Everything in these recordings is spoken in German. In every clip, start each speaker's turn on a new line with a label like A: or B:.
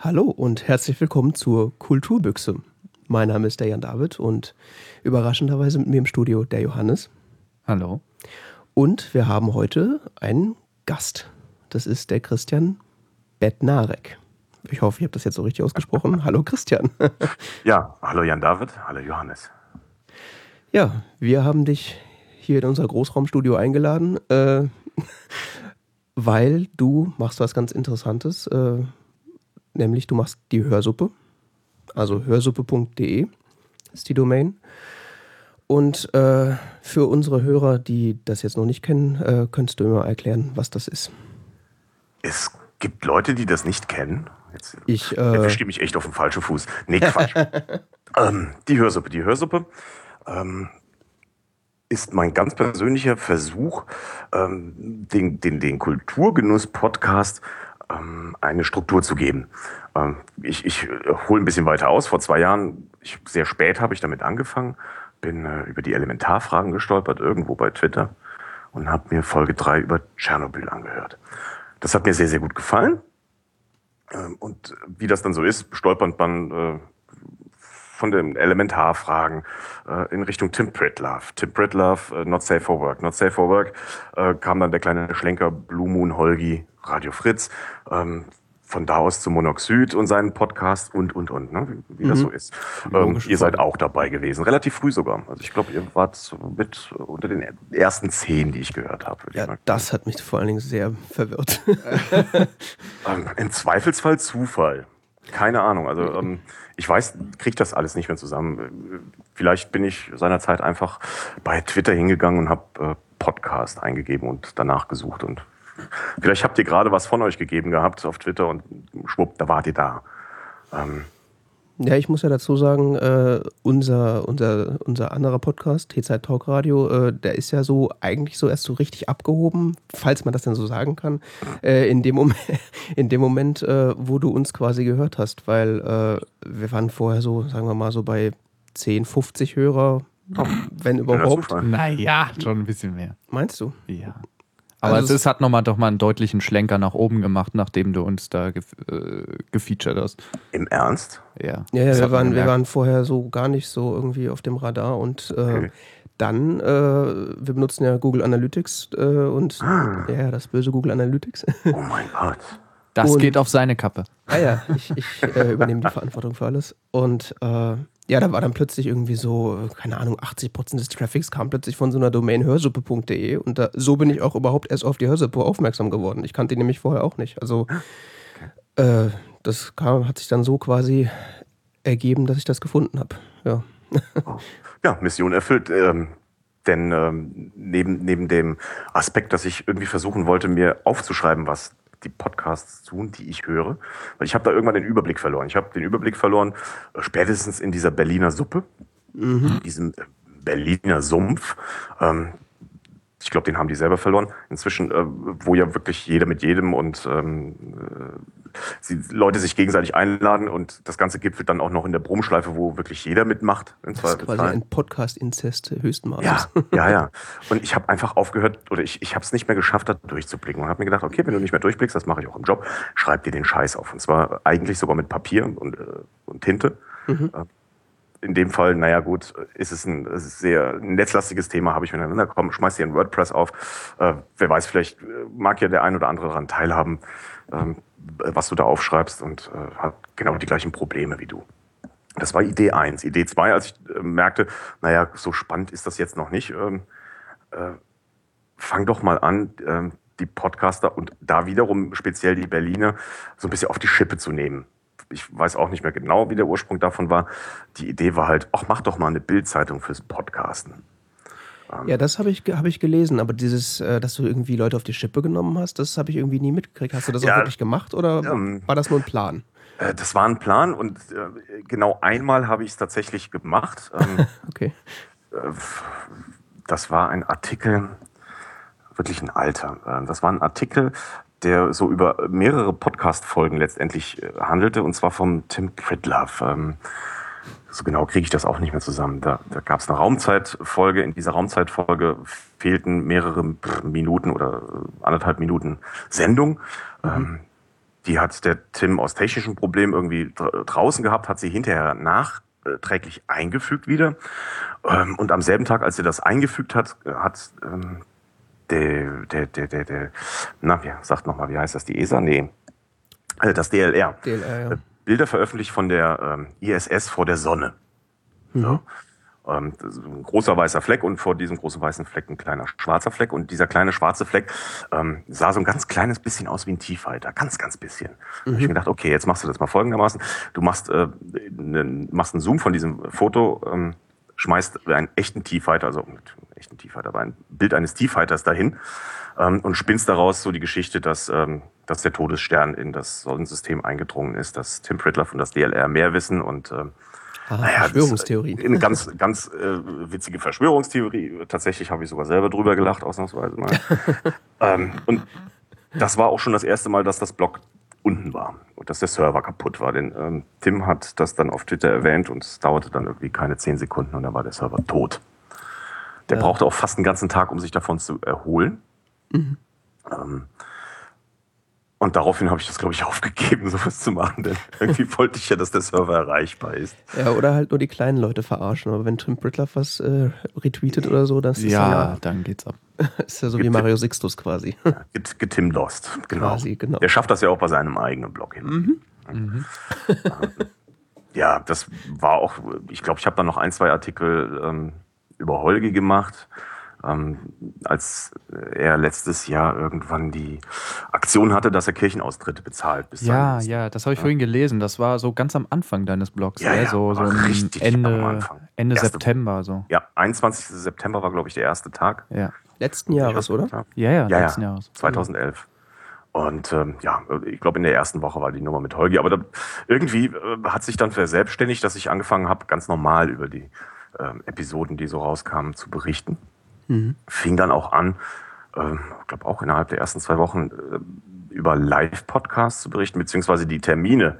A: Hallo und herzlich willkommen zur Kulturbüchse. Mein Name ist der Jan David und überraschenderweise mit mir im Studio der Johannes.
B: Hallo.
A: Und wir haben heute einen Gast. Das ist der Christian Bednarek. Ich hoffe, ich habe das jetzt so richtig ausgesprochen. hallo Christian.
C: ja, hallo Jan David, hallo Johannes.
A: Ja, wir haben dich hier in unser Großraumstudio eingeladen, äh, weil du machst was ganz Interessantes, äh, nämlich du machst die Hörsuppe, also hörsuppe.de ist die Domain. Und äh, für unsere Hörer, die das jetzt noch nicht kennen, äh, könntest du mir erklären, was das ist.
C: Es gibt Leute, die das nicht kennen.
A: Jetzt ich,
C: äh, erwischt mich echt auf den falschen Fuß. Nee, Quatsch. ähm, die Hörsuppe. Die Hörsuppe ähm, ist mein ganz persönlicher Versuch, ähm, den, den, den Kulturgenuss-Podcast ähm, eine Struktur zu geben. Ähm, ich ich äh, hole ein bisschen weiter aus. Vor zwei Jahren, ich, sehr spät habe ich damit angefangen, bin äh, über die Elementarfragen gestolpert, irgendwo bei Twitter und habe mir Folge drei über Tschernobyl angehört. Das hat mir sehr, sehr gut gefallen. Ähm, und wie das dann so ist, stolpert man äh, von den Elementarfragen äh, in Richtung Tim Pritlove. Tim Pritlove, äh, Not Safe for Work. Not Safe for Work äh, kam dann der kleine Schlenker Blue Moon Holgi, Radio Fritz. Ähm, von da aus zu Monoxid und seinen Podcast und, und, und, ne? wie, wie mhm. das so ist. Ähm, ihr seid auch dabei gewesen, relativ früh sogar. Also ich glaube, ihr wart mit unter den ersten zehn, die ich gehört habe.
A: Ja, das hat mich vor allen Dingen sehr verwirrt.
C: ähm, Im Zweifelsfall Zufall. Keine Ahnung. Also ähm, ich weiß, kriege das alles nicht mehr zusammen. Vielleicht bin ich seinerzeit einfach bei Twitter hingegangen und habe äh, Podcast eingegeben und danach gesucht und vielleicht habt ihr gerade was von euch gegeben gehabt auf Twitter und schwupp, da wart ihr da.
A: Ähm, ja, ich muss ja dazu sagen, äh, unser, unser, unser anderer Podcast, T-Zeit Talk Radio, äh, der ist ja so eigentlich so erst so richtig abgehoben, falls man das denn so sagen kann, äh, in dem Moment, in dem Moment äh, wo du uns quasi gehört hast, weil äh, wir waren vorher so, sagen wir mal, so bei 10, 50 Hörer, wenn überhaupt.
B: Naja, schon ein bisschen mehr.
A: Meinst du?
B: Ja. Aber also es hat nochmal doch mal einen deutlichen Schlenker nach oben gemacht, nachdem du uns da ge äh, gefeatured hast.
C: Im Ernst?
A: Ja. Ja, ja wir, waren, wir waren vorher so gar nicht so irgendwie auf dem Radar und äh, okay. dann, äh, wir benutzen ja Google Analytics äh, und ah. ja, das böse Google Analytics.
C: Oh mein Gott.
B: Das und, geht auf seine Kappe.
A: Ah ja, ich, ich äh, übernehme die Verantwortung für alles. Und äh, ja, da war dann plötzlich irgendwie so, keine Ahnung, 80% des Traffics kam plötzlich von so einer Domain hörsuppe.de und da, so bin ich auch überhaupt erst auf die Hörsuppe aufmerksam geworden. Ich kannte die nämlich vorher auch nicht. Also äh, das kam, hat sich dann so quasi ergeben, dass ich das gefunden habe. Ja.
C: ja, Mission erfüllt. Ähm, denn ähm, neben, neben dem Aspekt, dass ich irgendwie versuchen wollte, mir aufzuschreiben, was die Podcasts tun, die ich höre. Weil ich habe da irgendwann den Überblick verloren. Ich habe den Überblick verloren, äh, spätestens in dieser Berliner Suppe, mhm. in diesem äh, Berliner Sumpf. Ähm, ich glaube, den haben die selber verloren. Inzwischen, äh, wo ja wirklich jeder mit jedem und ähm, äh, sie, Leute sich gegenseitig einladen und das Ganze gipfelt dann auch noch in der Brummschleife, wo wirklich jeder mitmacht.
A: das ist quasi ein Podcast-Inzest höchsten.
C: Ja, ja, ja. Und ich habe einfach aufgehört, oder ich, ich habe es nicht mehr geschafft, da durchzublicken und habe mir gedacht, okay, wenn du nicht mehr durchblickst, das mache ich auch im Job, schreib dir den Scheiß auf. Und zwar eigentlich sogar mit Papier und, äh, und Tinte. Mhm. In dem Fall, naja gut, ist es ein, sehr netzlastiges Thema, habe ich miteinander gekommen, schmeiß dir ein WordPress auf. Äh, wer weiß, vielleicht äh, mag ja der ein oder andere daran teilhaben, ähm, was du da aufschreibst und äh, hat genau die gleichen Probleme wie du. Das war Idee eins. Idee zwei, als ich äh, merkte, naja, so spannend ist das jetzt noch nicht, ähm, äh, fang doch mal an, äh, die Podcaster und da wiederum speziell die Berliner so ein bisschen auf die Schippe zu nehmen ich weiß auch nicht mehr genau, wie der Ursprung davon war. Die Idee war halt, ach, mach doch mal eine Bildzeitung fürs Podcasten.
A: Ja, das habe ich, hab ich gelesen, aber dieses, äh, dass du irgendwie Leute auf die Schippe genommen hast, das habe ich irgendwie nie mitgekriegt. Hast du das ja, auch wirklich gemacht oder ähm, war das nur ein Plan?
C: Äh, das war ein Plan und äh, genau einmal habe ich es tatsächlich gemacht.
A: Ähm, okay.
C: Das war ein Artikel, wirklich ein alter. Das war ein Artikel, der so über mehrere Podcast-Folgen letztendlich äh, handelte, und zwar vom Tim Pritlove. Ähm, so genau kriege ich das auch nicht mehr zusammen. Da, da gab es eine Raumzeitfolge. In dieser Raumzeitfolge fehlten mehrere Minuten oder äh, anderthalb Minuten Sendung. Mhm. Ähm, die hat der Tim aus technischen Problemen irgendwie draußen gehabt, hat sie hinterher nachträglich eingefügt wieder. Ähm, und am selben Tag, als sie das eingefügt hat, hat ähm, der, der, der, der, der, na, wie, sagt nochmal, wie heißt das, die ESA? Nee, äh, das DLR. DLR ja. Äh, Bilder veröffentlicht von der ähm, ISS vor der Sonne. Mhm. So. Ähm, ein großer weißer Fleck und vor diesem großen weißen Fleck ein kleiner schwarzer Fleck. Und dieser kleine schwarze Fleck ähm, sah so ein ganz kleines bisschen aus wie ein Tiefhalter. Ganz, ganz bisschen. Mhm. hab ich mir gedacht, okay, jetzt machst du das mal folgendermaßen. Du machst, äh, ne, machst einen Zoom von diesem Foto, ähm, schmeißt einen echten Tiefhalter, also echten Tiefhalter, aber ein Bild eines Tiefhalters dahin ähm, und spinnst daraus so die Geschichte, dass, ähm, dass der Todesstern in das Sonnensystem eingedrungen ist, dass Tim Pritloff und das DLR mehr wissen und ähm,
A: Ah, naja, Verschwörungstheorie.
C: Eine ganz, ganz äh, witzige Verschwörungstheorie. Tatsächlich habe ich sogar selber drüber gelacht, ausnahmsweise mal. ähm, und das war auch schon das erste Mal, dass das Blog unten war und dass der Server kaputt war. Denn ähm, Tim hat das dann auf Twitter erwähnt und es dauerte dann irgendwie keine zehn Sekunden und dann war der Server tot. Der ja. brauchte auch fast einen ganzen Tag, um sich davon zu erholen. Mhm. Ähm, und daraufhin habe ich das, glaube ich, aufgegeben, sowas zu machen, denn irgendwie wollte ich ja, dass der Server erreichbar ist.
A: Ja, oder halt nur die kleinen Leute verarschen. Aber wenn Tim Britloff was äh, retweetet oder so, das
B: ist ja, ja dann geht's ab.
A: ist ja so wie Mario Sixtus quasi.
C: Ja, Getim Lost, genau. Quasi, genau. Der schafft das ja auch bei seinem eigenen Blog hin. Mhm. Mhm. ja, das war auch, ich glaube, ich habe da noch ein, zwei Artikel ähm, über Holgi gemacht ähm, als er letztes Jahr irgendwann die Aktion hatte, dass er Kirchenaustritte bezahlt.
B: Bis ja, ja, das habe ich ja. vorhin gelesen. Das war so ganz am Anfang deines Blogs, ja, ja, so, so Ende, Ende September. So.
C: Ja, 21. September war, glaube ich, der erste Tag.
A: Ja. Letzten Jahres, oder?
B: Ja, ja, ja, letzten Jahres.
C: 2011. Und ähm, ja, ich glaube, in der ersten Woche war die Nummer mit Holgi. Aber da, irgendwie äh, hat sich dann verselbstständigt, dass ich angefangen habe, ganz normal über die äh, Episoden, die so rauskamen, zu berichten. Mhm. Fing dann auch an, äh, ich glaube auch innerhalb der ersten zwei Wochen, äh, über Live-Podcasts zu berichten, beziehungsweise die Termine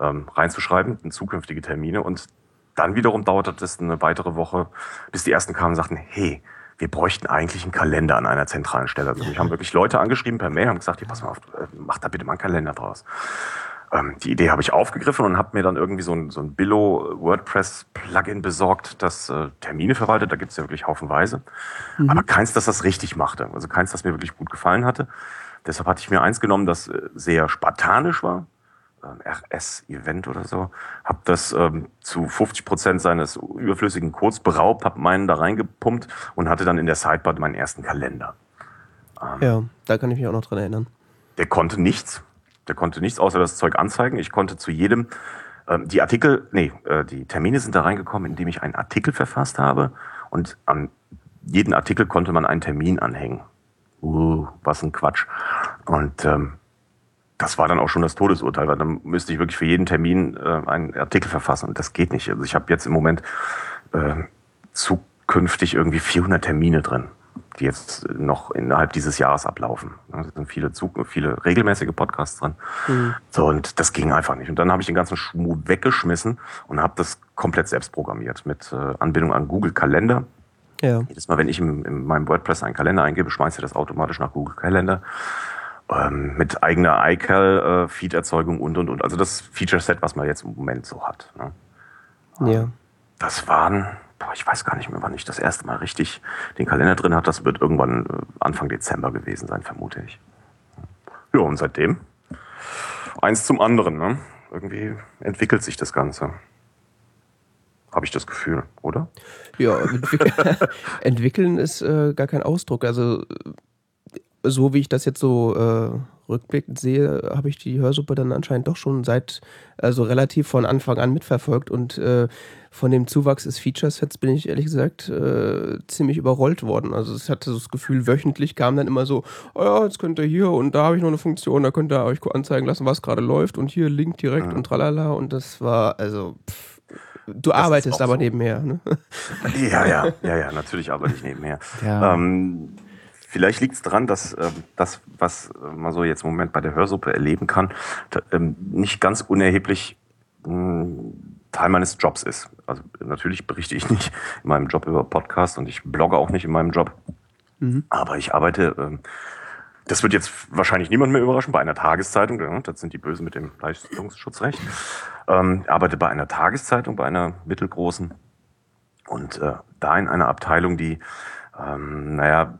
C: ähm, reinzuschreiben, zukünftige Termine. Und dann wiederum dauerte es eine weitere Woche, bis die ersten kamen und sagten, hey, wir bräuchten eigentlich einen Kalender an einer zentralen Stelle. Also mich haben wirklich Leute angeschrieben per Mail, haben gesagt, hey, pass mal auf, äh, mach da bitte mal einen Kalender draus. Ähm, die Idee habe ich aufgegriffen und habe mir dann irgendwie so ein, so ein Billo-WordPress-Plugin besorgt, das äh, Termine verwaltet. Da gibt es ja wirklich haufenweise. Mhm. Aber keins, das das richtig machte. Also keins, das mir wirklich gut gefallen hatte. Deshalb hatte ich mir eins genommen, das äh, sehr spartanisch war. Ähm, RS-Event oder so. Habe das ähm, zu 50 Prozent seines überflüssigen Codes beraubt, habe meinen da reingepumpt und hatte dann in der Sidebar meinen ersten Kalender.
A: Ähm, ja, da kann ich mich auch noch dran erinnern.
C: Der konnte nichts. Der konnte nichts außer das Zeug anzeigen. Ich konnte zu jedem ähm, die Artikel, nee, äh, die Termine sind da reingekommen, indem ich einen Artikel verfasst habe und an jeden Artikel konnte man einen Termin anhängen. Uh, was ein Quatsch. Und ähm, das war dann auch schon das Todesurteil, weil dann müsste ich wirklich für jeden Termin äh, einen Artikel verfassen und das geht nicht. Also ich habe jetzt im Moment äh, zukünftig irgendwie 400 Termine drin die jetzt noch innerhalb dieses Jahres ablaufen. Da sind viele, viele regelmäßige Podcasts drin. Mhm. So, und das ging einfach nicht. Und dann habe ich den ganzen Schmuh weggeschmissen und habe das komplett selbst programmiert mit äh, Anbindung an Google Kalender. Ja. Jedes Mal, wenn ich in, in meinem WordPress einen Kalender eingebe, schmeißt er das automatisch nach Google Kalender. Ähm, mit eigener iCal-Feed-Erzeugung äh, und, und, und. Also das Feature-Set, was man jetzt im Moment so hat.
A: Ne? Ja.
C: Das waren boah, ich weiß gar nicht mehr, wann ich das erste Mal richtig den Kalender drin hatte. Das wird irgendwann äh, Anfang Dezember gewesen sein, vermute ich. Ja, und seitdem eins zum anderen. Ne? Irgendwie entwickelt sich das Ganze. Habe ich das Gefühl, oder?
A: Ja, entwickeln ist äh, gar kein Ausdruck. Also so wie ich das jetzt so äh, rückblickend sehe, habe ich die Hörsuppe dann anscheinend doch schon seit, also relativ von Anfang an mitverfolgt und äh, von dem Zuwachs des Feature-Sets bin ich ehrlich gesagt äh, ziemlich überrollt worden. Also ich hatte so das Gefühl, wöchentlich kam dann immer so, oh ja, jetzt könnt ihr hier und da habe ich noch eine Funktion, da könnt ihr euch anzeigen lassen, was gerade läuft und hier Link direkt mhm. und tralala und das war, also pff, Du das arbeitest aber so. nebenher, ne?
C: Ja, ja, ja, ja, natürlich arbeite ich nebenher. Ja. Ähm, Vielleicht liegt es daran, dass äh, das, was man so jetzt im Moment bei der Hörsuppe erleben kann, ähm, nicht ganz unerheblich mh, hm, Teil meines Jobs ist. Also natürlich berichte ich nicht in meinem Job über Podcast und ich blogge auch nicht in meinem Job. Mhm. Aber ich arbeite ähm, das wird jetzt wahrscheinlich niemand mehr überraschen, bei einer Tageszeitung, das sind die Bösen mit dem Leistungsschutzrecht, ähm, arbeite bei einer Tageszeitung, bei einer mittelgroßen und äh, da in einer Abteilung, die, ähm, naja,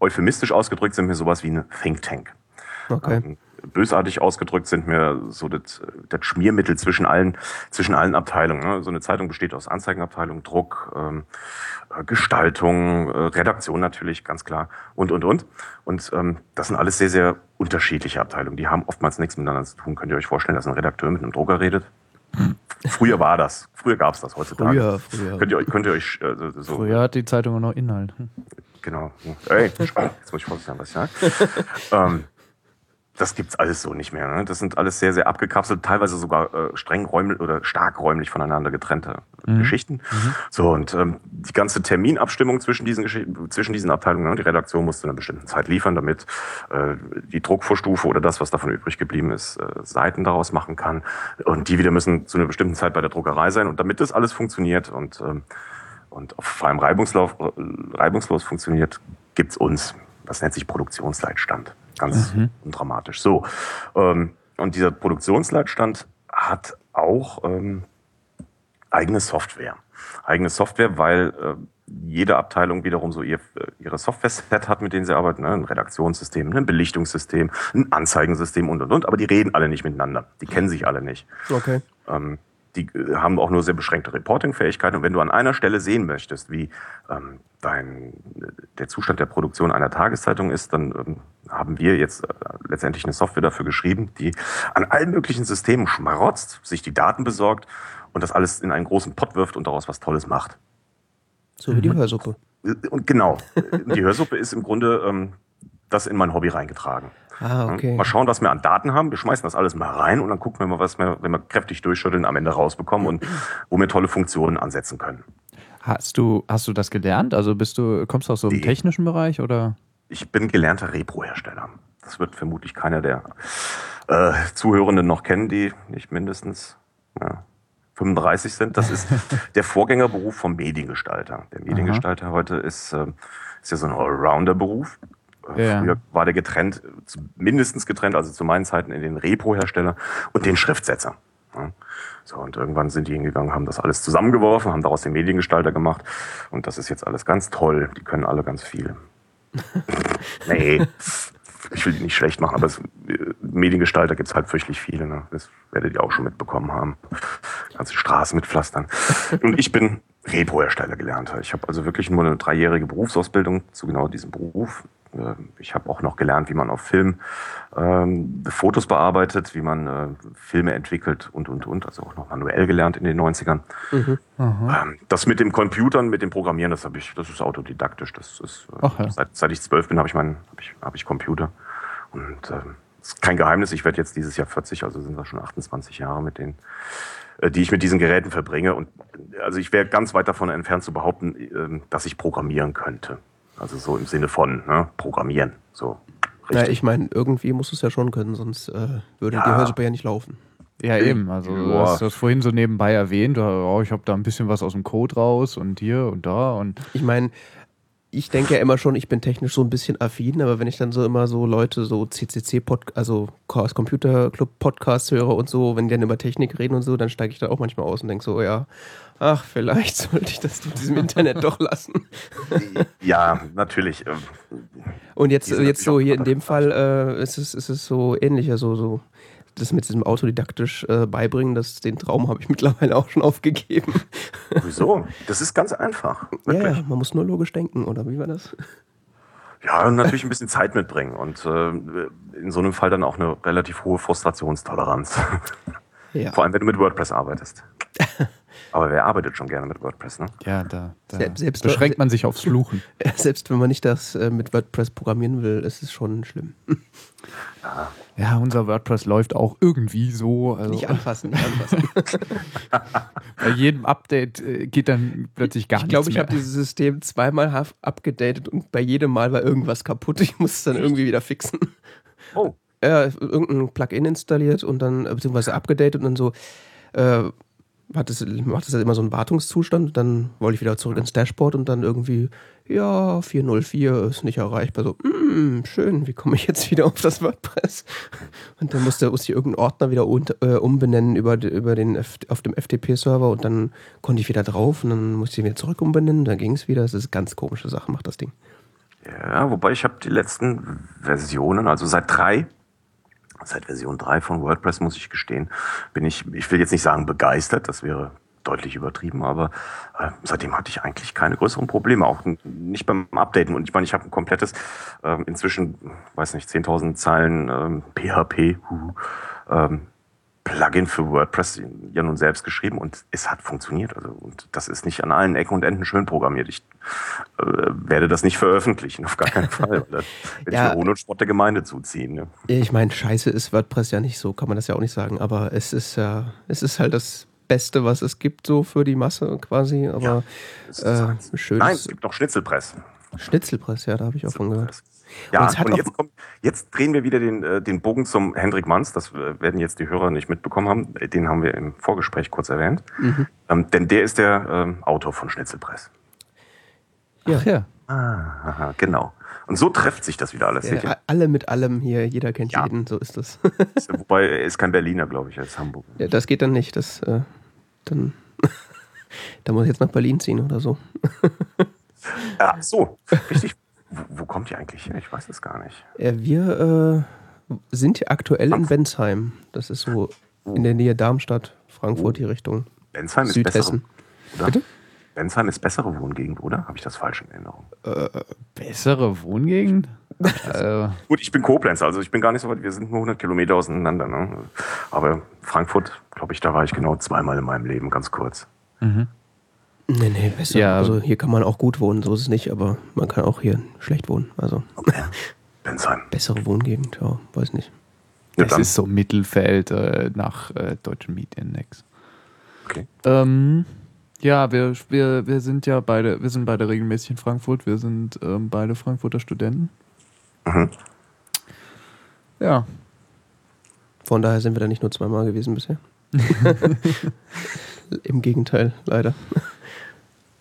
C: euphemistisch ausgedrückt sind wir sowas wie eine Think Tank. Okay. Ähm, bösartig ausgedrückt sind mir so das, das Schmiermittel zwischen allen, zwischen allen Abteilungen. Ne? So eine Zeitung besteht aus Anzeigenabteilung, Druck, ähm, äh, Gestaltung, äh, Redaktion natürlich, ganz klar und, und, und. Und ähm, das sind alles sehr, sehr unterschiedliche Abteilungen. Die haben oftmals nichts miteinander zu tun. Könnt ihr euch vorstellen, dass ein Redakteur mit einem Drucker redet? Früher war das. Früher gab es das heutzutage. Früher, früher. Könnt ihr euch, könnt ihr euch äh,
B: so. Früher hat die Zeitung noch Inhalt.
C: Genau. Ey, jetzt muss ich vorsichtig sein, was ich sage. ähm, das gibt's alles so nicht mehr. Ne? Das sind alles sehr, sehr abgekapselt, teilweise sogar äh, streng räumlich oder stark räumlich voneinander getrennte mhm. Geschichten. Mhm. So, und ähm, die ganze Terminabstimmung zwischen diesen, zwischen diesen Abteilungen, ne? die Redaktion musste in einer bestimmten Zeit liefern, damit äh, die Druckvorstufe oder das, was davon übrig geblieben ist, äh, Seiten daraus machen kann. Und die wieder müssen zu einer bestimmten Zeit bei der Druckerei sein. Und damit das alles funktioniert und, ähm, und vor allem reibungslos, reibungslos funktioniert, gibt's uns. Das nennt sich Produktionsleitstand. Ganz mhm. dramatisch. So. Ähm, und dieser Produktionsleitstand hat auch ähm, eigene Software. Eigene Software, weil äh, jede Abteilung wiederum so ihr, äh, ihre Software-Set hat, mit denen sie arbeiten. Ne? Ein Redaktionssystem, ein Belichtungssystem, ein Anzeigensystem und und und. Aber die reden alle nicht miteinander. Die kennen sich alle nicht.
A: Okay.
C: Ähm, die äh, haben auch nur sehr beschränkte Reporting-Fähigkeiten. Und wenn du an einer Stelle sehen möchtest, wie ähm, dein, der Zustand der Produktion einer Tageszeitung ist, dann ähm, haben wir jetzt äh, letztendlich eine Software dafür geschrieben, die an allen möglichen Systemen schmarotzt, sich die Daten besorgt und das alles in einen großen Pott wirft und daraus was Tolles macht.
A: So wie die Hörsuppe.
C: Äh, und genau. die Hörsuppe ist im Grunde ähm, das in mein Hobby reingetragen.
A: Ah, okay.
C: Mal schauen, was wir an Daten haben. Wir schmeißen das alles mal rein und dann gucken wir mal, was wir, wenn wir kräftig durchschütteln, am Ende rausbekommen und wo wir tolle Funktionen ansetzen können.
B: Hast du, hast du das gelernt? Also bist du, kommst du aus so einem technischen Bereich oder?
C: Ich bin gelernter Repro-Hersteller. Das wird vermutlich keiner der äh, Zuhörenden noch kennen, die nicht mindestens ja, 35 sind. Das ist der Vorgängerberuf vom Mediengestalter. Der Mediengestalter Aha. heute ist, äh, ist ja so ein Allrounder-Beruf. Ja. Früher war der getrennt, mindestens getrennt, also zu meinen Zeiten in den Repro-Hersteller und den Schriftsetzer. Ja. So, und irgendwann sind die hingegangen, haben das alles zusammengeworfen, haben daraus den Mediengestalter gemacht. Und das ist jetzt alles ganz toll. Die können alle ganz viel. nee, ich will die nicht schlecht machen, aber es, Mediengestalter gibt es halt fürchterlich viele. Ne? Das werdet ihr auch schon mitbekommen haben. Ganze Straßen mit Pflastern. Und ich bin Repro-Hersteller gelernt. Ich habe also wirklich nur eine dreijährige Berufsausbildung zu genau diesem Beruf. Äh, ich habe auch noch gelernt, wie man auf Film ähm, Fotos bearbeitet, wie man äh, Filme entwickelt und, und, und. Also auch noch manuell gelernt in den 90ern. Mhm. Ähm, das mit dem Computern, mit dem Programmieren, das habe ich, das ist autodidaktisch. Das ist, äh, Ach, ja. seit, seit ich zwölf bin, habe ich meinen, habe ich, hab ich Computer. Und äh, ist kein Geheimnis, ich werde jetzt dieses Jahr 40, also sind das schon 28 Jahre mit denen äh, die ich mit diesen Geräten verbringe. Und also ich wäre ganz weit davon entfernt zu behaupten, ähm, dass ich programmieren könnte. Also so im Sinne von ne, Programmieren. So.
A: Ja, ich meine, irgendwie muss es ja schon können, sonst äh, würde ja. die Hörsuppe ja nicht laufen.
B: Ja, eben. Also du hast das vorhin so nebenbei erwähnt, oh, ich habe da ein bisschen was aus dem Code raus und hier und da und.
A: Ich meine, ich denke ja immer schon, ich bin technisch so ein bisschen affin, aber wenn ich dann so immer so Leute, so CCC, -Pod also Chaos Computer Club Podcasts höre und so, wenn die dann über Technik reden und so, dann steige ich da auch manchmal aus und denke so, ja, ach, vielleicht sollte ich das mit diesem Internet doch lassen.
C: ja, natürlich. Ähm,
A: und jetzt, jetzt so hier in dem Fall äh, ist, es, ist es so ähnlich, also so das mit diesem autodidaktisch äh, beibringen, das, den Traum habe ich mittlerweile auch schon aufgegeben.
C: Wieso? Das ist ganz einfach.
A: Ja, ja, man muss nur logisch denken, oder wie war das?
C: Ja, und natürlich ein bisschen Zeit mitbringen und äh, in so einem Fall dann auch eine relativ hohe Frustrationstoleranz. Ja. Vor allem, wenn du mit WordPress arbeitest. Aber wer arbeitet schon gerne mit WordPress, ne?
B: Ja, da, da selbst, selbst beschränkt man sich aufs Fluchen.
A: Selbst wenn man nicht das äh, mit WordPress programmieren will, ist es schon schlimm.
B: Ja. ja, unser WordPress läuft auch irgendwie so.
A: Also nicht anfassen, nicht anfassen.
B: Bei jedem Update äh, geht dann plötzlich gar
A: ich
B: glaub,
A: nichts Ich glaube, ich habe dieses System zweimal abgedatet und bei jedem Mal war irgendwas kaputt. Ich muss es dann irgendwie wieder fixen. Oh. Ja, irgendein Plugin installiert und dann, beziehungsweise abgedatet und dann so, äh, hat es, macht es halt immer so einen Wartungszustand. Dann wollte ich wieder zurück ins Dashboard und dann irgendwie, ja, 404 ist nicht erreichbar. So, mm, schön, wie komme ich jetzt wieder auf das WordPress? Und dann musste, musste ich irgendeinen Ordner wieder un, äh, umbenennen über, über den auf dem FTP-Server und dann konnte ich wieder drauf und dann musste ich wieder zurück umbenennen, dann ging es wieder. Das ist eine ganz komische Sache, macht das Ding.
C: Ja, wobei ich habe die letzten Versionen, also seit drei, seit Version 3 von WordPress, muss ich gestehen, bin ich, ich will jetzt nicht sagen begeistert, das wäre deutlich übertrieben, aber äh, seitdem hatte ich eigentlich keine größeren Probleme, auch nicht beim Updaten. Und ich meine, ich habe ein komplettes, äh, inzwischen, weiß nicht, 10.000 Zeilen ähm, PHP ähm, Plugin für WordPress ja nun selbst geschrieben und es hat funktioniert. Also und das ist nicht an allen Ecken und Enden schön programmiert. Ich äh, werde das nicht veröffentlichen, auf gar keinen Fall. Weil werde ja, ich mir ohne Sport der Gemeinde zuziehen. Ne?
A: Ich meine, scheiße ist WordPress ja nicht so, kann man das ja auch nicht sagen. Aber es ist ja, es ist halt das Beste, was es gibt, so für die Masse quasi. Aber
C: ja, äh, schön. Nein, es gibt noch Schnitzelpress.
A: Schnitzelpress, ja, da habe ich auch von gehört.
C: Ja, und, und jetzt, kommt, jetzt, drehen wir wieder den, äh, den Bogen zum Hendrik Manns. Das äh, werden jetzt die Hörer nicht mitbekommen haben. Den haben wir im Vorgespräch kurz erwähnt. Mhm. Ähm, denn der ist der ähm, Autor von Schnitzelpress.
A: Ja. Ach, ja.
C: Ah, aha, genau. Und so trifft sich das wieder alles.
A: Ja, alle mit allem hier, jeder kennt ja. jeden, so ist das.
C: Wobei er ist kein Berliner, glaube ich, er ist Hamburg.
A: Ja, das geht dann nicht. Das, äh, dann, da muss ich jetzt nach Berlin ziehen oder so.
C: Ach so, richtig. Wo, wo kommt ihr eigentlich her? Ich weiß es gar nicht.
A: Ja, wir äh, sind hier aktuell in Bensheim. Das ist so in der Nähe Darmstadt, Frankfurt, die Richtung.
C: Bensheim ist Südhessen. Bessere, Bitte? Bensheim ist bessere Wohngegend, oder? Habe ich das falsch in Erinnerung?
B: Äh, bessere Wohngegend?
C: äh. Gut, ich bin Koblenz, also ich bin gar nicht so weit, wir sind nur 100 Kilometer auseinander. Ne? Aber Frankfurt, glaube ich, da war ich genau zweimal in meinem Leben, ganz kurz.
A: Mhm. Nee, nee, besser. Ja, also hier kann man auch gut wohnen, so ist es nicht, aber man kann auch hier schlecht wohnen. Also
C: okay. Bensheim.
A: Bessere Wohngegend, ja, weiß nicht.
B: Ja, es ist so Mittelfeld äh, nach äh, deutschen Mietindex. Okay. Ähm, ja, wir, wir, wir sind ja beide, wir sind beide regelmäßig in Frankfurt, wir sind ähm, beide Frankfurter Studenten. Mhm. Ja.
A: Von daher sind wir da nicht nur zweimal gewesen bisher. Im Gegenteil, leider.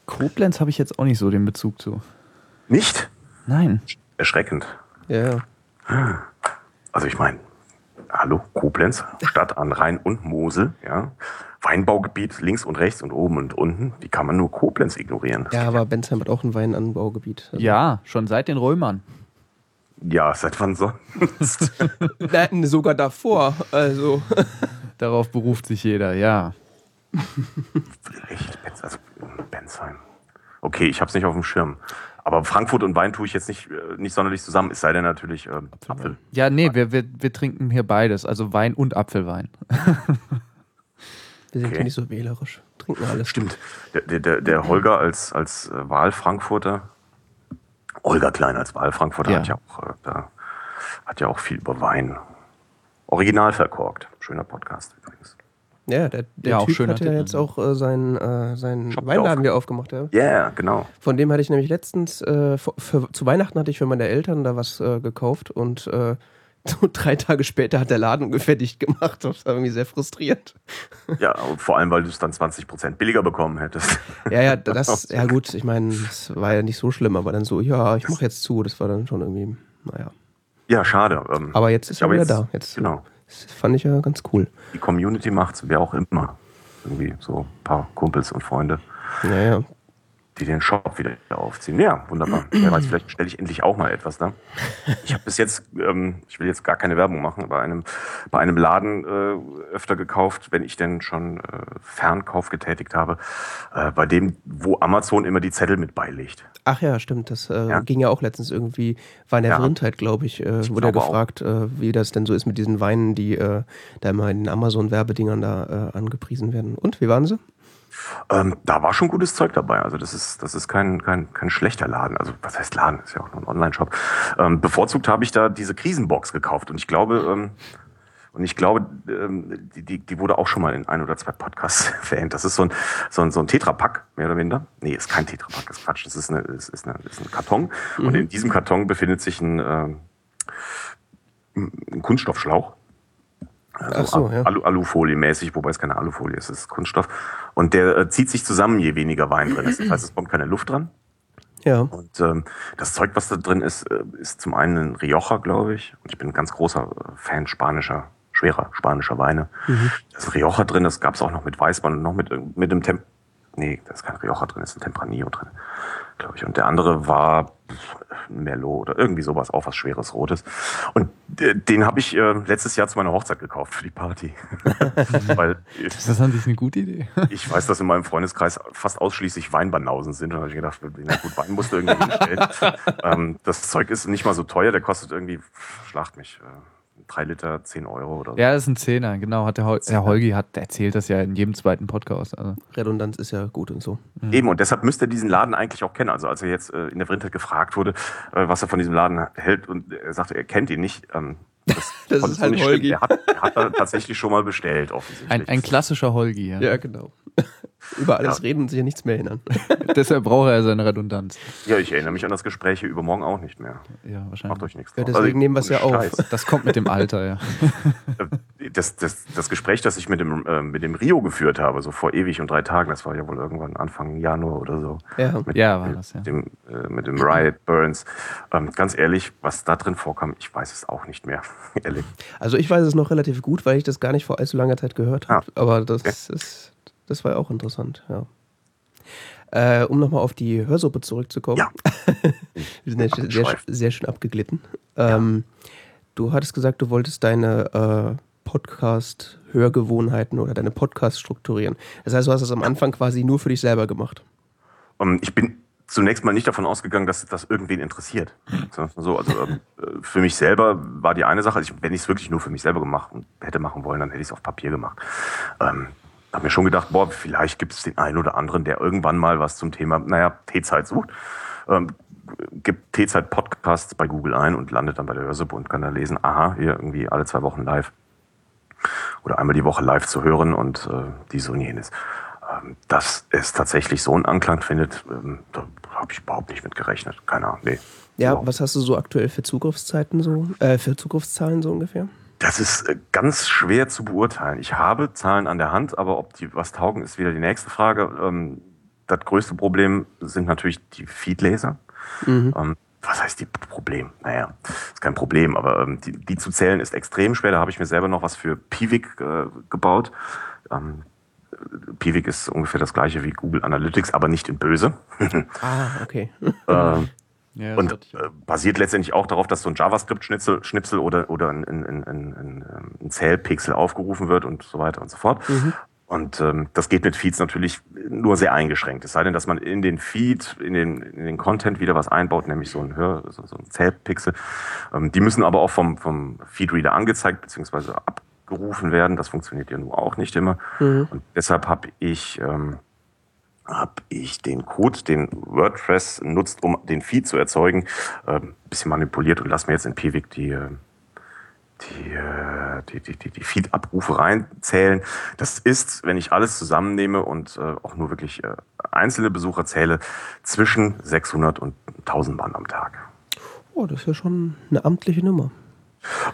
B: Koblenz habe ich jetzt auch nicht so den Bezug zu.
C: Nicht?
B: Nein.
C: Erschreckend.
A: Ja.
C: Also ich meine, hallo, Koblenz, Stadt an Rhein und Mosel, ja. Weinbaugebiet links und rechts und oben und unten. Wie kann man nur Koblenz ignorieren?
A: Ja, aber Bensheim hat auch ein Weinanbaugebiet.
B: Also ja, schon seit den Römern.
C: Ja, seit wann sonst?
A: Nein, sogar davor. Also.
B: Darauf beruft sich jeder, ja.
C: Echt? Also Bensheim. Okay, ich habe es nicht auf dem Schirm. Aber Frankfurt und Wein tue ich jetzt nicht, äh, nicht sonderlich zusammen, es sei denn natürlich äh, Apfel.
B: Ja, nee, wir, wir, wir trinken hier beides, also Wein und Apfelwein.
A: wir sind okay. nicht so wählerisch. Trinken alles.
C: Stimmt. Der, der, der Holger als, als äh, Wahlfrankfurter, Holger Klein als Wahlfrankfurter ja. hat ja auch äh, da, hat ja auch viel über Wein original verkorkt. Schöner Podcast übrigens.
A: Ja, der, der ja, Typ hat ja jetzt auch äh, seinen, äh, seinen Weinladen wieder aufgemacht. Ja,
C: yeah, genau.
A: Von dem hatte ich nämlich letztens, äh, für, für, zu Weihnachten hatte ich für meine Eltern da was äh, gekauft und äh, so drei Tage später hat der Laden ungefähr dicht gemacht. Das war irgendwie sehr frustrierend.
C: Ja, vor allem, weil du es dann 20% billiger bekommen hättest.
A: Ja, ja, das, ja gut, ich meine, das war ja nicht so schlimm, aber dann so, ja, ich mache jetzt zu, das war dann schon irgendwie, naja.
C: Ja, schade.
A: Ähm, aber jetzt ist er wieder jetzt, da. Jetzt,
C: genau.
A: Das fand ich ja ganz cool.
C: Die Community macht's, wer auch immer. Irgendwie so ein paar Kumpels und Freunde.
A: Ja, ja
C: die den Shop wieder aufziehen. Ja, wunderbar. Wer weiß, vielleicht stelle ich endlich auch mal etwas da. Ich habe bis jetzt, ähm, ich will jetzt gar keine Werbung machen, bei einem, bei einem Laden äh, öfter gekauft, wenn ich denn schon äh, Fernkauf getätigt habe, äh, bei dem, wo Amazon immer die Zettel mit beilegt.
A: Ach ja, stimmt. Das äh, ja. ging ja auch letztens irgendwie, war in der ja. Vrindheit, glaube ich, äh, ich wurde gefragt, äh, wie das denn so ist mit diesen Weinen, die da immer in den Amazon-Werbedingern da angepriesen werden. Und, wie waren sie?
C: Ähm, da war schon gutes Zeug dabei. Also das ist, das ist kein, kein, kein schlechter Laden. Also was heißt Laden? ist ja auch nur ein Online-Shop. Ähm, bevorzugt habe ich da diese Krisenbox gekauft und ich glaube, ähm, und ich glaube, ähm, die, die, die wurde auch schon mal in ein oder zwei Podcasts erwähnt. Das ist so ein, so ein, so ein Tetrapack, mehr oder minder. Nee, ist kein Tetrapack, das ist Quatsch. Das ist, eine, das ist, eine, ist ein Karton. Mhm. Und in diesem Karton befindet sich ein, äh, ein Kunststoffschlauch. Also so, ja. Alu Alufolie-mäßig, wobei es keine Alufolie ist, es ist Kunststoff. Und der äh, zieht sich zusammen, je weniger Wein drin ist. Das heißt, es kommt keine Luft dran.
A: Ja.
C: Und ähm, das Zeug, was da drin ist, äh, ist zum einen ein Rioja, glaube ich. Und ich bin ein ganz großer äh, Fan spanischer, schwerer spanischer Weine. Mhm. Da ist Rioja drin, das gab es auch noch mit Weißwein und noch mit, mit dem Temp. Nee, da ist kein Rioja drin, ist ein Tempranillo drin glaube ich. Und der andere war Merlot oder irgendwie sowas, auch was Schweres Rotes. Und den habe ich äh, letztes Jahr zu meiner Hochzeit gekauft für die Party.
B: Weil, das ist eigentlich eine gute Idee.
C: ich weiß, dass in meinem Freundeskreis fast ausschließlich Weinbanausen sind. Und da habe ich gedacht, na gut, Wein musst du irgendwie hinstellen. ähm, das Zeug ist nicht mal so teuer, der kostet irgendwie, schlacht mich. Drei Liter 10 Euro oder so.
B: Ja, das ist ein Zehner, genau. Hat der Hol Herr Holgi hat erzählt das ja in jedem zweiten Podcast. Also.
A: Redundanz ist ja gut und so.
C: Mhm. Eben, und deshalb müsste er diesen Laden eigentlich auch kennen. Also als er jetzt äh, in der Vrindheit gefragt wurde, äh, was er von diesem Laden hält und er sagte, er kennt ihn nicht, ähm,
A: das, das ist halt Holgi.
C: Er hat, er hat da tatsächlich schon mal bestellt, offensichtlich.
B: Ein, ein klassischer Holgi, ja.
A: Ja, genau. Über alles ja. reden und sich ja nichts mehr erinnern.
B: Deshalb braucht er seine Redundanz.
C: Ja, ich erinnere mich an das Gespräch hier übermorgen auch nicht mehr.
B: Ja, wahrscheinlich.
C: Macht euch nichts.
A: Ja, deswegen also, nehmen wir es ja auf.
B: Das kommt mit dem Alter, ja.
C: Das, das, das Gespräch, das ich mit dem, äh, mit dem Rio geführt habe, so vor ewig und drei Tagen, das war ja wohl irgendwann Anfang Januar oder so.
A: Ja,
C: mit,
B: ja war das,
C: ja. Mit dem, äh, mit dem Riot Burns. Ähm, ganz ehrlich, was da drin vorkam, ich weiß es auch nicht mehr. ehrlich.
A: Also ich weiß es noch relativ gut, weil ich das gar nicht vor allzu langer Zeit gehört habe. Ah. Aber das, ist, das war auch interessant, ja. Äh, um nochmal auf die Hörsuppe zurückzukommen. Ja. Wir sind ja sehr, sehr, schön abgeglitten. Ähm, Du hattest gesagt, du wolltest deine äh, Podcast-Hörgewohnheiten oder deine Podcasts strukturieren. Das heißt, du hast das am Anfang quasi nur für dich selber gemacht.
C: Um, ähm, ich bin zunächst mal nicht davon ausgegangen, dass das irgendwen interessiert. So, also ähm, für mich selber war die eine Sache, also ich, wenn ich es wirklich nur für mich selber gemacht hätte machen wollen, dann hätte ich es auf Papier gemacht. Ähm, habe mir schon gedacht, boah, vielleicht gibt es den einen oder anderen, der irgendwann mal was zum Thema, naja, Teezeit sucht. Ähm, gibt T-Zeit-Podcasts bei Google ein und landet dann bei der Hörsuppe und kann da lesen, aha, hier irgendwie alle zwei Wochen live oder einmal die Woche live zu hören und äh, dies und jenes. Ähm, dass es tatsächlich so einen Anklang findet, ähm, da habe ich überhaupt nicht mit gerechnet. Keine Ahnung, nee.
A: Ja, wow. was hast du so aktuell für Zugriffszeiten so, äh, für Zugriffszahlen so ungefähr?
C: Das ist äh, ganz schwer zu beurteilen. Ich habe Zahlen an der Hand, aber ob die was taugen, ist wieder die nächste Frage. Ähm, das größte Problem sind natürlich die Feedleser. Mhm. Ähm, was heißt die Problem? Naja, ist kein Problem, aber ähm, die, die, zu zählen ist extrem schwer. Da habe ich mir selber noch was für Piwik äh, gebaut. Piwik ist ungefähr das gleiche wie Google Analytics, aber nicht in böse.
A: ah, okay.
C: ähm, ja, und äh, basiert letztendlich auch darauf, dass so ein JavaScript-Schnipsel Schnipsel oder, oder ein, ein, ein, ein, ein Zählpixel aufgerufen wird und so weiter und so fort. Mhm. Und ähm, das geht mit Feeds natürlich nur sehr eingeschränkt. Es sei denn, dass man in den Feed, in den, in den Content wieder was einbaut, nämlich so ein, Hör, so, so ein Zählpixel. Ähm, die müssen aber auch vom, vom Feedreader angezeigt bzw. abgerufen werden. Das funktioniert ja nur auch nicht immer. Mhm. Und deshalb habe ich, ähm, hab ich den Code, den WordPress nutzt, um den Feed zu erzeugen, äh, ein bisschen manipuliert und lass mir jetzt in Piwik die äh, die, äh, die, die, die, die Feed-Abrufe reinzählen. Das ist, wenn ich alles zusammennehme und äh, auch nur wirklich äh, einzelne Besucher zähle, zwischen 600 und 1000 Mann am Tag.
A: Oh, das ist ja schon eine amtliche Nummer.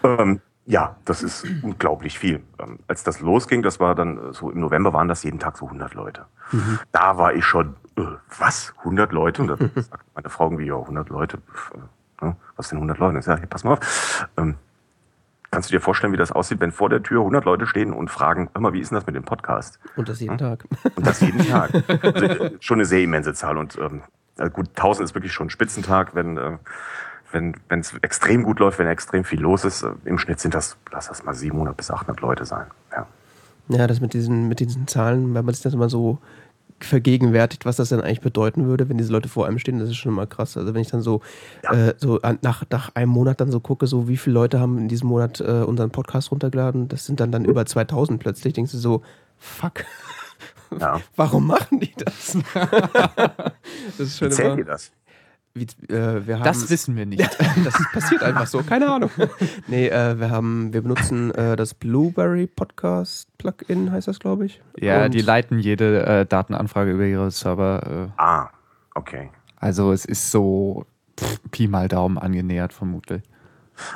C: Ähm, ja, das ist unglaublich viel. Ähm, als das losging, das war dann äh, so im November, waren das jeden Tag so 100 Leute. Mhm. Da war ich schon, äh, was, 100 Leute? Und dann sagt meine Frau irgendwie, ja, 100 Leute, äh, was sind 100 Leute? Ich sage, hey, pass mal auf, ähm, Kannst du dir vorstellen, wie das aussieht, wenn vor der Tür 100 Leute stehen und fragen, hör mal, wie ist denn das mit dem Podcast?
A: Und das jeden hm? Tag.
C: Und das jeden Tag. Also, äh, schon eine sehr immense Zahl. Und ähm, gut, 1000 ist wirklich schon ein Spitzentag, wenn äh, wenn es extrem gut läuft, wenn extrem viel los ist. Äh, Im Schnitt sind das, lass das mal 700 bis 800 Leute sein. Ja.
A: Ja, das mit diesen, mit diesen Zahlen, wenn man sich das immer so vergegenwärtigt, was das denn eigentlich bedeuten würde, wenn diese Leute vor einem stehen, das ist schon immer krass. Also wenn ich dann so, ja. äh, so nach, nach einem Monat dann so gucke, so wie viele Leute haben in diesem Monat äh, unseren Podcast runtergeladen, das sind dann dann über 2000 plötzlich, denkst du so, fuck. Ja. Warum machen die das?
C: das ist schon Erzähl dir das.
A: Wie, äh, wir haben,
B: das wissen wir nicht.
A: das passiert einfach so, keine Ahnung. nee, äh, wir haben, wir benutzen äh, das Blueberry Podcast Plugin, heißt das, glaube ich.
B: Ja, Und die leiten jede äh, Datenanfrage über ihre Server.
C: Äh. ah, okay.
B: Also es ist so pff, Pi mal Daumen angenähert, vermutlich.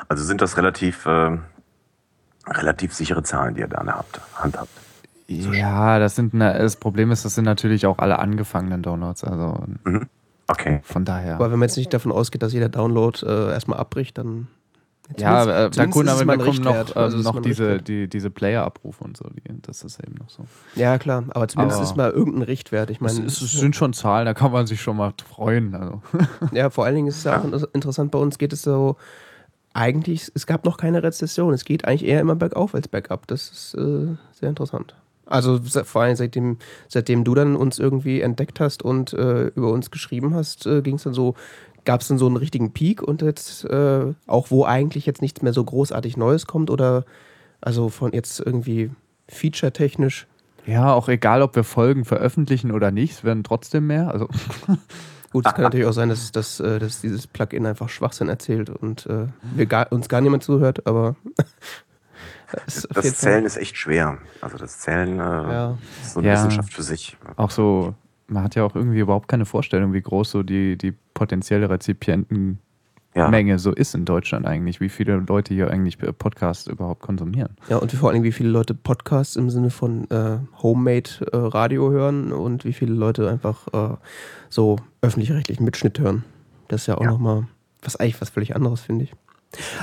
C: Also sind das relativ, äh, relativ sichere Zahlen, die ihr da habt, Hand habt.
B: Ja, das sind das Problem ist, das sind natürlich auch alle angefangenen Downloads. Also
C: mhm.
B: Okay. Von daher.
A: Aber wenn man jetzt nicht davon ausgeht, dass jeder Download äh, erstmal abbricht, dann.
B: Ja, äh, da kommen, aber da kommen noch, also noch diese, die, diese Player-Abrufe und so. Die, das ist eben noch so.
A: Ja, klar, aber zumindest aber ist mal irgendein Richtwert. Ich meine,
B: es, es, sind schon Zahlen, da kann man sich schon mal freuen. Also.
A: Ja, vor allen Dingen ist es ja auch interessant, bei uns geht es so, eigentlich, es gab noch keine Rezession. Es geht eigentlich eher immer bergauf als bergab. Das ist äh, sehr interessant. Also vor allem seitdem, seitdem du dann uns irgendwie entdeckt hast und äh, über uns geschrieben hast, äh, ging es dann so, gab es dann so einen richtigen Peak und jetzt äh, auch wo eigentlich jetzt nichts mehr so großartig Neues kommt oder also von jetzt irgendwie feature-technisch.
B: Ja, auch egal, ob wir Folgen veröffentlichen oder nicht, es werden trotzdem mehr. Also
A: Gut, es kann natürlich auch sein, dass, dass, äh, dass dieses Plugin einfach Schwachsinn erzählt und äh, gar, uns gar niemand zuhört, aber
C: Das, Zählen ist echt schwer. Also das Zählen äh, ja. ist so eine ja. Wissenschaft für sich.
B: Auch so, man hat ja auch irgendwie überhaupt keine Vorstellung, wie groß so die, die potenzielle Rezipientenmenge ja. so ist in Deutschland eigentlich, wie viele Leute hier eigentlich Podcasts überhaupt konsumieren.
A: Ja, und vor allem, wie viele Leute Podcasts im Sinne von äh, Homemade äh, Radio hören und wie viele Leute einfach äh, so öffentlich-rechtlichen Mitschnitt hören. Das ist ja auch ja. nochmal was eigentlich was völlig anderes, finde ich.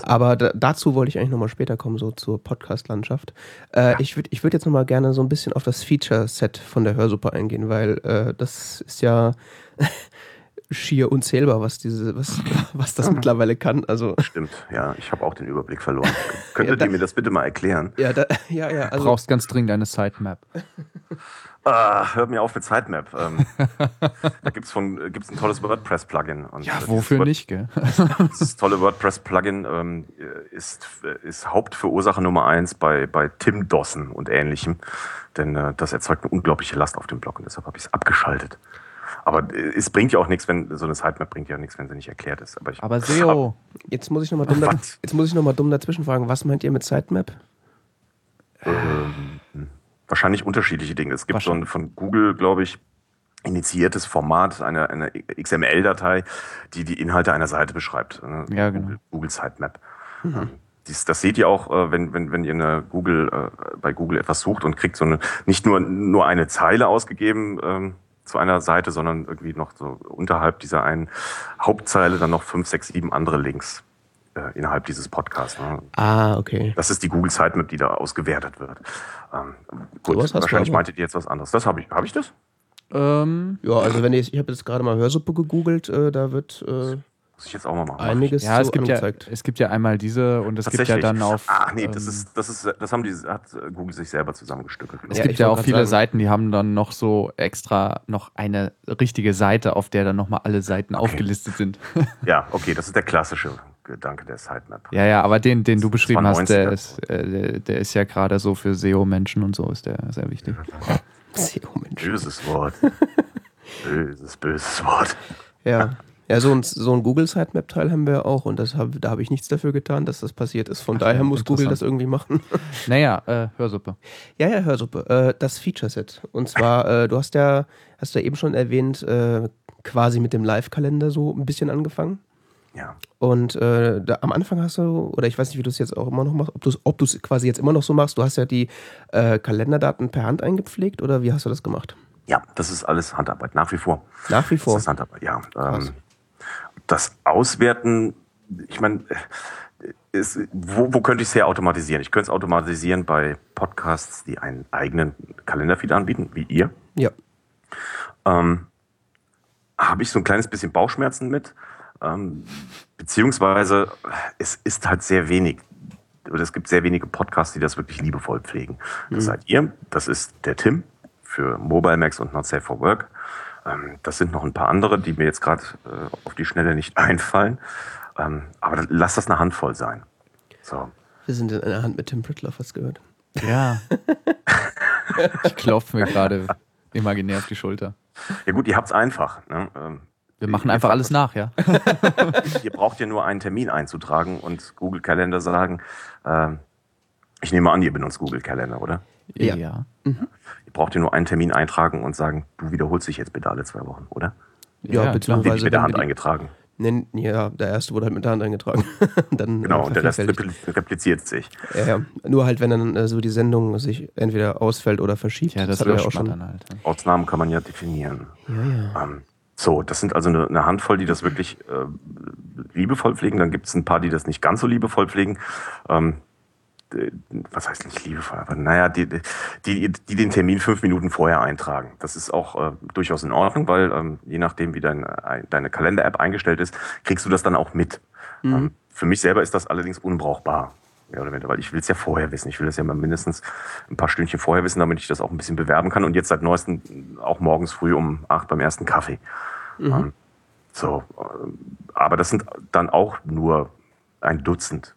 A: Aber da, dazu wollte ich eigentlich nochmal später kommen, so zur Podcast-Landschaft. Äh, ja. Ich würde ich würd jetzt nochmal gerne so ein bisschen auf das Feature-Set von der Hörsuppe eingehen, weil äh, das ist ja schier unzählbar, was diese, was, was das mittlerweile kann. Also
C: Stimmt, ja, ich habe auch den Überblick verloren. Könntet ja, ihr mir das bitte mal erklären?
A: Ja, da, ja, ja.
B: Also, du brauchst ganz dringend eine Sitemap.
C: Ah, hör mir auf mit Sitemap. Ähm, da gibt es gibt's ein tolles WordPress-Plugin.
B: Ja, wofür
C: Word
B: nicht, gell?
C: das tolle WordPress-Plugin ähm, ist, ist Hauptverursacher Nummer eins bei, bei Tim Dossen und ähnlichem. Denn äh, das erzeugt eine unglaubliche Last auf dem Blog und deshalb habe ich es abgeschaltet. Aber äh, es bringt ja auch nichts, wenn so eine Sitemap bringt ja nichts, wenn sie nicht erklärt ist. Aber, ich,
B: aber SEO.
A: Ab, jetzt muss ich nochmal dumm, da, noch dumm dazwischen fragen. Was meint ihr mit Sitemap?
C: Ähm, wahrscheinlich unterschiedliche Dinge. Es gibt so ein von Google, glaube ich, initiiertes Format, eine, eine XML-Datei, die die Inhalte einer Seite beschreibt.
B: Ja, genau.
C: Google, Google Sitemap. Mhm. Dies, das seht ihr auch, äh, wenn, wenn, wenn ihr eine Google, äh, bei Google etwas sucht und kriegt so eine, nicht nur, nur eine Zeile ausgegeben ähm, zu einer Seite, sondern irgendwie noch so unterhalb dieser einen Hauptzeile dann noch fünf, sechs, sieben andere Links äh, innerhalb dieses Podcasts. Ne?
A: Ah, okay.
C: Das ist die Google Sitemap, die da ausgewertet wird. Ähm, gut, so wahrscheinlich meintet ihr jetzt was anderes. Das habe ich. Habe ich das?
A: Ähm, ja, also wenn ich, ich habe jetzt gerade mal Hörsuppe gegoogelt, äh, da wird äh,
C: muss ich jetzt auch mal machen.
A: Einiges
B: ja, es gibt angezeigt. ja, es gibt ja einmal diese und es gibt ja dann auf.
C: Ach nee, das ähm, ist, das ist, das haben die, hat Google sich selber zusammengestückelt.
B: Es ja, gibt ja auch viele sagen. Seiten, die haben dann noch so extra noch eine richtige Seite, auf der dann nochmal alle Seiten okay. aufgelistet sind.
C: ja, okay, das ist der klassische Gedanke der Sitemap.
B: Ja, ja, aber den, den du beschrieben hast, der ist, äh, der ist ja gerade so für SEO-Menschen und so ist der sehr wichtig.
C: SEO-Menschen. Böses Wort. böses, böses Wort.
A: Ja. Ja, so ein, so ein Google Sitemap-Teil haben wir auch und das hab, da habe ich nichts dafür getan, dass das passiert ist. Von Ach, daher muss Google das irgendwie machen.
B: Naja, äh, Hörsuppe.
A: Ja, ja, Hörsuppe. Äh, das Feature-Set. Und zwar, äh, du hast ja, hast ja eben schon erwähnt, äh, quasi mit dem Live-Kalender so ein bisschen angefangen.
C: Ja.
A: Und äh, da, am Anfang hast du, oder ich weiß nicht, wie du es jetzt auch immer noch machst, ob du es quasi jetzt immer noch so machst, du hast ja die äh, Kalenderdaten per Hand eingepflegt oder wie hast du das gemacht?
C: Ja, das ist alles Handarbeit, nach wie vor.
A: Nach wie vor?
C: Das ist Handarbeit, ja. Ähm, das Auswerten, ich meine, ist, wo, wo könnte ich es her automatisieren? Ich könnte es automatisieren bei Podcasts, die einen eigenen Kalenderfeed anbieten, wie ihr.
A: Ja.
C: Ähm, Habe ich so ein kleines bisschen Bauchschmerzen mit. Ähm, beziehungsweise es ist halt sehr wenig. Oder es gibt sehr wenige Podcasts, die das wirklich liebevoll pflegen. Das mhm. seid ihr, das ist der Tim für Mobile Max und Not Safe for Work. Ähm, das sind noch ein paar andere, die mir jetzt gerade äh, auf die Schnelle nicht einfallen. Ähm, aber lass das eine Handvoll sein. So.
A: Wir sind in einer Hand mit Tim Pritloff, hast gehört?
B: Ja. ich klopfe mir gerade imaginär auf die Schulter.
C: Ja gut, ihr habt es einfach. Ne?
B: Wir machen einfach alles nach, ja.
C: ihr braucht ja nur einen Termin einzutragen und Google Kalender sagen, äh, ich nehme an, ihr benutzt Google Kalender, oder?
B: Ja. ja. Mhm.
C: Ihr braucht ja nur einen Termin eintragen und sagen, du wiederholst dich jetzt bitte alle zwei Wochen, oder?
A: Ja, ja beziehungsweise.
C: mit der Hand eingetragen.
A: Nein, ja, der erste wurde halt mit der Hand eingetragen.
C: dann, genau, und der Rest repliziert sich.
A: Ja, ja. Nur halt, wenn dann äh, so die Sendung sich entweder ausfällt oder verschiebt.
B: Ja, das, das ja auch schon. Dann halt.
C: Ausnahmen kann man ja definieren.
A: Ja, ja. Ähm,
C: So, das sind also eine, eine Handvoll, die das wirklich äh, liebevoll pflegen. Dann gibt es ein paar, die das nicht ganz so liebevoll pflegen. Ähm, was heißt nicht liebevoll, aber naja, die, die, die den Termin fünf Minuten vorher eintragen. Das ist auch äh, durchaus in Ordnung, weil ähm, je nachdem, wie dein, deine Kalender-App eingestellt ist, kriegst du das dann auch mit. Mhm. Ähm, für mich selber ist das allerdings unbrauchbar. Mehr oder weniger, weil ich will es ja vorher wissen. Ich will das ja mal mindestens ein paar Stündchen vorher wissen, damit ich das auch ein bisschen bewerben kann. Und jetzt seit neuestem auch morgens früh um acht beim ersten Kaffee. Mhm. Ähm, so, äh, aber das sind dann auch nur ein Dutzend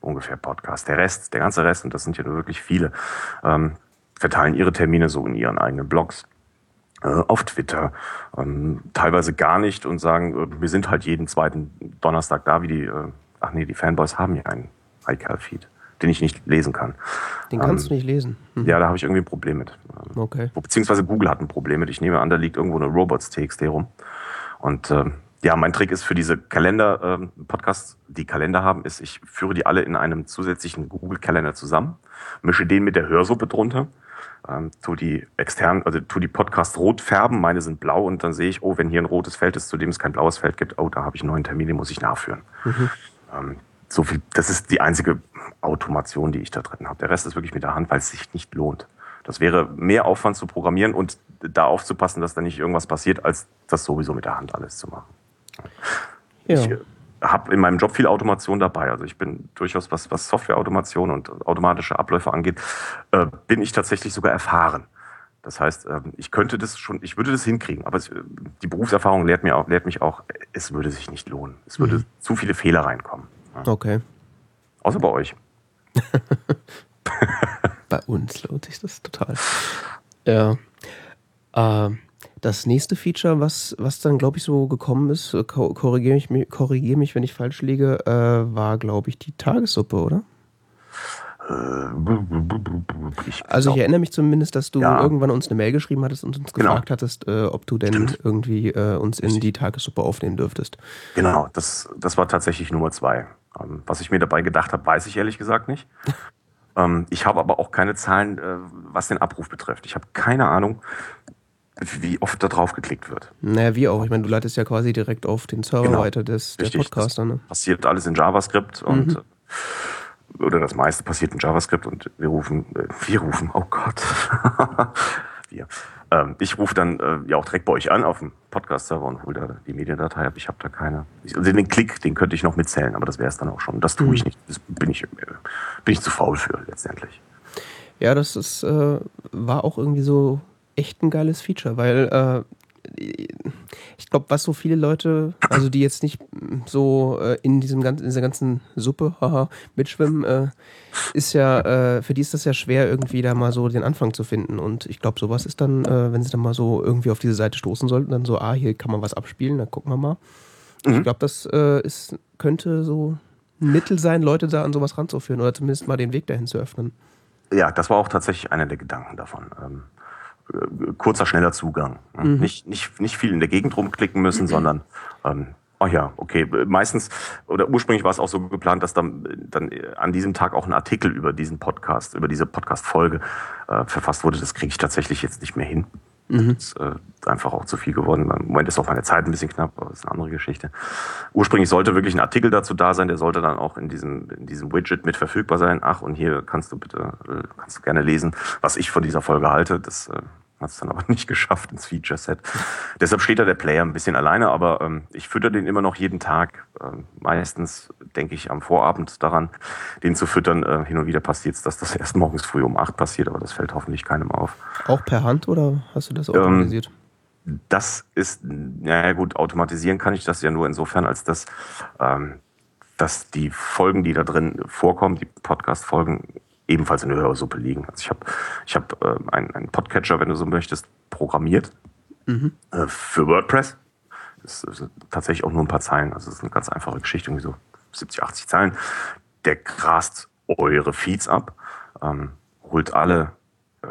C: ungefähr Podcasts. Der Rest, der ganze Rest, und das sind ja nur wirklich viele, ähm, verteilen ihre Termine so in ihren eigenen Blogs äh, auf Twitter, ähm, teilweise gar nicht und sagen, äh, wir sind halt jeden zweiten Donnerstag da, wie die, äh, ach nee, die Fanboys haben ja einen iCal-Feed, den ich nicht lesen kann.
A: Den kannst ähm, du nicht lesen?
C: Mhm. Ja, da habe ich irgendwie ein Problem mit.
A: Okay.
C: Beziehungsweise Google hat ein Problem mit. Ich nehme an, da liegt irgendwo eine Robots.txt rum. Und äh, ja, mein Trick ist für diese Kalender-Podcasts, ähm, die Kalender haben, ist, ich führe die alle in einem zusätzlichen Google-Kalender zusammen, mische den mit der Hörsuppe drunter, ähm, tu die extern, also tu die Podcasts rot färben, meine sind blau und dann sehe ich, oh, wenn hier ein rotes Feld ist, zu dem es kein blaues Feld gibt, oh, da habe ich einen neuen Termin, den muss ich nachführen. Mhm. Ähm, so viel, das ist die einzige Automation, die ich da drin habe. Der Rest ist wirklich mit der Hand, weil es sich nicht lohnt. Das wäre mehr Aufwand zu programmieren und da aufzupassen, dass da nicht irgendwas passiert, als das sowieso mit der Hand alles zu machen. Ja. Ich habe in meinem Job viel Automation dabei. Also ich bin durchaus, was, was Softwareautomation und automatische Abläufe angeht, äh, bin ich tatsächlich sogar erfahren. Das heißt, äh, ich könnte das schon, ich würde das hinkriegen, aber es, die Berufserfahrung lehrt, mir auch, lehrt mich auch, es würde sich nicht lohnen. Es würde mhm. zu viele Fehler reinkommen.
A: Okay.
C: Außer bei euch.
A: bei uns lohnt sich das total. Ja. Ähm, das nächste Feature, was, was dann, glaube ich, so gekommen ist, äh, korrigiere mich, korrigier mich, wenn ich falsch liege, äh, war, glaube ich, die Tagessuppe, oder? Ich also ich erinnere mich zumindest, dass du ja. irgendwann uns eine Mail geschrieben hattest und uns genau. gefragt hattest, äh, ob du denn Stimmt. irgendwie äh, uns in die Tagessuppe aufnehmen dürftest.
C: Genau, das, das war tatsächlich Nummer zwei. Ähm, was ich mir dabei gedacht habe, weiß ich ehrlich gesagt nicht. ähm, ich habe aber auch keine Zahlen, äh, was den Abruf betrifft. Ich habe keine Ahnung, wie oft da drauf geklickt wird.
A: Naja, wie auch. Ich meine, du leitest ja quasi direkt auf den Server genau. weiter des, der Podcaster. Ne?
C: passiert alles in JavaScript und mhm. Äh, oder das meiste passiert in JavaScript und wir rufen, äh, wir rufen, oh Gott. wir. Ähm, ich rufe dann äh, ja auch direkt bei euch an auf dem Podcast-Server und hole da die Mediendatei ab. Ich habe da keine. Also den Klick, den könnte ich noch mitzählen, aber das wäre es dann auch schon. Das tue ich mhm. nicht. Das bin ich, äh, bin ich zu faul für letztendlich.
A: Ja, das ist, äh, war auch irgendwie so echt ein geiles Feature, weil äh, ich glaube, was so viele Leute, also die jetzt nicht so äh, in diesem ganzen, in dieser ganzen Suppe haha, mitschwimmen, äh, ist ja, äh, für die ist das ja schwer, irgendwie da mal so den Anfang zu finden. Und ich glaube, sowas ist dann, äh, wenn sie dann mal so irgendwie auf diese Seite stoßen sollten, dann so, ah, hier kann man was abspielen, dann gucken wir mal. Mhm. Ich glaube, das äh, ist, könnte so ein Mittel sein, Leute da an sowas ranzuführen oder zumindest mal den Weg dahin zu öffnen.
C: Ja, das war auch tatsächlich einer der Gedanken davon. Ähm kurzer, schneller Zugang. Mhm. Nicht, nicht, nicht viel in der Gegend rumklicken müssen, mhm. sondern ähm, Ach ja, okay. Meistens oder ursprünglich war es auch so geplant, dass dann, dann an diesem Tag auch ein Artikel über diesen Podcast, über diese Podcast-Folge äh, verfasst wurde. Das kriege ich tatsächlich jetzt nicht mehr hin. Mhm. Das ist äh, einfach auch zu viel geworden. Im Moment ist auch meine Zeit ein bisschen knapp, aber das ist eine andere Geschichte. Ursprünglich sollte wirklich ein Artikel dazu da sein, der sollte dann auch in diesem, in diesem Widget mit verfügbar sein. Ach, und hier kannst du bitte, äh, kannst du gerne lesen, was ich von dieser Folge halte. Das äh, hat es dann aber nicht geschafft ins Feature-Set. Deshalb steht da der Player ein bisschen alleine, aber ähm, ich fütter den immer noch jeden Tag. Ähm, meistens denke ich am Vorabend daran, den zu füttern. Äh, hin und wieder passiert es, dass das erst morgens früh um acht passiert, aber das fällt hoffentlich keinem auf.
A: Auch per Hand oder hast du das ähm, automatisiert?
C: Ähm, das ist, naja gut, automatisieren kann ich das ja nur insofern, als dass, ähm, dass die Folgen, die da drin vorkommen, die Podcast-Folgen, ebenfalls in der Hörsuppe liegen. Also ich habe ich hab, äh, einen, einen Podcatcher, wenn du so möchtest, programmiert mhm. äh, für WordPress. Das ist tatsächlich auch nur ein paar Zeilen. Also es ist eine ganz einfache Geschichte, irgendwie so 70, 80 Zeilen. Der grast eure Feeds ab, ähm, holt alle äh,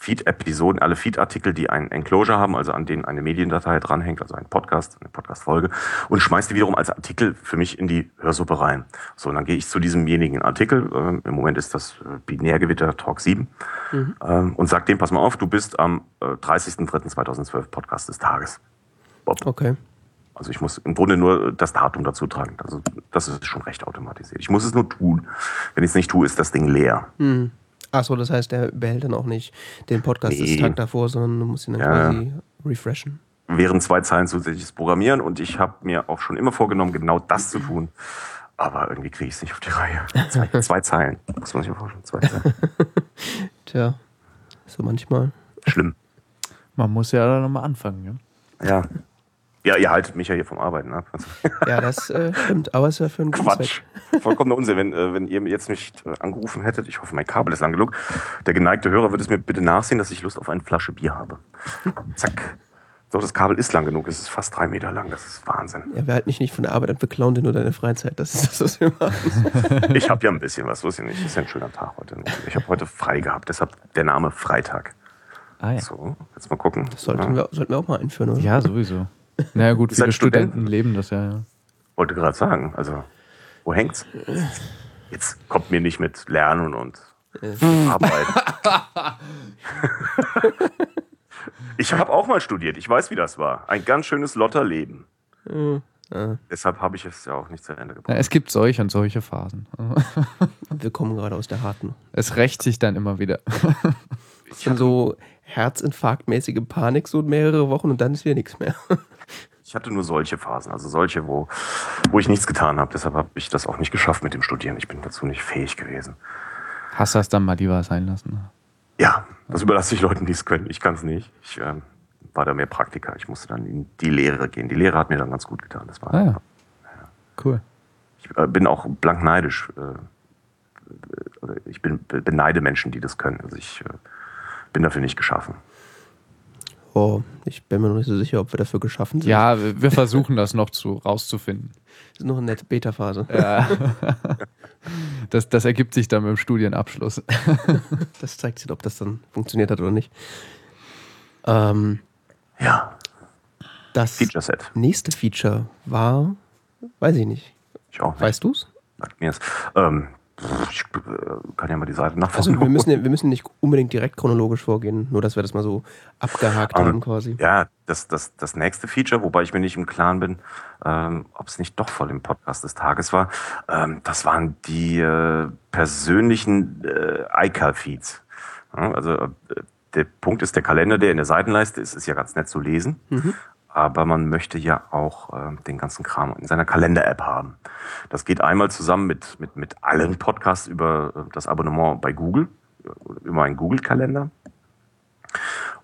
C: Feed-Episoden, alle Feed-Artikel, die ein Enclosure haben, also an denen eine Mediendatei dranhängt, also ein Podcast, eine Podcast-Folge, und schmeißt die wiederum als Artikel für mich in die Hörsuppe rein. So, und dann gehe ich zu diesemjenigen Artikel, äh, im Moment ist das äh, Binärgewitter Talk 7, mhm. ähm, und sag dem, pass mal auf, du bist am äh, 30.03.2012 Podcast des Tages. Bob.
A: Okay.
C: Also ich muss im Grunde nur das Datum dazu tragen. Also das ist schon recht automatisiert. Ich muss es nur tun. Wenn ich es nicht tue, ist das Ding leer.
A: Hm. Achso, das heißt, der behält dann auch nicht den Podcast nee. des Tag davor, sondern du musst ihn dann ja. quasi refreshen.
C: Wären zwei Zeilen zusätzliches Programmieren und ich habe mir auch schon immer vorgenommen, genau das zu tun. Aber irgendwie kriege ich es nicht auf die Reihe. Zwei, zwei Zeilen. Muss man sich mal vorstellen. Zwei Zeilen.
A: Tja, so manchmal.
C: Schlimm.
B: Man muss ja dann nochmal anfangen,
C: ja? Ja. Ja, ihr haltet mich ja hier vom Arbeiten ab.
A: Ja, das äh, stimmt, aber es ist ja für einen
C: Quatsch. Vollkommener Unsinn. Wenn, äh, wenn ihr jetzt nicht äh, angerufen hättet, ich hoffe, mein Kabel ist lang genug, der geneigte Hörer würde es mir bitte nachsehen, dass ich Lust auf eine Flasche Bier habe. Zack. So, das Kabel ist lang genug, es ist fast drei Meter lang, das ist Wahnsinn.
A: Ja, wir halten dich nicht von der Arbeit ab, wir klauen dir nur deine Freizeit, das ist das, was wir
C: machen. ich habe ja ein bisschen was, so ist ja nicht, ist ja ein schöner Tag heute. Ich habe heute frei gehabt, deshalb der Name Freitag.
B: Ah, ja.
C: So, jetzt mal gucken.
A: Das sollten, ja. wir, sollten wir auch mal einführen, oder?
B: Ja, sowieso. Naja, gut, viele Studenten, Studenten leben das ja. ja.
C: Wollte gerade sagen, also, wo hängt's? Jetzt kommt mir nicht mit Lernen und Arbeiten. ich habe auch mal studiert, ich weiß, wie das war. Ein ganz schönes Lotterleben. Mhm. Ja. Deshalb habe ich es ja auch nicht zu Ende gebracht.
B: Ja, es gibt solche und solche Phasen.
A: Wir kommen gerade aus der harten.
B: Es rächt sich dann immer wieder.
A: Ich bin so herzinfarktmäßige Panik so mehrere Wochen und dann ist wieder nichts mehr.
C: Ich hatte nur solche Phasen, also solche, wo, wo ich nichts getan habe. Deshalb habe ich das auch nicht geschafft mit dem Studieren. Ich bin dazu nicht fähig gewesen.
B: Hast du das dann mal lieber sein lassen?
C: Ja, das überlasse ich Leuten, die es können. Ich kann es nicht. Ich ähm, war da mehr Praktiker. Ich musste dann in die Lehre gehen. Die Lehre hat mir dann ganz gut getan. Das war,
B: ah, ja. Ja. Cool.
C: Ich äh, bin auch blank neidisch. Äh, ich bin, beneide Menschen, die das können. Also ich äh, bin dafür nicht geschaffen.
A: Oh, ich bin mir noch nicht so sicher, ob wir dafür geschaffen sind.
B: Ja, wir versuchen das noch zu, rauszufinden.
A: Das ist noch eine nette Beta-Phase.
B: Ja. Das, das ergibt sich dann mit dem Studienabschluss.
A: Das zeigt sich, ob das dann funktioniert hat oder nicht. Ähm,
C: ja.
A: Das
C: Feature Set.
A: nächste Feature war, weiß ich nicht.
C: Ich auch nicht.
A: Weißt du es?
C: Sagt mir es. Ähm, ich äh, kann ja mal die Seite nachfassen.
A: Also wir müssen, wir müssen nicht unbedingt direkt chronologisch vorgehen, nur dass wir das mal so abgehakt um, haben quasi.
C: Ja, das, das, das nächste Feature, wobei ich mir nicht im Klaren bin, ähm, ob es nicht doch voll im Podcast des Tages war, ähm, das waren die äh, persönlichen äh, iCal-Feeds. Ja, also äh, der Punkt ist, der Kalender, der in der Seitenleiste ist, ist ja ganz nett zu lesen. Mhm aber man möchte ja auch äh, den ganzen Kram in seiner Kalender-App haben. Das geht einmal zusammen mit, mit, mit allen Podcasts über äh, das Abonnement bei Google, über einen Google-Kalender.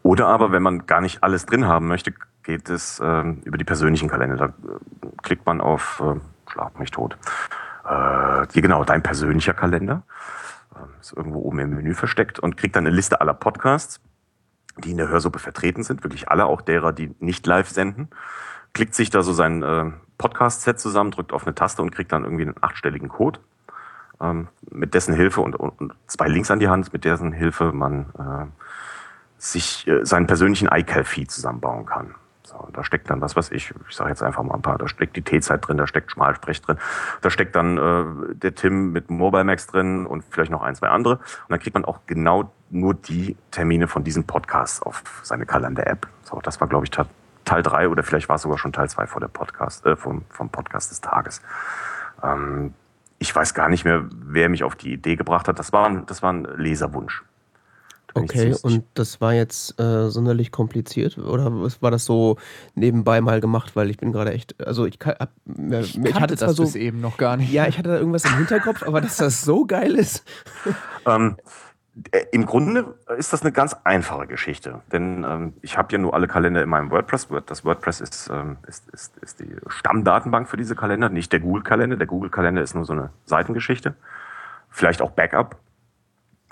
C: Oder aber, wenn man gar nicht alles drin haben möchte, geht es äh, über die persönlichen Kalender. Da äh, klickt man auf, äh, schlag mich tot, äh, genau, dein persönlicher Kalender. Äh, ist irgendwo oben im Menü versteckt und kriegt dann eine Liste aller Podcasts die in der Hörsuppe vertreten sind, wirklich alle, auch derer, die nicht live senden, klickt sich da so sein äh, Podcast-Set zusammen, drückt auf eine Taste und kriegt dann irgendwie einen achtstelligen Code, ähm, mit dessen Hilfe und, und, und zwei Links an die Hand, mit dessen Hilfe man äh, sich äh, seinen persönlichen iCal-Feed zusammenbauen kann. So, da steckt dann was weiß ich, ich sage jetzt einfach mal ein paar, da steckt die T-Zeit drin, da steckt Schmalsprech drin, da steckt dann äh, der Tim mit Mobile Max drin und vielleicht noch ein, zwei andere. Und dann kriegt man auch genau nur die Termine von diesem Podcast auf seine Kalender-App. So, das war, glaube ich, Teil drei oder vielleicht war es sogar schon Teil zwei vor der Podcast, äh, vom, vom Podcast des Tages. Ähm, ich weiß gar nicht mehr, wer mich auf die Idee gebracht hat. Das war, das war ein Leserwunsch.
A: Okay, und das war jetzt äh, sonderlich kompliziert oder war das so nebenbei mal gemacht, weil ich bin gerade echt, also ich, kann,
B: ich, ich hatte das so, bis eben noch gar nicht.
A: Ja, ich hatte da irgendwas im Hinterkopf, aber dass das so geil ist.
C: Ähm, äh, Im Grunde ist das eine ganz einfache Geschichte, denn ähm, ich habe ja nur alle Kalender in meinem WordPress. Das WordPress ist, ähm, ist, ist, ist die Stammdatenbank für diese Kalender, nicht der Google-Kalender. Der Google-Kalender ist nur so eine Seitengeschichte, vielleicht auch Backup.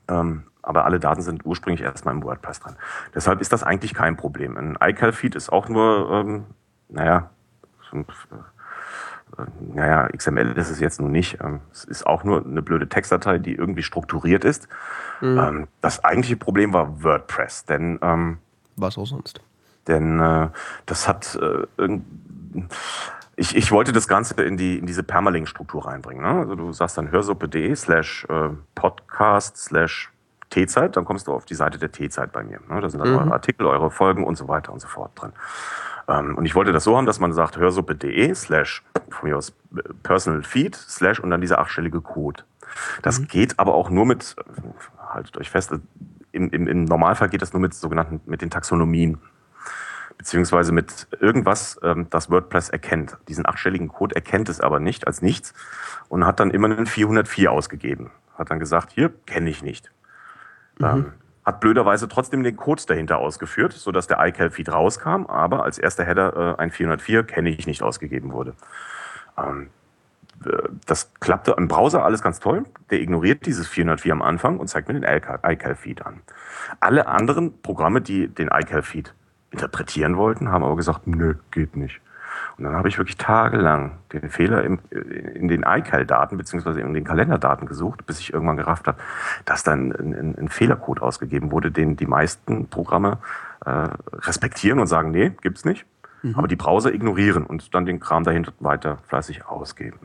C: Ähm, aber alle Daten sind ursprünglich erstmal im WordPress drin. Deshalb ist das eigentlich kein Problem. Ein iCal-Feed ist auch nur, ähm, naja, äh, naja, XML ist es jetzt nur nicht. Ähm, es ist auch nur eine blöde Textdatei, die irgendwie strukturiert ist. Mhm. Ähm, das eigentliche Problem war WordPress, denn ähm,
A: was auch sonst.
C: Denn äh, das hat äh, ich, ich wollte das Ganze in, die, in diese Permalink-Struktur reinbringen. Ne? Also du sagst dann hörsuppe.de slash äh, podcast slash T-Zeit, dann kommst du auf die Seite der T-Zeit bei mir. Ne? Da sind dann mhm. eure Artikel, eure Folgen und so weiter und so fort drin. Ähm, und ich wollte das so haben, dass man sagt, hörsuppe.de slash, von mir aus Personal Feed slash und dann dieser achtstellige Code. Das mhm. geht aber auch nur mit, haltet euch fest, im, im, im Normalfall geht das nur mit sogenannten, mit den Taxonomien beziehungsweise mit irgendwas, ähm, das WordPress erkennt. Diesen achtstelligen Code erkennt es aber nicht als nichts und hat dann immer einen 404 ausgegeben. Hat dann gesagt, hier kenne ich nicht. Mhm. Ähm, hat blöderweise trotzdem den Code dahinter ausgeführt, sodass der iCal-Feed rauskam, aber als erster Header äh, ein 404 kenne ich nicht ausgegeben wurde. Ähm, äh, das klappte im Browser alles ganz toll. Der ignoriert dieses 404 am Anfang und zeigt mir den iCal-Feed an. Alle anderen Programme, die den iCal-Feed interpretieren wollten, haben aber gesagt, nö, geht nicht. Und dann habe ich wirklich tagelang den Fehler im, in den iCal-Daten beziehungsweise in den Kalenderdaten gesucht, bis ich irgendwann gerafft habe, dass dann ein, ein, ein Fehlercode ausgegeben wurde, den die meisten Programme äh, respektieren und sagen, nee, gibt's nicht. Mhm. Aber die Browser ignorieren und dann den Kram dahinter weiter fleißig ausgeben.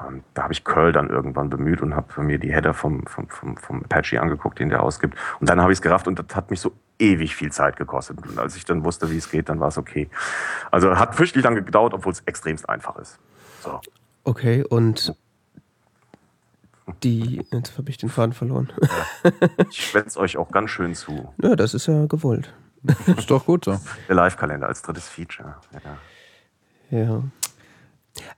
C: Ähm, da habe ich Curl dann irgendwann bemüht und habe mir die Header vom, vom, vom, vom Apache angeguckt, den der ausgibt. Und dann habe ich es gerafft und das hat mich so ewig viel Zeit gekostet. Und als ich dann wusste, wie es geht, dann war es okay. Also hat fürchterlich lange gedauert, obwohl es extremst einfach ist. So.
A: Okay, und die, jetzt habe ich den Faden verloren.
C: Ja. Ich schwätze euch auch ganz schön zu.
A: Ja, das ist ja gewollt.
B: ist doch gut so.
C: Der Live-Kalender als drittes Feature.
A: Ja. ja.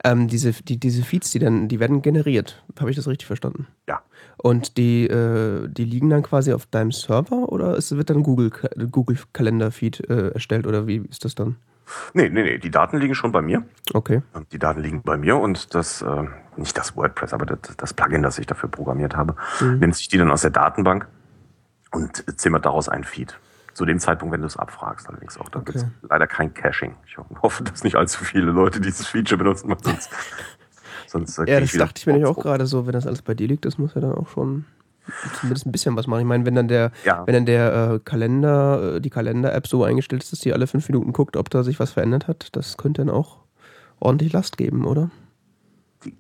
A: Ähm, diese, die, diese Feeds, die dann, die werden generiert. Habe ich das richtig verstanden?
C: Ja.
A: Und die, äh, die liegen dann quasi auf deinem Server oder es wird dann Google, Google Kalender-Feed äh, erstellt oder wie ist das dann?
C: Nee, nee, nee, die Daten liegen schon bei mir.
A: Okay.
C: Die Daten liegen bei mir und das, äh, nicht das WordPress, aber das, das Plugin, das ich dafür programmiert habe, mhm. nimmt sich die dann aus der Datenbank und zimmert daraus einen Feed. Zu dem Zeitpunkt, wenn du es abfragst, allerdings auch. Da okay. gibt es leider kein Caching. Ich hoffe, dass nicht allzu viele Leute dieses Feature benutzen, sonst,
A: sonst äh, Ja, das dachte ich mir nämlich auch gerade so, wenn das alles bei dir liegt, das muss ja dann auch schon zumindest ein bisschen was machen. Ich meine, wenn dann der, ja. wenn dann der äh, Kalender, äh, die Kalender-App so eingestellt ist, dass die alle fünf Minuten guckt, ob da sich was verändert hat, das könnte dann auch ordentlich Last geben, oder?
C: Die,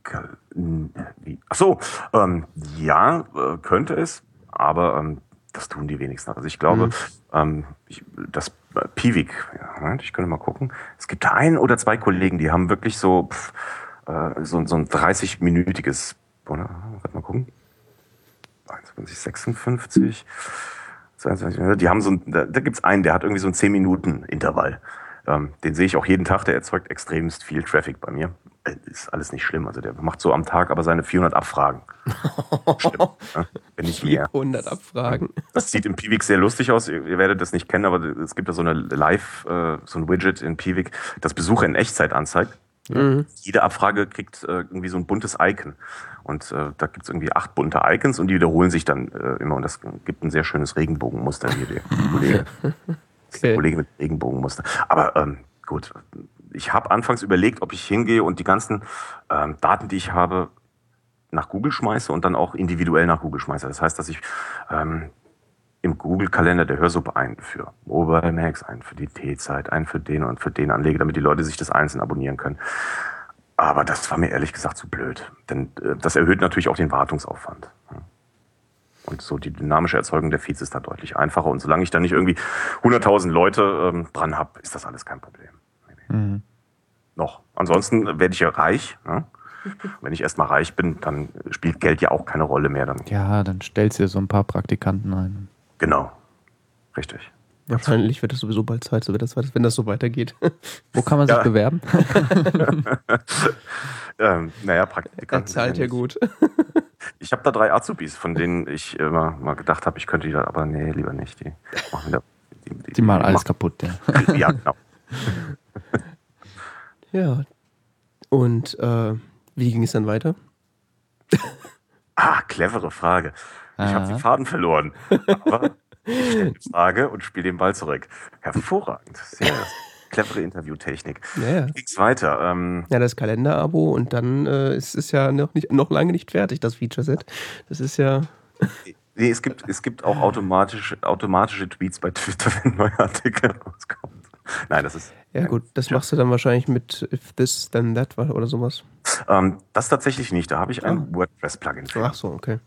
C: ach so, ähm, ja, äh, könnte es, aber ähm, das tun die wenigsten. Also ich glaube, mhm. ähm, ich, das äh, Piwik, ja, ich könnte mal gucken. Es gibt ein oder zwei Kollegen, die haben wirklich so, pff, äh, so, so ein 30-minütiges, oder? Warte mal gucken. 21, 56, 22, die haben so ein, da, da gibt es einen, der hat irgendwie so ein 10-Minuten-Intervall. Ähm, den sehe ich auch jeden Tag, der erzeugt extremst viel Traffic bei mir. Ist alles nicht schlimm. Also der macht so am Tag aber seine 400 Abfragen.
A: Stimmt, ne? Wenn nicht mehr. 400 Abfragen.
C: Das sieht im Piwik sehr lustig aus. Ihr werdet das nicht kennen, aber es gibt da so eine Live, äh, so ein Widget in Piwik, das Besucher in Echtzeit anzeigt. Mhm. Jede Abfrage kriegt äh, irgendwie so ein buntes Icon. Und äh, da gibt es irgendwie acht bunte Icons und die wiederholen sich dann äh, immer. Und das gibt ein sehr schönes Regenbogenmuster hier, der Kollege. okay. Der Kollege mit Regenbogenmuster. Aber ähm, gut, ich habe anfangs überlegt, ob ich hingehe und die ganzen ähm, Daten, die ich habe, nach Google schmeiße und dann auch individuell nach Google schmeiße. Das heißt, dass ich ähm, im Google-Kalender der Hörsuppe einen für Mobile Max, einen für die T-Zeit, einen für den und für den anlege, damit die Leute sich das einzeln abonnieren können. Aber das war mir ehrlich gesagt zu blöd. Denn äh, das erhöht natürlich auch den Wartungsaufwand. Und so die dynamische Erzeugung der Feeds ist da deutlich einfacher. Und solange ich da nicht irgendwie 100.000 Leute ähm, dran habe, ist das alles kein Problem. Mhm. Noch. Ansonsten werde ich ja reich. Ne? Wenn ich erstmal reich bin, dann spielt Geld ja auch keine Rolle mehr. Dann.
B: Ja, dann stellst du dir so ein paar Praktikanten ein.
C: Genau. Richtig.
A: Wahrscheinlich wird es sowieso bald Zeit, so wird das, wenn das so weitergeht.
B: Wo kann man sich ja. bewerben?
C: ähm, naja, Praktikanten.
A: Er zahlt ja gut.
C: Ich habe da drei Azubis, von denen ich immer mal gedacht habe, ich könnte die da, aber nee, lieber nicht. Die machen, da,
B: die, die, die machen alles kaputt,
C: ja. Ja, genau.
A: ja. Und äh, wie ging es dann weiter?
C: Ah, clevere Frage. Ich habe den Faden verloren. Aber ich stelle die Frage und spiele den Ball zurück. Hervorragend. Sehr clevere Interviewtechnik.
A: Ja, ja.
C: Wie ging's weiter? Ähm,
A: ja, das Kalenderabo und dann äh, ist es ja noch, nicht, noch lange nicht fertig, das Feature-Set. Das ist ja.
C: Nee, es gibt, es gibt auch automatische, automatische Tweets bei Twitter, wenn neue Artikel rauskommen. Nein, das ist.
A: Ja, gut, das machst du dann wahrscheinlich mit If This, Then That oder sowas.
C: Ähm, das tatsächlich nicht. Da habe ich ein ah. WordPress-Plugin
A: für. Ach so, okay.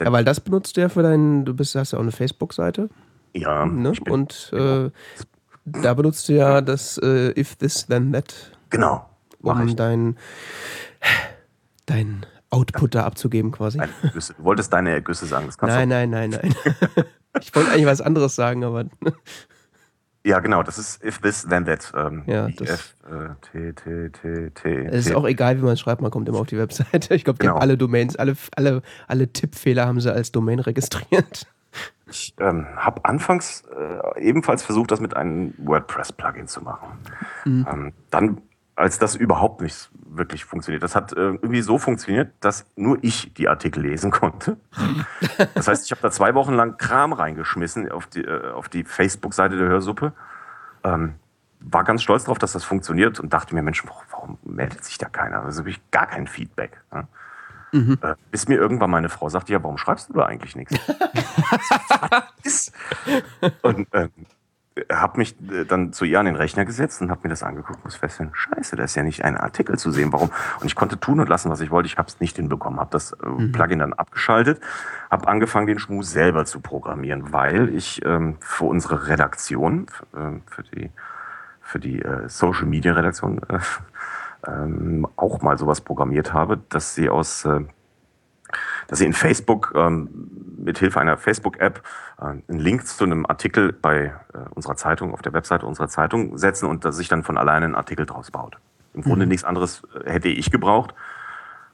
A: Ja, weil das benutzt du ja für deinen, du bist, hast ja auch eine Facebook-Seite.
C: Ja.
A: Ne? Und genau. äh, da benutzt du ja das äh, If This Then That.
C: Genau.
A: Um dein, dein Output da abzugeben quasi. Nein,
C: du wolltest deine Ergüsse sagen. Das
A: nein, nein, nein, nein, nein. ich wollte eigentlich was anderes sagen, aber.
C: Ja, genau, das ist if this, then that. Ähm,
A: ja,
C: das F, äh, T, T, T, T.
A: Es ist auch egal, wie man schreibt, man kommt immer auf die Webseite. Ich glaube, genau. alle Domains, alle, alle, alle Tippfehler haben sie als Domain registriert.
C: Ich ähm, habe anfangs äh, ebenfalls versucht, das mit einem WordPress-Plugin zu machen. Mhm. Ähm, dann als das überhaupt nicht wirklich funktioniert. Das hat äh, irgendwie so funktioniert, dass nur ich die Artikel lesen konnte. Das heißt, ich habe da zwei Wochen lang Kram reingeschmissen auf die, äh, auf die Facebook-Seite der Hörsuppe. Ähm, war ganz stolz darauf, dass das funktioniert und dachte mir, Mensch, warum meldet sich da keiner? Also habe ich gar kein Feedback. Ne? Mhm. Äh, bis mir irgendwann meine Frau sagte, ja, warum schreibst du da eigentlich nichts? und ähm, habe mich äh, dann zu ihr an den Rechner gesetzt und habe mir das angeguckt muss feststellen, scheiße, da ist ja nicht ein Artikel zu sehen. Warum? Und ich konnte tun und lassen, was ich wollte. Ich habe es nicht hinbekommen, habe das äh, mhm. Plugin dann abgeschaltet, habe angefangen, den Schmus selber zu programmieren, weil ich ähm, für unsere Redaktion, äh, für die, für die äh, Social Media Redaktion, äh, ähm, auch mal sowas programmiert habe, dass sie aus äh, dass Sie in Facebook ähm, mit Hilfe einer Facebook-App äh, einen Link zu einem Artikel bei äh, unserer Zeitung, auf der Webseite unserer Zeitung setzen und dass sich dann von alleine ein Artikel draus baut. Im Grunde mhm. nichts anderes äh, hätte ich gebraucht.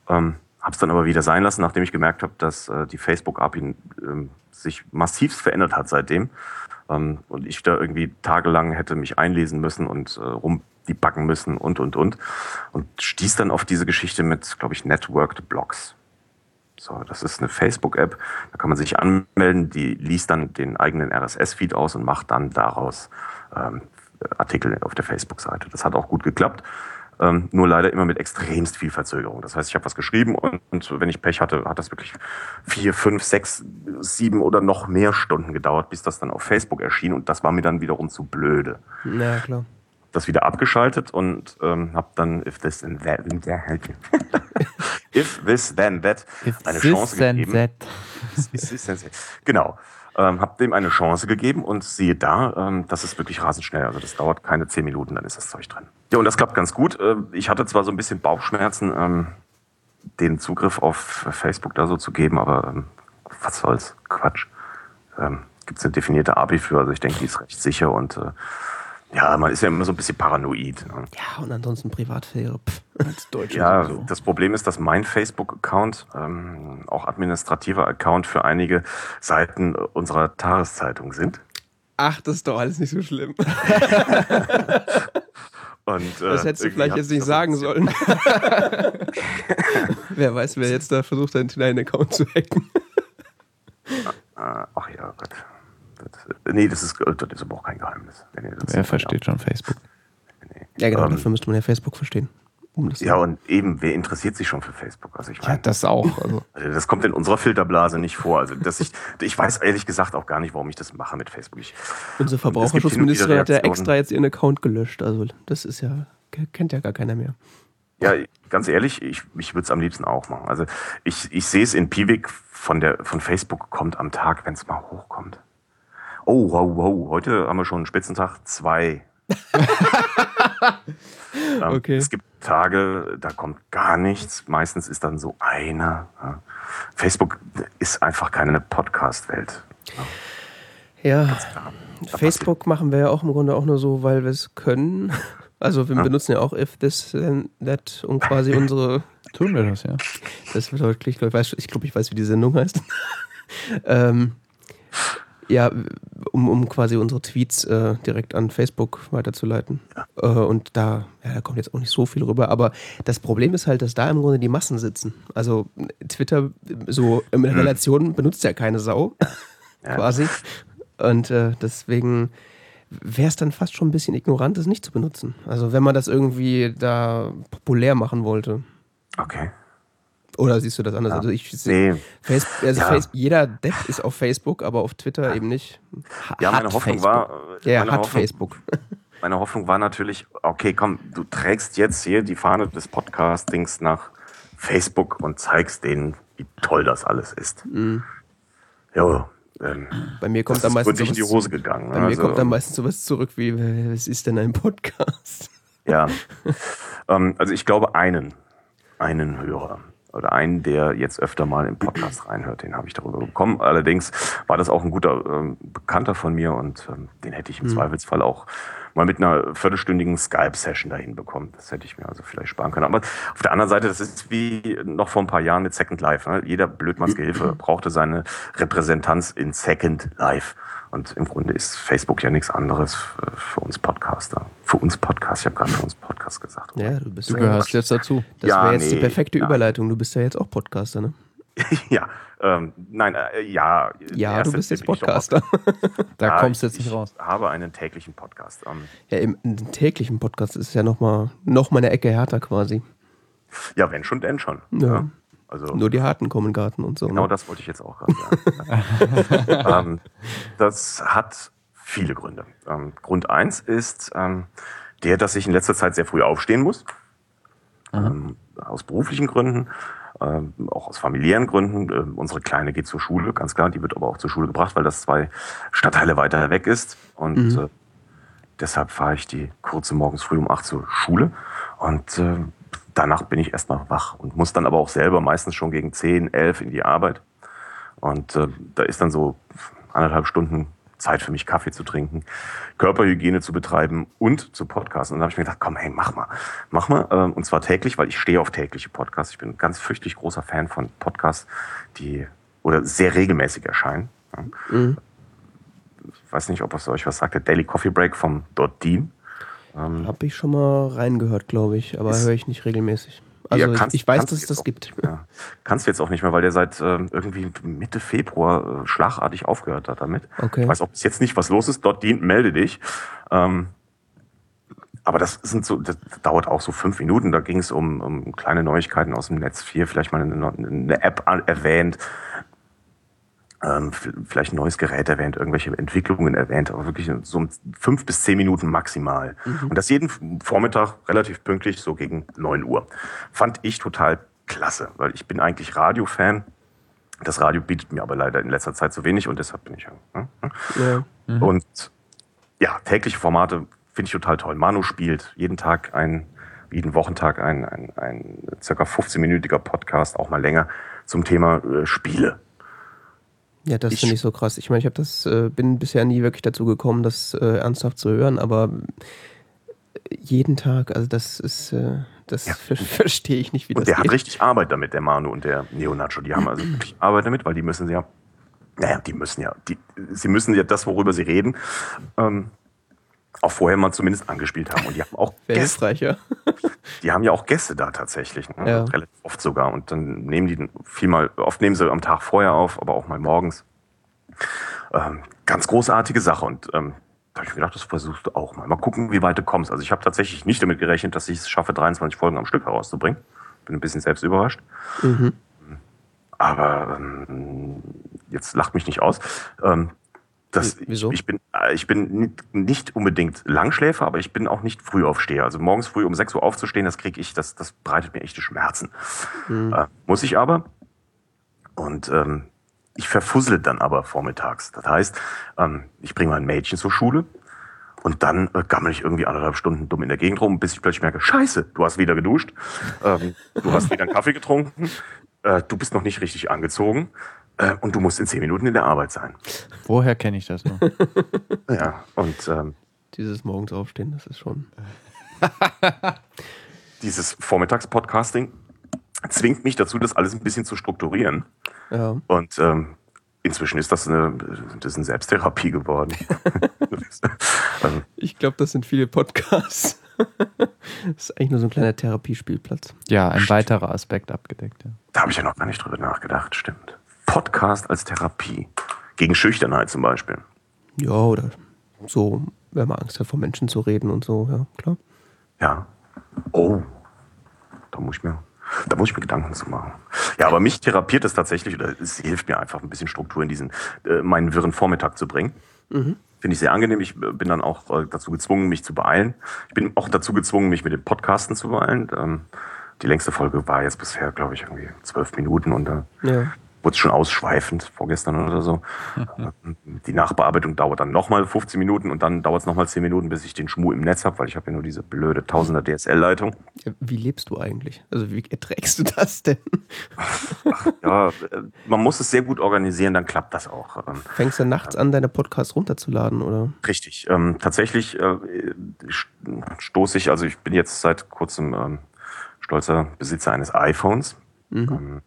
C: Ähm, habe es dann aber wieder sein lassen, nachdem ich gemerkt habe, dass äh, die Facebook-API äh, sich massivst verändert hat seitdem. Ähm, und ich da irgendwie tagelang hätte mich einlesen müssen und äh, rum die backen müssen und, und, und. Und stieß dann auf diese Geschichte mit, glaube ich, Networked Blogs. So, das ist eine Facebook-App, da kann man sich anmelden, die liest dann den eigenen RSS-Feed aus und macht dann daraus ähm, Artikel auf der Facebook-Seite. Das hat auch gut geklappt. Ähm, nur leider immer mit extremst viel Verzögerung. Das heißt, ich habe was geschrieben und, und, wenn ich Pech hatte, hat das wirklich vier, fünf, sechs, sieben oder noch mehr Stunden gedauert, bis das dann auf Facebook erschien und das war mir dann wiederum zu blöde.
A: Ja, klar
C: das wieder abgeschaltet und ähm, habe dann if this then that, if this then that if eine Chance gegeben. That. genau. Ähm, habe dem eine Chance gegeben und siehe da, ähm, das ist wirklich rasend schnell. Also das dauert keine zehn Minuten, dann ist das Zeug drin. Ja, und das klappt ganz gut. Äh, ich hatte zwar so ein bisschen Bauchschmerzen, ähm, den Zugriff auf Facebook da so zu geben, aber ähm, was soll's? Quatsch. Ähm, Gibt es eine definierte API für, also ich denke, die ist recht sicher und äh, ja, man ist ja immer so ein bisschen paranoid.
A: Ne? Ja, und ansonsten Privatsphäre. Pff,
C: als Deutsche ja, so. das Problem ist, dass mein Facebook-Account ähm, auch administrativer Account für einige Seiten unserer Tageszeitung sind.
A: Ach, das ist doch alles nicht so schlimm.
C: Und,
A: äh, das hättest du vielleicht jetzt nicht sagen sollen. wer weiß, wer jetzt da versucht, einen kleinen Account zu hacken.
C: Ach ja, Gott. Nee, das ist, das ist aber auch kein Geheimnis.
B: Wer versteht schon Facebook?
A: Nee. Ja, genau, ähm, dafür müsste man ja Facebook verstehen.
C: Um ja, und eben, wer interessiert sich schon für Facebook? Also ich meine,
B: ja, das auch. Also.
C: also. das kommt in unserer Filterblase nicht vor. Also dass ich, ich weiß ehrlich gesagt auch gar nicht, warum ich das mache mit Facebook. Ich,
A: Unsere Verbraucherschutzministerin hat ja extra jetzt ihren Account gelöscht. Also das ist ja, kennt ja gar keiner mehr.
C: Ja, ganz ehrlich, ich, ich würde es am liebsten auch machen. Also ich, ich sehe es in Piwik von, der, von Facebook kommt am Tag, wenn es mal hochkommt. Oh, wow, wow, heute haben wir schon einen Spitzentag zwei. ähm, okay. Es gibt Tage, da kommt gar nichts. Meistens ist dann so einer. Ja. Facebook ist einfach keine Podcast-Welt.
A: Ja, ja Facebook machen wir ja auch im Grunde auch nur so, weil wir es können. Also wir ja. benutzen ja auch if this then that um quasi unsere.
B: Tun wir das, ja.
A: Das wird ich, weiß, ich glaube, ich weiß, wie die Sendung heißt. ähm, ja, um, um quasi unsere Tweets äh, direkt an Facebook weiterzuleiten. Ja. Äh, und da, ja, da kommt jetzt auch nicht so viel rüber. Aber das Problem ist halt, dass da im Grunde die Massen sitzen. Also Twitter so in mhm. Relation benutzt ja keine Sau, ja. quasi. Und äh, deswegen wäre es dann fast schon ein bisschen ignorant, es nicht zu benutzen. Also wenn man das irgendwie da populär machen wollte.
C: Okay.
A: Oder siehst du das anders? Ja. Also ich sehe, nee. Facebook, also ja. Facebook, jeder Depp ist auf Facebook, aber auf Twitter eben nicht.
C: Ha ja, meine Hoffnung Facebook. war.
A: Ja, hat Hoffnung, Facebook.
C: Meine Hoffnung war natürlich, okay, komm, du trägst jetzt hier die Fahne des Podcastings nach Facebook und zeigst denen, wie toll das alles ist. Mhm.
A: Ja, ähm, bei mir kommt
C: dann
A: meistens
C: sowas, in die Hose gegangen.
A: Bei also, mir kommt dann meistens sowas zurück wie, was ist denn ein Podcast?
C: Ja, ähm, also ich glaube einen, einen Hörer oder einen, der jetzt öfter mal im Podcast reinhört, den habe ich darüber bekommen. Allerdings war das auch ein guter äh, Bekannter von mir und ähm, den hätte ich im mhm. Zweifelsfall auch mal mit einer viertelstündigen Skype-Session dahin bekommen. Das hätte ich mir also vielleicht sparen können. Aber auf der anderen Seite, das ist wie noch vor ein paar Jahren mit Second Life. Ne? Jeder Blödmannsgehilfe brauchte seine Repräsentanz in Second Life. Und im Grunde ist Facebook ja nichts anderes für uns Podcaster. Für uns Podcast, ich habe gerade für uns Podcast gesagt.
B: Oder? Ja, du bist du gehörst jetzt dazu.
A: Das ja, wäre jetzt nee, die perfekte ja. Überleitung. Du bist ja jetzt auch Podcaster, ne?
C: ja, ähm, nein, äh, ja.
A: Ja, du bist jetzt Podcaster.
B: da ja, kommst du jetzt nicht raus.
C: Ich habe einen täglichen Podcast.
A: Ähm, ja, im, im täglichen Podcast ist es ja nochmal noch mal eine Ecke härter quasi.
C: Ja, wenn schon, denn schon.
A: Ja. ja. Also, Nur die Harten kommen Garten und so.
C: Genau ne? das wollte ich jetzt auch gerade sagen. ähm, das hat viele Gründe. Ähm, Grund eins ist ähm, der, dass ich in letzter Zeit sehr früh aufstehen muss. Ähm, aus beruflichen Gründen ähm, auch aus familiären Gründen. Äh, unsere Kleine geht zur Schule, ganz klar. Die wird aber auch zur Schule gebracht, weil das zwei Stadtteile weiter weg ist. Und mhm. äh, deshalb fahre ich die kurze morgens früh um acht zur Schule. Und äh, danach bin ich erst mal wach und muss dann aber auch selber meistens schon gegen zehn, elf in die Arbeit. Und äh, da ist dann so anderthalb Stunden Zeit für mich, Kaffee zu trinken, Körperhygiene zu betreiben und zu podcasten. Und dann habe ich mir gedacht, komm, hey, mach mal. Mach mal. Ähm, und zwar täglich, weil ich stehe auf tägliche Podcasts. Ich bin ein ganz fürchterlich großer Fan von Podcasts, die oder sehr regelmäßig erscheinen. Mhm. Ich weiß nicht, ob es euch was sagt. Der Daily Coffee Break vom Dot Dean.
A: Ähm, habe ich schon mal reingehört, glaube ich, aber höre ich nicht regelmäßig. Also ja, kannst, ich, weiß, dass es das gibt.
C: Ja. Kannst du jetzt auch nicht mehr, weil der seit äh, irgendwie Mitte Februar äh, schlagartig aufgehört hat damit. Okay. Ich weiß auch bis jetzt nicht, was los ist. Dort dient, melde dich. Ähm, aber das sind so, das dauert auch so fünf Minuten. Da ging es um, um kleine Neuigkeiten aus dem Netz 4, vielleicht mal eine, eine App erwähnt, ähm, vielleicht ein neues Gerät erwähnt, irgendwelche Entwicklungen erwähnt, aber wirklich so um fünf bis zehn Minuten maximal. Mhm. Und das jeden Vormittag relativ pünktlich, so gegen neun Uhr. Fand ich total klasse, weil ich bin eigentlich Radiofan. Das Radio bietet mir aber leider in letzter Zeit zu wenig und deshalb bin ich ja. Ne? ja. Mhm. Und ja, tägliche Formate finde ich total toll. Manu spielt jeden Tag ein, jeden Wochentag ein, ein, ein circa 15-minütiger Podcast, auch mal länger, zum Thema äh, Spiele.
A: Ja, das finde ich so krass. Ich meine, ich habe das, äh, bin bisher nie wirklich dazu gekommen, das äh, ernsthaft zu hören, aber jeden Tag, also das ist, äh, das ja. ver verstehe ich nicht, wie
C: und
A: das
C: der geht. hat richtig Arbeit damit, der Manu und der Neonacho. Die haben also wirklich Arbeit damit, weil die müssen ja, naja, die müssen ja, die, sie müssen ja das, worüber sie reden, ähm, auch vorher mal zumindest angespielt haben. Und die haben auch
A: Gäste. Ja.
C: Die haben ja auch Gäste da tatsächlich. Ne? Ja. Relativ oft sogar. Und dann nehmen die viel mal, oft nehmen sie am Tag vorher auf, aber auch mal morgens. Ähm, ganz großartige Sache. Und ähm, da habe ich mir gedacht, das versuchst du auch mal. Mal gucken, wie weit du kommst. Also ich habe tatsächlich nicht damit gerechnet, dass ich es schaffe, 23 Folgen am Stück herauszubringen. Bin ein bisschen selbst überrascht. Mhm. Aber ähm, jetzt lacht mich nicht aus. Ähm, das, Wieso? Ich, bin, äh, ich bin nicht unbedingt Langschläfer, aber ich bin auch nicht Frühaufsteher. Also morgens früh um 6 Uhr aufzustehen, das kriege ich, das, das bereitet mir echte Schmerzen. Mhm. Äh, muss ich aber. Und ähm, ich verfussel dann aber vormittags. Das heißt, ähm, ich bringe mein Mädchen zur Schule und dann äh, gammel ich irgendwie anderthalb Stunden dumm in der Gegend rum, bis ich plötzlich merke, scheiße, du hast wieder geduscht, ähm, du hast wieder einen Kaffee getrunken, äh, du bist noch nicht richtig angezogen. Äh, und du musst in zehn Minuten in der Arbeit sein.
B: Woher kenne ich das noch?
C: ja, und ähm,
A: dieses morgens aufstehen, das ist schon.
C: dieses Vormittagspodcasting zwingt mich dazu, das alles ein bisschen zu strukturieren. Ja. Und ähm, inzwischen ist das eine, das ist eine Selbsttherapie geworden.
A: also, ich glaube, das sind viele Podcasts. das ist eigentlich nur so ein kleiner Therapiespielplatz.
B: Ja, ein weiterer Aspekt abgedeckt. Ja.
C: Da habe ich ja noch gar nicht drüber nachgedacht, stimmt. Podcast als Therapie. Gegen Schüchternheit zum Beispiel.
A: Ja, oder so, wenn man Angst hat, vor Menschen zu reden und so, ja, klar.
C: Ja. Oh. Da muss ich mir, da muss ich mir Gedanken zu machen. Ja, aber mich therapiert es tatsächlich, oder es hilft mir einfach ein bisschen Struktur in diesen, äh, meinen wirren Vormittag zu bringen. Mhm. Finde ich sehr angenehm. Ich bin dann auch äh, dazu gezwungen, mich zu beeilen. Ich bin auch dazu gezwungen, mich mit dem Podcasten zu beeilen. Ähm, die längste Folge war jetzt bisher, glaube ich, irgendwie zwölf Minuten und da
A: Ja.
C: Wurde es schon ausschweifend vorgestern oder so. die Nachbearbeitung dauert dann nochmal 15 Minuten und dann dauert es nochmal 10 Minuten, bis ich den Schmuh im Netz habe, weil ich habe ja nur diese blöde Tausender DSL-Leitung.
A: Wie lebst du eigentlich? Also wie erträgst du das denn?
C: Ja, äh, man muss es sehr gut organisieren, dann klappt das auch. Ähm,
A: Fängst du nachts an, deine Podcasts runterzuladen, oder?
C: Richtig. Ähm, tatsächlich äh, stoße ich, also ich bin jetzt seit kurzem ähm, stolzer Besitzer eines iPhones. Ähm,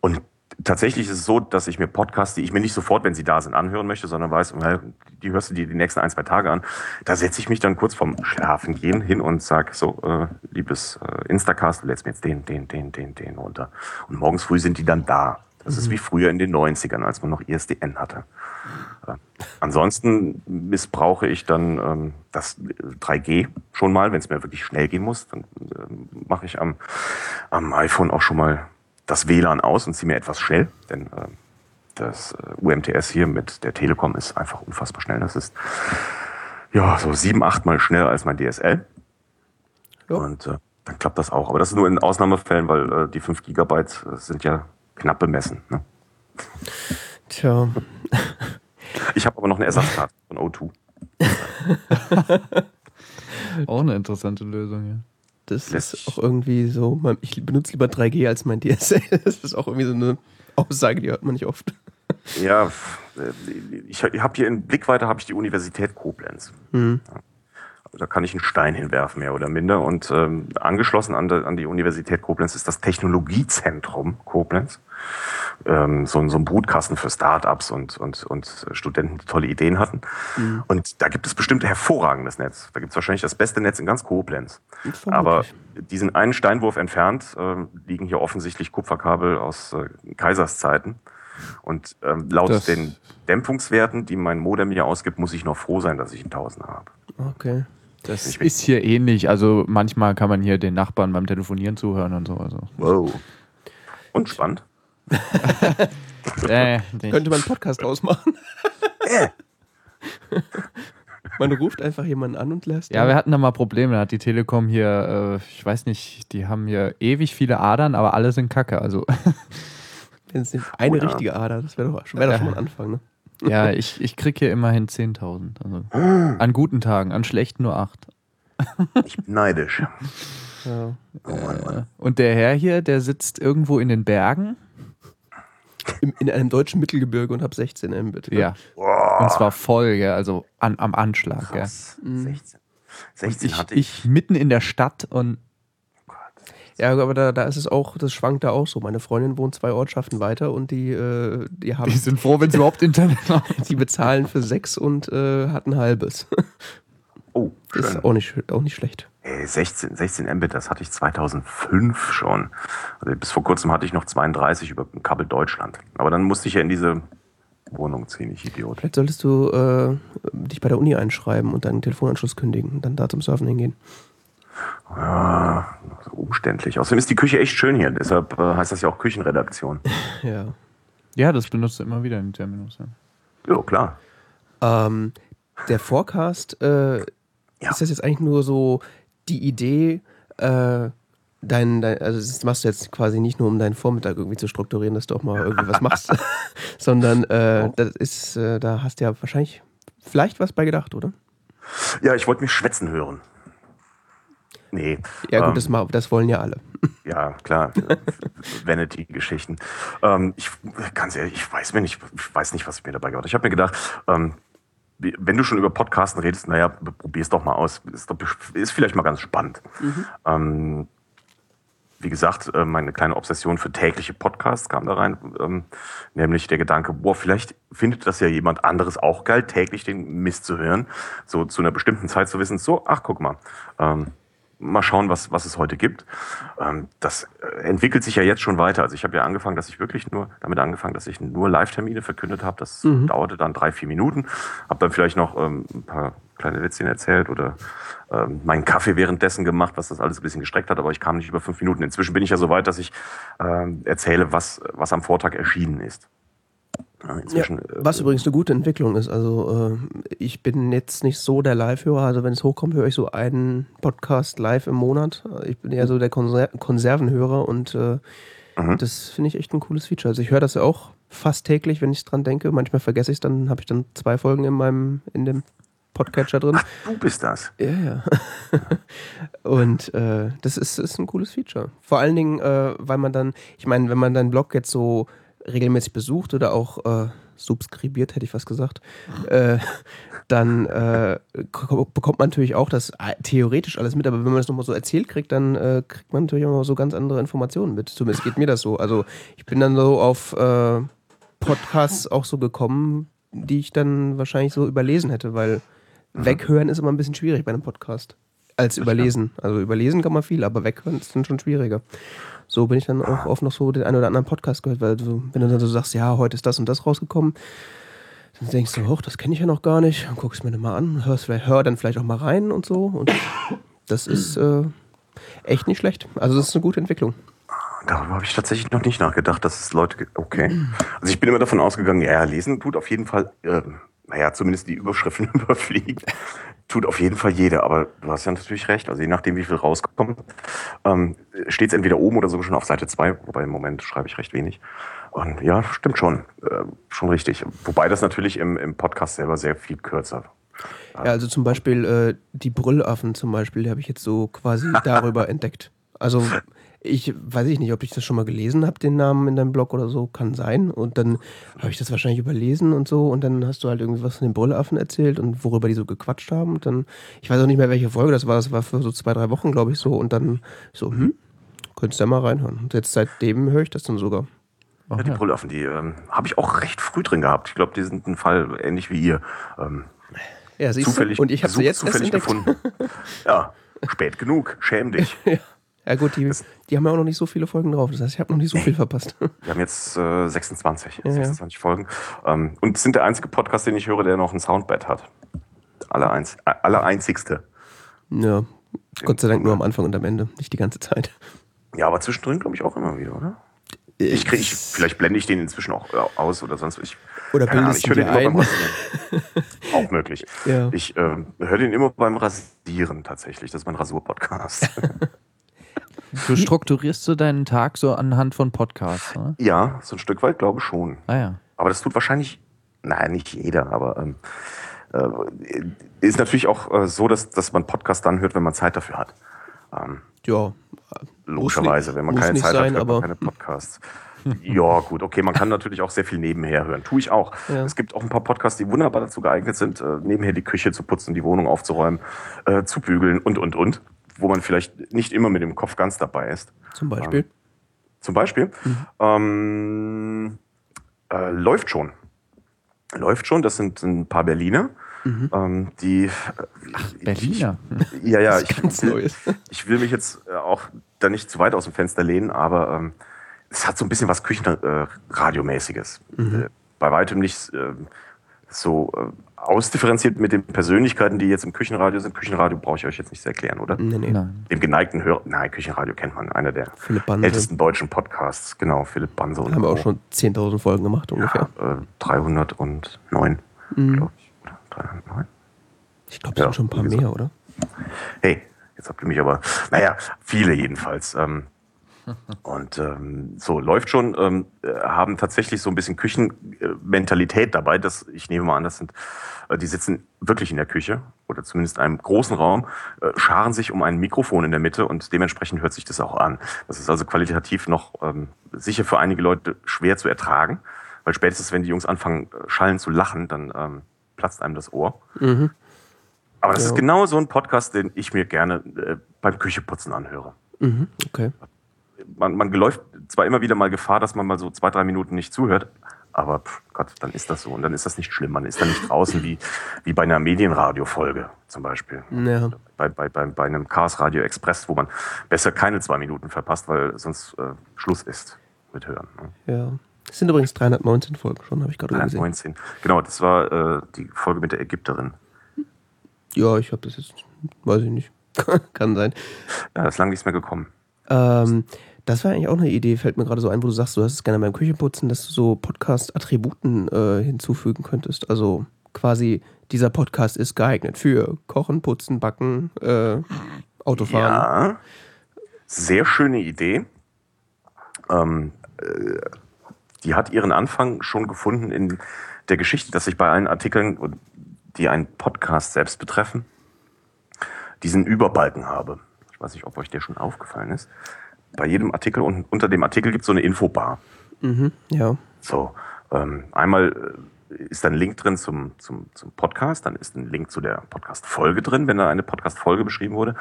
C: und tatsächlich ist es so, dass ich mir Podcasts, die ich mir nicht sofort, wenn sie da sind, anhören möchte, sondern weiß, äh, die hörst du dir die nächsten ein, zwei Tage an. Da setze ich mich dann kurz vorm Schlafengehen hin und sag so, äh, liebes äh, Instacast, du lädst mir jetzt den, den, den, den, den runter. Und morgens früh sind die dann da. Das ist wie früher in den 90ern, als man noch ISDN hatte. Äh, Ansonsten missbrauche ich dann ähm, das 3G schon mal, wenn es mir wirklich schnell gehen muss. Dann ähm, mache ich am, am iPhone auch schon mal das WLAN aus und ziehe mir etwas schnell, denn ähm, das äh, UMTS hier mit der Telekom ist einfach unfassbar schnell. Das ist ja so sieben, achtmal schneller als mein DSL.
A: Ja.
C: Und äh, dann klappt das auch. Aber das ist nur in Ausnahmefällen, weil äh, die 5 Gigabyte äh, sind ja knapp bemessen. Ne?
A: Tja,
C: Ich habe aber noch eine Ersatzkarte von O2.
B: Auch eine interessante Lösung, ja.
A: Das
C: Lässt
A: ist auch irgendwie so. Ich benutze lieber 3G als mein DSL. Das ist auch irgendwie so eine Aussage, die hört man nicht oft.
C: Ja, äh, ich habe hier in Blickweite habe ich die Universität Koblenz.
A: Mhm.
C: Da kann ich einen Stein hinwerfen, mehr oder minder. Und ähm, angeschlossen an, der, an die Universität Koblenz ist das Technologiezentrum Koblenz. Ähm, so, ein- so ein Brutkasten für Startups und, und, und Studenten, die tolle Ideen hatten. Und da gibt es bestimmt hervorragendes Netz. Da gibt es wahrscheinlich das beste Netz in ganz Koblenz. Aber diesen einen Steinwurf entfernt ähm, liegen hier offensichtlich Kupferkabel aus äh, Kaiserszeiten. Und ähm, laut
B: Das-
C: den Dämpfungswerten, die mein Modem hier ausgibt, muss ich noch froh sein, dass ich einen Tausender habe.
A: Okay.
B: Das
C: Ich-
B: ist hier ähnlich. Also manchmal kann man hier den Nachbarn beim Telefonieren zuhören und so. Also.
C: Wow. Und spannend.
B: Äh,
A: Könnte man einen Podcast ausmachen?
C: Äh.
A: man ruft einfach jemanden an und lässt.
B: ja, wir hatten da mal Probleme. Da hat die Telekom hier, äh, ich weiß nicht, die haben hier ewig viele Adern, aber alle sind kacke. Also
A: Wenn es eine
C: Oh ja.
A: richtige Ader, das wäre doch, wär doch schon mal ein Anfang, ne?
B: ja, ich, ich krieg hier immerhin 10.000. Also, an guten Tagen, an schlechten nur 8.
C: Ich bin neidisch.
A: Ja.
C: Oh Mann, Mann.
B: Und der Herr hier, der sitzt irgendwo in den Bergen.
A: Im, in einem deutschen Mittelgebirge und hab 16 Mbit.
B: Ja. Und zwar voll, ja, also an, am Anschlag. Ja.
C: Krass. 16. 16
B: Ich,
C: hatte ich.
B: ich mitten in der Stadt und
A: Ja, aber da, da ist es auch, das schwankt da auch so. Meine Freundin wohnt zwei Ortschaften weiter und die, äh, die haben,
B: die sind froh, wenn sie überhaupt Internet haben.
A: die bezahlen für sechs und äh, hat ein halbes.
C: Oh,
A: Das
C: schön.
A: ist auch nicht, auch nicht schlecht.
C: Ey, 16, 16 Mbit, das hatte ich 2005 schon. Also bis vor kurzem hatte ich noch 32 über Kabel Deutschland. Aber dann musste ich ja in diese Wohnung ziehen, ich Idiot.
A: Vielleicht solltest du äh, dich bei der Uni einschreiben und deinen Telefonanschluss kündigen und dann da zum Surfen hingehen.
C: Ja, so umständlich. Außerdem ist die Küche echt schön hier. Deshalb äh, heißt das ja auch Küchenredaktion.
A: Ja.
B: Ja, das benutzt er immer wieder in Terminus. Ja.
C: Ja, klar.
A: Ähm, der Forecast, äh,
C: Ja.
A: ist das jetzt eigentlich nur so die Idee, äh, dein, dein, also das machst du jetzt quasi nicht nur, um deinen Vormittag irgendwie zu strukturieren, dass du auch mal irgendwie was machst, sondern äh, das ist, äh, da hast du ja wahrscheinlich vielleicht was bei gedacht, oder?
C: Ja, ich wollte mich schwätzen hören. Nee.
A: Ja gut,
C: ähm,
A: das, ma- das wollen ja alle.
C: Ja, klar. Vanity-Geschichten. Ähm, ich, ganz ehrlich, ich weiß mir nicht, ich weiß nicht, was ich mir dabei gedacht habe. Ich habe mir gedacht, ähm, wenn du schon über Podcasten redest, naja, probier's doch mal aus. Ist, ist vielleicht mal ganz spannend. Ähm, wie gesagt, äh, meine kleine Obsession für tägliche Podcasts kam da rein, ähm, nämlich der Gedanke, boah, vielleicht findet das ja jemand anderes auch geil, täglich den Mist zu hören, so zu einer bestimmten Zeit zu wissen, so, ach, guck mal, ähm, mal schauen, was, was es heute gibt. Ähm, das äh, entwickelt sich ja jetzt schon weiter. Also ich habe ja angefangen, dass ich wirklich nur, damit angefangen, dass ich nur Live-Termine verkündet habe. Das dauerte dann drei, vier Minuten. Habe dann vielleicht noch ähm, ein paar kleine Witzchen erzählt oder ähm, meinen Kaffee währenddessen gemacht, was das alles ein bisschen gestreckt hat, aber ich kam nicht über fünf Minuten. Inzwischen bin ich ja so weit, dass ich ähm, erzähle, was, was am Vortag erschienen ist.
A: Ja, was äh, übrigens eine gute Entwicklung ist. Also äh, ich bin jetzt nicht so der Live-Hörer. Also wenn es hochkommt, höre ich so einen Podcast live im Monat. Ich bin eher so der Konser Konservenhörer und äh, mhm. das finde ich echt ein cooles Feature. Also ich höre das ja auch fast täglich, wenn ich dran denke. Manchmal vergesse ich es, dann habe ich dann zwei Folgen in meinem in dem Podcatcher drin. Ach,
C: du bist das.
A: Ja, ja. und äh, das ist, ist ein cooles Feature. Vor allen Dingen, äh, weil man dann, ich meine, wenn man deinen Blog jetzt so regelmäßig besucht oder auch äh, subskribiert, hätte ich was gesagt, äh, dann äh, bekommt man natürlich auch das äh, theoretisch alles mit, aber wenn man das nochmal so erzählt kriegt, dann äh, kriegt man natürlich auch noch so ganz andere Informationen mit. Zumindest geht mir das so. Also ich bin dann so auf äh, Podcasts auch so gekommen, die ich dann wahrscheinlich so überlesen hätte, weil weghören ist immer ein bisschen schwierig bei einem Podcast. Als überlesen. Also überlesen kann man viel, aber weghören ist dann schon schwieriger so bin ich dann auch oft noch so den einen oder anderen Podcast gehört, weil du, wenn du dann so sagst, ja, heute ist das und das rausgekommen, dann denkst du, hoch, das kenne ich ja noch gar nicht, dann guckst mir dann mal an, hörst, hör dann vielleicht auch mal rein und so. Und das ist äh, echt nicht schlecht. Also das ist eine gute Entwicklung.
C: Darüber habe ich tatsächlich noch nicht nachgedacht, dass es Leute. Okay. Also ich bin immer davon ausgegangen, ja, lesen tut auf jeden Fall, äh, naja, zumindest die Überschriften überfliegen tut auf jeden Fall jeder, aber du hast ja natürlich recht. Also je nachdem, wie viel rauskommt, ähm, steht es entweder oben oder sogar schon auf Seite 2, wobei im Moment schreibe ich recht wenig. Und ja, stimmt schon. Äh, schon richtig. Wobei das natürlich im, im Podcast selber sehr viel kürzer.
A: Ja, also zum Beispiel äh, die Brüllaffen zum Beispiel, die habe ich jetzt so quasi darüber entdeckt. Also ich weiß ich nicht, ob ich das schon mal gelesen habe, den Namen in deinem Blog oder so, kann sein. Und dann habe ich das wahrscheinlich überlesen und so. Und dann hast du halt irgendwie was von den Brüllaffen erzählt und worüber die so gequatscht haben. Und dann, ich weiß auch nicht mehr, welche Folge das war. Das war für so zwei, drei Wochen, glaube ich, so. Und dann so, hm, könntest du ja mal reinhören. Und jetzt seitdem höre ich das dann sogar.
C: Ja, die Brüllaffen, die ähm, habe ich auch recht früh drin gehabt. Ich glaube, die sind ein Fall ähnlich wie ihr. Ähm,
A: ja, siehst zufällig, du? Und ich habe sie jetzt zufällig
C: gefunden. ja, spät genug. Schäm dich. ja.
A: Ja gut, die, die haben ja auch noch nicht so viele Folgen drauf. Das heißt, ich habe noch nicht so viel verpasst.
C: Wir haben jetzt äh, 26, ja, 26 ja. Folgen. Ähm, und sind der einzige Podcast, den ich höre, der noch ein Soundbed hat. Aller, eins, aller einzigste.
A: Ja, Gott sei Dank nur am Anfang und am Ende, nicht die ganze Zeit.
C: Ja, aber zwischendrin glaube ich auch immer wieder, oder? Ich krieg, ich, vielleicht blende ich den inzwischen auch äh, aus oder sonst was.
A: Oder bildest ich höre den immer beim
C: Rasieren. auch möglich. Ja. Ich äh, höre den immer beim Rasieren tatsächlich. Das ist mein Rasur-Podcast.
B: Du strukturierst du deinen Tag so anhand von Podcasts, oder?
C: Ja, so ein Stück weit glaube ich schon.
B: Ah ja.
C: Aber das tut wahrscheinlich, naja, nicht jeder, aber ähm, äh, ist natürlich auch äh, so, dass, dass man Podcast dann hört, wenn man Zeit dafür hat.
A: Ähm, ja.
C: Logischerweise, wenn man keine Zeit sein, hat, hört man keine Podcasts. ja, gut, okay, man kann natürlich auch sehr viel nebenher hören. Tue ich auch. Ja. Es gibt auch ein paar Podcasts, die wunderbar dazu geeignet sind, äh, nebenher die Küche zu putzen, die Wohnung aufzuräumen, äh, zu bügeln und, und, und wo man vielleicht nicht immer mit dem Kopf ganz dabei ist.
A: Zum Beispiel? Ähm,
C: zum Beispiel. Mhm. Ähm, äh, läuft schon. Läuft schon, das sind ein paar Berliner. Mhm. Ähm, die
B: Ach, Berliner.
C: Ich, ja, ja, ich, will, ich will mich jetzt äh, auch da nicht zu weit aus dem Fenster lehnen, aber ähm, es hat so ein bisschen was Küchenradiomäßiges. Mhm. Äh, bei weitem nicht äh, so äh, ausdifferenziert mit den Persönlichkeiten, die jetzt im Küchenradio sind. Küchenradio brauche ich euch jetzt nicht zu erklären, oder?
A: Nee, nee. Nein.
C: Dem geneigten Hörer. Nein, Küchenradio kennt man. Einer der ältesten deutschen Podcasts. Genau, Philipp Banse.
A: Haben wir auch schon 10.000 Folgen gemacht ungefähr.
C: Ja, äh, 309, mhm. glaube ich. Oder 309?
A: Ich glaube, es ja, sind schon ein paar mehr, oder?
C: Hey, jetzt habt ihr mich aber. Naja, viele jedenfalls. Ähm, und ähm, so läuft schon, ähm, äh, haben tatsächlich so ein bisschen Küchenmentalität dabei. Das, ich nehme mal an, das sind, äh, die sitzen wirklich in der Küche oder zumindest in einem großen Raum, äh, scharen sich um ein Mikrofon in der Mitte und dementsprechend hört sich das auch an. Das ist also qualitativ noch ähm, sicher für einige Leute schwer zu ertragen, weil spätestens, wenn die Jungs anfangen, äh, schallen zu lachen, dann ähm, platzt einem das Ohr. Mhm. Aber das ja. ist genau so ein Podcast, den ich mir gerne äh, beim Kücheputzen anhöre.
A: Mhm. Okay
C: man, man läuft zwar immer wieder mal Gefahr, dass man mal so zwei, drei Minuten nicht zuhört, aber pff, Gott, dann ist das so und dann ist das nicht schlimm. Man ist dann nicht draußen wie, wie bei einer Medienradiofolge zum Beispiel.
A: Ja.
C: Bei, bei, bei, bei einem Chaos Radio Express, wo man besser keine zwei Minuten verpasst, weil sonst äh, Schluss ist mit Hören.
A: Ne? Ja. Es sind übrigens 319 Folgen schon, habe ich gerade gesehen.
C: 319. Genau, das war äh, die Folge mit der Ägypterin.
A: Ja, ich habe das jetzt, weiß ich nicht. Kann sein.
C: Ja, ist lange nichts mehr gekommen.
A: Ähm, Das wäre eigentlich auch eine Idee, fällt mir gerade so ein, wo du sagst, du hast es gerne beim Küchenputzen, dass du so Podcast-Attributen äh, hinzufügen könntest. Also quasi, dieser Podcast ist geeignet für Kochen, Putzen, Backen, äh, Autofahren.
C: Ja, sehr schöne Idee. Ähm, äh, die hat ihren Anfang schon gefunden in der Geschichte, dass ich bei allen Artikeln, die einen Podcast selbst betreffen, diesen Überbalken habe. Ich weiß nicht, ob euch der schon aufgefallen ist bei jedem Artikel und unter dem Artikel gibt es so eine Infobar.
A: Mhm, ja.
C: So, ähm, einmal äh, ist da ein Link drin zum, zum, zum Podcast, dann ist ein Link zu der Podcast-Folge drin, wenn da eine Podcast-Folge beschrieben wurde.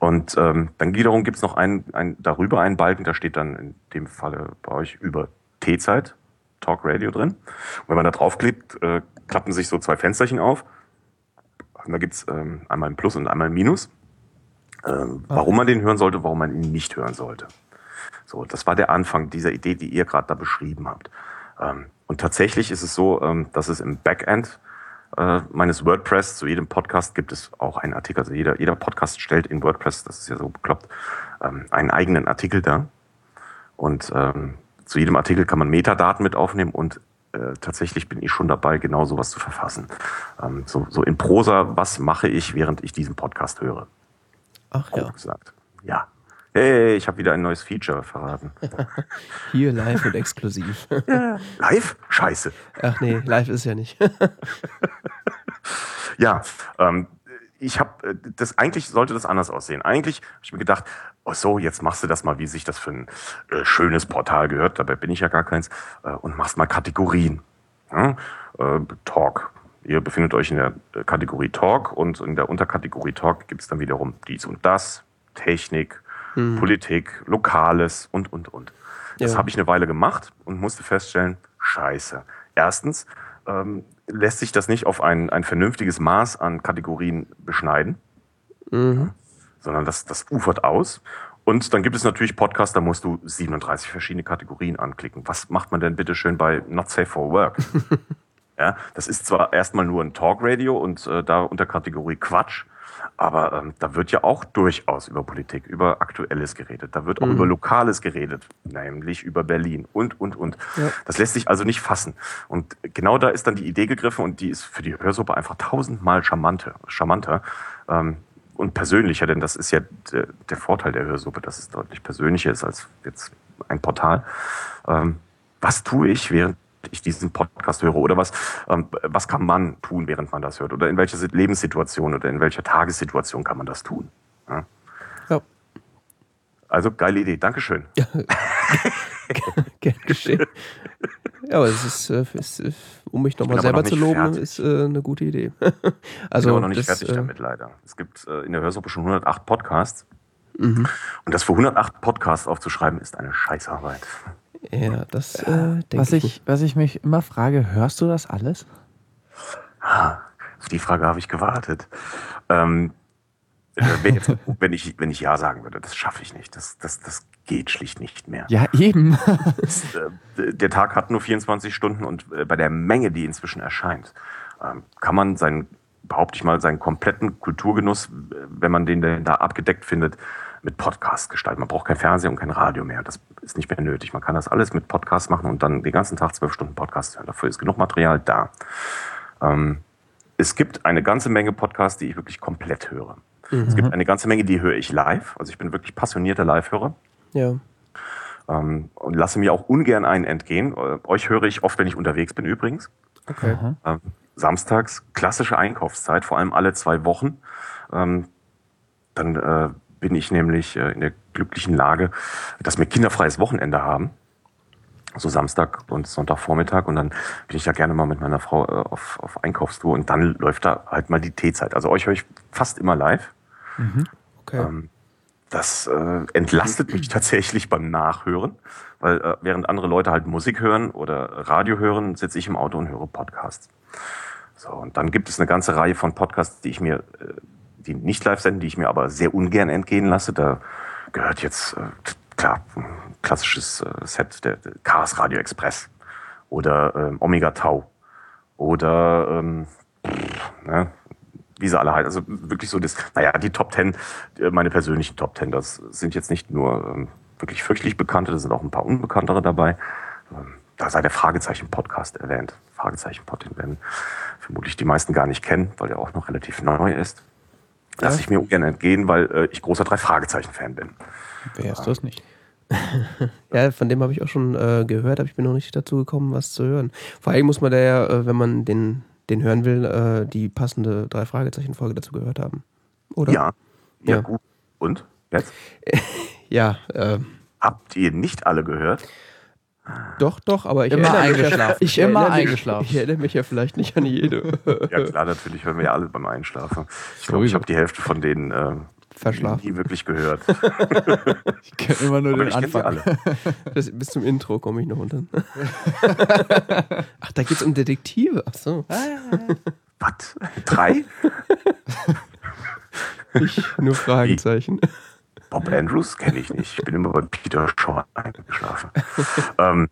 C: Und ähm, dann wiederum gibt es noch einen, ein, darüber einen Balken, da steht dann in dem Falle bei euch über T-Zeit, Talk Radio drin. Und wenn man da draufklickt, äh, klappen sich so zwei Fensterchen auf. Und da gibt's ähm, einmal ein Plus und einmal ein Minus ähm, warum man den hören sollte, warum man ihn nicht hören sollte. So, das war der Anfang dieser Idee, die ihr gerade da beschrieben habt. Ähm, und tatsächlich ist es so, ähm, dass es im Backend äh, meines WordPress zu jedem Podcast gibt es auch einen Artikel. Also jeder, jeder Podcast stellt in WordPress, das ist ja so bekloppt, ähm, einen eigenen Artikel da. Und ähm, zu jedem Artikel kann man Metadaten mit aufnehmen und äh, tatsächlich bin ich schon dabei, genau sowas zu verfassen. Ähm, so, so in Prosa, was mache ich, während ich diesen Podcast höre?
A: Ach ja.
C: gesagt. Ja. Hey, ich habe wieder ein neues Feature verraten.
A: Hier live und exklusiv.
C: ja. Live? Scheiße.
A: Ach nee, live ist ja nicht.
C: ja, ähm, ich habe das eigentlich sollte das anders aussehen. Eigentlich habe ich mir gedacht, oh so, jetzt machst du das mal, wie sich das für ein äh, schönes Portal gehört. Dabei bin ich ja gar keins äh, und machst mal Kategorien. Ja? Äh, Talk, Ihr befindet euch in der Kategorie Talk und in der Unterkategorie Talk gibt es dann wiederum dies und das, Technik, mhm. Politik, Lokales und, und, und. Das ja. habe ich eine Weile gemacht und musste feststellen, scheiße. Erstens ähm, lässt sich das nicht auf ein, ein vernünftiges Maß an Kategorien beschneiden, mhm. sondern das, das ufert aus. Und dann gibt es natürlich Podcasts, da musst du 37 verschiedene Kategorien anklicken. Was macht man denn bitte schön bei Not Safe for Work? Ja, das ist zwar erstmal nur ein Talkradio und äh, da unter Kategorie Quatsch, aber ähm, da wird ja auch durchaus über Politik, über Aktuelles geredet. Da wird auch mhm. über Lokales geredet, nämlich über Berlin und, und, und. Ja. Das lässt sich also nicht fassen. Und genau da ist dann die Idee gegriffen und die ist für die Hörsuppe einfach tausendmal charmanter, charmanter ähm, und persönlicher, denn das ist ja der, der Vorteil der Hörsuppe, dass es deutlich persönlicher ist als jetzt ein Portal. Ähm, was tue ich, während ich diesen Podcast höre oder was, ähm, was kann man tun, während man das hört oder in welcher Lebenssituation oder in welcher Tagessituation kann man das tun. Ja. ja. Also geile Idee, Dankeschön. Ja.
A: Gern geschehen. Ja, aber es ist, äh, ist äh, um mich nochmal selber noch zu loben, fertig. ist äh, eine gute Idee.
C: also, ich bin aber noch nicht das, fertig damit, leider. Es gibt in der Hörsuppe schon 108 Podcasts. Mhm. Und das für 108 Podcasts aufzuschreiben, ist eine Scheißarbeit.
A: Ja, das äh,
B: denke was ich. was ich mich immer frage, hörst du das alles?
C: auf die Frage habe ich gewartet. Ähm, äh, wenn, jetzt, wenn, ich, wenn ich Ja sagen würde, das schaffe ich nicht. Das, das, das geht schlicht nicht mehr.
B: Ja, eben.
C: das, äh, der Tag hat nur 24 Stunden und äh, bei der Menge, die inzwischen erscheint, ähm, kann man seinen, behaupte ich mal, seinen kompletten Kulturgenuss, wenn man den da abgedeckt findet, mit Podcast gestalten. Man braucht kein Fernsehen und kein Radio mehr. Das ist nicht mehr nötig. Man kann das alles mit Podcast machen und dann den ganzen Tag zwölf Stunden Podcast hören. Dafür ist genug Material da. Ähm, es gibt eine ganze Menge Podcasts, die ich wirklich komplett höre. Mhm. Es gibt eine ganze Menge, die höre ich live. Also ich bin wirklich passionierter Live-Hörer.
A: Ja.
C: Ähm, und lasse mir auch ungern einen entgehen. Äh, euch höre ich oft, wenn ich unterwegs bin übrigens.
A: Okay.
C: Ähm, samstags, klassische Einkaufszeit, vor allem alle zwei Wochen. Ähm, dann äh, bin ich nämlich äh, in der glücklichen Lage, dass wir kinderfreies Wochenende haben. So Samstag und Sonntagvormittag und dann bin ich da gerne mal mit meiner Frau äh, auf, auf Einkaufstour und dann läuft da halt mal die Teezeit. Also euch höre ich fast immer live.
A: Mhm. Okay. Ähm,
C: das äh, entlastet mich tatsächlich beim Nachhören, weil äh, während andere Leute halt Musik hören oder Radio hören, sitze ich im Auto und höre Podcasts. So, und dann gibt es eine ganze Reihe von Podcasts, die ich mir äh, die nicht live senden, die ich mir aber sehr ungern entgehen lasse. Da gehört jetzt, äh, klar, ein klassisches äh, Set der, der Chaos Radio Express oder ähm, Omega Tau oder ähm, ne, wie sie alle halt. Also wirklich so das, naja, die Top Ten, äh, meine persönlichen Top Ten, das sind jetzt nicht nur ähm, wirklich fürchterlich bekannte, da sind auch ein paar unbekanntere dabei. Ähm, da sei der Fragezeichen-Podcast erwähnt. Fragezeichen-Pod, den werden vermutlich die meisten gar nicht kennen, weil der auch noch relativ neu ist. Lass ja. ich mir ungern entgehen, weil äh, ich großer Drei-Fragezeichen-Fan bin.
B: Wer ist das nicht?
A: ja, von dem habe ich auch schon äh, gehört, aber ich bin noch nicht dazu gekommen, was zu hören. Vor allem muss man da ja, äh, wenn man den, den hören will, äh, die passende Drei-Fragezeichen-Folge dazu gehört haben. Oder?
C: Ja. Ja, ja. gut. Und? Jetzt?
A: ja. Äh,
C: Habt ihr nicht alle gehört?
A: Doch, doch, aber ich
B: immer eingeschlafen.
A: ich immer mich, eingeschlafen. Ich erinnere mich ja vielleicht nicht an jede.
C: ja klar, natürlich hören wir ja alle beim Einschlafen. Ich glaube, ich habe die Hälfte von denen äh,
A: verschlafen.
C: Nie wirklich gehört.
B: ich kenne immer nur aber den Anfang. Alle.
A: Das, bis zum Intro komme ich noch unten. Ach, da geht es um Detektive. Ach so.
C: Was? Drei?
A: Ich nur Fragezeichen.
C: Bob Andrews kenne ich nicht. Ich bin immer bei Peter Shaw eingeschlafen. ähm,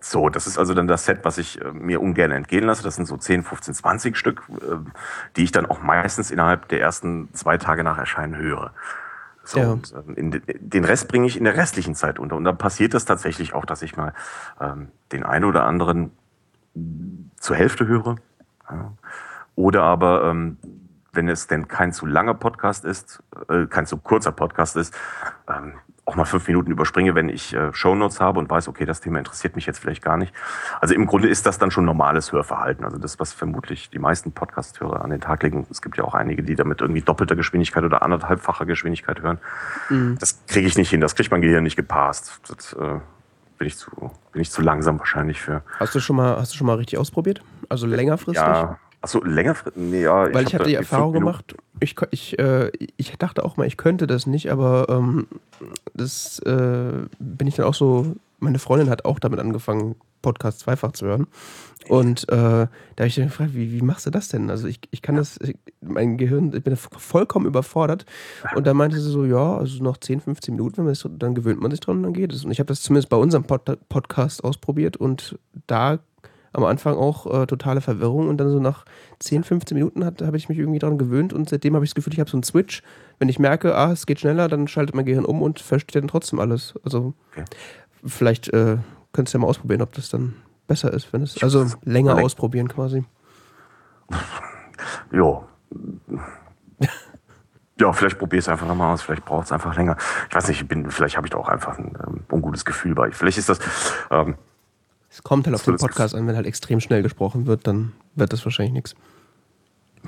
C: so, das ist also dann das Set, was ich äh, mir ungern entgehen lasse. Das sind so 10, 15, 20 Stück, äh, die ich dann auch meistens innerhalb der ersten zwei Tage nach Erscheinen höre. So, ja. und, äh, in, den Rest bringe ich in der restlichen Zeit unter. Und dann passiert es tatsächlich auch, dass ich mal ähm, den einen oder anderen zur Hälfte höre. Ja. Oder aber ähm, wenn es denn kein zu langer Podcast ist, äh, kein zu kurzer Podcast ist, ähm, auch mal fünf Minuten überspringe, wenn ich äh, Shownotes habe und weiß, okay, das Thema interessiert mich jetzt vielleicht gar nicht. Also im Grunde ist das dann schon normales Hörverhalten. Also das, was vermutlich die meisten Podcast-Hörer an den Tag legen. Es gibt ja auch einige, die damit irgendwie doppelter Geschwindigkeit oder anderthalbfacher Geschwindigkeit hören. Mhm. Das kriege ich nicht hin. Das kriegt mein Gehirn nicht gepasst. Das, äh, bin ich zu bin ich zu langsam wahrscheinlich für.
A: Hast du schon mal hast du schon mal richtig ausprobiert? Also längerfristig?
C: Ja, Achso, länger? Nee, ja.
A: Weil ich, ich hatte die Erfahrung gemacht, ich, ich, äh, ich dachte auch mal, ich könnte das nicht, aber ähm, das äh, bin ich dann auch so, meine Freundin hat auch damit angefangen, Podcast zweifach zu hören. Und äh, da habe ich dann gefragt, wie, wie machst du das denn? Also ich, ich kann das, ich, mein Gehirn, ich bin vollkommen überfordert. Und da meinte sie so, ja, also noch 10, 15 Minuten, wenn man das, dann gewöhnt man sich dran und dann geht es. Und ich habe das zumindest bei unserem Pod Podcast ausprobiert und da am Anfang auch äh, totale Verwirrung und dann so nach 10, 15 Minuten habe ich mich irgendwie daran gewöhnt und seitdem habe ich das Gefühl, ich habe so einen Switch. Wenn ich merke, ah, es geht schneller, dann schaltet mein Gehirn um und versteht dann trotzdem alles. Also okay. vielleicht äh, könntest du ja mal ausprobieren, ob das dann besser ist, wenn es also länger Lenk ausprobieren quasi.
C: Jo. Ja, vielleicht probier es einfach nochmal aus, vielleicht braucht es einfach länger. Ich weiß nicht, ich bin, vielleicht habe ich da auch einfach ein ähm, ungutes Gefühl bei. Vielleicht ist das, ähm,
A: es kommt halt auf den Podcast an, wenn halt extrem schnell gesprochen wird, dann wird das wahrscheinlich nichts.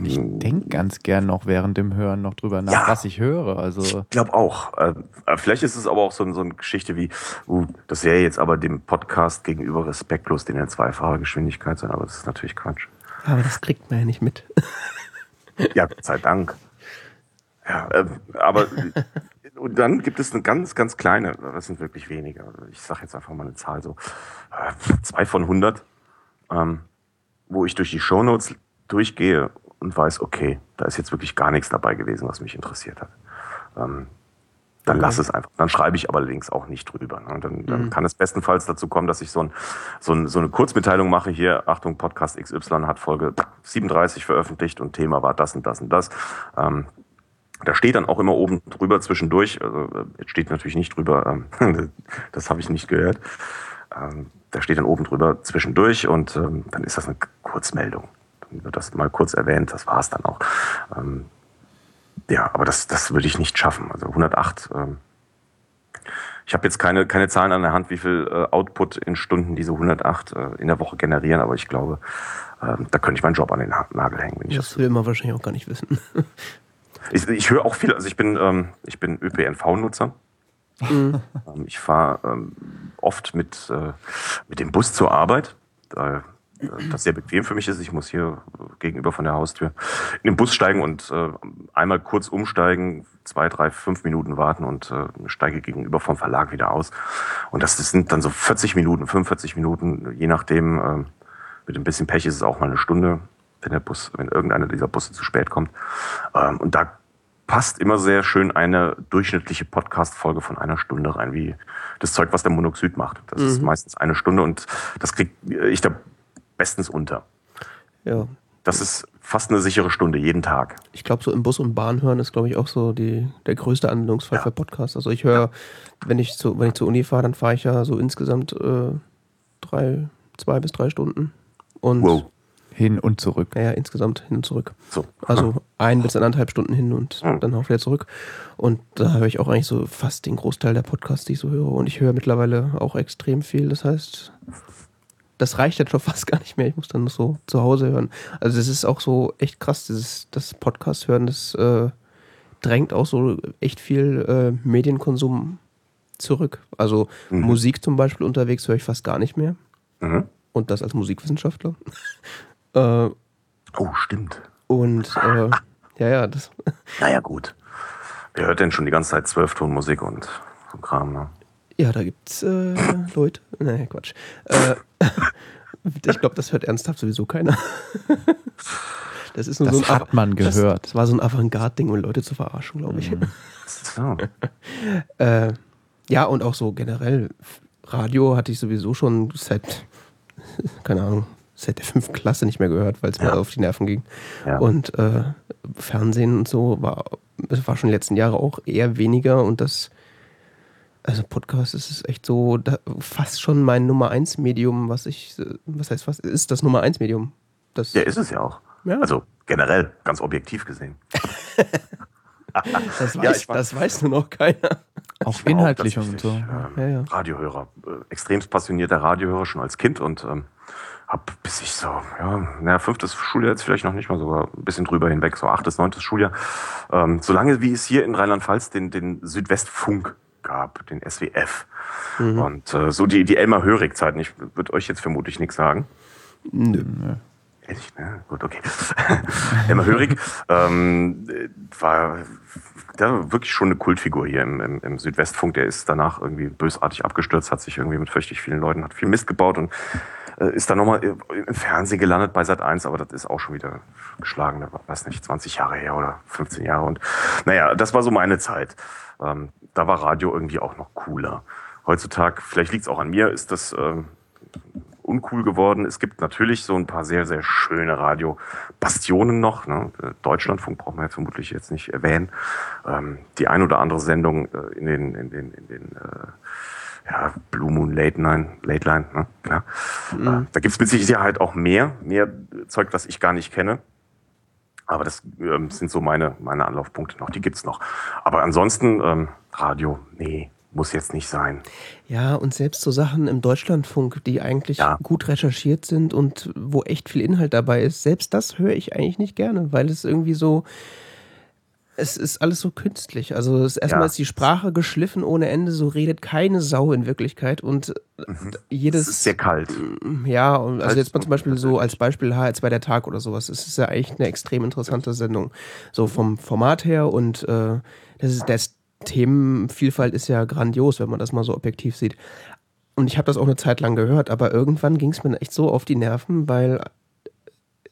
B: Ich denke ganz gern noch während dem Hören noch drüber nach, ja, was ich höre. Also
C: ich glaube auch. Äh, vielleicht ist es aber auch so, so eine Geschichte wie, uh, das wäre jetzt aber dem Podcast gegenüber respektlos, den in zweifacher Geschwindigkeit sein, aber das ist natürlich Quatsch.
A: Aber das kriegt man ja nicht mit.
C: ja, Gott sei Dank. Ja, äh, aber und dann gibt es eine ganz, ganz kleine, das sind wirklich wenige. Ich sage jetzt einfach mal eine Zahl so, äh, zwei von 100, ähm, wo ich durch die Shownotes durchgehe und weiß, okay, da ist jetzt wirklich gar nichts dabei gewesen, was mich interessiert hat. Ähm, dann okay. lass es einfach. Dann schreibe ich aber allerdings auch nicht drüber. Ne? Dann, dann mhm. kann es bestenfalls dazu kommen, dass ich so, ein, so, ein, so eine Kurzmitteilung mache. Hier, Achtung, Podcast XY hat Folge 37 veröffentlicht und Thema war das und das und das. Ähm, da steht dann auch immer oben drüber zwischendurch, also jetzt steht natürlich nicht drüber, ähm, das habe ich nicht gehört. Ähm, da steht dann oben drüber zwischendurch und ähm, dann ist das eine Kurzmeldung. Dann wird das mal kurz erwähnt, das war es dann auch. Ähm, ja, aber das, das würde ich nicht schaffen. Also 108. Ähm, ich habe jetzt keine, keine Zahlen an der Hand, wie viel äh, Output in Stunden diese 108 äh, in der Woche generieren, aber ich glaube, äh, da könnte ich meinen Job an den Nagel hängen. Wenn ich
A: das, das will man wahrscheinlich auch gar nicht wissen.
C: Ich, ich höre auch viel, also ich bin, ähm, ich bin ÖPNV-Nutzer. Mhm. Ähm, ich fahre ähm, oft mit, äh, mit dem Bus zur Arbeit. Da, äh, das sehr bequem für mich ist. Ich muss hier gegenüber von der Haustür in den Bus steigen und äh, einmal kurz umsteigen, zwei, drei, fünf Minuten warten und äh, steige gegenüber vom Verlag wieder aus. Und das, sind dann so 40 Minuten, 45 Minuten, je nachdem. Äh, mit ein bisschen Pech ist es auch mal eine Stunde wenn der Bus, wenn irgendeiner dieser Busse zu spät kommt. Ähm, und da passt immer sehr schön eine durchschnittliche Podcast-Folge von einer Stunde rein, wie das Zeug, was der Monoxid macht. Das mhm. ist meistens eine Stunde und das kriege ich da bestens unter.
A: Ja.
C: Das ist fast eine sichere Stunde jeden Tag.
A: Ich glaube, so im Bus und Bahn hören ist, glaube ich, auch so die, der größte Anwendungsfall ja. für Podcasts. Also ich höre, ja. wenn ich zu, wenn ich zur Uni fahre, dann fahre ich ja so insgesamt äh, drei, zwei bis drei Stunden. Und wow.
B: Hin und zurück.
A: Ja, ja, insgesamt hin und zurück. So. Also ein bis anderthalb Stunden hin und mhm. dann auch wieder zurück. Und da höre ich auch eigentlich so fast den Großteil der Podcasts, die ich so höre. Und ich höre mittlerweile auch extrem viel. Das heißt, das reicht jetzt schon fast gar nicht mehr. Ich muss dann so zu Hause hören. Also es ist auch so echt krass, dieses das Podcast hören, das äh, drängt auch so echt viel äh, Medienkonsum zurück. Also mhm. Musik zum Beispiel unterwegs höre ich fast gar nicht mehr. Mhm. Und das als Musikwissenschaftler.
C: äh, oh, stimmt.
A: Und äh, ja, ja, das.
C: Naja, gut. Wer hört denn schon die ganze Zeit Zwölftonmusik und so Kram, ne?
A: Ja, da gibt's äh, Leute. Nee, Quatsch. Äh, ich glaube, das hört ernsthaft sowieso keiner.
B: Das ist nur das so ein hat man gehört.
A: Das, das war so ein Avantgarde-Ding, um Leute zu verarschen, glaube ich. Mhm. So. äh, ja, und auch so generell. Radio hatte ich sowieso schon seit, keine Ahnung, seit der fünften Klasse nicht mehr gehört, weil es ja. mir auf die Nerven ging. Ja. Und äh, Fernsehen und so war, war schon in den letzten Jahren auch eher weniger und das also Podcast ist es echt so da, fast schon mein Nummer 1 Medium, was ich, was heißt was, ist das Nummer 1 Medium.
C: Das, ja, ist es ja auch. Ja. Also generell, ganz objektiv gesehen.
A: das, weiß, ja, das weiß nur noch keiner.
B: Auch inhaltlich und so. Ähm,
C: ja, ja. Radiohörer, äh, extremst passionierter Radiohörer schon als Kind und ähm, hab bis ich so, ja, naja, fünftes Schuljahr jetzt vielleicht noch nicht mal sogar ein bisschen drüber hinweg, so achtes, neuntes Schuljahr. Ähm, solange wie es hier in Rheinland-Pfalz den, den Südwestfunk gab, den SWF. Mhm. Und äh, so die, die Elmar Hörig-Zeiten, ich würde euch jetzt vermutlich nichts sagen. Nö. Ehrlich, ne? Gut, okay. Elmar Hörig ähm, war der wirklich schon eine Kultfigur hier im, im, im, Südwestfunk. Der ist danach irgendwie bösartig abgestürzt, hat sich irgendwie mit fürchterlich vielen Leuten, hat viel Mist gebaut und ist dann nochmal im Fernsehen gelandet bei Sat 1, aber das ist auch schon wieder geschlagen, weiß nicht, 20 Jahre her oder 15 Jahre. Und naja, das war so meine Zeit. Ähm, da war Radio irgendwie auch noch cooler. Heutzutage, vielleicht liegt es auch an mir, ist das ähm, uncool geworden. Es gibt natürlich so ein paar sehr, sehr schöne Radio-Bastionen noch. Ne? Deutschlandfunk braucht man jetzt vermutlich jetzt nicht erwähnen. Ähm, die ein oder andere Sendung äh, in den, in den, in den äh, ja, Blue Moon Late Line, Late Line, ne? klar. Mhm. Äh, da gibt es mit Sicherheit auch mehr, mehr Zeug, was ich gar nicht kenne. Aber das ähm, sind so meine, meine Anlaufpunkte noch. Die gibt's noch. Aber ansonsten, ähm, Radio, nee, muss jetzt nicht sein.
A: Ja, und selbst so Sachen im Deutschlandfunk, die eigentlich ja. gut recherchiert sind und wo echt viel Inhalt dabei ist, selbst das höre ich eigentlich nicht gerne, weil es irgendwie so, es ist alles so künstlich. Also erstmal ja. ist die Sprache geschliffen ohne Ende, so redet keine Sau in Wirklichkeit und mhm. jedes. Es
C: ist sehr kalt.
A: Ja, also jetzt mal zum Beispiel so als Beispiel HR2 der Tag oder sowas. Es ist ja eigentlich eine extrem interessante Sendung. So vom Format her und äh, das ist das Themenvielfalt ist ja grandios, wenn man das mal so objektiv sieht. Und ich habe das auch eine Zeit lang gehört, aber irgendwann ging es mir echt so auf die Nerven, weil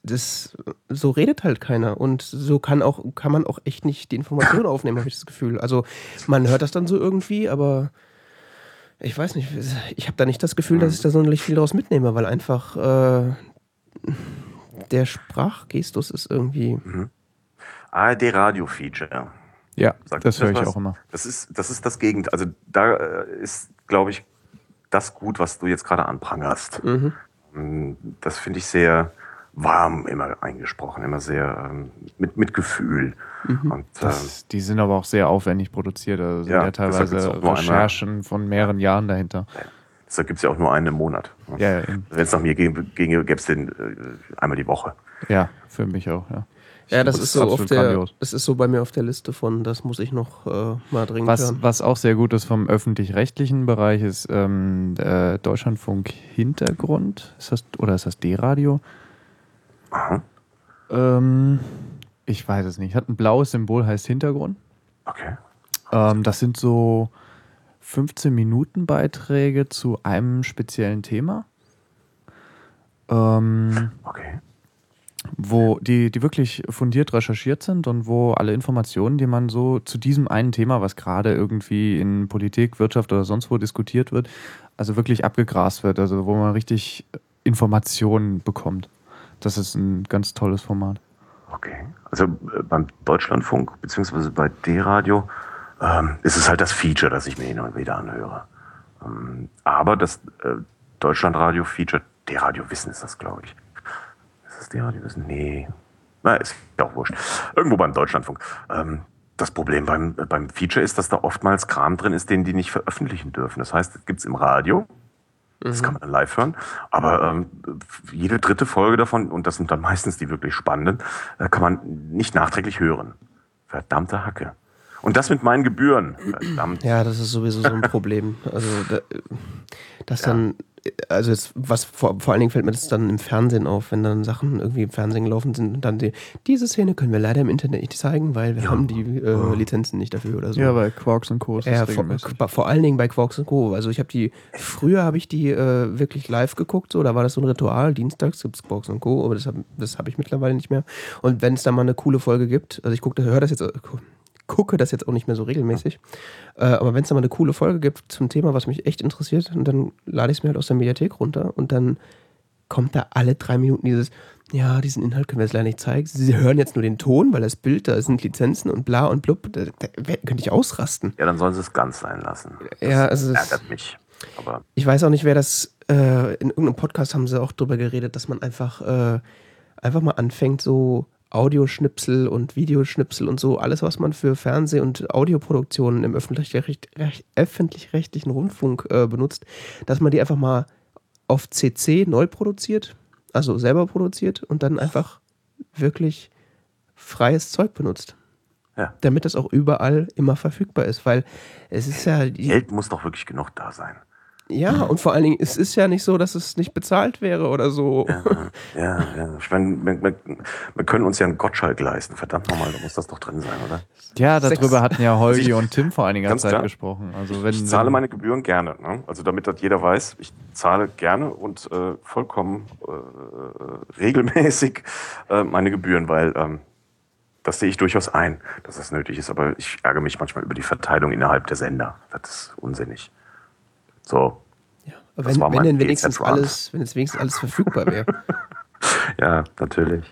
A: das so redet halt keiner und so kann auch kann man auch echt nicht die Information aufnehmen, habe ich das Gefühl. Also man hört das dann so irgendwie, aber ich weiß nicht, ich habe da nicht das Gefühl, dass ich da sonderlich viel daraus mitnehme, weil einfach äh, der Sprachgestus ist irgendwie. Mhm.
C: ARD Radio Feature.
B: Ja, Sagt das höre ich was? auch immer.
C: Das ist das ist das Gegenteil. Also da äh, ist, glaube ich, das gut, was du jetzt gerade anprangerst. Mhm. Mm, das finde ich sehr warm immer eingesprochen, immer sehr ähm, mit, mit Gefühl.
B: Mhm. Und, das, ähm, die sind aber auch sehr aufwendig produziert. Also sind ja, ja teilweise Recherchen von mehreren Jahren dahinter. Ja.
C: Deshalb gibt es ja auch nur einen im Monat. Ja, ja, Wenn es nach mir ginge, gäbe es den äh, einmal die Woche.
B: Ja, für mich auch, ja.
A: Ja, das ist so auf der, das ist so bei mir auf der Liste von, das muss ich noch äh, mal dringend
B: was, hören. Was auch sehr gut ist vom öffentlich-rechtlichen Bereich ist ähm, der Deutschlandfunk Hintergrund. Ist das, oder ist das D-Radio? Aha. Ähm, ich weiß es nicht. Hat ein blaues Symbol, heißt Hintergrund.
C: Okay.
B: Ähm, das sind so 15 Minuten Beiträge zu einem speziellen Thema. Ähm, okay. Wo die, die wirklich fundiert recherchiert sind und wo alle Informationen, die man so zu diesem einen Thema, was gerade irgendwie in Politik, Wirtschaft oder sonst wo diskutiert wird, also wirklich abgegrast wird, also wo man richtig Informationen bekommt. Das ist ein ganz tolles Format.
C: Okay. Also äh, beim Deutschlandfunk beziehungsweise bei D-Radio ähm, ist es halt das Feature, das ich mir hin und wieder anhöre. Ähm, aber das äh, Deutschlandradio-Feature, D-Radio Wissen ist das, glaube ich. Ist das D-Radio Wissen? Nee. Na, ist ja auch wurscht. Irgendwo beim Deutschlandfunk. Ähm, das Problem beim, beim Feature ist, dass da oftmals Kram drin ist, den die nicht veröffentlichen dürfen. Das heißt, es gibt es im Radio, das kann man dann live hören. Aber ähm, jede dritte Folge davon, und das sind dann meistens die wirklich spannenden, äh, kann man nicht nachträglich hören. Verdammte Hacke. Und das mit meinen Gebühren. Verdammt.
A: Ja, das ist sowieso so ein Problem. Also, da, dass dann, also jetzt, was vor, vor allen Dingen fällt mir das dann im Fernsehen auf, wenn dann Sachen irgendwie im Fernsehen gelaufen sind und dann die, diese Szene können wir leider im Internet nicht zeigen, weil wir ja. haben die äh, oh. Lizenzen nicht dafür oder so.
B: Ja, bei Quarks und Co.
A: Ist ja, vor, vor, allen Dingen bei Quarks und Co. Also ich habe die, früher habe ich die äh, wirklich live geguckt, so, da war das so ein Ritual, dienstags gibt es Quarks und Co., aber das habe das hab ich mittlerweile nicht mehr. Und wenn es da mal eine coole Folge gibt, also ich gucke, höre das jetzt, äh, gucke das jetzt auch nicht mehr so regelmäßig. Äh, aber wenn es da mal eine coole Folge gibt zum Thema, was mich echt interessiert, dann lade ich es mir halt aus der Mediathek runter und dann kommt da alle drei Minuten dieses, ja, diesen Inhalt können wir jetzt leider nicht zeigen. Sie hören jetzt nur den Ton, weil das Bild, da sind Lizenzen und bla und blub. Da, da könnte ich ausrasten.
C: Ja, dann sollen sie es ganz sein lassen.
A: Das ja, also
C: ärgert mich. Aber
A: ich weiß auch nicht, wer das, äh, in irgendeinem Podcast haben sie auch drüber geredet, dass man einfach, äh, einfach mal anfängt, so Audioschnipsel und Videoschnipsel und so, alles, was man für Fernseh- und Audioproduktionen im öffentlich-rechtlichen Rundfunk äh, benutzt, dass man die einfach mal auf CC neu produziert, also selber produziert und dann einfach wirklich freies Zeug benutzt. Ja. Damit das auch überall immer verfügbar ist, weil es ist ja.
C: Geld muss doch wirklich genug da sein.
A: Ja, und vor allen Dingen, es ist ja nicht so, dass es nicht bezahlt wäre oder so.
C: Ja, ja. ja. Ich meine, wir, wir, wir, können uns ja einen Gottschalk leisten. Verdammt nochmal, da muss das doch drin sein, oder?
B: Ja, darüber hatten ja Holgi also ich, und Tim vor einiger Zeit klar. gesprochen. Also wenn,
C: ich zahle meine Gebühren gerne. Ne? Also damit das jeder weiß, ich zahle gerne und äh, vollkommen äh, regelmäßig äh, meine Gebühren, weil ähm, das sehe ich durchaus ein, dass das nötig ist. Aber ich ärgere mich manchmal über die Verteilung innerhalb der Sender. Das ist unsinnig. So.
A: Ja, aber wenn, wenn denn wenigstens alles, wenn jetzt wenigstens alles verfügbar wäre.
C: ja, natürlich.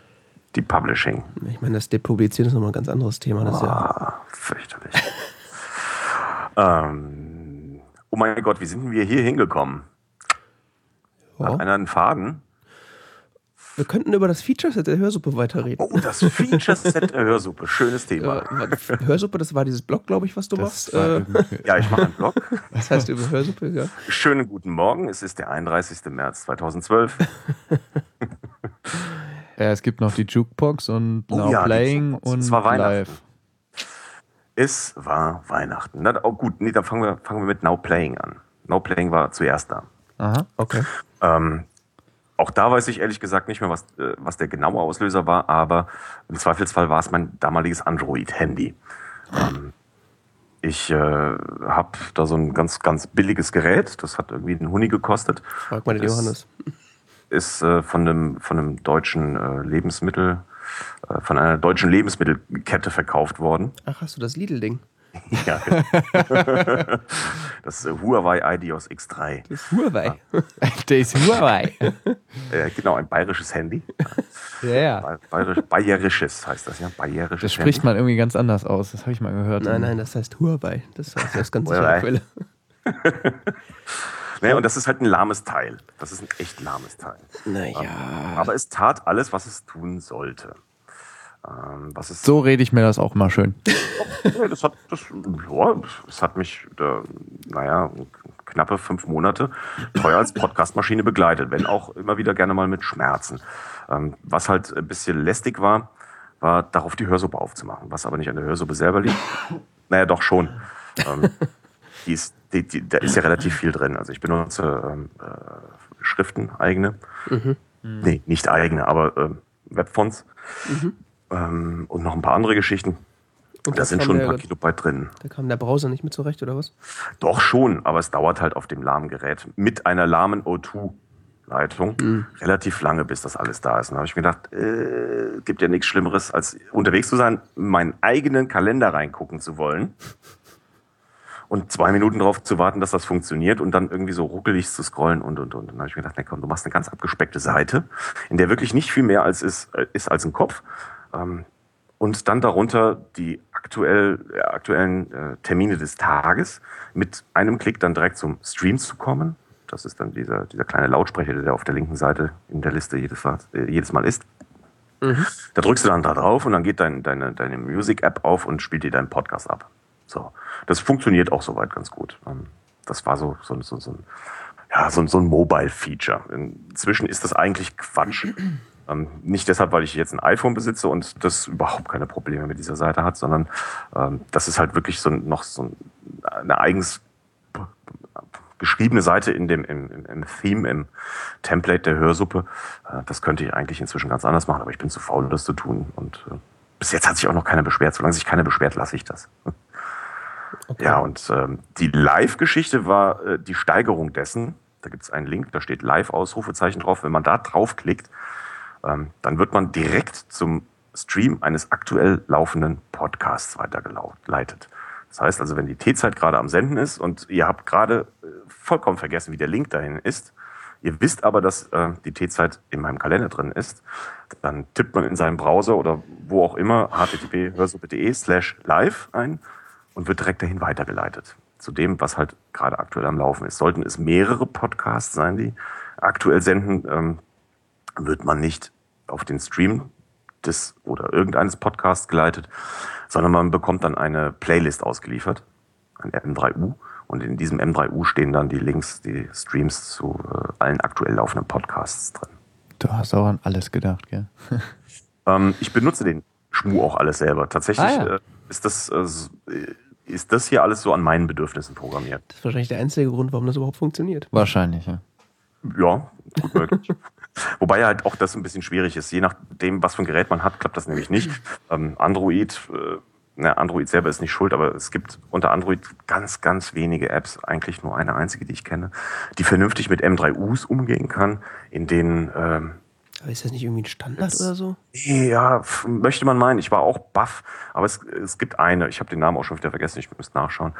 C: Die Publishing.
A: Ich meine, das Depublizieren ist nochmal ein ganz anderes Thema. Das
C: oh, ja fürchterlich. ähm, oh mein Gott, wie sind wir hier hingekommen? Ja. Hat einer einen Faden?
A: Wir könnten über das Feature-Set der Hörsuppe weiterreden.
C: Oh, das Feature-Set der Hörsuppe. Schönes Thema.
A: Äh, Hörsuppe, das war dieses Blog, glaube ich, was du das machst.
C: Äh, ja, ich mache einen Blog.
A: Das heißt über Hörsuppe, ja.
C: Schönen guten Morgen. Es ist der 31. März 2012.
B: ja, es gibt noch die Jukebox und oh, Now ja, Playing und
C: es war Weihnachten. Live. Es war Weihnachten. Na, oh, gut, nee, dann fangen wir, fangen wir mit Now Playing an. Now Playing war zuerst da.
A: Aha, okay.
C: Ähm, auch da weiß ich ehrlich gesagt nicht mehr, was, äh, was der genaue Auslöser war, aber im Zweifelsfall war es mein damaliges Android-Handy. Ähm, ich äh, habe da so ein ganz, ganz billiges Gerät, das hat irgendwie einen Huni gekostet.
A: Frag mal den Johannes.
C: Ist äh, von einem, von einem deutschen äh, Lebensmittel, äh, von einer deutschen Lebensmittelkette verkauft worden.
A: Ach, hast du das Lidl-Ding?
C: Ja. das ist Huawei IDEOS X3.
A: Das ist Huawei.
B: Das ist Huawei.
C: Äh, genau, ein bayerisches Handy.
A: Ja, ja.
C: Bayerisch, bayerisches heißt das, ja. Bayerisches
B: das spricht Handy. man irgendwie ganz anders aus. Das habe ich mal gehört.
A: Nein, nein, das heißt Huawei. Das heißt das ganz sicher Quelle.
C: naja, und das ist halt ein lahmes Teil. Das ist ein echt lahmes Teil.
A: Naja.
C: Aber es tat alles, was es tun sollte. Ähm, was ist
B: so rede ich mir das auch mal schön.
C: das hat, das, ja, das hat mich, da, naja, knappe fünf Monate teuer als Podcastmaschine begleitet, wenn auch immer wieder gerne mal mit Schmerzen. Ähm, was halt ein bisschen lästig war, war darauf die Hörsuppe aufzumachen, was aber nicht an der Hörsuppe selber liegt. Naja, doch schon. Ähm, die ist, die, die, da ist ja relativ viel drin. Also ich benutze ähm, äh, Schriften, eigene. Mhm. Nee, nicht eigene, aber äh, Webfonts. Mhm ähm, und noch ein paar andere Geschichten. Und da sind schon ein paar Kilobyte drin.
A: Da kam der Browser nicht mit zurecht, oder was?
C: Doch schon, aber es dauert halt auf dem lahmen Gerät mit einer lahmen O2-Leitung mhm. relativ lange, bis das alles da ist. Und da habe ich mir gedacht, äh, gibt ja nichts Schlimmeres, als unterwegs zu sein, meinen eigenen Kalender reingucken zu wollen und zwei Minuten darauf zu warten, dass das funktioniert und dann irgendwie so ruckelig zu scrollen und und und. Dann habe ich mir gedacht, na komm, du machst eine ganz abgespeckte Seite, in der wirklich nicht viel mehr als ist, äh, ist als ein Kopf. Ähm, und dann darunter die aktuell, äh, aktuellen äh, Termine des Tages mit einem Klick dann direkt zum Stream zu kommen. Das ist dann dieser, dieser kleine Lautsprecher, der auf der linken Seite in der Liste jedes, äh, jedes Mal ist. Mhm. Da drückst du dann da drauf und dann geht dein, deine, deine Music-App auf und spielt dir deinen Podcast ab. So. Das funktioniert auch soweit ganz gut. Ähm, das war so, so, so, so ein, ja, so, so ein Mobile-Feature. Inzwischen ist das eigentlich Quatsch. Ähm, nicht deshalb, weil ich jetzt ein iPhone besitze und das überhaupt keine Probleme mit dieser Seite hat, sondern ähm, das ist halt wirklich so noch so eine eigens geschriebene Seite in dem, im, im, im Theme, im Template der Hörsuppe. Äh, das könnte ich eigentlich inzwischen ganz anders machen, aber ich bin zu faul, das zu tun. Und äh, bis jetzt hat sich auch noch keiner beschwert. Solange sich keiner beschwert, lasse ich das. Okay. Ja, und ähm, die Live-Geschichte war äh, die Steigerung dessen. Da gibt es einen Link, da steht Live-Ausrufezeichen drauf. Wenn man da draufklickt, ähm, dann wird man direkt zum Stream eines aktuell laufenden Podcasts weitergeleitet. Das heißt also, wenn die T-Zeit gerade am Senden ist und ihr habt gerade äh, vollkommen vergessen, wie der Link dahin ist, ihr wisst aber, dass äh, die T-Zeit in meinem Kalender drin ist, dann tippt man in seinem Browser oder wo auch immer http://hörsuppe.de slash live ein und wird direkt dahin weitergeleitet. Zu dem, was halt gerade aktuell am Laufen ist. Sollten es mehrere Podcasts sein, die aktuell senden, ähm, wird man nicht auf den Stream des oder irgendeines Podcasts geleitet, sondern man bekommt dann eine Playlist ausgeliefert, ein M3U. Und in diesem M3U stehen dann die Links, die Streams zu äh, allen aktuell laufenden Podcasts drin.
B: Du hast auch an alles gedacht, gell?
C: ähm, ich benutze den Schmu auch alles selber. Tatsächlich ah, ja. äh, ist das äh, ist das hier alles so an meinen Bedürfnissen programmiert.
A: Das ist wahrscheinlich der einzige Grund, warum das überhaupt funktioniert.
B: Wahrscheinlich, ja.
C: Ja, gut möglich. Wobei halt auch das ein bisschen schwierig ist. Je nachdem, was für ein Gerät man hat, klappt das nämlich nicht. Ähm, Android, äh, na, Android selber ist nicht schuld, aber es gibt unter Android ganz, ganz wenige Apps, eigentlich nur eine einzige, die ich kenne, die vernünftig mit M3Us umgehen kann, in denen ähm,
A: aber ist das nicht irgendwie ein Standard
C: es,
A: oder so?
C: Ja, möchte man meinen. Ich war auch baff, aber es, es gibt eine, ich habe den Namen auch schon wieder vergessen, ich müsste nachschauen,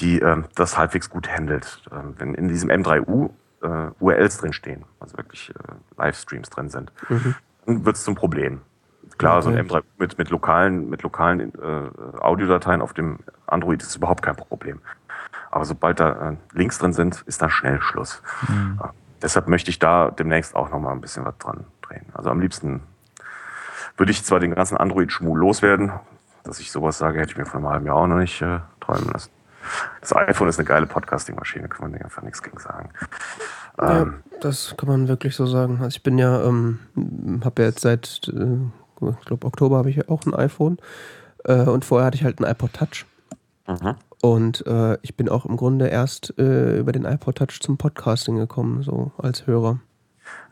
C: die ähm, das halbwegs gut handelt. Ähm, wenn in diesem M3U äh, URLs drin stehen, also wirklich äh, Livestreams drin sind, mhm. dann wird es zum Problem. Klar, okay. so ein M3 mit, mit lokalen, mit lokalen äh, Audiodateien auf dem Android ist überhaupt kein Problem. Aber sobald da äh, Links drin sind, ist da schnell Schluss. Mhm. Äh, deshalb möchte ich da demnächst auch noch mal ein bisschen was dran drehen. Also am liebsten würde ich zwar den ganzen Android-Schmuh loswerden, dass ich sowas sage, hätte ich mir vor einem halben Jahr auch noch nicht äh, träumen lassen. Das iPhone ist eine geile Podcasting-Maschine, kann man einfach nichts gegen sagen.
A: Ja, ähm, das kann man wirklich so sagen. Also ich bin ja, ähm, habe ja jetzt seit, äh, ich glaube Oktober habe ich ja auch ein iPhone äh, und vorher hatte ich halt ein iPod Touch. Mhm. Und äh, ich bin auch im Grunde erst äh, über den iPod Touch zum Podcasting gekommen, so als Hörer.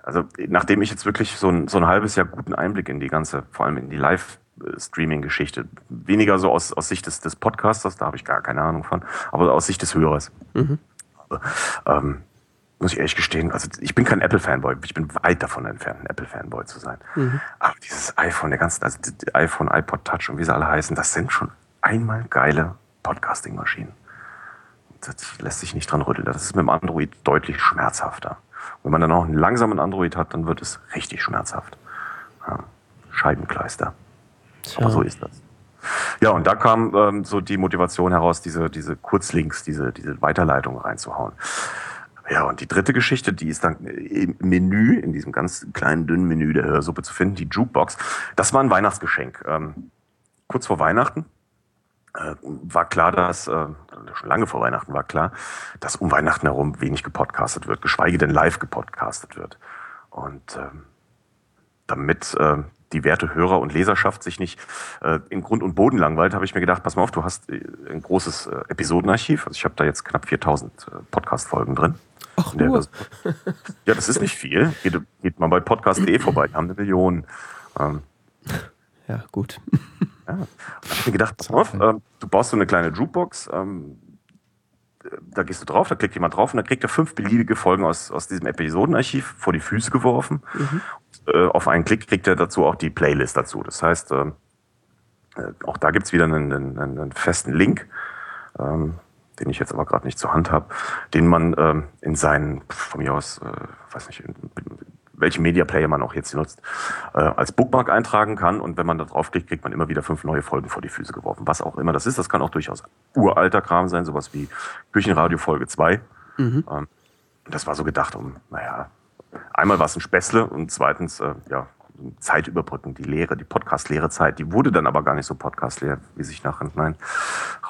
C: Also nachdem ich jetzt wirklich so ein, so ein halbes Jahr guten Einblick in die ganze, vor allem in die Live- Streaming-Geschichte. Weniger so aus, aus Sicht des, des Podcasters, da habe ich gar keine Ahnung von, aber aus Sicht des Hörers. Mhm. Ähm, muss ich ehrlich gestehen, also ich bin kein Apple-Fanboy, ich bin weit davon entfernt, ein Apple-Fanboy zu sein. Mhm. Aber dieses iPhone, der ganze, also iPhone, iPod Touch und wie sie alle heißen, das sind schon einmal geile Podcasting-Maschinen. Das lässt sich nicht dran rütteln. Das ist mit dem Android deutlich schmerzhafter. Wenn man dann auch einen langsamen Android hat, dann wird es richtig schmerzhaft. Ja. Scheibenkleister. Tja. Aber so ist das. Ja, und da kam ähm, so die Motivation heraus, diese, diese Kurzlinks, diese, diese Weiterleitung reinzuhauen. Ja, und die dritte Geschichte, die ist dann im Menü, in diesem ganz kleinen, dünnen Menü der Hörsuppe zu finden, die Jukebox. Das war ein Weihnachtsgeschenk. Ähm, kurz vor Weihnachten äh, war klar, dass, äh, schon lange vor Weihnachten war klar, dass um Weihnachten herum wenig gepodcastet wird, geschweige denn live gepodcastet wird. Und ähm, damit äh, die werte Hörer und Leserschaft sich nicht äh, in Grund und Boden langweilt, habe ich mir gedacht, pass mal auf, du hast äh, ein großes äh, Episodenarchiv. Also ich habe da jetzt knapp 4000 äh, Podcast-Folgen drin.
A: Ach, nur.
C: Das, ja, das ist nicht viel. Geht, geht mal bei podcast.de vorbei, die haben eine Million. Ähm,
A: ja, gut.
C: Ja. Da habe ich mir gedacht, pass mal auf, äh, du baust so eine kleine Jukebox, ähm, da gehst du drauf, da klickt jemand drauf und dann kriegt er fünf beliebige Folgen aus, aus diesem Episodenarchiv vor die Füße geworfen. Mhm. Äh, auf einen Klick kriegt er dazu auch die Playlist dazu. Das heißt, äh, äh auch da gibt's wieder einen, einen, einen, festen Link. Ähm, den ich jetzt aber gerade nicht zur Hand habe, den man ähm, in seinen, von mir aus, äh, weiß nicht, in, welchen Media Player man auch jetzt nutzt, äh, als Bookmark eintragen kann. Und wenn man da draufklickt, kriegt man immer wieder fünf neue Folgen vor die Füße geworfen. Was auch immer das ist, das kann auch durchaus uralter Kram sein, sowas wie Küchenradio Folge 2. Mhm. Ähm, das war so gedacht, um, naja, einmal war es ein Späßle und zweitens, äh, ja, Zeit überbrücken, die Lehre, die Podcast-Lehre Zeit. Die wurde dann aber gar nicht so Podcast-leer, wie sich nachher nein,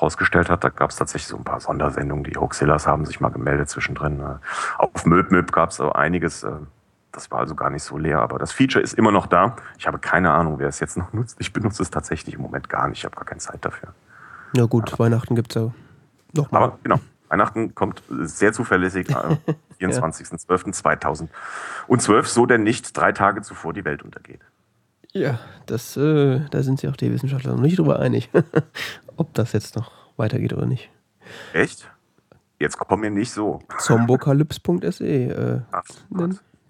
C: rausgestellt hat. Da gab es tatsächlich so ein paar Sondersendungen. Die Hoaxillas haben sich mal gemeldet zwischendrin. Äh, auf Möb Möb gab es einiges. Das war also gar nicht so leer, aber das Feature ist immer noch da. Ich habe keine Ahnung, wer es jetzt noch nutzt. Ich benutze es tatsächlich im Moment gar nicht. Ich habe gar keine Zeit dafür.
A: Ja gut, ja. Weihnachten gibt es ja
C: noch mal. Aber genau, Weihnachten kommt sehr zuverlässig am 24.12.2012, so denn nicht drei Tage zuvor die Welt untergeht.
A: Ja, das, äh, da sind sich auch die Wissenschaftler noch nicht drüber einig, ob das jetzt noch weitergeht oder nicht.
C: Echt? Jetzt kommen wir nicht so.
A: Zombokalypse.se. Äh, Ach,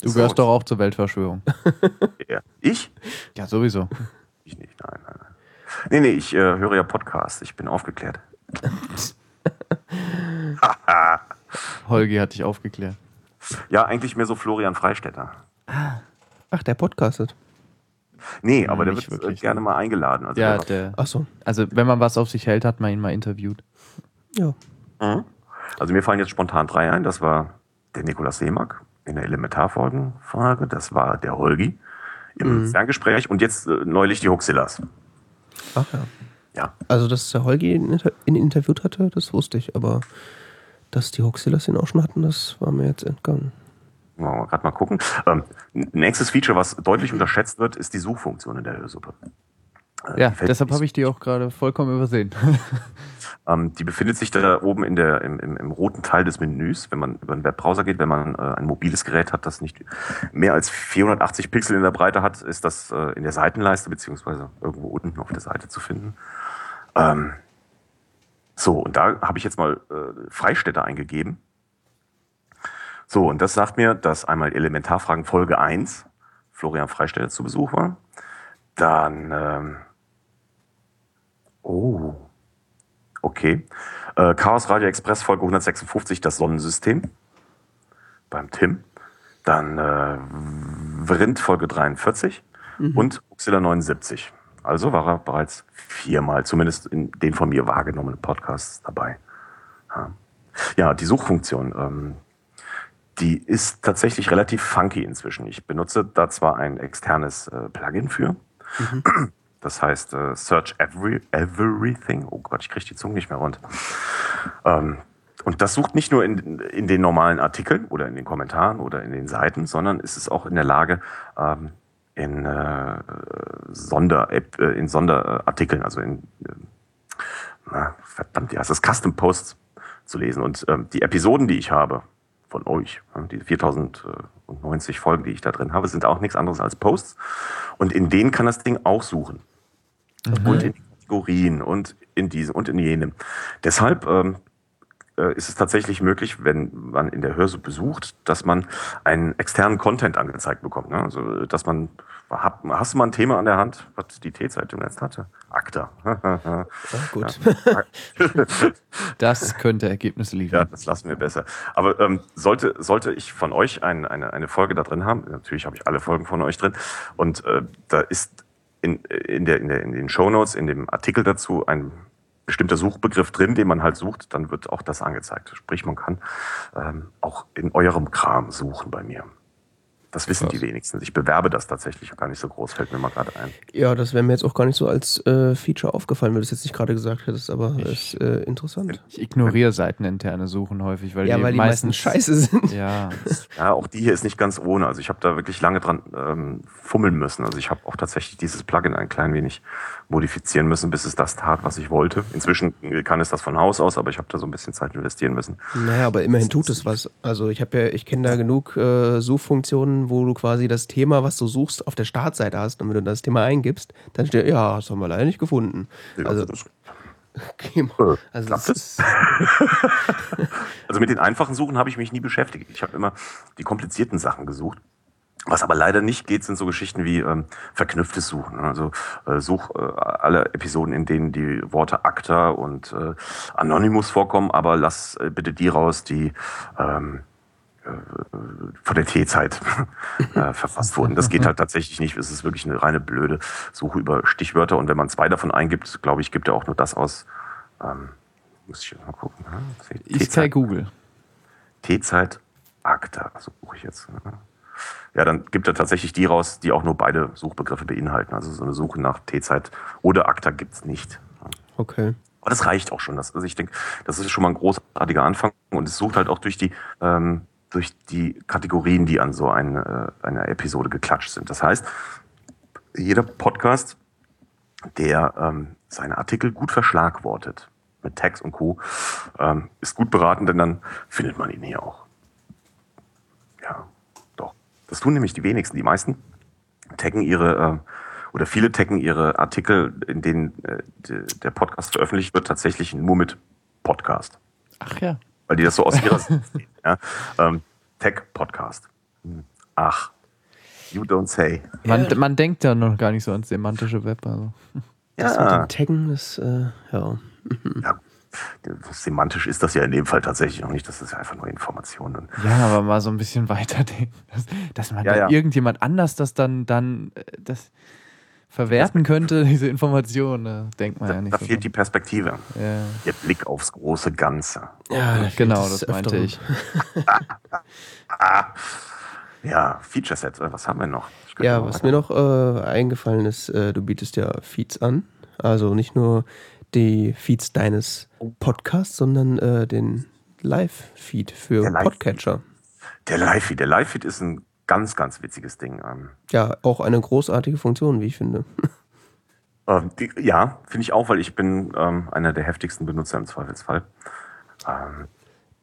B: Du gehörst doch auch zur Weltverschwörung.
C: ja. Ich?
B: Ja, sowieso.
C: Ich nicht, nein, nein, nein. Nee, nee, ich äh, höre ja Podcasts. Ich bin aufgeklärt.
B: Holgi hat dich aufgeklärt.
C: Ja, eigentlich mehr so Florian Freistetter.
A: Ach, der podcastet.
C: Nee, aber der wird wirklich, gerne ne? mal eingeladen.
B: Also ja, der, Ach so. Also, wenn man was auf sich hält, hat man ihn mal interviewt.
A: Ja.
C: Mhm. Also, mir fallen jetzt spontan drei ein. Das war der Nikolaus Seemack, in der Elementarfolgenfrage. Das war der Holgi im mhm. Ferngespräch und jetzt äh, neulich die Hoxillas.
A: Ach ja. Ja. Also, dass der Holgi ihn, interviewt hatte, das wusste ich, aber dass die Hoxillas ihn auch schon hatten, das war mir jetzt entgangen.
C: Wollen wir gerade mal gucken. Ähm, nächstes Feature, was deutlich unterschätzt wird, ist die Suchfunktion in der Hörsuppe.
B: Äh, ja, deshalb habe ich die auch gerade vollkommen übersehen.
C: Ähm, die befindet sich da oben in der, im, im, im, roten Teil des Menüs, wenn man über den Webbrowser geht. Wenn man äh, ein mobiles Gerät hat, das nicht mehr als 480 Pixel in der Breite hat, ist das äh, in der Seitenleiste beziehungsweise irgendwo unten auf der Seite zu finden. Ähm, so, und da habe ich jetzt mal äh, Freistädter eingegeben. So, und das sagt mir, dass einmal Elementarfragen Folge 1 Florian Freistädter zu Besuch war. Dann, ähm, oh, okay. Äh, Chaos Radio Express Folge 156, das Sonnensystem. Beim Tim. Dann äh, Vrind Folge 43 mhm. und Uxilla 79. Also war er bereits viermal, zumindest in den von mir wahrgenommenen Podcasts dabei. Ja, ja die Suchfunktion, ähm, die ist tatsächlich relativ funky inzwischen. Ich benutze da zwar ein externes äh, Plugin für. Mhm. Das heißt äh, Search Every, Everything. Oh Gott, ich kriege die Zunge nicht mehr rund. Ähm, und das sucht nicht nur in, in den normalen Artikeln oder in den Kommentaren oder in den Seiten, sondern ist es auch in der Lage, ähm, in äh, Sonder äh, in Sonderartikeln, also in äh, na, verdammt, ja, es ist Custom Posts zu lesen. Und ähm, die Episoden, die ich habe von euch, die 4090 Folgen, die ich da drin habe, sind auch nichts anderes als Posts. Und in denen kann das Ding auch suchen. Mhm. Und in Kategorien und in diesem und in jenem. Deshalb ähm, äh, ist es tatsächlich möglich, wenn man in der Hörsuppe besucht, dass man einen externen Content angezeigt bekommt. Ne? Also, dass man, hast du mal ein Thema an der Hand, was die T-Zeitung jetzt hatte? ACTA.
B: ja, gut. das könnte Ergebnisse liefern.
C: Ja, das lassen wir besser. Aber ähm, sollte, sollte ich von euch ein, eine, eine Folge da drin haben, natürlich habe ich alle Folgen von euch drin, und äh, da ist in, in, der, in, der, in den Show Notes, in dem Artikel dazu ein bestimmter Suchbegriff drin, den man halt sucht, dann wird auch das angezeigt. Sprich, man kann ähm, auch in eurem Kram suchen bei mir. Das wissen Krass. die wenigsten. Ich bewerbe das tatsächlich gar nicht so groß, fällt mir mal gerade ein.
A: Ja, das wäre mir jetzt auch gar nicht so als äh, Feature aufgefallen, wenn du es jetzt nicht gerade gesagt hättest, aber ich, ist äh, interessant.
B: Ich ignoriere seiteninterne Suchen häufig, weil
A: ja,
B: die,
A: weil die meisten scheiße sind.
B: Ja.
C: ja, auch die hier ist nicht ganz ohne. Also ich habe da wirklich lange dran ähm, fummeln müssen. Also ich habe auch tatsächlich dieses Plugin ein klein wenig modifizieren müssen, bis es das tat, was ich wollte. Inzwischen kann es das von Haus aus, aber ich habe da so ein bisschen Zeit investieren müssen.
A: Naja, aber immerhin tut es was. Also ich habe ja, ich kenne da genug äh, Suchfunktionen, wo du quasi das Thema, was du suchst, auf der Startseite hast. Und wenn du das Thema eingibst, dann steht, ja, das haben wir leider nicht gefunden. Also,
C: Okay, also, das also mit den einfachen Suchen habe ich mich nie beschäftigt. Ich habe immer die komplizierten Sachen gesucht. Was aber leider nicht geht, sind so Geschichten wie ähm, verknüpftes Suchen. Also äh, such äh, alle Episoden, in denen die Worte Acta und äh, Anonymous vorkommen, aber lass äh, bitte die raus, die ähm, äh, von der T-Zeit äh, verfasst wurden. Das geht halt tatsächlich nicht. Es ist wirklich eine reine blöde Suche über Stichwörter. Und wenn man zwei davon eingibt, glaube ich, gibt er auch nur das aus. Ähm, muss ich mal gucken.
B: Ne? Ich zeige Google.
C: T-Zeit, Acta, suche ich jetzt. Ne? Ja, dann gibt er tatsächlich die raus, die auch nur beide Suchbegriffe beinhalten. Also so eine Suche nach T-Zeit oder ACTA gibt's nicht.
A: Okay.
C: Aber das reicht auch schon. Das, also ich denke, das ist schon mal ein großartiger Anfang und es sucht halt auch durch die, ähm, durch die Kategorien, die an so eine, äh, eine Episode geklatscht sind. Das heißt, jeder Podcast, der ähm, seine Artikel gut verschlagwortet, mit Tags und Co., ähm, ist gut beraten, denn dann findet man ihn hier auch. Das tun nämlich die wenigsten. Die meisten taggen ihre, äh, oder viele taggen ihre Artikel, in denen äh, der Podcast veröffentlicht wird, tatsächlich nur mit Podcast.
B: Ach ja.
C: Weil die das so aus ihrer Sicht sehen. Ja? Ähm, Tech-Podcast. Hm. Ach, you don't say.
B: Man, man denkt ja noch gar nicht so ans semantische Web. Also.
A: Das ja. mit dem Taggen ist, äh, ja.
C: ja semantisch ist das ja in dem Fall tatsächlich noch nicht. Das ist ja einfach nur Informationen.
B: Ja, aber mal so ein bisschen weiterdenken. Dass, dass man ja, ja. irgendjemand anders das dann, dann äh, das verwerten das könnte, diese Informationen, da denkt man
C: da,
B: ja nicht.
C: Da fehlt die Perspektive. Ja. Der Blick aufs große Ganze.
B: Ja, genau, das meinte ich.
C: ja, Feature Set, was haben wir noch?
A: Ja, was mir noch äh, eingefallen ist, äh, du bietest ja Feeds an. Also nicht nur die Feeds deines Podcasts, sondern äh, den Live-Feed für der Podcatcher.
C: Der Live-Feed, der Live-Feed ist ein ganz, ganz witziges Ding. Ähm.
A: Ja, auch eine großartige Funktion, wie ich finde.
C: Ähm, die, ja, finde ich auch, weil ich bin ähm, einer der heftigsten Benutzer im Zweifelsfall.
A: Ähm,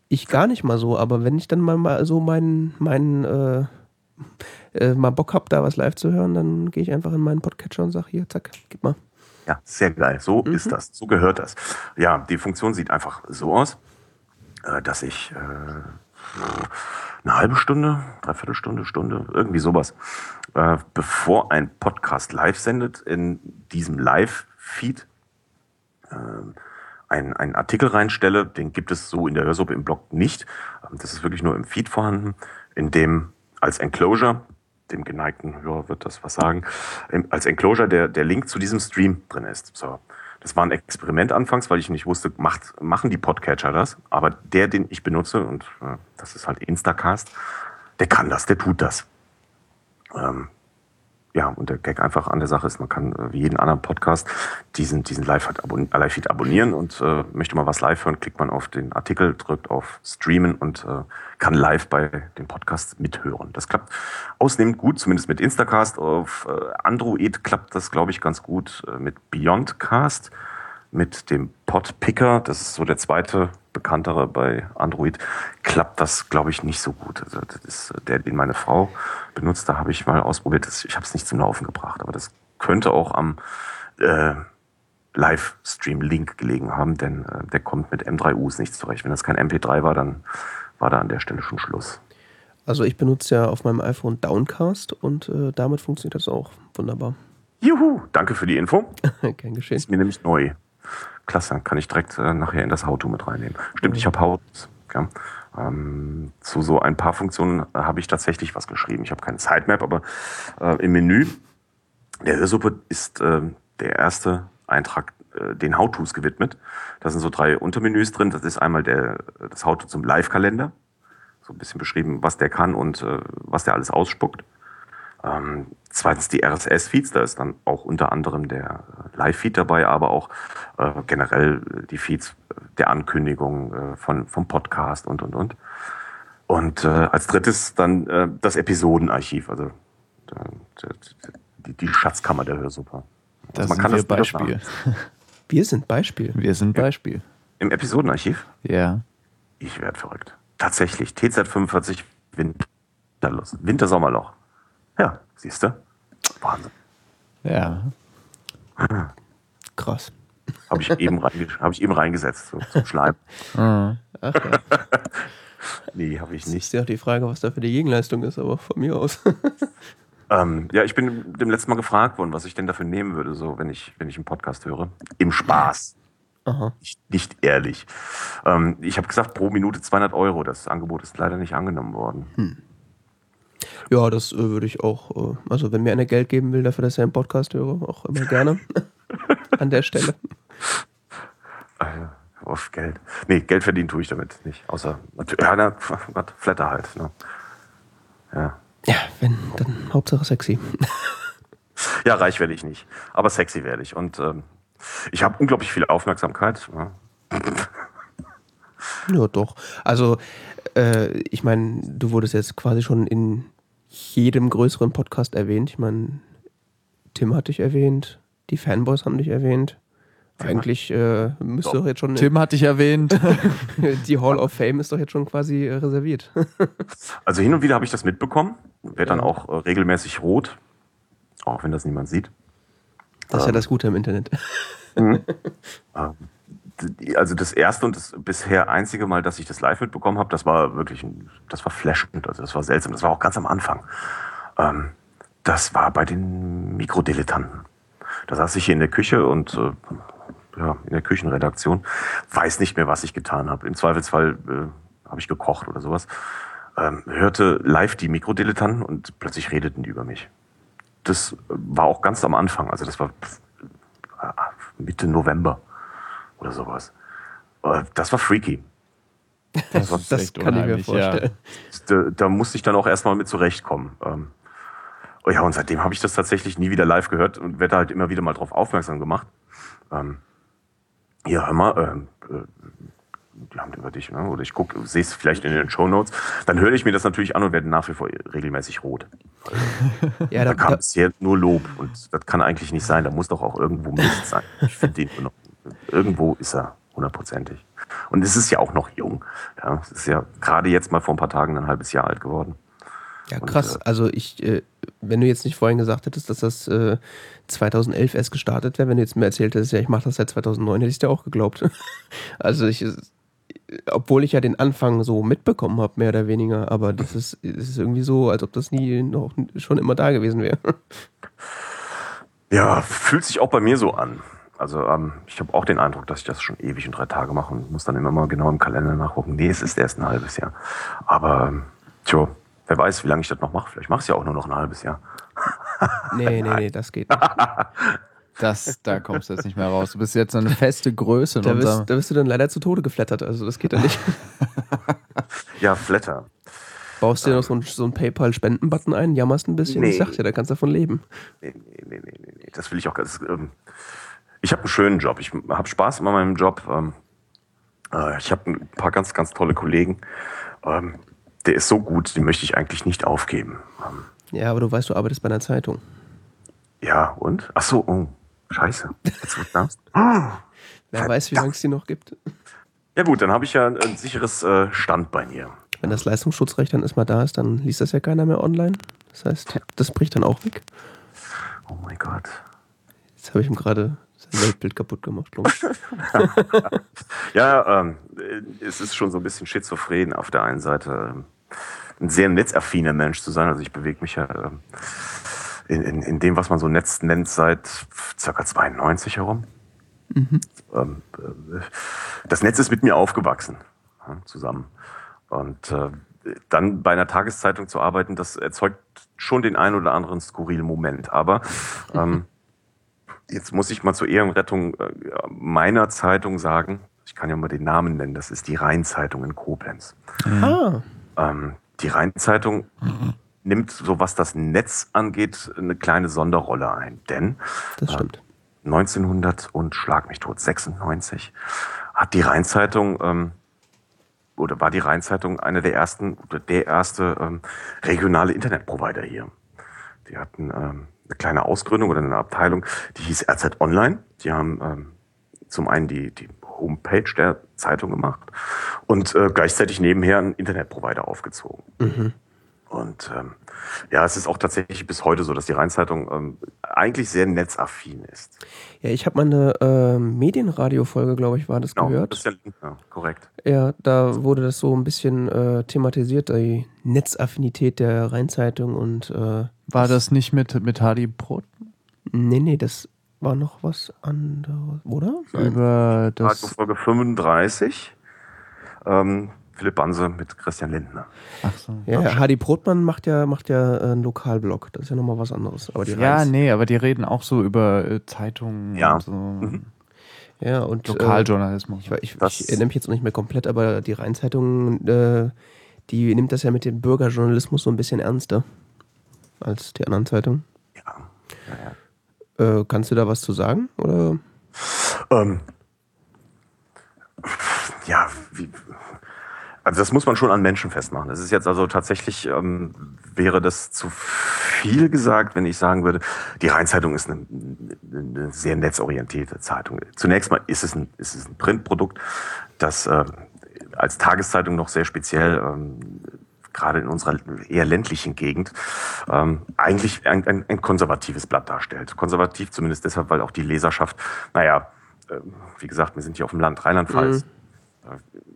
A: ich gar nicht mal so, aber wenn ich dann mal, mal so meinen, meinen äh, äh, mal Bock habe, da was live zu hören, dann gehe ich einfach in meinen Podcatcher und sage, hier, zack, gib mal.
C: Ja, sehr geil. So mhm. ist das. So gehört das. Ja, die Funktion sieht einfach so aus, äh, dass ich äh, eine halbe Stunde, dreiviertel Stunde, Stunde, irgendwie sowas, äh, bevor ein Podcast live sendet, in diesem Live-Feed einen, einen Artikel reinstelle. Den gibt es so in der Hörsuppe im Blog nicht. Ähm, das ist wirklich nur im Feed vorhanden, in dem als Enclosure dem geneigten Hörer wird das was sagen, als Enclosure der, der Link zu diesem Stream drin ist. So. Das war ein Experiment anfangs, weil ich nicht wusste, macht, machen die Podcatcher das? Aber der, den ich benutze, und äh, das ist halt Instacast, der kann das, der tut das. Ähm, ja, und der Gag einfach an der Sache ist, man kann äh, wie jeden anderen Podcast diesen, diesen Live-Feed abon Live abonnieren und äh, möchte mal was live hören, klickt man auf den Artikel, drückt auf Streamen und äh, kann live bei dem Podcast mithören. Das klappt ausnehmend gut, zumindest mit Instacast. Auf äh, Android klappt das, glaube ich, ganz gut äh, mit Beyondcast mit dem Podpicker, das ist so der zweite bekanntere bei Android, klappt das, glaube ich, nicht so gut. Also das ist der, den meine Frau benutzt, da habe ich mal ausprobiert. Ich habe es nicht zum Laufen gebracht, aber das könnte auch am äh, Livestream-Link gelegen haben, denn äh, der kommt mit M3Us nicht zurecht. Wenn das kein MP3 war, dann war da an der Stelle schon Schluss.
A: Also ich benutze ja auf meinem iPhone Downcast und äh, damit funktioniert das auch wunderbar.
C: Juhu, danke für die Info.
A: Kein Geschehen.
C: Ist mir nämlich neu. Klasse, kann ich direkt äh, nachher in das How-To mit reinnehmen. Stimmt, mhm. ich habe How. Ja. Ähm, zu so ein paar Funktionen äh, habe ich tatsächlich was geschrieben. Ich habe keine Sitemap, aber äh, im Menü der Hörsuppe ist äh, der erste Eintrag äh, den How-Tos gewidmet. Da sind so drei Untermenüs drin. Das ist einmal der, das How-To zum Live-Kalender. So ein bisschen beschrieben, was der kann und äh, was der alles ausspuckt. Ähm, zweitens die RSS-Feeds, da ist dann auch unter anderem der äh, Live-Feed dabei, aber auch äh, generell die Feeds der Ankündigung äh, von, vom Podcast und, und, und. Und äh, als drittes dann äh, das Episodenarchiv, also äh, die, die Schatzkammer der Hörsuppe.
B: Also man kann wir das Beispiel.
A: Wir sind Beispiel.
B: Wir sind Beispiel.
C: Im Episodenarchiv?
B: Ja.
C: Ich werde verrückt. Tatsächlich, TZ45 Winterlos, Winter-Sommerloch. Ja, siehst du? Wahnsinn.
B: Ja.
A: Krass.
C: Habe ich, eben hab ich eben reingesetzt, so, zum Schleim. Mhm. Ach, ja. nee, habe ich nicht.
A: Ist ja auch die Frage, was da für die Gegenleistung ist, aber von mir aus.
C: ähm, ja, ich bin dem letzten Mal gefragt worden, was ich denn dafür nehmen würde, so wenn ich, wenn ich einen Podcast höre. Im Spaß. Aha. Nicht, nicht ehrlich. Ähm, ich habe gesagt, pro Minute 200 Euro. Das Angebot ist leider nicht angenommen worden. Hm.
A: Ja, das äh, würde ich auch, äh, also wenn mir einer Geld geben will dafür, dass er einen Podcast höre, auch immer gerne an der Stelle.
C: Ah, auf Geld. Nee, Geld verdienen tue ich damit nicht. Außer, ja, na, Flatter halt. Ne?
A: Ja. Ja, wenn, dann Hauptsache sexy.
C: ja, reich werde ich nicht. Aber sexy werde ich. Und ähm, ich habe unglaublich viel Aufmerksamkeit. Ja,
A: ja doch. Also, äh, ich meine, du wurdest jetzt quasi schon in jedem größeren Podcast erwähnt. Ich meine, Tim hat dich erwähnt, die Fanboys haben dich erwähnt. Eigentlich äh, müsste doch jetzt schon.
B: Tim hat dich erwähnt.
A: die Hall of Fame ist doch jetzt schon quasi äh, reserviert.
C: also hin und wieder habe ich das mitbekommen. Werde dann auch äh, regelmäßig rot. Auch wenn das niemand sieht.
A: Das ist ähm, ja das Gute im Internet.
C: Mhm. Ähm, also das erste und das bisher einzige Mal, dass ich das live mitbekommen habe, das war wirklich, das war flashend, also das war seltsam. Das war auch ganz am Anfang. Ähm, das war bei den Mikrodilettanten. Da saß ich hier in der Küche und äh, ja, in der Küchenredaktion, weiß nicht mehr, was ich getan habe. Im Zweifelsfall äh, habe ich gekocht oder sowas. Ähm, hörte live die Mikrodilettanten und plötzlich redeten die über mich. Das war auch ganz am Anfang, also das war Mitte November oder sowas. Äh, das war freaky.
A: Das, das, das kann ich mir vorstellen.
C: Ja. Da, da, musste ich dann auch erstmal mit zurechtkommen. Ähm, oh ja, und seitdem habe ich das tatsächlich nie wieder live gehört und werde halt immer wieder mal drauf aufmerksam gemacht. Ähm, ja, hör mal, ähm, äh, die haben über dich, ne? oder ich gucke, sehe es vielleicht in den Show Notes, dann höre ich mir das natürlich an und werde nach wie vor regelmäßig rot. ja, da, da kam da, bisher nur Lob und das kann eigentlich nicht sein. Da muss doch auch irgendwo Mist sein. Ich finde den nur noch. Irgendwo ist er hundertprozentig. Und es ist ja auch noch jung. Ja, es ist ja gerade jetzt mal vor ein paar Tagen ein halbes Jahr alt geworden.
A: Ja, krass. Und, äh, also ich, äh, wenn du jetzt nicht vorhin gesagt hättest, dass das äh, 2011 erst gestartet wäre, wenn du jetzt mir erzählt hättest, ja, ich mache das seit 2009, hätte ich dir auch geglaubt. also ich, obwohl ich ja den Anfang so mitbekommen habe, mehr oder weniger, aber das ist, das ist irgendwie so, als ob das nie noch schon immer da gewesen wäre.
C: Ja, fühlt sich auch bei mir so an. Also ähm, ich habe auch den Eindruck, dass ich das schon ewig in drei Tage mache und muss dann immer mal genau im Kalender nachgucken. Nee, es ist erst ein halbes Jahr. Aber ähm, tja, wer weiß, wie lange ich das noch mache. Vielleicht mache ich es ja auch nur noch ein halbes Jahr.
A: nee, nee, nee, das geht nicht.
B: Das, da kommst du jetzt nicht mehr raus. Du bist jetzt eine feste Größe.
A: Da bist, da bist du dann leider zu Tode geflattert. Also das geht ja nicht.
C: ja, Flatter.
A: Baust du dir noch so einen, so einen PayPal-Spenden-Button ein, jammerst ein bisschen. Nee. Ich sag dir, da kannst du davon leben.
C: Nee, nee, nee, nee, nee. Das will ich auch ganz. Ähm, ich habe einen schönen Job. Ich habe Spaß in meinem Job. Ähm, äh, ich habe ein paar ganz, ganz tolle Kollegen. Ähm, der ist so gut, den möchte ich eigentlich nicht aufgeben. Ähm,
A: ja, aber du weißt, du arbeitest bei einer Zeitung.
C: Ja, und? Ach so, oh. Scheiße. Jetzt wird das.
A: Wer weiß, wie lange es die noch gibt.
C: Ja gut, dann habe ich ja ein, ein sicheres äh, Standbein hier.
A: Wenn das Leistungsschutzrecht dann erstmal da ist, dann liest das ja keiner mehr online. Das heißt, das bricht dann auch weg.
C: Oh mein Gott.
A: Jetzt habe ich ihm gerade Weltbild kaputt gemacht, glaube ich.
C: ja, ähm, es ist schon so ein bisschen schizophren auf der einen Seite. Ähm, ein sehr netzaffiner Mensch zu sein. Also ich bewege mich ja ähm, in, in, in dem, was man so Netz nennt, seit circa 92 herum. Mhm. Ähm, äh, das Netz ist mit mir aufgewachsen, zusammen. Und äh, dann bei einer Tageszeitung zu arbeiten, das erzeugt schon den einen oder anderen skurrilen Moment. Aber ähm, jetzt muss ich mal zur Ehrenrettung äh, meiner Zeitung sagen, ich kann ja mal den Namen nennen, das ist die Rheinzeitung in Koblenz. Ah. Ähm, die Rheinzeitung mhm nimmt, so was das Netz angeht, eine kleine Sonderrolle ein. Denn
A: das stimmt.
C: Äh, 1900 und schlag mich tot, 96, hat die Rheinzeitung ähm, oder war die Rheinzeitung eine der ersten oder der erste ähm, regionale Internetprovider hier. Die hatten ähm, eine kleine Ausgründung oder eine Abteilung, die hieß RZ Online. Die haben ähm, zum einen die, die Homepage der Zeitung gemacht und äh, gleichzeitig nebenher einen Internetprovider aufgezogen. Mhm. Und ähm, ja, es ist auch tatsächlich bis heute so, dass die Rheinzeitung ähm, eigentlich sehr netzaffin ist.
A: Ja, ich habe mal eine äh, Medienradio-Folge, glaube ich, war das genau, gehört. Das ist ja, ja, korrekt. Ja, da wurde das so ein bisschen äh, thematisiert, die Netzaffinität der Rheinzeitung und äh,
B: War das nicht mit, mit Hardy Brot?
A: Nee, nee, das war noch was anderes, oder?
C: Über das. Folge 35. Ähm, Philipp Banse mit Christian Lindner.
A: Ach so. Ja, ja Hadi Brotmann macht ja, macht ja äh, einen Lokalblog. Das ist ja nochmal was anderes.
B: Aber die ja, Reis nee, aber die reden auch so über äh, Zeitungen
C: ja. und
B: so.
C: Mhm.
A: Ja, und
B: Lokaljournalismus.
A: Äh, ich, ich, ich, erinnere mich jetzt noch nicht mehr komplett, aber die Rheinzeitung, äh, die nimmt das ja mit dem Bürgerjournalismus so ein bisschen ernster als die anderen Zeitungen. Ja. ja, ja. Äh, kannst du da was zu sagen? Oder?
C: Ähm, ja, wie, also das muss man schon an Menschen festmachen. Das ist jetzt also tatsächlich, ähm, wäre das zu viel gesagt, wenn ich sagen würde, die Rheinzeitung ist eine, eine sehr netzorientierte Zeitung. Zunächst mal ist es ein, ist es ein Printprodukt, das äh, als Tageszeitung noch sehr speziell, ähm, gerade in unserer eher ländlichen Gegend, ähm, eigentlich ein, ein, ein konservatives Blatt darstellt. Konservativ zumindest deshalb, weil auch die Leserschaft, naja, äh, wie gesagt, wir sind hier auf dem Land Rheinland-Pfalz. Mhm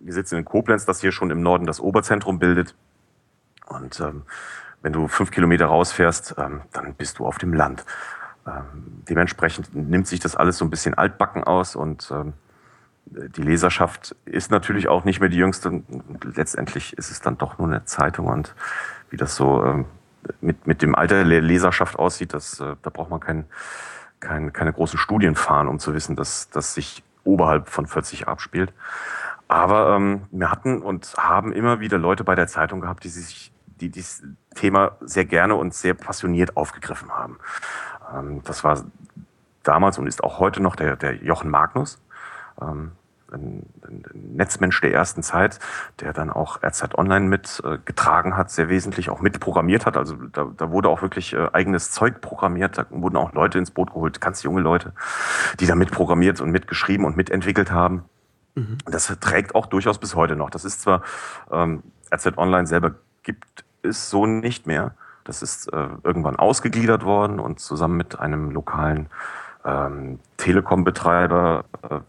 C: wir sitzen in Koblenz, das hier schon im Norden das Oberzentrum bildet. Und ähm, wenn du fünf Kilometer rausfährst, ähm, dann bist du auf dem Land. Ähm, dementsprechend nimmt sich das alles so ein bisschen altbacken aus und ähm, die Leserschaft ist natürlich auch nicht mehr die jüngste. Letztendlich ist es dann doch nur eine Zeitung und wie das so ähm, mit, mit dem Alter der Leserschaft aussieht, das, äh, da braucht man kein, kein, keine großen Studien fahren, um zu wissen, dass das sich oberhalb von 40 abspielt. Aber ähm, wir hatten und haben immer wieder Leute bei der Zeitung gehabt, die sich die dieses Thema sehr gerne und sehr passioniert aufgegriffen haben. Ähm, das war damals und ist auch heute noch der, der Jochen Magnus, ähm, ein, ein Netzmensch der ersten Zeit, der dann auch RZ Online mitgetragen äh, hat, sehr wesentlich auch mitprogrammiert hat. Also da, da wurde auch wirklich äh, eigenes Zeug programmiert. Da wurden auch Leute ins Boot geholt, ganz junge Leute, die da mitprogrammiert und mitgeschrieben und mitentwickelt haben. Mhm. Das trägt auch durchaus bis heute noch. Das ist zwar, ähm, RZ Online selber gibt es so nicht mehr. Das ist äh, irgendwann ausgegliedert worden und zusammen mit einem lokalen ähm, Telekom-Betreiber äh,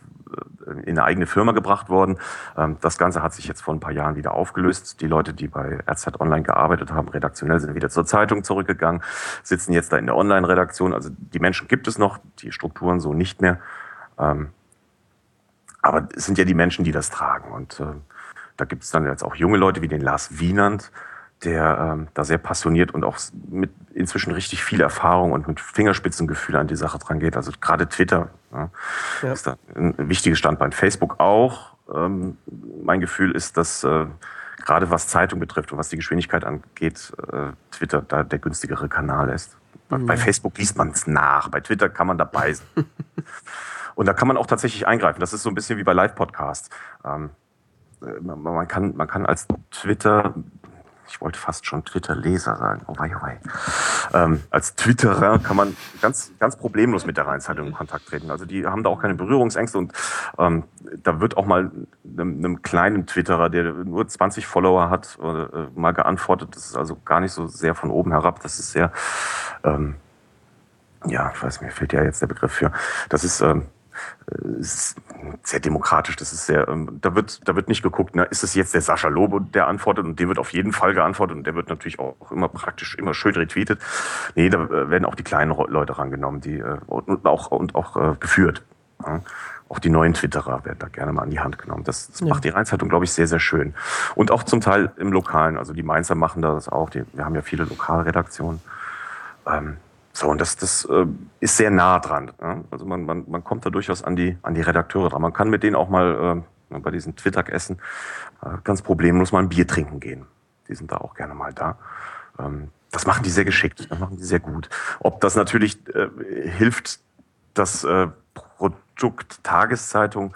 C: in eine eigene Firma gebracht worden. Ähm, das Ganze hat sich jetzt vor ein paar Jahren wieder aufgelöst. Die Leute, die bei RZ Online gearbeitet haben, redaktionell sind wieder zur Zeitung zurückgegangen, sitzen jetzt da in der Online-Redaktion. Also die Menschen gibt es noch, die Strukturen so nicht mehr. Ähm, aber es sind ja die Menschen, die das tragen. Und äh, da gibt es dann jetzt auch junge Leute wie den Lars Wienand, der ähm, da sehr passioniert und auch mit inzwischen richtig viel Erfahrung und mit Fingerspitzengefühl an die Sache dran geht. Also gerade Twitter ja, ja. ist da ein wichtiges Standbein. Facebook auch. Ähm, mein Gefühl ist, dass äh, gerade was Zeitung betrifft und was die Geschwindigkeit angeht, äh, Twitter da der günstigere Kanal ist. Mhm. Bei Facebook liest man es nach, bei Twitter kann man dabei sein. Und da kann man auch tatsächlich eingreifen. Das ist so ein bisschen wie bei Live-Podcasts. Ähm, äh, man, kann, man kann als Twitter, ich wollte fast schon Twitter-Leser sagen, oh wei, oh wei. Ähm, als Twitterer kann man ganz, ganz problemlos mit der Rheinzeitung in Kontakt treten. Also die haben da auch keine Berührungsängste und ähm, da wird auch mal einem, einem, kleinen Twitterer, der nur 20 Follower hat, äh, mal geantwortet. Das ist also gar nicht so sehr von oben herab. Das ist sehr, ähm, ja, ich weiß, mir fehlt ja jetzt der Begriff für. Das ist, ähm, äh, sehr demokratisch. Das ist sehr, ähm, da wird, da wird nicht geguckt, ne, ist es jetzt der Sascha Lobo, der antwortet und dem wird auf jeden Fall geantwortet und der wird natürlich auch immer praktisch immer schön retweetet. Nee, da äh, werden auch die kleinen Leute rangenommen, die äh, und auch und auch äh, geführt. Ja. Auch die neuen Twitterer werden da gerne mal an die Hand genommen. Das, das ja. macht die Rheinzeitung, glaube ich, sehr, sehr schön. Und auch zum Teil im Lokalen. Also die Mainzer machen das auch. Die, wir haben ja viele Lokalredaktionen. Ähm, so, und das, das äh, ist sehr nah dran. Ja? Also man, man, man kommt da durchaus an die, an die Redakteure dran. Man kann mit denen auch mal äh, bei diesen Twitter-Essen äh, ganz problemlos mal ein Bier trinken gehen. Die sind da auch gerne mal da. Ähm, das machen die sehr geschickt, das machen die sehr gut. Ob das natürlich äh, hilft, das äh, Produkt Tageszeitung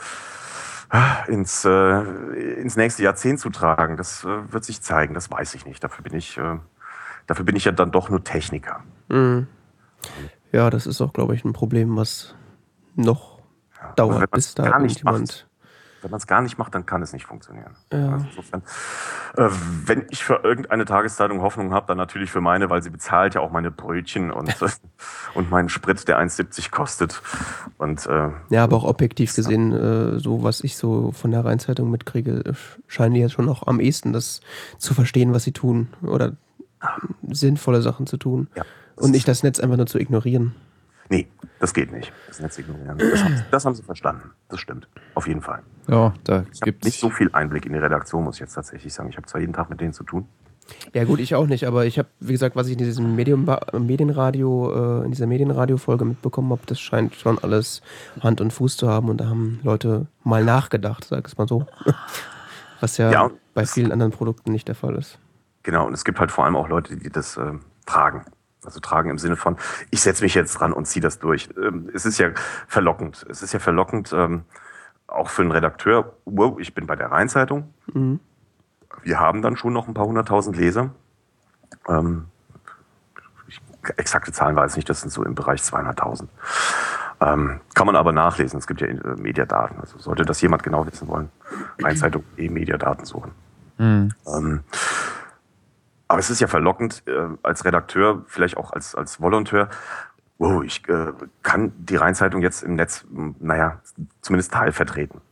C: äh, ins, äh, ins nächste Jahrzehnt zu tragen, das äh, wird sich zeigen, das weiß ich nicht. Dafür bin ich, äh, dafür bin ich ja dann doch nur Techniker.
A: Mhm. Ja, das ist auch, glaube ich, ein Problem, was noch ja, dauert, bis da irgendjemand
C: Wenn man es gar nicht macht, dann kann es nicht funktionieren. Ja. Also insofern, äh, wenn ich für irgendeine Tageszeitung Hoffnung habe, dann natürlich für meine, weil sie bezahlt ja auch meine Brötchen und, und meinen Sprit, der 1,70 kostet. Und,
A: äh, ja, aber auch objektiv gesehen, äh, so was ich so von der Rheinzeitung mitkriege, scheinen die jetzt schon auch am ehesten das zu verstehen, was sie tun oder sinnvolle Sachen zu tun. Ja, und nicht das Netz einfach nur zu ignorieren.
C: Nee, das geht nicht. Das Netz ignorieren. Das haben, sie, das haben sie verstanden. Das stimmt. Auf jeden Fall.
B: Ja, da
C: gibt es nicht so viel Einblick in die Redaktion, muss ich jetzt tatsächlich sagen. Ich habe zwar jeden Tag mit denen zu tun.
A: Ja gut, ich auch nicht, aber ich habe, wie gesagt, was ich in diesem Medium, Medienradio, äh, in dieser Medienradio-Folge mitbekommen habe, das scheint schon alles Hand und Fuß zu haben und da haben Leute mal nachgedacht, sag ich es mal so. Was ja, ja bei vielen anderen Produkten nicht der Fall ist.
C: Genau, und es gibt halt vor allem auch Leute, die das äh, tragen. Also tragen im Sinne von, ich setze mich jetzt dran und ziehe das durch. Ähm, es ist ja verlockend. Es ist ja verlockend, ähm, auch für einen Redakteur, wow, ich bin bei der Rheinzeitung. Mhm. Wir haben dann schon noch ein paar hunderttausend Leser. Ähm, ich, exakte Zahlen weiß ich nicht, das sind so im Bereich 200.000. Ähm, kann man aber nachlesen. Es gibt ja äh, Mediadaten. Also sollte das jemand genau wissen wollen, Rheinzeitung eh Mediadaten suchen. Mhm. Ähm, aber es ist ja verlockend, äh, als Redakteur, vielleicht auch als, als Volonteur, wow, ich äh, kann die Rheinzeitung jetzt im Netz, naja, zumindest teilvertreten.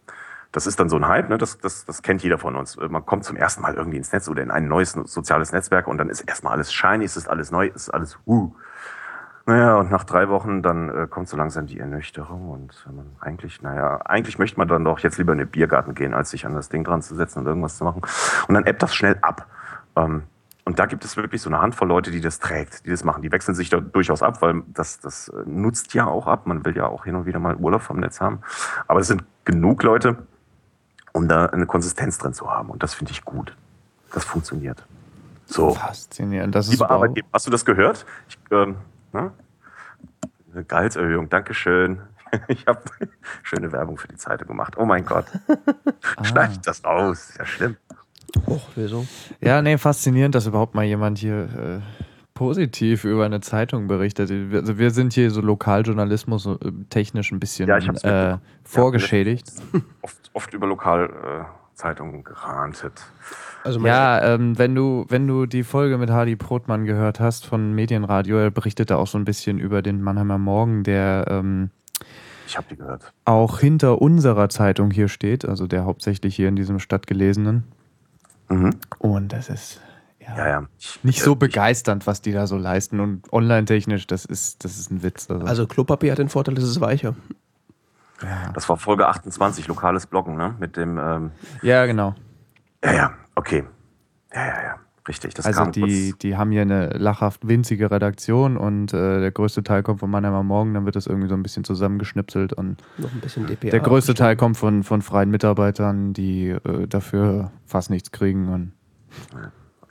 C: Das ist dann so ein Hype, ne? das, das, das kennt jeder von uns. Man kommt zum ersten Mal irgendwie ins Netz oder in ein neues soziales Netzwerk und dann ist erstmal alles shiny, es ist alles neu, es ist alles uh. Naja, und nach drei Wochen dann äh, kommt so langsam die Ernüchterung und man eigentlich, naja, eigentlich möchte man dann doch jetzt lieber in den Biergarten gehen, als sich an das Ding dran zu setzen und irgendwas zu machen. Und dann ebbt das schnell ab. Ähm, und da gibt es wirklich so eine Handvoll Leute, die das trägt, die das machen. Die wechseln sich da durchaus ab, weil das, das äh, nutzt ja auch ab. Man will ja auch hin und wieder mal Urlaub vom Netz haben. Aber es sind genug Leute, um da eine Konsistenz drin zu haben. Und das finde ich gut. Das funktioniert. So.
B: Faszinierend. Das ist
C: Lieber Arbeitgeber, hast du das gehört? Ich, ähm, ne? Eine Gehaltserhöhung, Dankeschön. Ich habe schöne Werbung für die Zeitung gemacht. Oh mein Gott. ah. Schneid das aus. Ja, schlimm.
B: Och, wieso? Ja, nee, faszinierend, dass überhaupt mal jemand hier äh, positiv über eine Zeitung berichtet. Also wir sind hier so Lokaljournalismus äh, technisch ein bisschen ja, äh, vorgeschädigt.
C: Ja, oft, oft, über Lokalzeitungen gerantet.
B: Also ja, ähm, wenn du wenn du die Folge mit Hardy Brotmann gehört hast von Medienradio, er berichtete auch so ein bisschen über den Mannheimer Morgen, der ähm,
C: ich habe die gehört.
B: Auch hinter unserer Zeitung hier steht, also der hauptsächlich hier in diesem Stadtgelesenen. Mhm. Und das ist ja, ja, ja. nicht so begeisternd, was die da so leisten. Und online-technisch, das ist, das ist ein Witz.
A: Also. also Klopapier hat den Vorteil, es ist weicher.
C: Ja. Das war Folge 28, lokales Bloggen, ne? Mit dem. Ähm
B: ja, genau.
C: Ja, ja, okay. Ja, ja, ja. Richtig.
B: Das also die, die haben hier eine lachhaft winzige Redaktion und äh, der größte Teil kommt von Mannheimer Morgen, dann wird das irgendwie so ein bisschen zusammengeschnipselt und
A: noch ein bisschen DPA
B: der größte Teil kommt von, von freien Mitarbeitern, die äh, dafür fast nichts kriegen und
C: ja.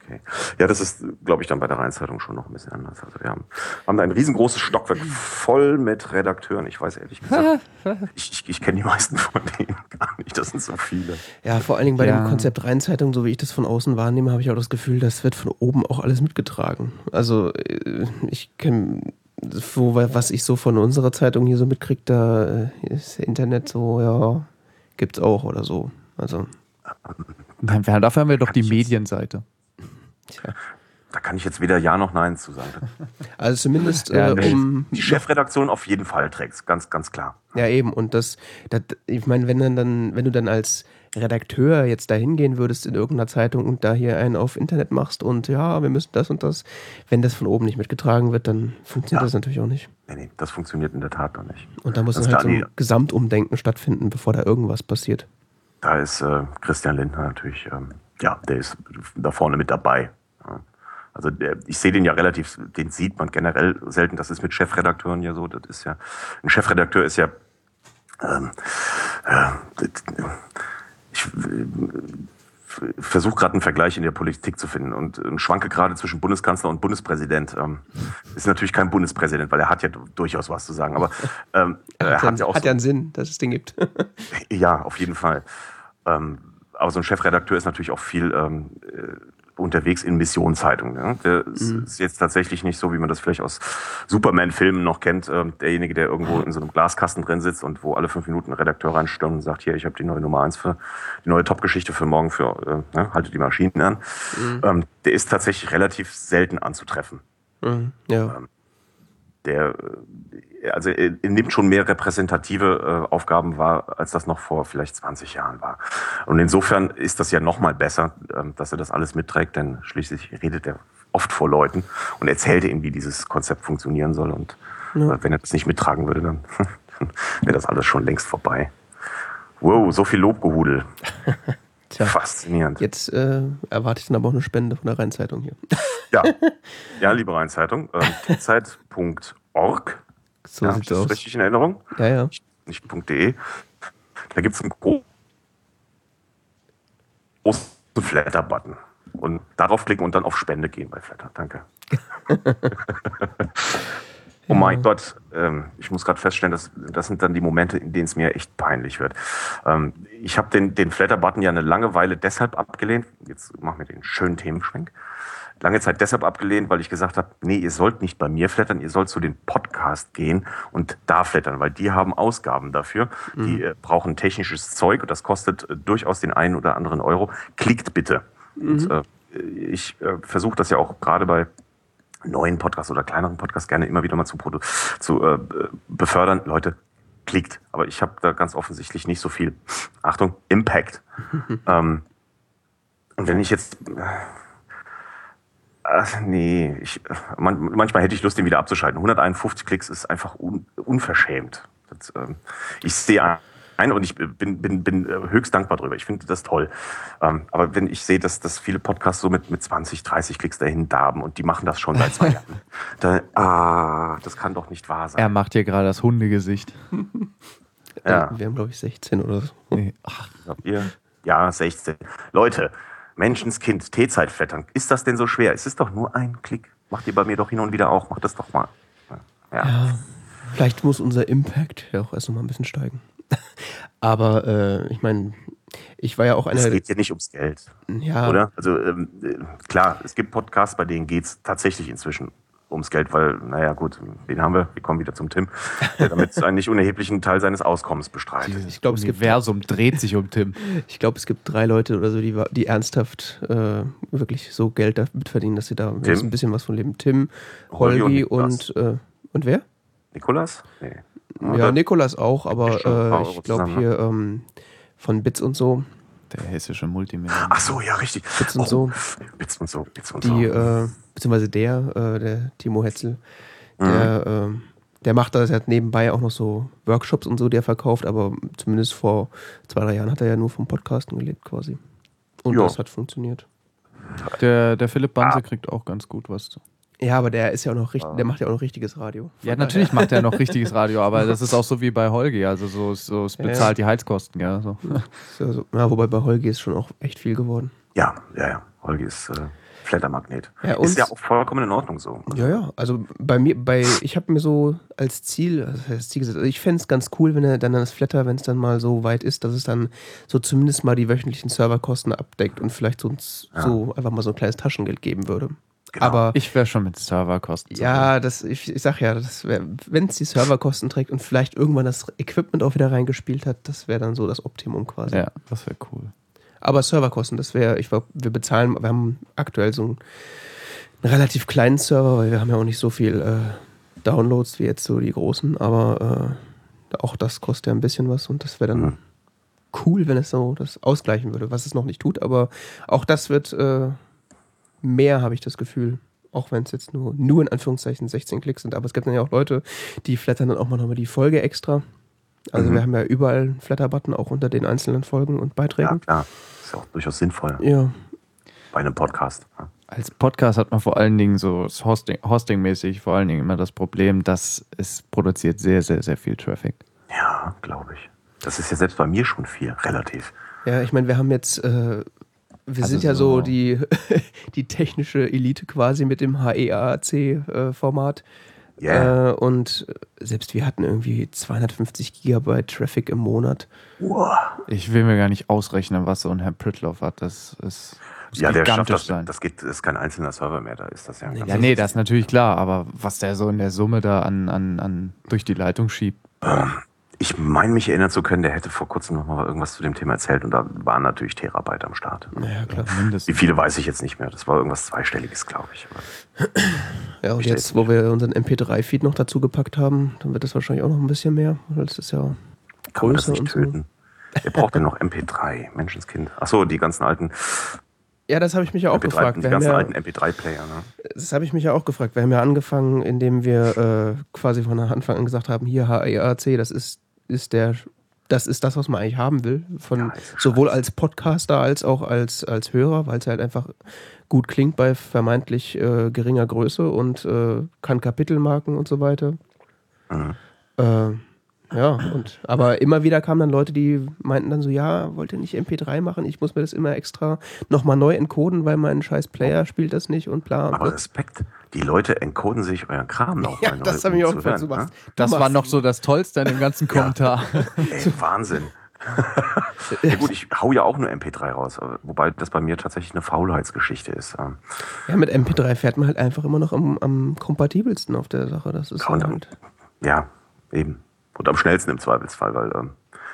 C: Okay. Ja, das ist, glaube ich, dann bei der Rheinzeitung schon noch ein bisschen anders. Also wir haben, haben da ein riesengroßes Stockwerk voll mit Redakteuren. Ich weiß ehrlich gesagt, ich, ich, ich kenne die meisten von denen gar nicht. Das sind so viele.
A: Ja, vor allen Dingen bei ja. dem Konzept Rheinzeitung, so wie ich das von außen wahrnehme, habe ich auch das Gefühl, das wird von oben auch alles mitgetragen. Also äh, ich kenne wo, was ich so von unserer Zeitung hier so mitkriege, da äh, ist Internet so, ja, gibt's auch oder so. Also.
B: Nein, dafür haben wir doch die Medienseite.
C: Tja. Da kann ich jetzt weder Ja noch Nein zu sagen.
A: Also zumindest ja,
C: äh, um die Chefredaktion auf jeden Fall trägst, ganz ganz klar.
A: Ja eben und das, das ich meine, wenn dann, dann wenn du dann als Redakteur jetzt da hingehen würdest in irgendeiner Zeitung und da hier einen auf Internet machst und ja, wir müssen das und das, wenn das von oben nicht mitgetragen wird, dann funktioniert ja. das natürlich auch nicht.
C: Nee, nee, das funktioniert in der Tat noch nicht.
A: Und da muss dann halt so ein Gesamtumdenken stattfinden, bevor da irgendwas passiert.
C: Da ist äh, Christian Lindner natürlich, ähm, ja, der ist da vorne mit dabei. Also der, ich sehe den ja relativ, den sieht man generell selten. Das ist mit Chefredakteuren ja so. Das ist ja ein Chefredakteur ist ja ähm, äh, ich äh, versuche gerade einen Vergleich in der Politik zu finden und äh, schwanke gerade zwischen Bundeskanzler und Bundespräsident. Ähm, ist natürlich kein Bundespräsident, weil er hat ja durchaus was zu sagen. Aber ähm,
A: er hat, ja, auch hat ja einen Sinn, dass es den gibt.
C: ja, auf jeden Fall. Ähm, aber so ein Chefredakteur ist natürlich auch viel ähm, äh, unterwegs in Missionszeitung. Ne? Der mhm. ist jetzt tatsächlich nicht so, wie man das vielleicht aus Superman-Filmen noch kennt. Äh, derjenige, der irgendwo in so einem Glaskasten drin sitzt und wo alle fünf Minuten ein Redakteur reinstürmt und sagt, hier, ich habe die neue Nummer eins für die neue Top-Geschichte für morgen für äh, ne, haltet die Maschinen an. Mhm. Ähm, der ist tatsächlich relativ selten anzutreffen.
A: Mhm. Ja. Ähm,
C: der also er nimmt schon mehr repräsentative äh, Aufgaben wahr, als das noch vor vielleicht 20 Jahren war. Und insofern ist das ja noch mal besser, äh, dass er das alles mitträgt, denn schließlich redet er oft vor Leuten und erzählt ihnen, wie dieses Konzept funktionieren soll. Und ja. äh, wenn er das nicht mittragen würde, dann wäre das alles schon längst vorbei. Wow, so viel Lobgehudel. Tja, Faszinierend.
A: Jetzt äh, erwarte ich dann aber auch eine Spende von der Rheinzeitung hier.
C: ja, ja liebe Rheinzeitung, äh, zeit.org so ja, sieht das aus. richtig in Erinnerung?
A: Ja, ja.
C: Nicht .de. Da gibt es einen großen Flatter-Button. Und darauf klicken und dann auf Spende gehen bei Flatter. Danke. oh mein Gott, ähm, ich muss gerade feststellen, dass, das sind dann die Momente, in denen es mir echt peinlich wird. Ähm, ich habe den, den Flatter-Button ja eine lange Weile deshalb abgelehnt. Jetzt machen wir den schönen Themenschwenk lange Zeit deshalb abgelehnt, weil ich gesagt habe, nee, ihr sollt nicht bei mir flattern, ihr sollt zu den Podcast gehen und da flattern, weil die haben Ausgaben dafür. Mhm. Die äh, brauchen technisches Zeug und das kostet äh, durchaus den einen oder anderen Euro. Klickt bitte. Mhm. Und, äh, ich äh, versuche das ja auch gerade bei neuen Podcasts oder kleineren Podcasts gerne immer wieder mal zu, zu äh, befördern. Leute, klickt. Aber ich habe da ganz offensichtlich nicht so viel, Achtung, Impact. ähm, und wenn ich jetzt Ach, nee, ich, man, manchmal hätte ich Lust, den wieder abzuschalten. 151 Klicks ist einfach un, unverschämt. Das, ähm, ich sehe ein und ich bin, bin, bin äh, höchst dankbar drüber. Ich finde das toll. Ähm, aber wenn ich sehe, dass, dass viele Podcasts so mit, mit 20, 30 Klicks dahin darben und die machen das schon seit zwei Jahren, da, ah, das kann doch nicht wahr sein.
B: Er macht hier gerade das Hundegesicht.
A: ja. Wir haben, glaube ich, 16 oder so.
C: Nee. Ach, ihr? Ja, 16. Leute, Menschenskind, T-Zeit flattern. Ist das denn so schwer? Es ist doch nur ein Klick. Macht ihr bei mir doch hin und wieder auch. Macht das doch mal.
A: Ja. ja vielleicht muss unser Impact ja auch erst noch mal ein bisschen steigen. Aber äh, ich meine, ich war ja auch einer.
C: Es geht ja nicht ums Geld.
A: Ja.
C: Oder? Also ähm, äh, klar, es gibt Podcasts, bei denen geht es tatsächlich inzwischen ums Geld, weil, naja, gut, wen haben wir? Wir kommen wieder zum Tim, der damit einen nicht unerheblichen Teil seines Auskommens bestreitet.
B: Ich glaube, das Universum dreht sich um Tim.
A: Ich glaube, es gibt drei Leute oder so, die, die ernsthaft äh, wirklich so Geld damit verdienen, dass sie da ein bisschen was von leben. Tim, Holgi, und, und, äh, und wer?
C: Nikolas? Nee.
A: Ja, Nikolas auch, aber äh, ich glaube hier ähm, von Bits und so.
B: Der hessische Multimilliardär.
C: Ach so, ja, richtig.
A: Bits und oh, so.
C: Bits und so, Bits und
A: die, so. Beziehungsweise der, äh, der Timo Hetzel, der, mhm. äh, der macht das ja nebenbei auch noch so Workshops und so, die er verkauft, aber zumindest vor zwei, drei Jahren hat er ja nur vom Podcasten gelebt quasi. Und jo. das hat funktioniert.
B: Der, der Philipp Banse ah. kriegt auch ganz gut was.
A: Ja, aber der ist ja auch noch richtig, der macht ja auch noch richtiges Radio.
B: Ja, natürlich macht er noch richtiges Radio, aber das ist auch so wie bei Holgi, also so, so es bezahlt ja, ja. die Heizkosten, ja. So.
A: Ja, so. ja, wobei bei Holgi ist schon auch echt viel geworden.
C: Ja, ja, ja. Holgi ist äh, Flattermagnet. Ja, ist ja auch vollkommen in Ordnung so.
A: Ja, ja. Also bei mir, bei, ich habe mir so als Ziel, also als Ziel gesetzt, also ich fände es ganz cool, wenn er dann das Flatter, wenn es dann mal so weit ist, dass es dann so zumindest mal die wöchentlichen Serverkosten abdeckt und vielleicht so, so einfach mal so ein kleines Taschengeld geben würde.
B: Genau. Aber ich wäre schon mit Serverkosten.
A: Ja, das, ich, ich sag ja, wenn es die Serverkosten trägt und vielleicht irgendwann das Equipment auch wieder reingespielt hat, das wäre dann so das Optimum quasi.
B: Ja, das wäre cool.
A: Aber Serverkosten, das wäre, ich wir bezahlen, wir haben aktuell so einen, einen, relativ kleinen Server, weil wir haben ja auch nicht so viel äh, Downloads wie jetzt so die großen, aber äh, auch das kostet ja ein bisschen was und das wäre dann mhm. cool, wenn es so das ausgleichen würde, was es noch nicht tut, aber auch das wird äh, mehr, habe ich das Gefühl. Auch wenn es jetzt nur, nur in Anführungszeichen 16 Klicks sind. Aber es gibt dann ja auch Leute, die flattern dann auch mal nochmal die Folge extra. Also mhm. wir haben ja überall einen Flatter-Button, auch unter den einzelnen Folgen und Beiträgen. Ja,
C: klar. Ist ja auch durchaus sinnvoll.
A: Ja.
C: Bei einem Podcast. Ja.
B: Als Podcast hat man vor allen Dingen so Hosting, Hosting-mäßig vor allen Dingen immer das Problem, dass es produziert sehr, sehr, sehr viel Traffic.
C: Ja, glaube ich. Das ist ja selbst bei mir schon viel, relativ.
A: Ja, ich meine, wir haben jetzt äh, wir also sind ja so, so die, die technische Elite quasi mit dem HEAC-Format. Yeah. Äh, und selbst wir hatten irgendwie 250 Gigabyte Traffic im Monat.
B: Wow. Ich will mir gar nicht ausrechnen, was so ein Herr Pritloff hat. Das ist. Muss
C: Ja, der schafft
B: gigantisch
C: das.
B: sein.
C: Das geht, das ist kein einzelner Server mehr, da ist das ja. ein
B: ja, nee, das ist natürlich klar, aber was der so in der Summe da an, an, an durch die Leitung schiebt.
C: Ich meine, mich erinnern zu können, der hätte vor kurzem noch mal irgendwas zu dem Thema erzählt und da waren natürlich Terabyte am Start.
A: Ja, klar.
C: Wie
B: Mindestens.
C: viele weiß ich jetzt nicht mehr. Das war irgendwas zweistelliges, glaube ich.
A: Ja, und
C: Ich
A: jetzt, wo wir unseren MP3-Feed noch dazu gepackt haben, dann wird das wahrscheinlich auch noch ein bisschen mehr, weil es ist ja
C: kann man das
A: größer
C: nicht
A: und so.
C: töten? Wer braucht denn noch MP3? Menschenskind. Ach so, die ganzen alten
A: Ja, das habe ich mich ja auch
C: MP3,
A: gefragt.
C: die
A: Wir
C: ganzen
A: ja,
C: alten MP3-Player. Ne?
A: das habe ich mich ja auch gefragt. Wir haben ja angefangen, indem wir äh, quasi von Anfang an gesagt haben, hier HEAC, das ist, ist der das ist das, was man eigentlich haben will, von
C: Ja,
A: sowohl als Podcaster als auch als, als Hörer, weil es halt einfach gut klingt bei vermeintlich äh, geringer Größe und äh, kann Kapitelmarken und so weiter.
C: Mhm.
A: Äh, ja, und aber immer wieder kamen dann Leute, die meinten dann so, ja, wollt ihr nicht MP3 machen? Ich muss mir das immer extra nochmal neu encoden, weil mein scheiß Player spielt das nicht und bla. Und
C: Aber Respekt, die Leute encoden sich euren Kram noch.
A: ja,
C: mal
A: das
C: neu,
A: habe ich auch
C: hören,
A: machst, du
B: Das war noch so das Tollste an dem ganzen Kommentar.
C: ne? Ey, Wahnsinn. ja gut, ich hau ja auch nur MP3 raus, wobei das bei mir tatsächlich eine Faulheitsgeschichte ist.
A: Ja, mit MP3 fährt man halt einfach immer noch am, am kompatibelsten auf der Sache. Das ist
C: Ja, und
A: halt.
C: Ja, eben. Und am schnellsten im Zweifelsfall, weil ähm,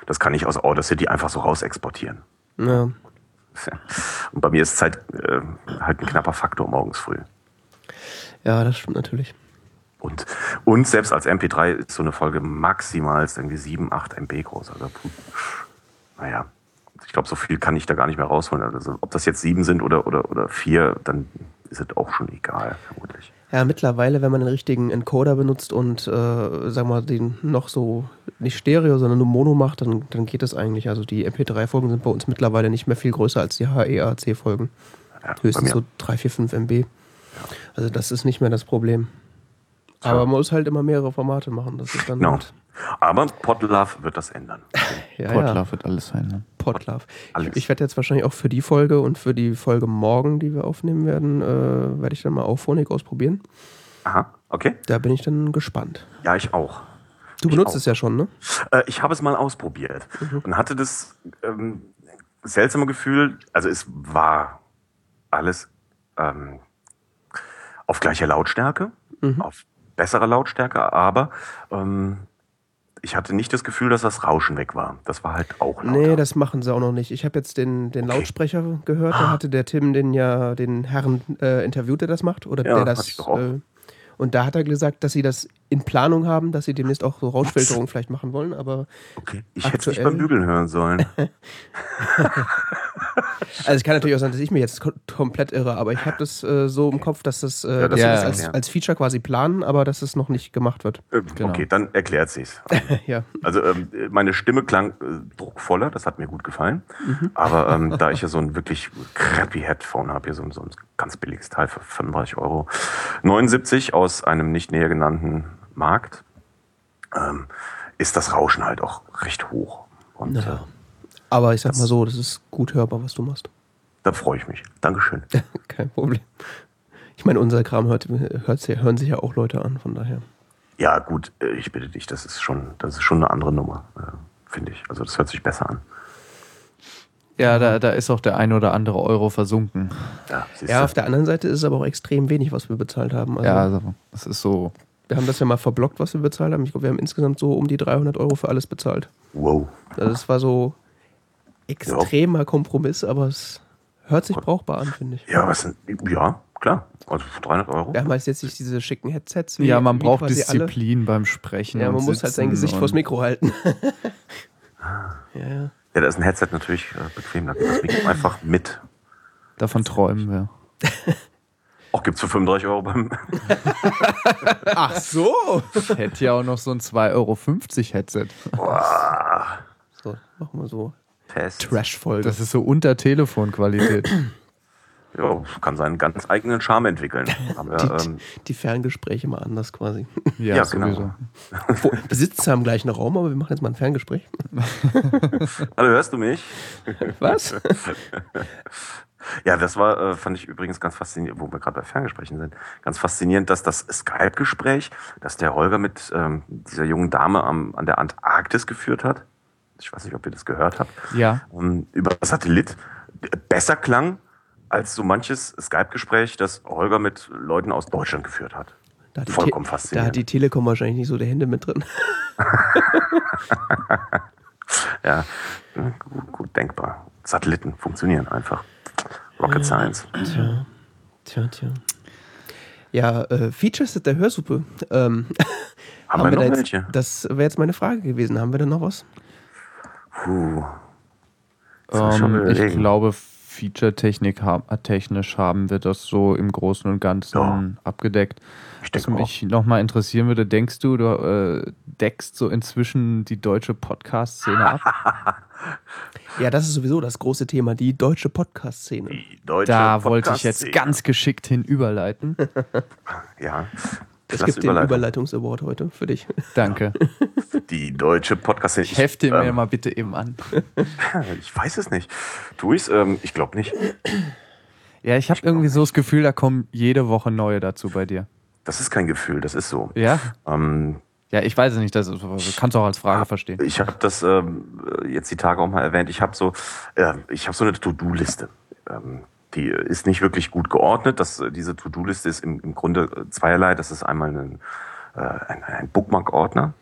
C: das kann ich aus Audacity einfach so raus exportieren.
A: Ja.
C: Und bei mir ist Zeit äh, halt ein knapper Faktor morgens früh.
A: ja, das stimmt natürlich.
C: Und, und selbst als MP3 ist so eine Folge maximal irgendwie 7, 8 MB groß. Also, naja, ich glaube, so viel kann ich da gar nicht mehr rausholen. Also, ob das jetzt 7 sind oder, oder, oder 4, dann ist es auch schon egal, vermutlich.
A: Ja, mittlerweile, wenn man den richtigen Encoder benutzt und, äh, sag mal, den noch so nicht Stereo, sondern nur Mono macht, dann, dann geht das eigentlich. Also die MP3-Folgen sind bei uns mittlerweile nicht mehr viel größer als die HEAC-Folgen.
C: Ja,
A: Höchstens so 3, 4, 5 MB. Also das ist nicht mehr das Problem. Aber man muss halt immer mehrere Formate machen. Das ist dann
C: Genau.
A: halt.
C: Aber Podlove wird das ändern.
A: Ja, ja.
B: Podlove wird alles verändern.
A: Podlove.
C: Alles.
A: Ich, ich werde jetzt wahrscheinlich auch für die Folge und für die Folge morgen, die wir aufnehmen werden, äh, werde ich dann mal auch Phonik ausprobieren.
C: Aha, okay.
A: Da bin ich dann gespannt.
C: Ja, ich auch.
A: Du
C: Ich
A: benutzt
C: auch.
A: es ja schon, ne?
C: Äh, ich habe es mal ausprobiert und hatte das ähm, seltsame Gefühl, also es war alles ähm, auf gleicher Lautstärke, auf besserer Lautstärke, aber ähm, ich hatte nicht das Gefühl, dass das Rauschen weg war. Das war halt auch lauter.
A: Nee, das machen sie auch noch nicht. Ich habe jetzt den, den
C: Okay.
A: Lautsprecher gehört. Da hatte der Tim den ja den Herrn äh, interviewt, der das macht. Oder
C: Ja,
A: der das. Äh, und da hat er gesagt, dass sie das in Planung haben, dass sie demnächst auch so Rauschfilterung vielleicht machen wollen. Aber
C: okay. Ich hätte es nicht beim Bügeln hören sollen.
A: also es kann natürlich auch sein, dass ich mir jetzt ko komplett irre. Aber ich habe das äh, so im Kopf, dass das, äh,
C: Ja, das
A: das als,
C: ja.
A: als Feature quasi planen, aber dass es noch nicht gemacht wird.
C: Äh,
B: Genau.
C: Okay, dann erklärt sich's.
A: ja.
C: Also ähm, meine Stimme klang äh, druckvoller, das hat mir gut gefallen. Aber ähm, da ich ja so ein wirklich crappy Headphone habe, hier so, ein- so ein ganz billiges Teil für 35 Euro, 79 aus einem nicht näher genannten Markt, ähm, ist das Rauschen halt auch recht hoch. Und
A: Ja.
C: äh,
A: Aber ich sag mal so, das ist gut hörbar, was du machst.
C: da freue ich mich. Dankeschön.
A: Kein Problem. Ich meine, unser Kram hört, hört, hören sich ja auch Leute an, von daher.
C: Ja, gut, äh, ich bitte dich, das ist schon, das ist schon eine andere Nummer, äh, finde ich. Also das hört sich besser an.
B: Ja, da, da ist auch der ein oder andere Euro versunken.
C: Ja,
A: Ja, auf der anderen Seite ist es aber auch extrem wenig, was wir bezahlt haben. Also,
B: Ja, also das ist so.
A: Wir haben das ja mal verblockt, was wir bezahlt haben. Ich glaube, wir haben insgesamt so um die 300 Euro für alles bezahlt.
C: wow.
A: Also das war so extremer Kompromiss, aber es hört sich brauchbar an, finde ich.
C: Ja, was sind, ja, klar. Also 300 Euro.
A: Wir haben halt jetzt nicht diese schicken Headsets. wie-
B: Ja, man braucht
A: quasi alle.
B: Disziplin beim Sprechen.
A: Ja, man muss halt sein Gesicht vors Mikro halten. ja, ja.
C: Ja, da ist ein Headset natürlich äh, bequem. Da geht das Mikro einfach mit.
B: Davon träumen wir.
C: Auch gibt's für 35 Euro beim.
A: Ach so!
B: Ich hätte ja auch noch so ein 2,50 Euro Headset.
C: Boah,
A: So, machen wir so. Trash-Folge.
B: Das ist so unter Telefonqualität.
C: Ja, kann seinen ganz eigenen Charme entwickeln. Aber,
A: Die,
C: ähm,
A: die Ferngespräche mal anders quasi.
B: Ja,
C: Ja, genau.
A: Wo, wir sitzen zwar im gleichen Raum, aber wir machen jetzt mal ein Ferngespräch.
C: hallo, hörst du mich?
A: Was?
C: Ja, das war, äh, fand ich übrigens ganz faszinierend, wo wir gerade bei Ferngesprächen sind, ganz faszinierend, dass das Skype-Gespräch, das der Holger mit ähm, dieser jungen Dame am, an der Antarktis geführt hat, ich weiß nicht, ob ihr das gehört habt,
B: Ja.
C: ähm, über Satellit, besser klang als so manches Skype-Gespräch, das Holger mit Leuten aus Deutschland geführt hat.
A: Vollkommen faszinierend. Da hat die Telekom wahrscheinlich nicht so die Hände mit drin.
C: ja, gut, gut, denkbar. Satelliten funktionieren einfach. Rocket ja, Science.
A: Tja, tja, tja. Ja, äh, Features der Hörsuppe. Ähm,
C: haben, haben, wir, noch jetzt, welche?
A: Das wäre jetzt meine Frage gewesen. Haben wir denn noch was?
B: Puh. Um, ähm, ich glaube, Feature-technisch haben wir das so im Großen und Ganzen ja. abgedeckt. Was mich nochmal interessieren würde, denkst du, du äh, deckst so inzwischen die deutsche Podcast-Szene ab?
A: ja, das ist sowieso das große Thema, die deutsche Podcast-Szene.
B: Da wollte ich jetzt ganz geschickt hin überleiten.
C: ja.
A: Es gibt den Überleitungs-Award heute für dich.
B: Danke.
C: Die deutsche podcast
B: Ich hefte ähm, mir mal bitte eben an.
C: ich weiß es nicht. Tu ich's? Ähm, ich glaube nicht.
B: Ja, ich habe irgendwie so das Gefühl, da kommen jede Woche neue dazu bei dir.
C: Das ist kein Gefühl, das ist so.
B: Ja.
C: Ähm,
B: ja, ich weiß es nicht, das kannst du auch als Frage verstehen.
C: Ich habe das ähm, jetzt die Tage auch mal erwähnt. Ich habe so, äh, ich habe so eine To-Do-Liste. Ähm, die ist nicht wirklich gut geordnet. Das, diese To-Do-Liste ist im, im Grunde zweierlei. Das ist einmal ein, äh, ein, ein Bookmark-Ordner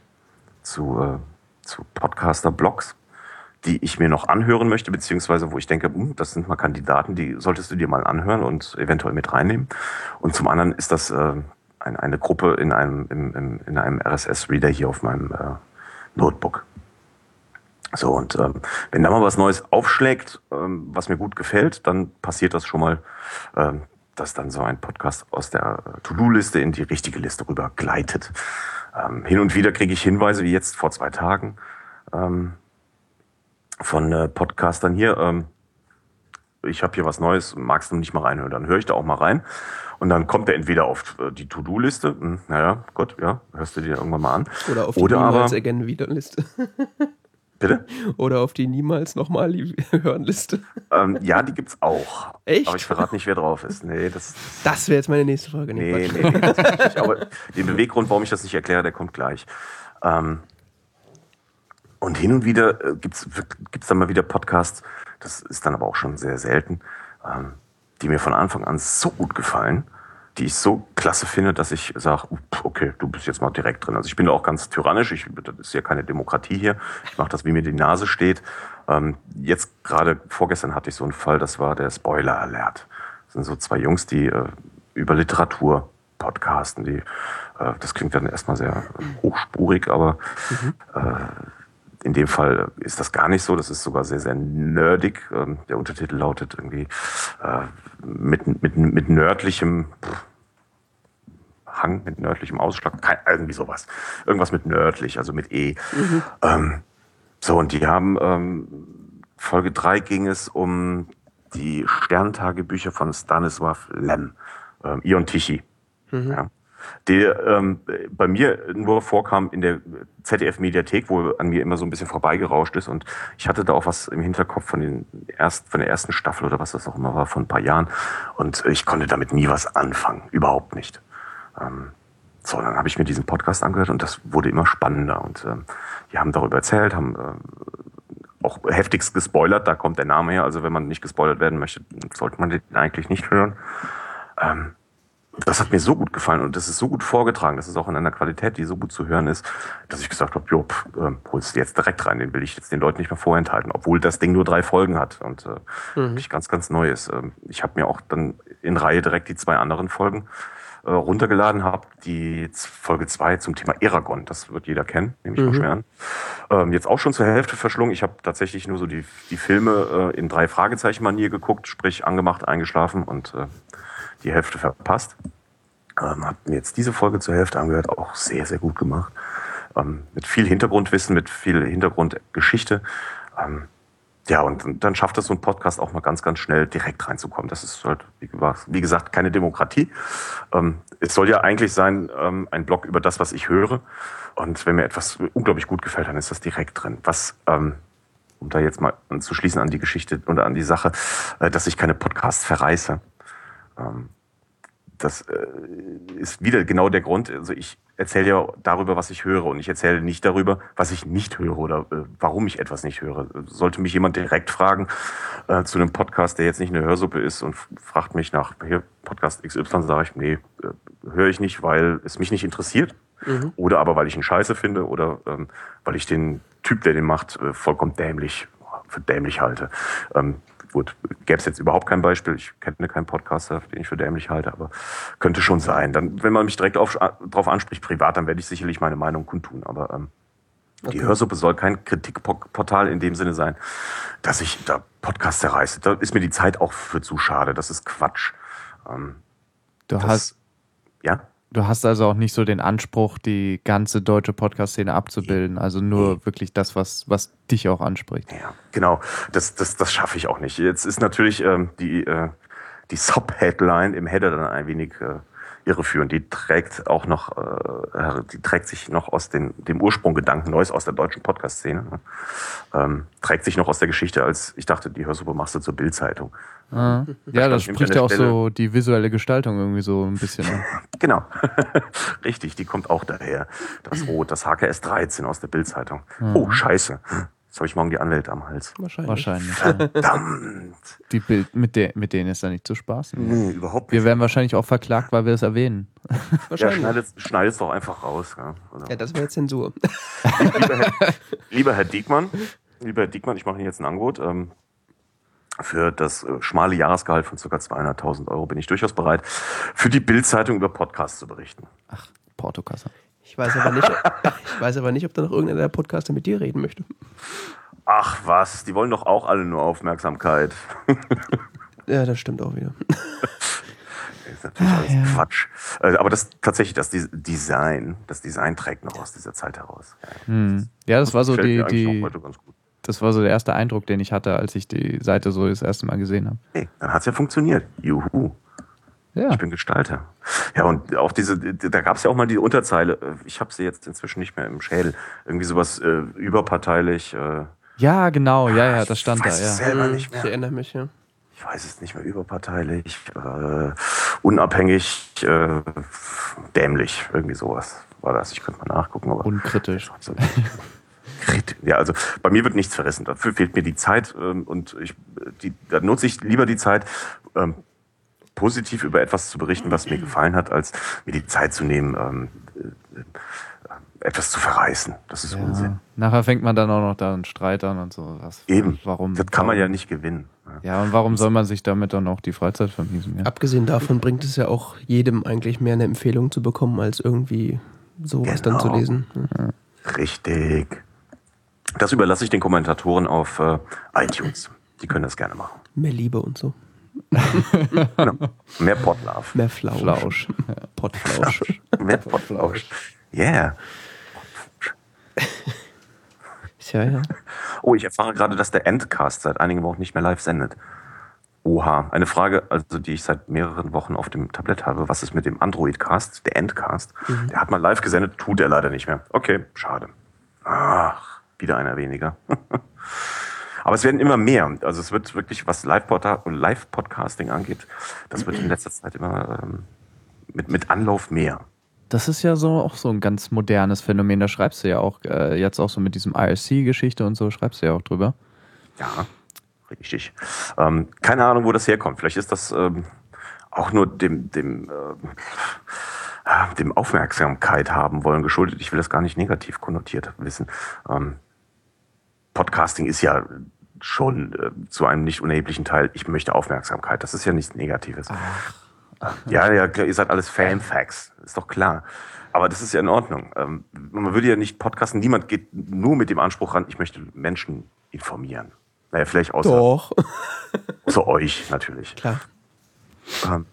C: zu, äh, zu Podcaster-Blogs, die ich mir noch anhören möchte, beziehungsweise wo ich denke, hm, das sind mal Kandidaten, die solltest du dir mal anhören und eventuell mit reinnehmen. Und zum anderen ist das äh, ein, eine Gruppe in einem, im, im, in einem RSS-Reader hier auf meinem äh, Notebook. So, und ähm, wenn da mal was Neues aufschlägt, ähm, was mir gut gefällt, dann passiert das schon mal, ähm, dass dann so ein Podcast aus der To-Do-Liste in die richtige Liste rüber gleitet. Ähm, hin und wieder kriege ich Hinweise, wie jetzt vor zwei Tagen, ähm, von äh, Podcastern hier, ähm, ich habe hier was Neues, magst du nicht mal reinhören? Dann höre ich da auch mal rein. Und dann kommt er entweder auf äh, die To-Do-Liste, hm, naja, Gott, ja, hörst du dir irgendwann mal an.
A: Oder auf die Oder again wieder Liste.
C: Bitte?
A: Oder auf die niemals nochmal hören Liste.
C: Ähm, ja, die gibt's auch.
A: Echt?
C: Aber ich verrate nicht, wer drauf ist. Nee, das.
A: Das wäre jetzt meine nächste Frage.
C: Nee, nee, nee, nee Aber den Beweggrund, warum ich das nicht erkläre, der kommt gleich. Ähm, und hin und wieder äh, gibt's gibt's dann mal wieder Podcasts, das ist dann aber auch schon sehr selten, ähm, die mir von Anfang an so gut gefallen, die ich so klasse finde, dass ich sage, okay, du bist jetzt mal direkt drin. Also ich bin da auch ganz tyrannisch, ich, das ist ja keine Demokratie hier. Ich mache das, wie mir die Nase steht. Ähm, jetzt gerade vorgestern hatte ich so einen Fall, das war der Spoiler Alert. Das sind so zwei Jungs, die äh, über Literatur podcasten. Die, äh, das klingt dann erstmal sehr hochspurig, aber mhm. äh, in dem Fall ist das gar nicht so. Das ist sogar sehr, sehr nerdig. Ähm, der Untertitel lautet irgendwie äh, mit, mit, mit nördlichem Hang, mit nördlichem Ausschlag, kein, irgendwie sowas. Irgendwas mit nördlich, also mit E. Mhm. Ähm, so, und die haben, ähm, Folge 3 ging es um die Sterntagebücher von Stanislav Lem, ähm, Ion Tichy. Mhm. Ja der ähm, bei mir nur vorkam in der ZDF-Mediathek, wo an mir immer so ein bisschen vorbeigerauscht ist. Und ich hatte da auch was im Hinterkopf von, den erst, von der ersten Staffel oder was das auch immer war, vor ein paar Jahren. Und ich konnte damit nie was anfangen. Überhaupt nicht. Ähm, so, dann habe ich mir diesen Podcast angehört und das wurde immer spannender. Und ähm, die haben darüber erzählt, haben äh, auch heftigst gespoilert, da kommt der Name her. Also wenn man nicht gespoilert werden möchte, sollte man den eigentlich nicht hören. Ähm, das hat mir so gut gefallen und das ist so gut vorgetragen, das ist auch in einer Qualität, die so gut zu hören ist, dass ich gesagt habe, jo, äh, holst du jetzt direkt rein, den will ich jetzt den Leuten nicht mehr vorenthalten, obwohl das Ding nur drei Folgen hat und äh, mhm. wirklich ganz, ganz neu ist. Ähm, ich habe mir auch dann in Reihe direkt die zwei anderen Folgen äh, runtergeladen, habe die Folge zwei zum Thema Eragon, das wird jeder kennen, nehme ich mhm. mal schwer an. Ähm, jetzt auch schon zur Hälfte verschlungen. Ich habe tatsächlich nur so die, die Filme äh, in drei Fragezeichen-Manier geguckt, sprich angemacht, eingeschlafen und äh, die Hälfte verpasst. Ähm, hab mir jetzt diese Folge zur Hälfte angehört, auch sehr, sehr gut gemacht. Ähm, mit viel Hintergrundwissen, mit viel Hintergrundgeschichte. Ähm, ja, und dann schafft es so ein Podcast auch mal ganz, ganz schnell direkt reinzukommen. Das ist halt, wie gesagt, keine Demokratie. Ähm, es soll ja eigentlich sein, ähm, ein Blog über das, was ich höre. Und wenn mir etwas unglaublich gut gefällt, dann ist das direkt drin. Was, ähm, um da jetzt mal anzuschließen an die Geschichte oder an die Sache, äh, dass ich keine Podcasts verreiße. Ähm, das äh, ist wieder genau der Grund. Also ich erzähle ja darüber, was ich höre und ich erzähle nicht darüber, was ich nicht höre oder äh, warum ich etwas nicht höre. Sollte mich jemand direkt fragen, äh, zu einem Podcast, der jetzt nicht eine Hörsuppe ist und fragt mich nach hier, Podcast XY, sage ich, nee, äh, höre ich nicht, weil es mich nicht interessiert. Mhm. Oder aber weil ich ihn scheiße finde oder ähm, weil ich den Typ, der den macht, äh, vollkommen dämlich, für dämlich halte. Ähm, gut, gäbe es jetzt überhaupt kein Beispiel. Ich kenne keinen Podcaster, den ich für dämlich halte, aber könnte schon sein. Dann, wenn man mich direkt auf, darauf anspricht, privat, dann werde ich sicherlich meine Meinung kundtun. Aber ähm, okay. die Hörsuppe soll kein Kritikportal in dem Sinne sein, dass ich da Podcasts zerreiße. Da ist mir die Zeit auch für zu schade. Das ist Quatsch. Ähm,
B: du das, hast.
C: Ja?
B: Du hast also auch nicht so den Anspruch, die ganze deutsche Podcast-Szene abzubilden. Also nur wirklich das, was, was dich auch anspricht.
C: Ja, genau. Das, das, das schaffe ich auch nicht. Jetzt ist natürlich ähm, die, äh, die Sub-Headline im Header dann ein wenig äh, irreführend. Die trägt auch noch, äh, die trägt sich noch aus den, dem Ursprunggedanken Neues aus der deutschen Podcast-Szene. Ne? Ähm, trägt sich noch aus der Geschichte, als ich dachte, die Hörsuppe machst du zur Bildzeitung.
B: Ah. Ja, das spricht ja auch so die visuelle Gestaltung irgendwie so ein bisschen an.
C: genau. Richtig, die kommt auch daher. Das Rot, das HKS 13 aus der Bildzeitung. Mhm. Oh, scheiße. Jetzt habe ich morgen die Anwälte am Hals.
B: Wahrscheinlich. Wahrscheinlich
C: Verdammt.
B: Die Bild, mit, der, mit denen ist da nicht zu spaßen.
C: Nee, überhaupt
B: nicht. Wir werden wahrscheinlich auch verklagt, weil wir es erwähnen.
C: Wahrscheinlich. Ja, schneidet es doch einfach raus. Ja,
A: ja das wäre Zensur.
C: lieber, Herr, lieber Herr Diekmann, lieber Herr Diekmann, ich mache Ihnen jetzt ein Angebot. Ähm, für das äh, schmale Jahresgehalt von ca. 200.000 Euro bin ich durchaus bereit, für die Bildzeitung über Podcasts zu berichten.
B: Ach, Portokasse.
A: Ich weiß aber nicht, ich weiß aber nicht, ob da noch irgendeiner der Podcaster mit dir reden möchte.
C: Ach was, die wollen doch auch alle nur Aufmerksamkeit.
A: ja, das stimmt auch wieder.
C: Das ist natürlich alles ja. Quatsch. Äh, aber das tatsächlich, das Design, das Design trägt noch aus dieser Zeit heraus.
B: Ja, hm. ja das war so die, die das war so der erste Eindruck, den ich hatte, als ich die Seite so das erste Mal gesehen habe.
C: Hey, dann hat es ja funktioniert. Juhu. Ja. Ich bin Gestalter. Ja, und auch diese, da gab es ja auch mal die Unterzeile, ich habe sie jetzt inzwischen nicht mehr im Schädel, irgendwie sowas äh, überparteilich. Äh,
B: ja, genau, ja, ja, das stand
C: ich weiß
B: da, ja.
C: Es selber nicht mehr.
A: Ich erinnere mich, ja.
C: Ich weiß es nicht mehr, überparteilich, äh, unabhängig, äh, dämlich, irgendwie sowas war das. Ich könnte mal nachgucken. Aber
B: Unkritisch.
C: Ja, also bei mir wird nichts verrissen. Dafür fehlt mir die Zeit ähm, und ich, die, da nutze ich lieber die Zeit, ähm, positiv über etwas zu berichten, was mir gefallen hat, als mir die Zeit zu nehmen, ähm, äh, etwas zu verreißen. Das ist ja. Unsinn.
B: Nachher fängt man dann auch noch da einen Streit an und so. Was,
C: Eben.
B: Warum?
C: Das kann man ja nicht gewinnen.
B: Ja, und warum soll man sich damit dann auch die Freizeit vermiesen? Ja?
A: Abgesehen davon bringt es ja auch jedem eigentlich mehr eine Empfehlung zu bekommen, als irgendwie sowas genau. dann zu genau. lesen.
C: Ja. Richtig. Das überlasse ich den Kommentatoren auf äh, iTunes. Die können das gerne machen.
A: Mehr Liebe und so.
C: Genau. Mehr Potlove.
A: Mehr Flausch. Flausch.
B: Pottflausch.
C: Mehr Pottflausch. Yeah.
A: ja, ja.
C: Oh, ich erfahre gerade, dass der Endcast seit einigen Wochen nicht mehr live sendet. Oha, eine Frage, also die ich seit mehreren Wochen auf dem Tablet habe. Was ist mit dem Android-Cast, der Endcast? Mhm. Der hat mal live gesendet, tut er leider nicht mehr. Okay, schade. Ach, wieder einer weniger. Aber es werden immer mehr. Also es wird wirklich, was Live-Podcasting angeht, das wird in letzter Zeit immer ähm, mit, mit Anlauf mehr.
B: Das ist ja so auch so ein ganz modernes Phänomen. Da schreibst du ja auch äh, jetzt auch so mit diesem IRC-Geschichte und so, schreibst du ja auch drüber.
C: Ja, richtig. Ähm, keine Ahnung, wo das herkommt. Vielleicht ist das ähm, auch nur dem, dem, äh, dem Aufmerksamkeit haben wollen geschuldet. Ich will das gar nicht negativ konnotiert wissen. Ähm, Podcasting ist ja schon äh, zu einem nicht unerheblichen Teil, ich möchte Aufmerksamkeit. Das ist ja nichts Negatives. Ach. Ja, ja, ihr seid alles Fan-Facts, ist doch klar. Aber das ist ja in Ordnung. Ähm, man würde ja nicht podcasten, niemand geht nur mit dem Anspruch ran, ich möchte Menschen informieren. Naja, vielleicht außer,
A: Doch.
C: außer euch natürlich.
A: Klar.
C: Ähm,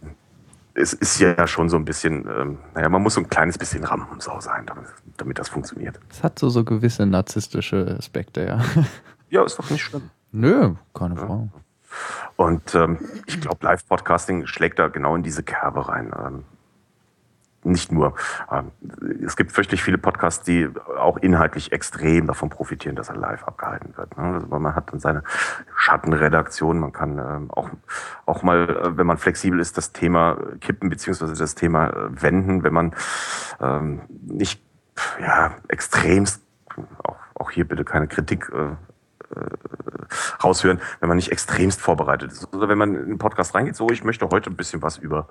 C: es ist ja schon so ein bisschen, ähm, naja, man muss so ein kleines bisschen Rampensau sein, damit, damit das funktioniert.
B: Es hat so, so gewisse narzisstische Aspekte, ja.
C: Ja, ist doch nicht schlimm.
B: Nö, keine ja. Frage.
C: Und ähm, ich glaube, Live-Podcasting schlägt da genau in diese Kerbe rein. Ähm, nicht nur. Ähm, es gibt fürchterlich viele Podcasts, die auch inhaltlich extrem davon profitieren, dass er live abgehalten wird. Ne? Also man hat dann seine Schattenredaktion, man kann ähm, auch, auch mal, äh, wenn man flexibel ist, das Thema kippen beziehungsweise das Thema äh, wenden, wenn man ähm, nicht ja, extremst, auch, auch hier bitte keine Kritik, äh, raushören, wenn man nicht extremst vorbereitet ist. Oder wenn man in den Podcast reingeht, so, ich möchte heute ein bisschen was über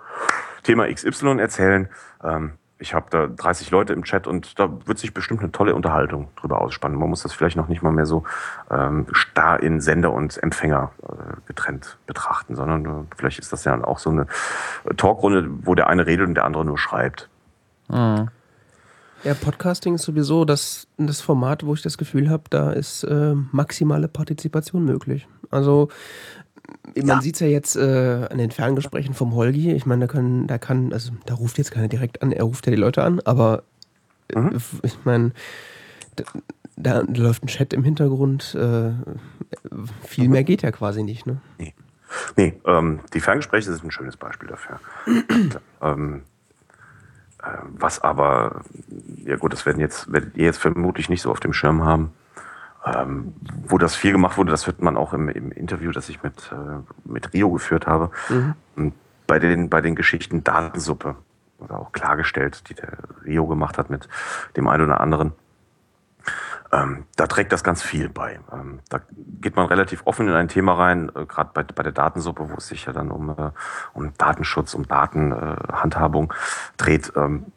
C: Thema XY erzählen. Ähm, ich habe da 30 Leute im Chat und da wird sich bestimmt eine tolle Unterhaltung drüber ausspannen. Man muss das vielleicht noch nicht mal mehr so ähm, starr in Sender und Empfänger äh, getrennt betrachten, sondern äh, vielleicht ist das ja auch so eine Talkrunde, wo der eine redet und der andere nur schreibt.
A: Mhm. Ja, Podcasting ist sowieso das, das Format, wo ich das Gefühl habe, da ist äh, maximale Partizipation möglich. Also man ja. sieht es ja jetzt äh, an den Ferngesprächen vom Holgi. Ich meine, da können, da kann, also da ruft jetzt keiner direkt an, er ruft ja die Leute an, aber äh, mhm. ich meine, da, da, läuft ein Chat im Hintergrund. Äh, viel mhm. mehr geht ja quasi nicht, ne?
C: Nee. Nee, ähm, die Ferngespräche sind ein schönes Beispiel dafür. ähm, äh, was aber, ja gut, das werden jetzt, werdet ihr jetzt vermutlich nicht so auf dem Schirm haben. Ähm, wo das viel gemacht wurde, das hört man auch im, im Interview, das ich mit, äh, mit Rio geführt habe. Mhm. Bei den, bei den Geschichten Datensuppe wurde auch klargestellt, die der Rio gemacht hat mit dem einen oder anderen. Ähm, da trägt das ganz viel bei. Ähm, da geht man relativ offen in ein Thema rein, äh, gerade bei, bei der Datensuppe, wo es sich ja dann um, äh, um Datenschutz, um Datenhandhabung äh, dreht. Ähm,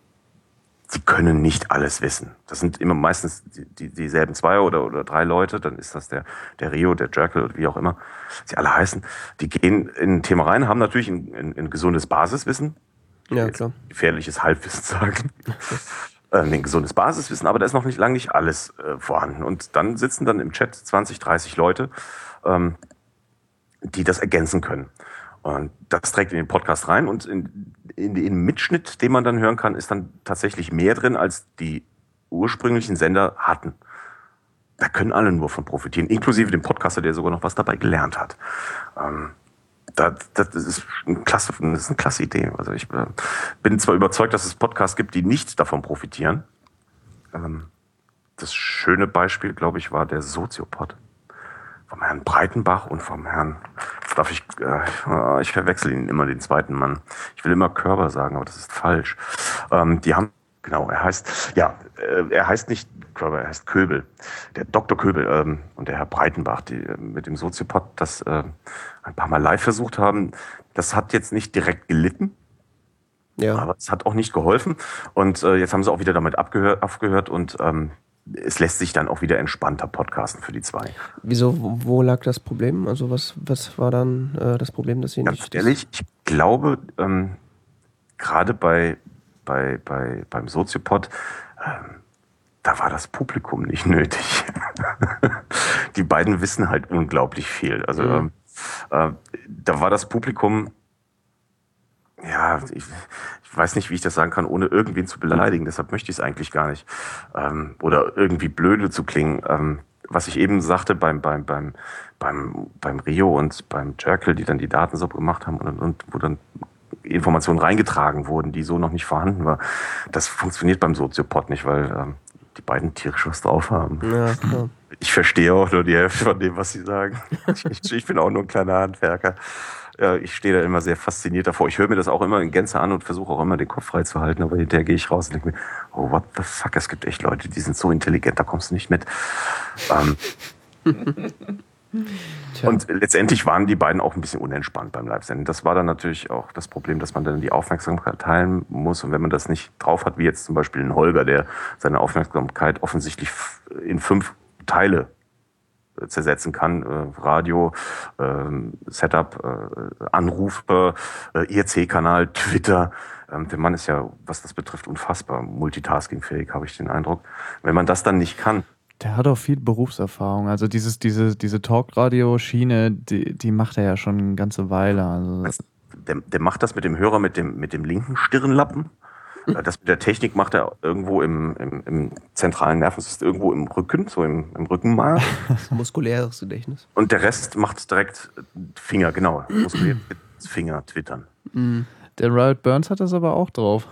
C: sie können nicht alles wissen. Das sind immer meistens die, die, dieselben zwei oder, oder drei Leute, dann ist das der, der Rio, der Jekyll oder wie auch immer sie alle heißen. Die gehen in ein Thema rein, haben natürlich ein, ein, ein gesundes Basiswissen.
A: Ja, klar.
C: Gefährliches Halbwissen sagen. Äh, ein gesundes Basiswissen, aber da ist noch nicht lange nicht alles äh, vorhanden. Und dann sitzen dann im Chat 20, 30 Leute, ähm, die das ergänzen können. Und das trägt in den Podcast rein und in, in den Mitschnitt, den man dann hören kann, ist dann tatsächlich mehr drin, als die ursprünglichen Sender hatten. Da können alle nur von profitieren, inklusive dem Podcaster, der sogar noch was dabei gelernt hat. Ähm, das, das, ist eine klasse, das ist eine klasse Idee. Also ich äh, bin zwar überzeugt, dass es Podcasts gibt, die nicht davon profitieren. Ähm, das schöne Beispiel, glaube ich, war der Soziopod vom Herrn Breitenbach und vom Herrn, darf ich, äh, ich verwechsel ihn immer den zweiten Mann. Ich will immer Körper sagen, aber das ist falsch. Ähm, die haben, genau, er heißt, ja, äh, er heißt nicht Körper, er heißt Köbel. Der Dr. Köbel ähm, und der Herr Breitenbach, die äh, mit dem Soziopod das äh, ein paar Mal live versucht haben, das hat jetzt nicht direkt gelitten. Ja. Aber es hat auch nicht geholfen. Und äh, jetzt haben sie auch wieder damit abgehört, aufgehört und ähm, es lässt sich dann auch wieder entspannter podcasten für die zwei.
A: Wieso, wo lag das Problem? Also was, was war dann äh, das Problem, dass sie
C: Ganz
A: nicht...
C: ehrlich, ich glaube, ähm, gerade bei, bei, bei, beim Soziopod, ähm, da war das Publikum nicht nötig. die beiden wissen halt unglaublich viel. Also mhm. ähm, äh, da war das Publikum ja, ich, ich weiß nicht, wie ich das sagen kann, ohne irgendwen zu beleidigen. Deshalb möchte ich es eigentlich gar nicht. Ähm, oder irgendwie blöde zu klingen. Ähm, was ich eben sagte beim, beim, beim, beim, beim Rio und beim Jerkel, die dann die Daten so gemacht haben und, und wo dann Informationen reingetragen wurden, die so noch nicht vorhanden war. Das funktioniert beim Soziopod nicht, weil ähm, die beiden tierisch was drauf haben. Ja, klar. Ich verstehe auch nur die Hälfte von dem, was sie sagen. ich, ich bin auch nur ein kleiner Handwerker ich stehe da immer sehr fasziniert davor. Ich höre mir das auch immer in Gänze an und versuche auch immer den Kopf frei zu halten, aber hinterher gehe ich raus und denke mir, oh, what the fuck, es gibt echt Leute, die sind so intelligent, da kommst du nicht mit. Ähm, und letztendlich waren die beiden auch ein bisschen unentspannt beim Live-Senden. Das war dann natürlich auch das Problem, dass man dann die Aufmerksamkeit teilen muss. Und wenn man das nicht drauf hat, wie jetzt zum Beispiel ein Holger, der seine Aufmerksamkeit offensichtlich in fünf Teile zersetzen kann. Äh, Radio, äh, Setup, äh, Anrufe, äh, IRC-Kanal, Twitter. Ähm, der Mann ist ja, was das betrifft, unfassbar multitaskingfähig, habe ich den Eindruck. Wenn man das dann nicht kann,
B: der hat auch viel Berufserfahrung. Also dieses, diese, diese Talkradio-Schiene, die, die macht er ja schon eine ganze Weile. Also
C: der, der macht das mit dem Hörer mit dem, mit dem linken Stirnlappen. Äh, das mit der Technik macht er irgendwo im, im, im zentralen Nervensystem, irgendwo im Rücken, so im, im Rückenmark.
A: Muskuläres Gedächtnis.
C: Und der Rest macht direkt Finger, genau. Muskuläres Finger twittern.
B: Mhm. Der Riot Burns hat das aber auch drauf.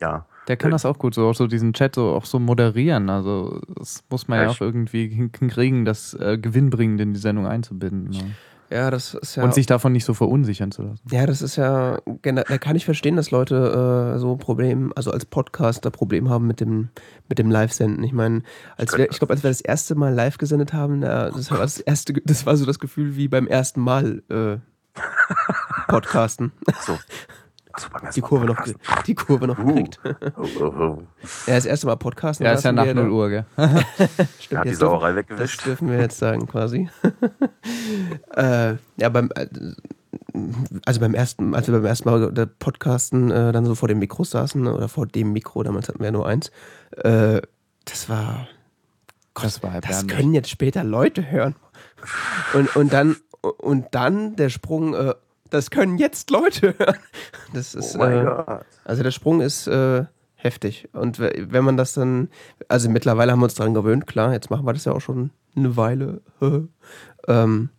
C: Ja.
B: Der kann das auch gut, so auch so diesen Chat so auch so moderieren. Also das muss man ja, ja auch irgendwie hinkriegen, das äh, gewinnbringend in die Sendung einzubinden. Ne?
A: Ja, das ist ja.
B: Und sich davon nicht so verunsichern zu lassen.
A: Ja, das ist ja, da kann ich verstehen, dass Leute äh, so Problem, also als Podcaster Problem haben mit dem, mit dem Live-Senden. Ich meine, als wir, ich glaube, als wir das erste Mal live gesendet haben, das war das erste, das war so das Gefühl wie beim ersten Mal äh, Podcasten.
C: So.
A: Die Kurve noch, die Kurve noch gekriegt. Uh. Oh, oh, oh. Ja, das erste Mal Podcasten.
B: Ja, ist ja nach 0 Uhr, gell?
C: Stimmt, hat die Sauerei weggewischt.
A: Das dürfen wir jetzt sagen, quasi. äh, ja, beim, äh, also beim ersten, als wir beim ersten Mal der Podcasten äh, dann so vor dem Mikro saßen, oder vor dem Mikro, damals hatten wir ja nur eins, äh, das war. Gott, das war Das können jetzt später Leute hören. Und, und dann, und dann der Sprung, äh, das können jetzt Leute hören. Das ist, oh äh, also der Sprung ist äh, heftig. Und wenn man das dann, also mittlerweile haben wir uns daran gewöhnt, klar, jetzt machen wir das ja auch schon eine Weile. ähm,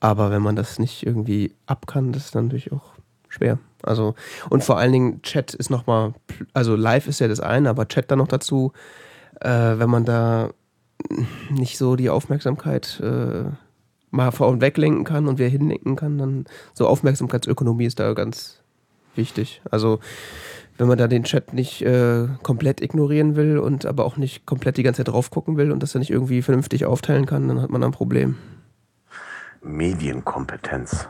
A: aber wenn man das nicht irgendwie ab kann, das ist dann natürlich auch schwer. Also, und vor allen Dingen Chat ist nochmal, also live ist ja das eine, aber Chat dann noch dazu, äh, wenn man da nicht so die Aufmerksamkeit äh, mal vor und weglenken kann und wer hinlenken kann, dann so Aufmerksamkeitsökonomie ist da ganz wichtig. Also wenn man da den Chat nicht äh, komplett ignorieren will und aber auch nicht komplett die ganze Zeit drauf gucken will und das dann nicht irgendwie vernünftig aufteilen kann, dann hat man ein Problem.
C: Medienkompetenz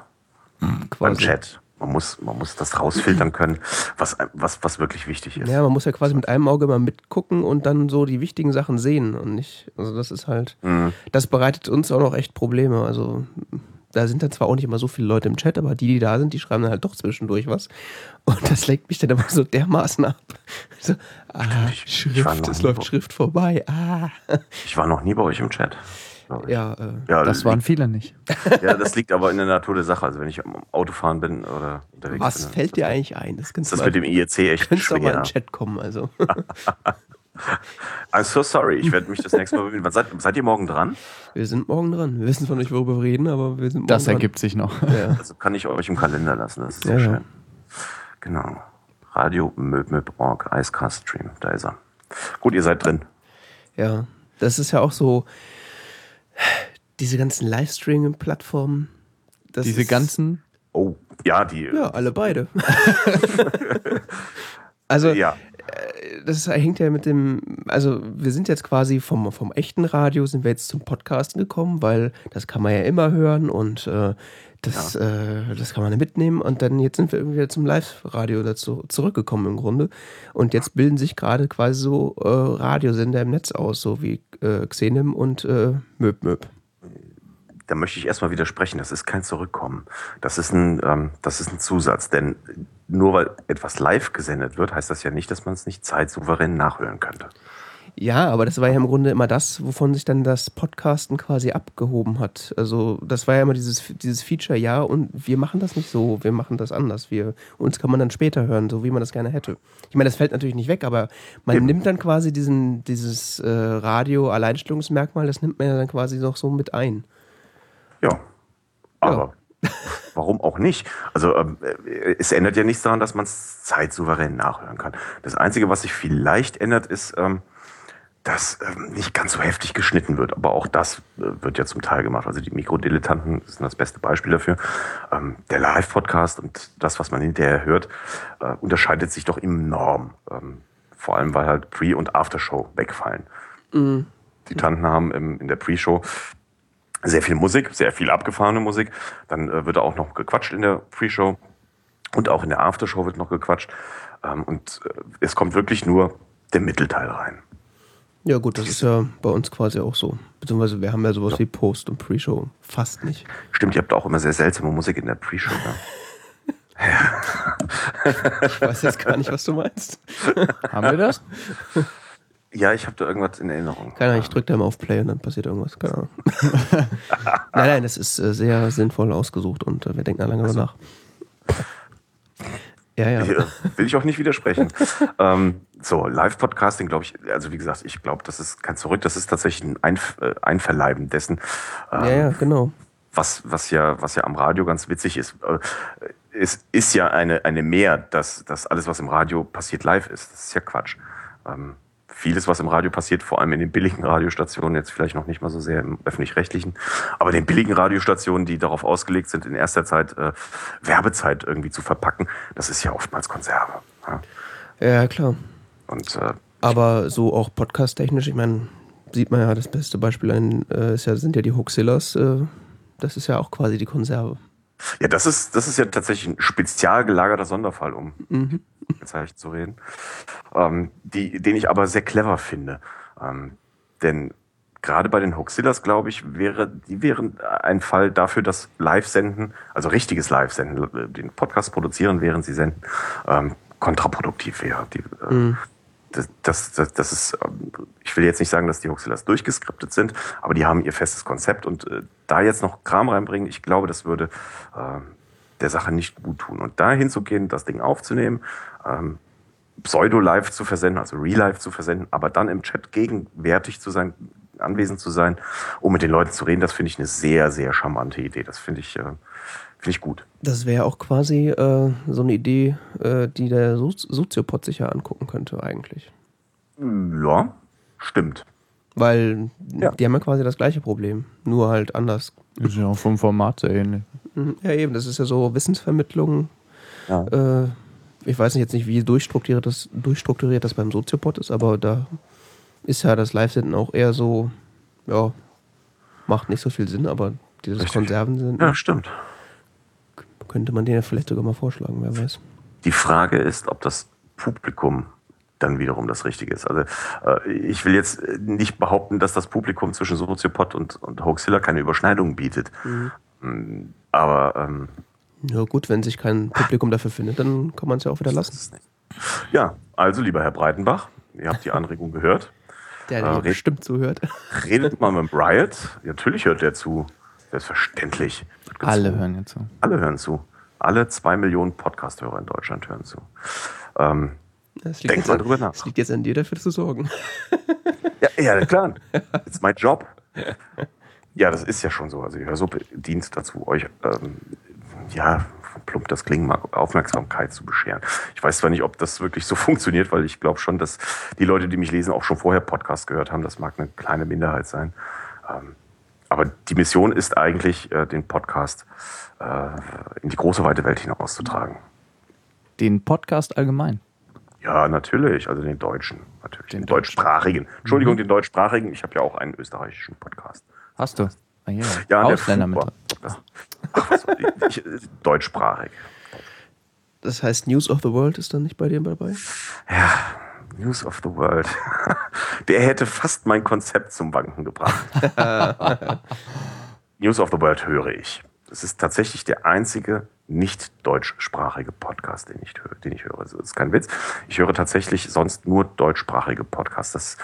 C: mhm, beim Chat. Man muss, man muss das rausfiltern können, was, was, was wirklich wichtig ist.
A: Ja, man muss ja quasi mit einem Auge mal mitgucken und dann so die wichtigen Sachen sehen und nicht, also das ist halt, mhm. das bereitet uns auch noch echt Probleme. Also da sind dann zwar auch nicht immer so viele Leute im Chat, aber die, die da sind, die schreiben dann halt doch zwischendurch was. Und das lenkt mich dann immer so dermaßen ab. So, ah, Schrift, es läuft Schrift vorbei. Ah.
C: Ich war noch nie bei euch im Chat.
B: Ja, äh, ja, das waren viele nicht.
C: Ja, das liegt aber in der Natur der Sache. Also wenn ich am Autofahren bin oder
A: unterwegs Was bin, fällt dir eigentlich ein?
C: Das, das mal, mit dem IEC echt
A: schwer. Du mal in den Chat kommen, also.
C: I'm so sorry. Ich werde mich das nächste Mal bemühen. Seid, seid, ihr morgen dran?
A: Wir sind morgen dran. Wir wissen zwar nicht, worüber wir reden, aber wir sind morgen
B: Das
A: dran.
B: ergibt sich noch.
C: Ja. Also kann ich euch im Kalender lassen. Das ist sehr ja, schön. Genau. Radio Möb Möb Org, Icecast Stream. Da ist er. Gut, ihr seid drin.
A: Ja, das ist ja auch so diese ganzen Livestreaming-Plattformen.
B: Diese ganzen?
C: Oh, ja, die.
A: Ja, alle beide. also, ja. Äh, das hängt ja mit dem, also wir sind jetzt quasi vom, vom echten Radio, sind wir jetzt zum Podcasten gekommen, weil das kann man ja immer hören und äh, das, ja. äh, das kann man mitnehmen und dann jetzt sind wir irgendwie zum Live-Radio dazu zurückgekommen im Grunde und jetzt bilden sich gerade quasi so äh, Radiosender im Netz aus, so wie äh, Xenim und äh, Möb Möb
C: da möchte ich erstmal widersprechen. Das ist kein Zurückkommen. Das ist ein, ähm, das ist ein Zusatz. Denn nur weil etwas live gesendet wird, heißt das ja nicht, dass man es nicht zeitsouverän nachhören könnte.
A: Ja, aber das war ja im Grunde immer das, wovon sich dann das Podcasten quasi abgehoben hat. Also das war ja immer dieses, dieses Feature, ja, und wir machen das nicht so, wir machen das anders. Wir, uns kann man dann später hören, so wie man das gerne hätte. Ich meine, das fällt natürlich nicht weg, aber man Eben. nimmt dann quasi diesen, dieses äh, Radio-Alleinstellungsmerkmal, das nimmt man ja dann quasi noch so mit ein.
C: Ja, aber ja. warum auch nicht? Also ähm, äh, es ändert ja nichts daran, dass man es zeitsouverän nachhören kann. Das Einzige, was sich vielleicht ändert, ist, ähm, dass ähm, nicht ganz so heftig geschnitten wird. Aber auch das äh, wird ja zum Teil gemacht. Also die Mikrodilettanten sind das beste Beispiel dafür. Ähm, der Live-Podcast und das, was man hinterher hört, äh, unterscheidet sich doch enorm. Ähm, vor allem, weil halt Pre- und Aftershow wegfallen. Mhm. Die Tanten haben im, in der Pre-Show sehr viel Musik, sehr viel abgefahrene Musik. Dann äh, wird auch noch gequatscht in der Pre-Show und auch in der Aftershow wird noch gequatscht. Ähm, und äh, es kommt wirklich nur der Mittelteil rein.
A: Ja gut, das ist ja bei uns quasi auch so. Beziehungsweise wir haben ja sowas ja. wie Post- und Pre-Show fast nicht.
C: Stimmt, ihr habt auch immer sehr seltsame Musik in der Pre-Show. Ne?
A: ja. ich weiß jetzt gar nicht, was du meinst.
B: haben wir das?
C: Ja, ich habe da irgendwas in Erinnerung.
A: Keine Ahnung, ich drücke da mal auf Play und dann passiert irgendwas. Keine Ahnung. nein, nein, das ist äh, sehr sinnvoll ausgesucht und äh, wir denken da lange also. nach.
C: Ja, ja. Hier will ich auch nicht widersprechen. ähm, so, Live-Podcasting, glaube ich, also wie gesagt, ich glaube, das ist kein Zurück, das ist tatsächlich ein Einf äh, Einverleiben dessen.
A: Ähm, ja, ja, genau.
C: Was, was, ja, was ja am Radio ganz witzig ist. Äh, es ist ja eine, eine Mehr, dass, dass alles, was im Radio passiert, live ist. Das ist ja Quatsch. Ähm, vieles, was im Radio passiert, vor allem in den billigen Radiostationen, jetzt vielleicht noch nicht mal so sehr im öffentlich-rechtlichen, aber den billigen Radiostationen, die darauf ausgelegt sind, in erster Zeit äh, Werbezeit irgendwie zu verpacken, das ist ja oftmals Konserve.
A: Ja, ja klar.
C: Und, äh,
A: aber so auch podcast-technisch, ich meine, sieht man ja, das beste Beispiel ein, äh, ist ja, sind ja die Hoaxillas, äh, das ist ja auch quasi die Konserve.
C: Ja, das ist, das ist ja tatsächlich ein spezial gelagerter Sonderfall, um mhm. Zeichen zu reden, ähm, die, den ich aber sehr clever finde. Ähm, denn gerade bei den Hoaxillas, glaube ich, wäre, die wären ein Fall dafür, dass Live-Senden, also richtiges Live-Senden, den Podcast produzieren, während sie senden, ähm, kontraproduktiv wäre. Die, äh, mhm das, das, das, ist, ähm, ich will jetzt nicht sagen, dass die Hoaxillas durchgeskriptet sind, aber die haben ihr festes Konzept und äh, da jetzt noch Kram reinbringen, ich glaube, das würde äh, der Sache nicht gut tun. Und da hinzugehen, das Ding aufzunehmen, ähm, Pseudo-Live zu versenden, also Real-Live zu versenden, aber dann im Chat gegenwärtig zu sein, anwesend zu sein, um mit den Leuten zu reden, das finde ich eine sehr, sehr charmante Idee. Das finde ich, äh, finde ich gut.
A: Das wäre auch quasi äh, so eine Idee, äh, die der so Soziopod sich ja angucken könnte, eigentlich.
C: Ja, stimmt.
A: Weil ja. die haben ja quasi das gleiche Problem, nur halt anders.
B: Ist ja auch vom Format sehr ähnlich.
A: Mhm. Ja, eben, das ist ja so Wissensvermittlung. Ja. Äh, ich weiß jetzt nicht, wie durchstrukturiert das, durchstrukturiert das beim Soziopod ist, aber da ist ja das Live-Senden auch eher so, ja, macht nicht so viel Sinn, aber dieses Konserven sind.
C: Ja, stimmt
A: könnte man den ja vielleicht sogar mal vorschlagen, wer weiß.
C: Die Frage ist, ob das Publikum dann wiederum das Richtige ist. Also äh, ich will jetzt nicht behaupten, dass das Publikum zwischen Soziopod und, und Hoaxilla keine Überschneidung bietet. Mhm. Mm, aber ähm,
A: ja gut, wenn sich kein Publikum dafür findet, dann kann man es ja auch wieder lassen.
C: Ja, also lieber Herr Breitenbach, ihr habt die Anregung gehört.
A: Der, der äh, bestimmt zuhört.
C: Redet mal mit Riot. Natürlich hört der zu. Selbstverständlich.
B: Alle hören ja zu.
C: Alle hören zu. Alle zwei Millionen Podcast-Hörer in Deutschland hören zu. Ähm, denk mal drüber nach.
A: Es liegt jetzt an dir, dafür zu sorgen.
C: ja, ja, klar. Ist mein Job. Ja, das ist ja schon so. Also die Hörsuppe dient dazu, euch, ähm, ja, plump das klingen mag, Aufmerksamkeit zu bescheren. Ich weiß zwar nicht, ob das wirklich so funktioniert, weil ich glaube schon, dass die Leute, die mich lesen, auch schon vorher Podcast gehört haben. Das mag eine kleine Minderheit sein. Ähm, aber die Mission ist eigentlich, äh, den Podcast äh, in die große weite Welt hinauszutragen.
B: Den Podcast allgemein?
C: Ja, natürlich. Also den deutschen, natürlich. Den, den deutschsprachigen. Entschuldigung, mhm. den deutschsprachigen. Ich habe ja auch einen österreichischen Podcast.
B: Hast du?
C: Ah, ja, ja Ausländer mit. Ach, was, ich, deutschsprachig.
A: Das heißt, News of the World ist dann nicht bei dir dabei?
C: Ja, News of the World. Der hätte fast mein Konzept zum Wanken gebracht. News of the World höre ich. Es ist tatsächlich der einzige nicht deutschsprachige Podcast, den ich, höre, den ich höre. Das ist kein Witz. Ich höre tatsächlich sonst nur deutschsprachige Podcasts. Das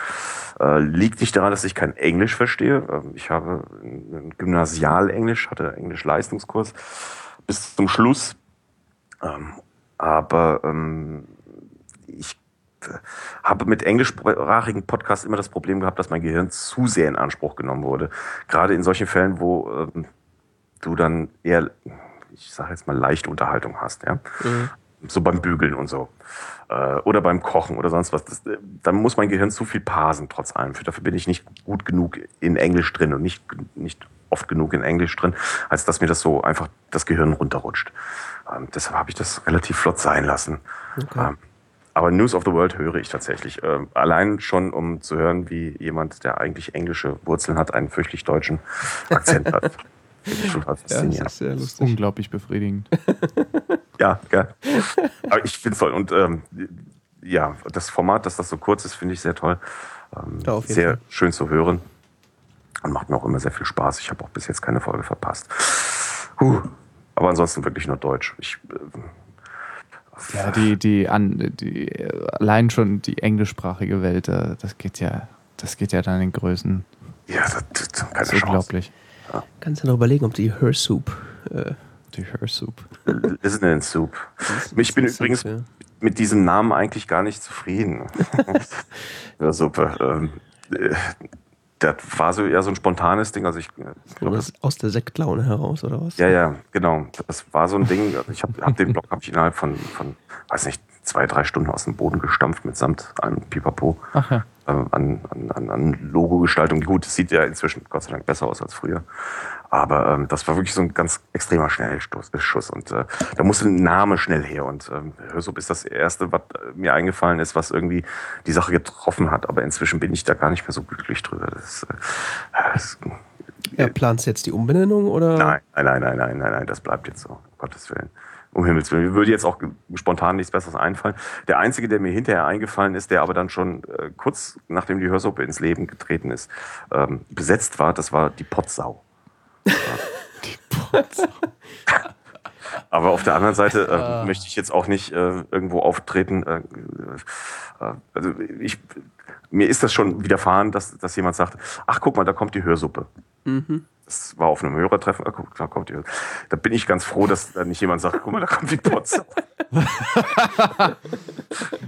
C: äh, liegt nicht daran, dass ich kein Englisch verstehe. Ähm, ich habe ein Gymnasialenglisch, hatte Englisch-Leistungskurs bis zum Schluss. Ähm, aber ähm, habe mit englischsprachigen Podcasts immer das Problem gehabt, dass mein Gehirn zu sehr in Anspruch genommen wurde. Gerade in solchen Fällen, wo ähm, du dann eher, ich sage jetzt mal, leicht Unterhaltung hast, ja. Mhm. So beim Bügeln und so. Äh, oder beim Kochen oder sonst was. Das, äh, dann muss mein Gehirn zu viel parsen, trotz allem. Dafür bin ich nicht gut genug in Englisch drin und nicht, nicht oft genug in Englisch drin, als dass mir das so einfach das Gehirn runterrutscht. Ähm, deshalb habe ich das relativ flott sein lassen. Okay. Ähm, aber News of the World höre ich tatsächlich. Äh, allein schon, um zu hören, wie jemand, der eigentlich englische Wurzeln hat, einen fürchterlich deutschen Akzent hat.
B: schon faszinierend. Ja, das ist sehr lustig. Unglaublich befriedigend.
C: ja, ja. Aber ich finde es toll. Und ähm, ja, das Format, dass das so kurz ist, finde ich sehr toll. Ähm, ja, sehr Fall. schön zu hören. Und macht mir auch immer sehr viel Spaß. Ich habe auch bis jetzt keine Folge verpasst. Huh. Aber ansonsten wirklich nur Deutsch. Ich, äh,
B: ja, die, die, an, die, allein schon die englischsprachige Welt, äh, das geht ja, das geht ja dann in Größen.
C: Ja, das, das,
B: das ist Chance. unglaublich.
A: Ja. Kannst du noch überlegen, ob die Her Soup. Äh,
B: die Her Soup.
C: Listening Soup. Ich bin übrigens ja. mit diesem Namen eigentlich gar nicht zufrieden. ja, super. Ähm, äh, das war so eher so ein spontanes Ding. Also ich
A: glaub, aus der Sektlaune heraus oder was?
C: Ja, ja, genau. Das war so ein Ding. Ich habe hab den Blog hab ich innerhalb von, von, weiß nicht, zwei, drei Stunden aus dem Boden gestampft mitsamt einem Pipapo. Ach ja. Äh, an, an, an Logo-Gestaltung. Gut, es sieht ja inzwischen Gott sei Dank besser aus als früher. Aber ähm, das war wirklich so ein ganz extremer Schnellschuss. Und äh, da musste ein Name schnell her. Und ähm, Hörsup ist das Erste, was mir eingefallen ist, was irgendwie die Sache getroffen hat. Aber inzwischen bin ich da gar nicht mehr so glücklich drüber. Das, äh, das,
A: ja, planst du jetzt die Umbenennung oder?
C: Nein, nein, nein, nein, nein, nein, nein, das bleibt jetzt so, um Gottes Willen. Um Himmels Willen. Mir würde jetzt auch spontan nichts Besseres einfallen. Der einzige, der mir hinterher eingefallen ist, der aber dann schon äh, kurz nachdem die Hörsuppe ins Leben getreten ist, ähm, besetzt war, das war die Potsau. die Potsau. aber auf der anderen Seite äh, ah. möchte ich jetzt auch nicht äh, irgendwo auftreten. Äh, äh, also ich, mir ist das schon widerfahren, dass, dass jemand sagt, ach guck mal, da kommt die Hörsuppe. Mhm. Das war auf einem Hörertreffen. Da, kommt die, da bin ich ganz froh, dass da nicht jemand sagt, guck mal, da kommt die Potsdam.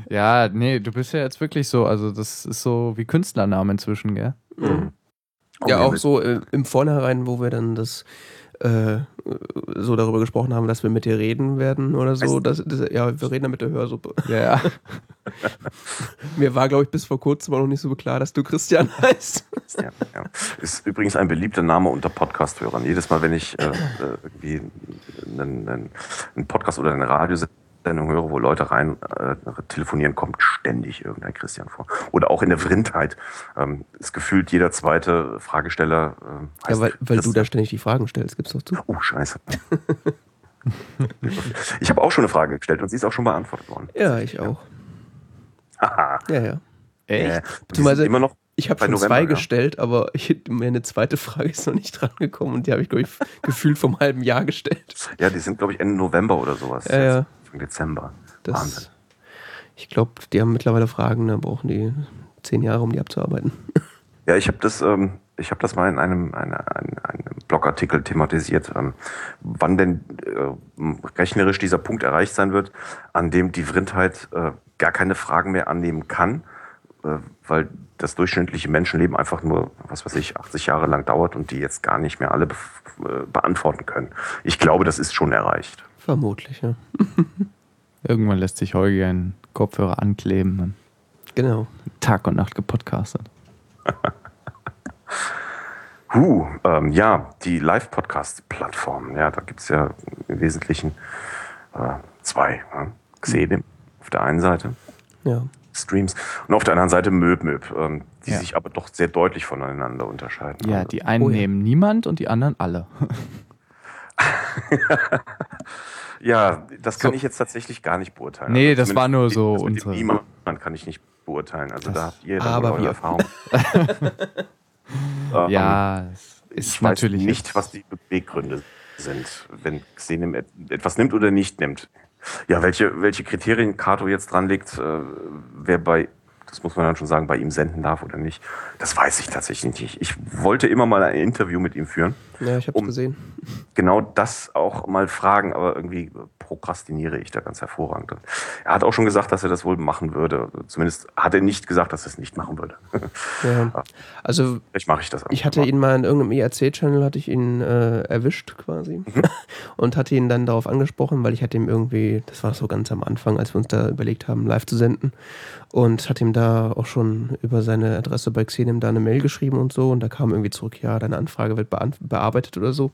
B: ja, nee, du bist ja jetzt wirklich so, also das ist so wie Künstlername inzwischen, gell? Mhm.
A: Ja, auch so äh, im Vornherein, wo wir dann das äh, so darüber gesprochen haben, dass wir mit dir reden werden oder so. Das, das, ja, wir reden dann mit der Hörsuppe. Ja. Mir war, glaube ich, bis vor kurzem auch noch nicht so klar, dass du Christian heißt.
C: Ja, ja. Ist übrigens ein beliebter Name unter Podcast-Hörern. Jedes Mal, wenn ich äh, äh irgendwie einen, einen, Podcast oder eine Radiosendung Sendung höre, wo Leute rein äh, telefonieren, kommt ständig irgendein Christian vor. Oder auch in der Vrindheit ähm, ist gefühlt jeder zweite Fragesteller.
A: Äh, ja, weil, weil du da ständig die Fragen stellst, gibt's doch zu.
C: Oh, scheiße. ich habe auch schon eine Frage gestellt und sie ist auch schon beantwortet worden.
A: Ja, ich auch.
C: Haha.
A: ja, ja.
C: Echt? Äh, Beziehungsweise, immer noch
A: ich habe schon November, zwei ja. gestellt, aber ich, meine zweite Frage ist noch nicht drangekommen und die habe ich, glaube ich, gefühlt vom halben Jahr gestellt.
C: Ja, die sind, glaube ich, Ende November oder sowas.
A: Ja, ja.
C: Anfang Dezember.
A: Das, Wahnsinn. Ich glaube, die haben mittlerweile Fragen, da brauchen die zehn Jahre, um die abzuarbeiten.
C: Ja, ich habe das, ähm, ich habe das mal in einem, eine, einem, einem Blogartikel thematisiert, ähm, wann denn äh, rechnerisch dieser Punkt erreicht sein wird, an dem die Vrindheit äh, gar keine Fragen mehr annehmen kann, äh, weil das durchschnittliche Menschenleben einfach nur, was weiß ich, 80 Jahre lang dauert und die jetzt gar nicht mehr alle be äh, beantworten können. Ich glaube, das ist schon erreicht.
A: Vermutlich, ja.
B: Irgendwann lässt sich Holgi einen Kopfhörer ankleben.
A: Genau.
B: Tag und Nacht gepodcastet.
C: huh, ähm, ja, die Live-Podcast-Plattform. Ja, da gibt es ja im Wesentlichen äh, zwei. Ja? Xedim auf der einen Seite.
A: Ja.
C: Streams. Und auf der anderen Seite Möb Möb, ähm, die ja. sich aber doch sehr deutlich voneinander unterscheiden.
B: Ja, die einen oh, ja. nehmen niemand und die anderen alle.
C: ja, das kann so. ich jetzt tatsächlich gar nicht beurteilen.
B: Nee, also das war nur so das unsere.
C: Niemand kann ich nicht beurteilen. Also das da habt ihr
A: aber eure
C: Erfahrung.
B: ähm, ja, ist
C: ich natürlich weiß nicht, was die Beweggründe sind, wenn Xenim etwas nimmt oder nicht nimmt. Ja, welche, welche Kriterien Kato jetzt dran legt, äh, wer bei das muss man dann schon sagen, bei ihm senden darf oder nicht. Das weiß ich tatsächlich nicht. Ich wollte immer mal ein Interview mit ihm führen.
A: Ja, ich habe um gesehen.
C: Genau das auch mal fragen, aber irgendwie prokrastiniere ich da ganz hervorragend. Er hat auch schon gesagt, dass er das wohl machen würde. Zumindest hat er nicht gesagt, dass er es nicht machen würde.
A: Ja. Also
C: Vielleicht mache ich das.
A: Ich hatte mal. ihn mal in irgendeinem ERC-Channel hatte ich ihn äh, erwischt quasi mhm. und hatte ihn dann darauf angesprochen, weil ich hatte ihm irgendwie, das war so ganz am Anfang, als wir uns da überlegt haben, live zu senden und hat ihm da auch schon über seine Adresse bei Xenem da eine Mail geschrieben und so und da kam irgendwie zurück, ja, deine Anfrage wird bearbeitet oder so.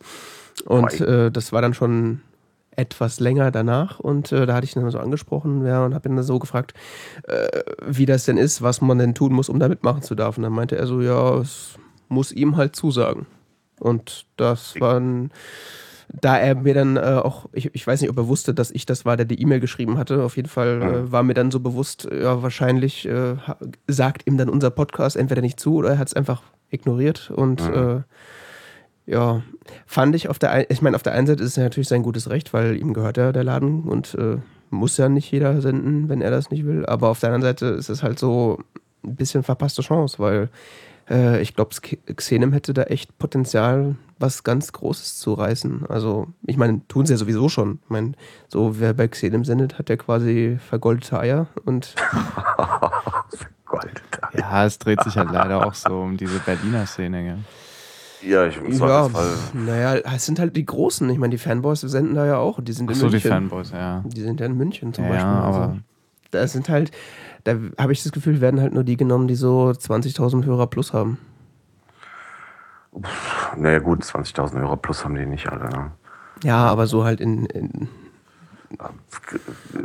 A: Und äh, das war dann schon etwas länger danach und äh, da hatte ich ihn dann so angesprochen ja, und habe ihn dann so gefragt, äh, wie das denn ist, was man denn tun muss, um da mitmachen zu dürfen. Dann meinte er so, ja, es muss ihm halt zusagen. Und das war ein, da er mir dann äh, auch, ich, ich weiß nicht, ob er wusste, dass ich das war, der die E-Mail geschrieben hatte. Auf jeden Fall äh, mhm. war mir dann so bewusst, ja, wahrscheinlich äh, sagt ihm dann unser Podcast entweder nicht zu oder er hat es einfach ignoriert und mhm. Äh, ja, fand ich auf der, ein, ich meine, auf der einen Seite ist es natürlich sein gutes Recht, weil ihm gehört ja der Laden und äh, muss ja nicht jeder senden, wenn er das nicht will. Aber auf der anderen Seite ist es halt so ein bisschen verpasste Chance, weil äh, ich glaube, Xenem hätte da echt Potenzial, was ganz Großes zu reißen. Also, ich meine, tun sie ja sowieso schon. Ich meine, so wer bei Xenem sendet, hat ja quasi vergoldete Eier und.
C: vergoldete
B: Eier. Ja, es dreht sich halt leider auch so um diese Berliner Szene, gell?
C: Ja, ich im ja,
A: Naja, es sind halt die Großen. Ich meine, die Fanboys senden da ja auch. Die sind in
B: Ach so,
A: München.
B: die Fanboys, ja.
A: Die sind ja in München zum
B: ja,
A: Beispiel.
B: Ja,
A: also,
B: aber
A: das sind halt, da habe ich das Gefühl, werden halt nur die genommen, die so 20.000 Hörer plus haben.
C: Naja gut, 20.000 Hörer plus haben die nicht alle. Ne?
A: Ja, aber so halt in, in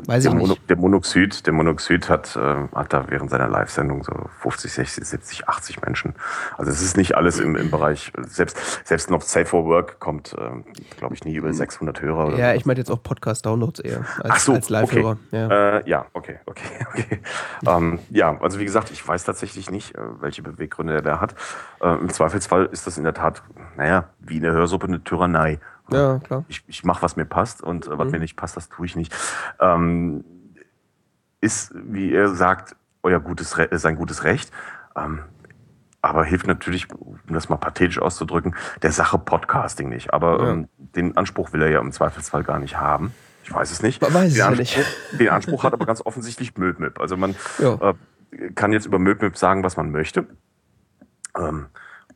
C: Weiß der, Mono, der, Monoxid, der Monoxid hat, äh, hat da während seiner Live-Sendung so 50, 60, 70, 80 Menschen. Also es ist nicht alles im, im Bereich, selbst, selbst noch Safe for Work kommt, äh, glaube ich, nie über 600 Hörer.
A: ja, ich meine jetzt auch Podcast-Downloads eher
C: als, so, als Live-Hörer. Okay. Ja. Äh, ja. okay, okay, okay. ähm, ja, also wie gesagt, ich weiß tatsächlich nicht, äh, welche Beweggründe er da hat. Äh, Im Zweifelsfall ist das in der Tat, naja, wie in der Hörsuppe eine Tyrannei.
A: Ja, klar.
C: Ich, ich mache, was mir passt und äh, was mhm. mir nicht passt, das tue ich nicht. Ähm, ist, wie er sagt, euer gutes Re sein gutes Recht. Ähm, aber hilft natürlich, um das mal pathetisch auszudrücken, der Sache Podcasting nicht. Aber ja. ähm, den Anspruch will er ja im Zweifelsfall gar nicht haben. Ich weiß es nicht.
A: Weiß
C: den,
A: Anspruch,
C: nicht. den Anspruch hat aber ganz offensichtlich Möbmip. Also man äh, kann jetzt über Möbmip sagen, was man möchte. Ähm,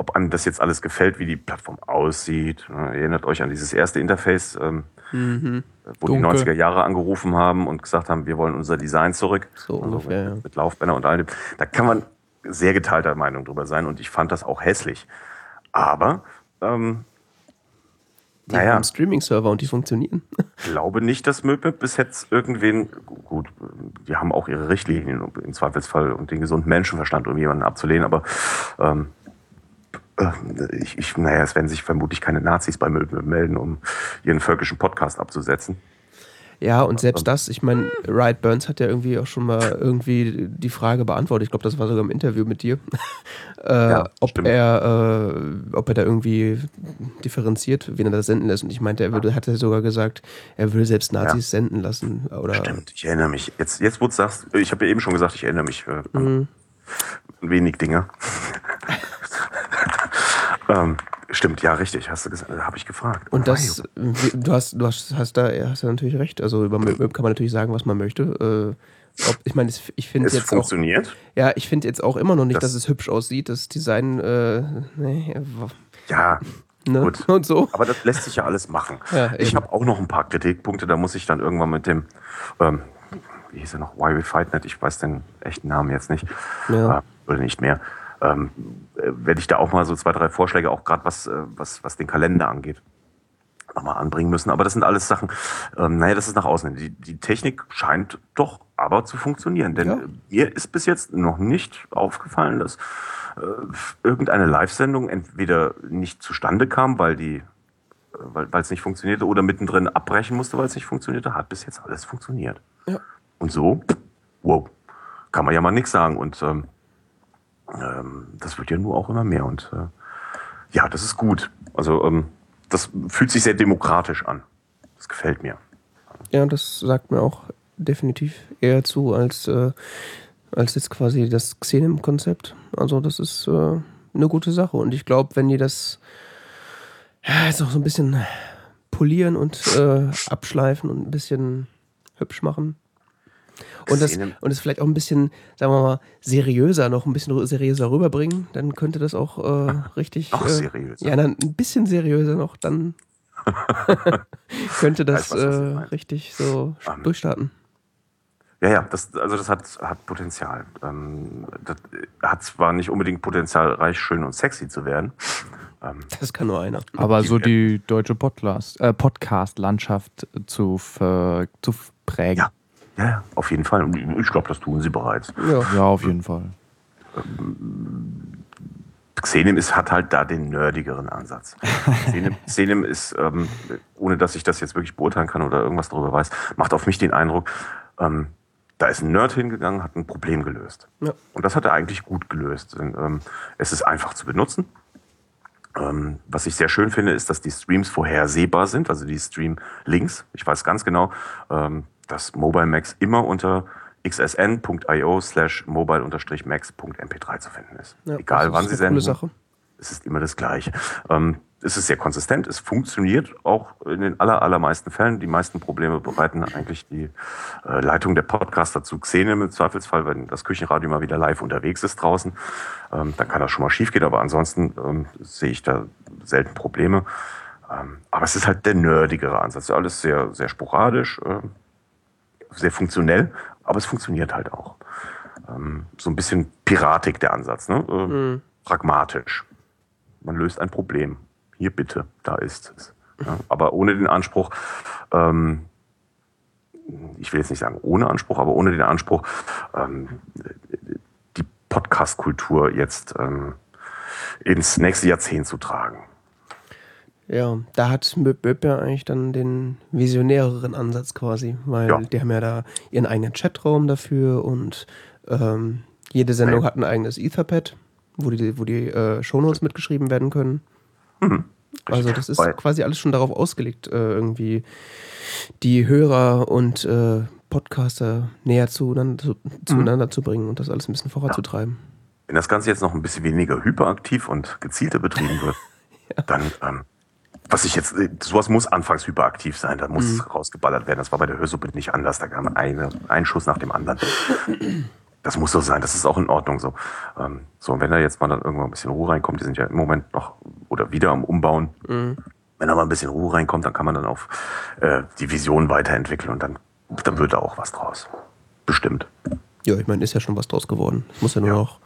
C: ob einem das jetzt alles gefällt, wie die Plattform aussieht. Erinnert euch an dieses erste Interface, ähm, mhm. wo Dunkel. die 90er Jahre angerufen haben und gesagt haben, wir wollen unser Design zurück.
A: So also ungefähr,
C: mit, mit Laufbänder und allem. Da kann man sehr geteilter Meinung drüber sein und ich fand das auch hässlich. Aber ähm,
A: die naja, haben Streaming-Server und die funktionieren.
C: Ich glaube nicht, dass Möbel bis jetzt irgendwen, gut, die haben auch ihre Richtlinien im Zweifelsfall und den gesunden Menschenverstand, um jemanden abzulehnen, aber ähm, äh, ich, ich, naja, es werden sich vermutlich keine Nazis bei Möbel melden, um ihren völkischen Podcast abzusetzen.
A: Ja, und selbst das, ich meine, Riot Burns hat ja irgendwie auch schon mal irgendwie die Frage beantwortet. Ich glaube, das war sogar im Interview mit dir, äh, ja, ob er, äh, ob er da irgendwie differenziert, wen er da senden lässt. Und ich meinte, er würde, hat er sogar gesagt, er würde selbst Nazis ja. senden lassen. Oder
C: Stimmt, ich erinnere mich. Jetzt, jetzt wo du sagst, ich habe ja eben schon gesagt, ich erinnere mich äh, mhm. wenig Dinge. Ähm, stimmt, ja, richtig, hast du gesagt, habe ich gefragt.
A: Und das, du hast, du hast, hast da, hast da natürlich recht. Also über Möb kann man natürlich sagen, was man möchte. Äh, ob, ich meine, ich finde es jetzt
C: funktioniert.
A: Auch, ja, ich finde jetzt auch immer noch nicht, das, dass es hübsch aussieht. Das Design, äh, nee,
C: ja.
A: Ne? Gut. Und so.
C: Aber das lässt sich ja alles machen. Ja, ich habe auch noch ein paar Kritikpunkte, da muss ich dann irgendwann mit dem, ähm, wie hieß er noch, Why We Fight Net, ich weiß den echten Namen jetzt nicht, ja. äh, oder nicht mehr ähm, werde ich da auch mal so zwei, drei Vorschläge, auch gerade was, äh, was, was den Kalender angeht, nochmal anbringen müssen. Aber das sind alles Sachen, ähm, naja, das ist nach außen. Die, die Technik scheint doch aber zu funktionieren. Denn ja. mir ist bis jetzt noch nicht aufgefallen, dass äh, irgendeine Live-Sendung entweder nicht zustande kam, weil die äh, weil es nicht funktionierte oder mittendrin abbrechen musste, weil es nicht funktionierte, hat bis jetzt alles funktioniert.
A: Ja.
C: Und so, wow, kann man ja mal nichts sagen. Und ähm, ähm, das wird ja nur auch immer mehr. Und äh, ja, das ist gut. Also ähm, das fühlt sich sehr demokratisch an. Das gefällt mir.
A: Ja, das sagt mir auch definitiv eher zu als, äh, als jetzt quasi das Xenem-Konzept. Also das ist äh, eine gute Sache. Und ich glaube, wenn die das ja, jetzt auch so ein bisschen polieren und äh, abschleifen und ein bisschen hübsch machen, und das, und das vielleicht auch ein bisschen, sagen wir mal, seriöser, noch ein bisschen seriöser rüberbringen, dann könnte das auch äh, richtig.
C: Auch äh, seriöser.
A: Ja, dann ein bisschen seriöser noch, dann könnte das weiß, äh, richtig so um, ähm. durchstarten.
C: Ja, ja, das, also das hat, hat Potenzial. Ähm, das hat zwar nicht unbedingt Potenzial, reich, schön und sexy zu werden.
A: Ähm, das kann nur einer.
B: Aber so die deutsche äh, Podcast-Landschaft zu, zu prägen.
C: Ja, ja, auf jeden Fall. Ich glaube, das tun sie bereits.
B: Ja, ja auf jeden Fall.
C: Xenim ist, hat halt da den nerdigeren Ansatz. Xenim, Xenim ist, ähm, ohne dass ich das jetzt wirklich beurteilen kann oder irgendwas darüber weiß, macht auf mich den Eindruck, ähm, da ist ein Nerd hingegangen, hat ein Problem gelöst. Ja. Und das hat er eigentlich gut gelöst. Denn, ähm, es ist einfach zu benutzen. Ähm, was ich sehr schön finde, ist, dass die Streams vorhersehbar sind, also die Stream-Links. Ich weiß ganz genau, ähm, dass Mobile Max immer unter xsn.io slash mobile-max.mp3 zu finden ist. Ja, Egal wann Sie senden. Sache. Es ist immer das Gleiche. Ähm, es ist sehr konsistent, es funktioniert auch in den aller, allermeisten Fällen. Die meisten Probleme bereiten eigentlich die äh, Leitung der Podcaster zu Xene im Zweifelsfall, wenn das Küchenradio mal wieder live unterwegs ist draußen. Ähm, dann kann das schon mal schief gehen, aber ansonsten ähm, sehe ich da selten Probleme. Ähm, aber es ist halt der nerdigere Ansatz. Alles sehr, sehr sporadisch. Sehr funktionell, aber es funktioniert halt auch. ähm, so ein bisschen Piratik der Ansatz, ne? Äh, mhm. pragmatisch. Man löst ein Problem. Hier bitte, da ist es. Ja? Aber ohne den Anspruch, ähm, ich will jetzt nicht sagen ohne Anspruch, aber ohne den Anspruch, ähm, die Podcast-Kultur jetzt ähm, ins nächste Jahrzehnt zu tragen.
A: Ja, da hat Möb ja eigentlich dann den visionäreren Ansatz quasi, weil ja. die haben ja da ihren eigenen Chatraum dafür und ähm, jede Sendung ja. hat ein eigenes Etherpad, wo die, wo die äh, Shownotes mitgeschrieben werden können. Mhm. Also das ist Weil quasi alles schon darauf ausgelegt, äh, irgendwie die Hörer und äh, Podcaster näher zueinander, zu, zueinander mhm. zu bringen und das alles ein bisschen voranzutreiben. Ja.
C: Wenn das Ganze jetzt noch ein bisschen weniger hyperaktiv und gezielter betrieben wird, ja. dann ähm, was ich jetzt, sowas muss anfangs hyperaktiv sein, da muss mhm. rausgeballert werden. Das war bei der Hörsuppe nicht anders. Da kam eine, ein Schuss nach dem anderen. Das muss so sein, das ist auch in Ordnung so. Ähm, so, und wenn da jetzt mal dann irgendwann ein bisschen Ruhe reinkommt, die sind ja im Moment noch oder wieder am Umbauen. Mhm. Wenn da mal ein bisschen Ruhe reinkommt, dann kann man dann auf äh, die Vision weiterentwickeln und dann, dann wird da auch was draus. Bestimmt.
A: Ja, ich meine, ist ja schon was draus geworden. Es muss ja nur ja. noch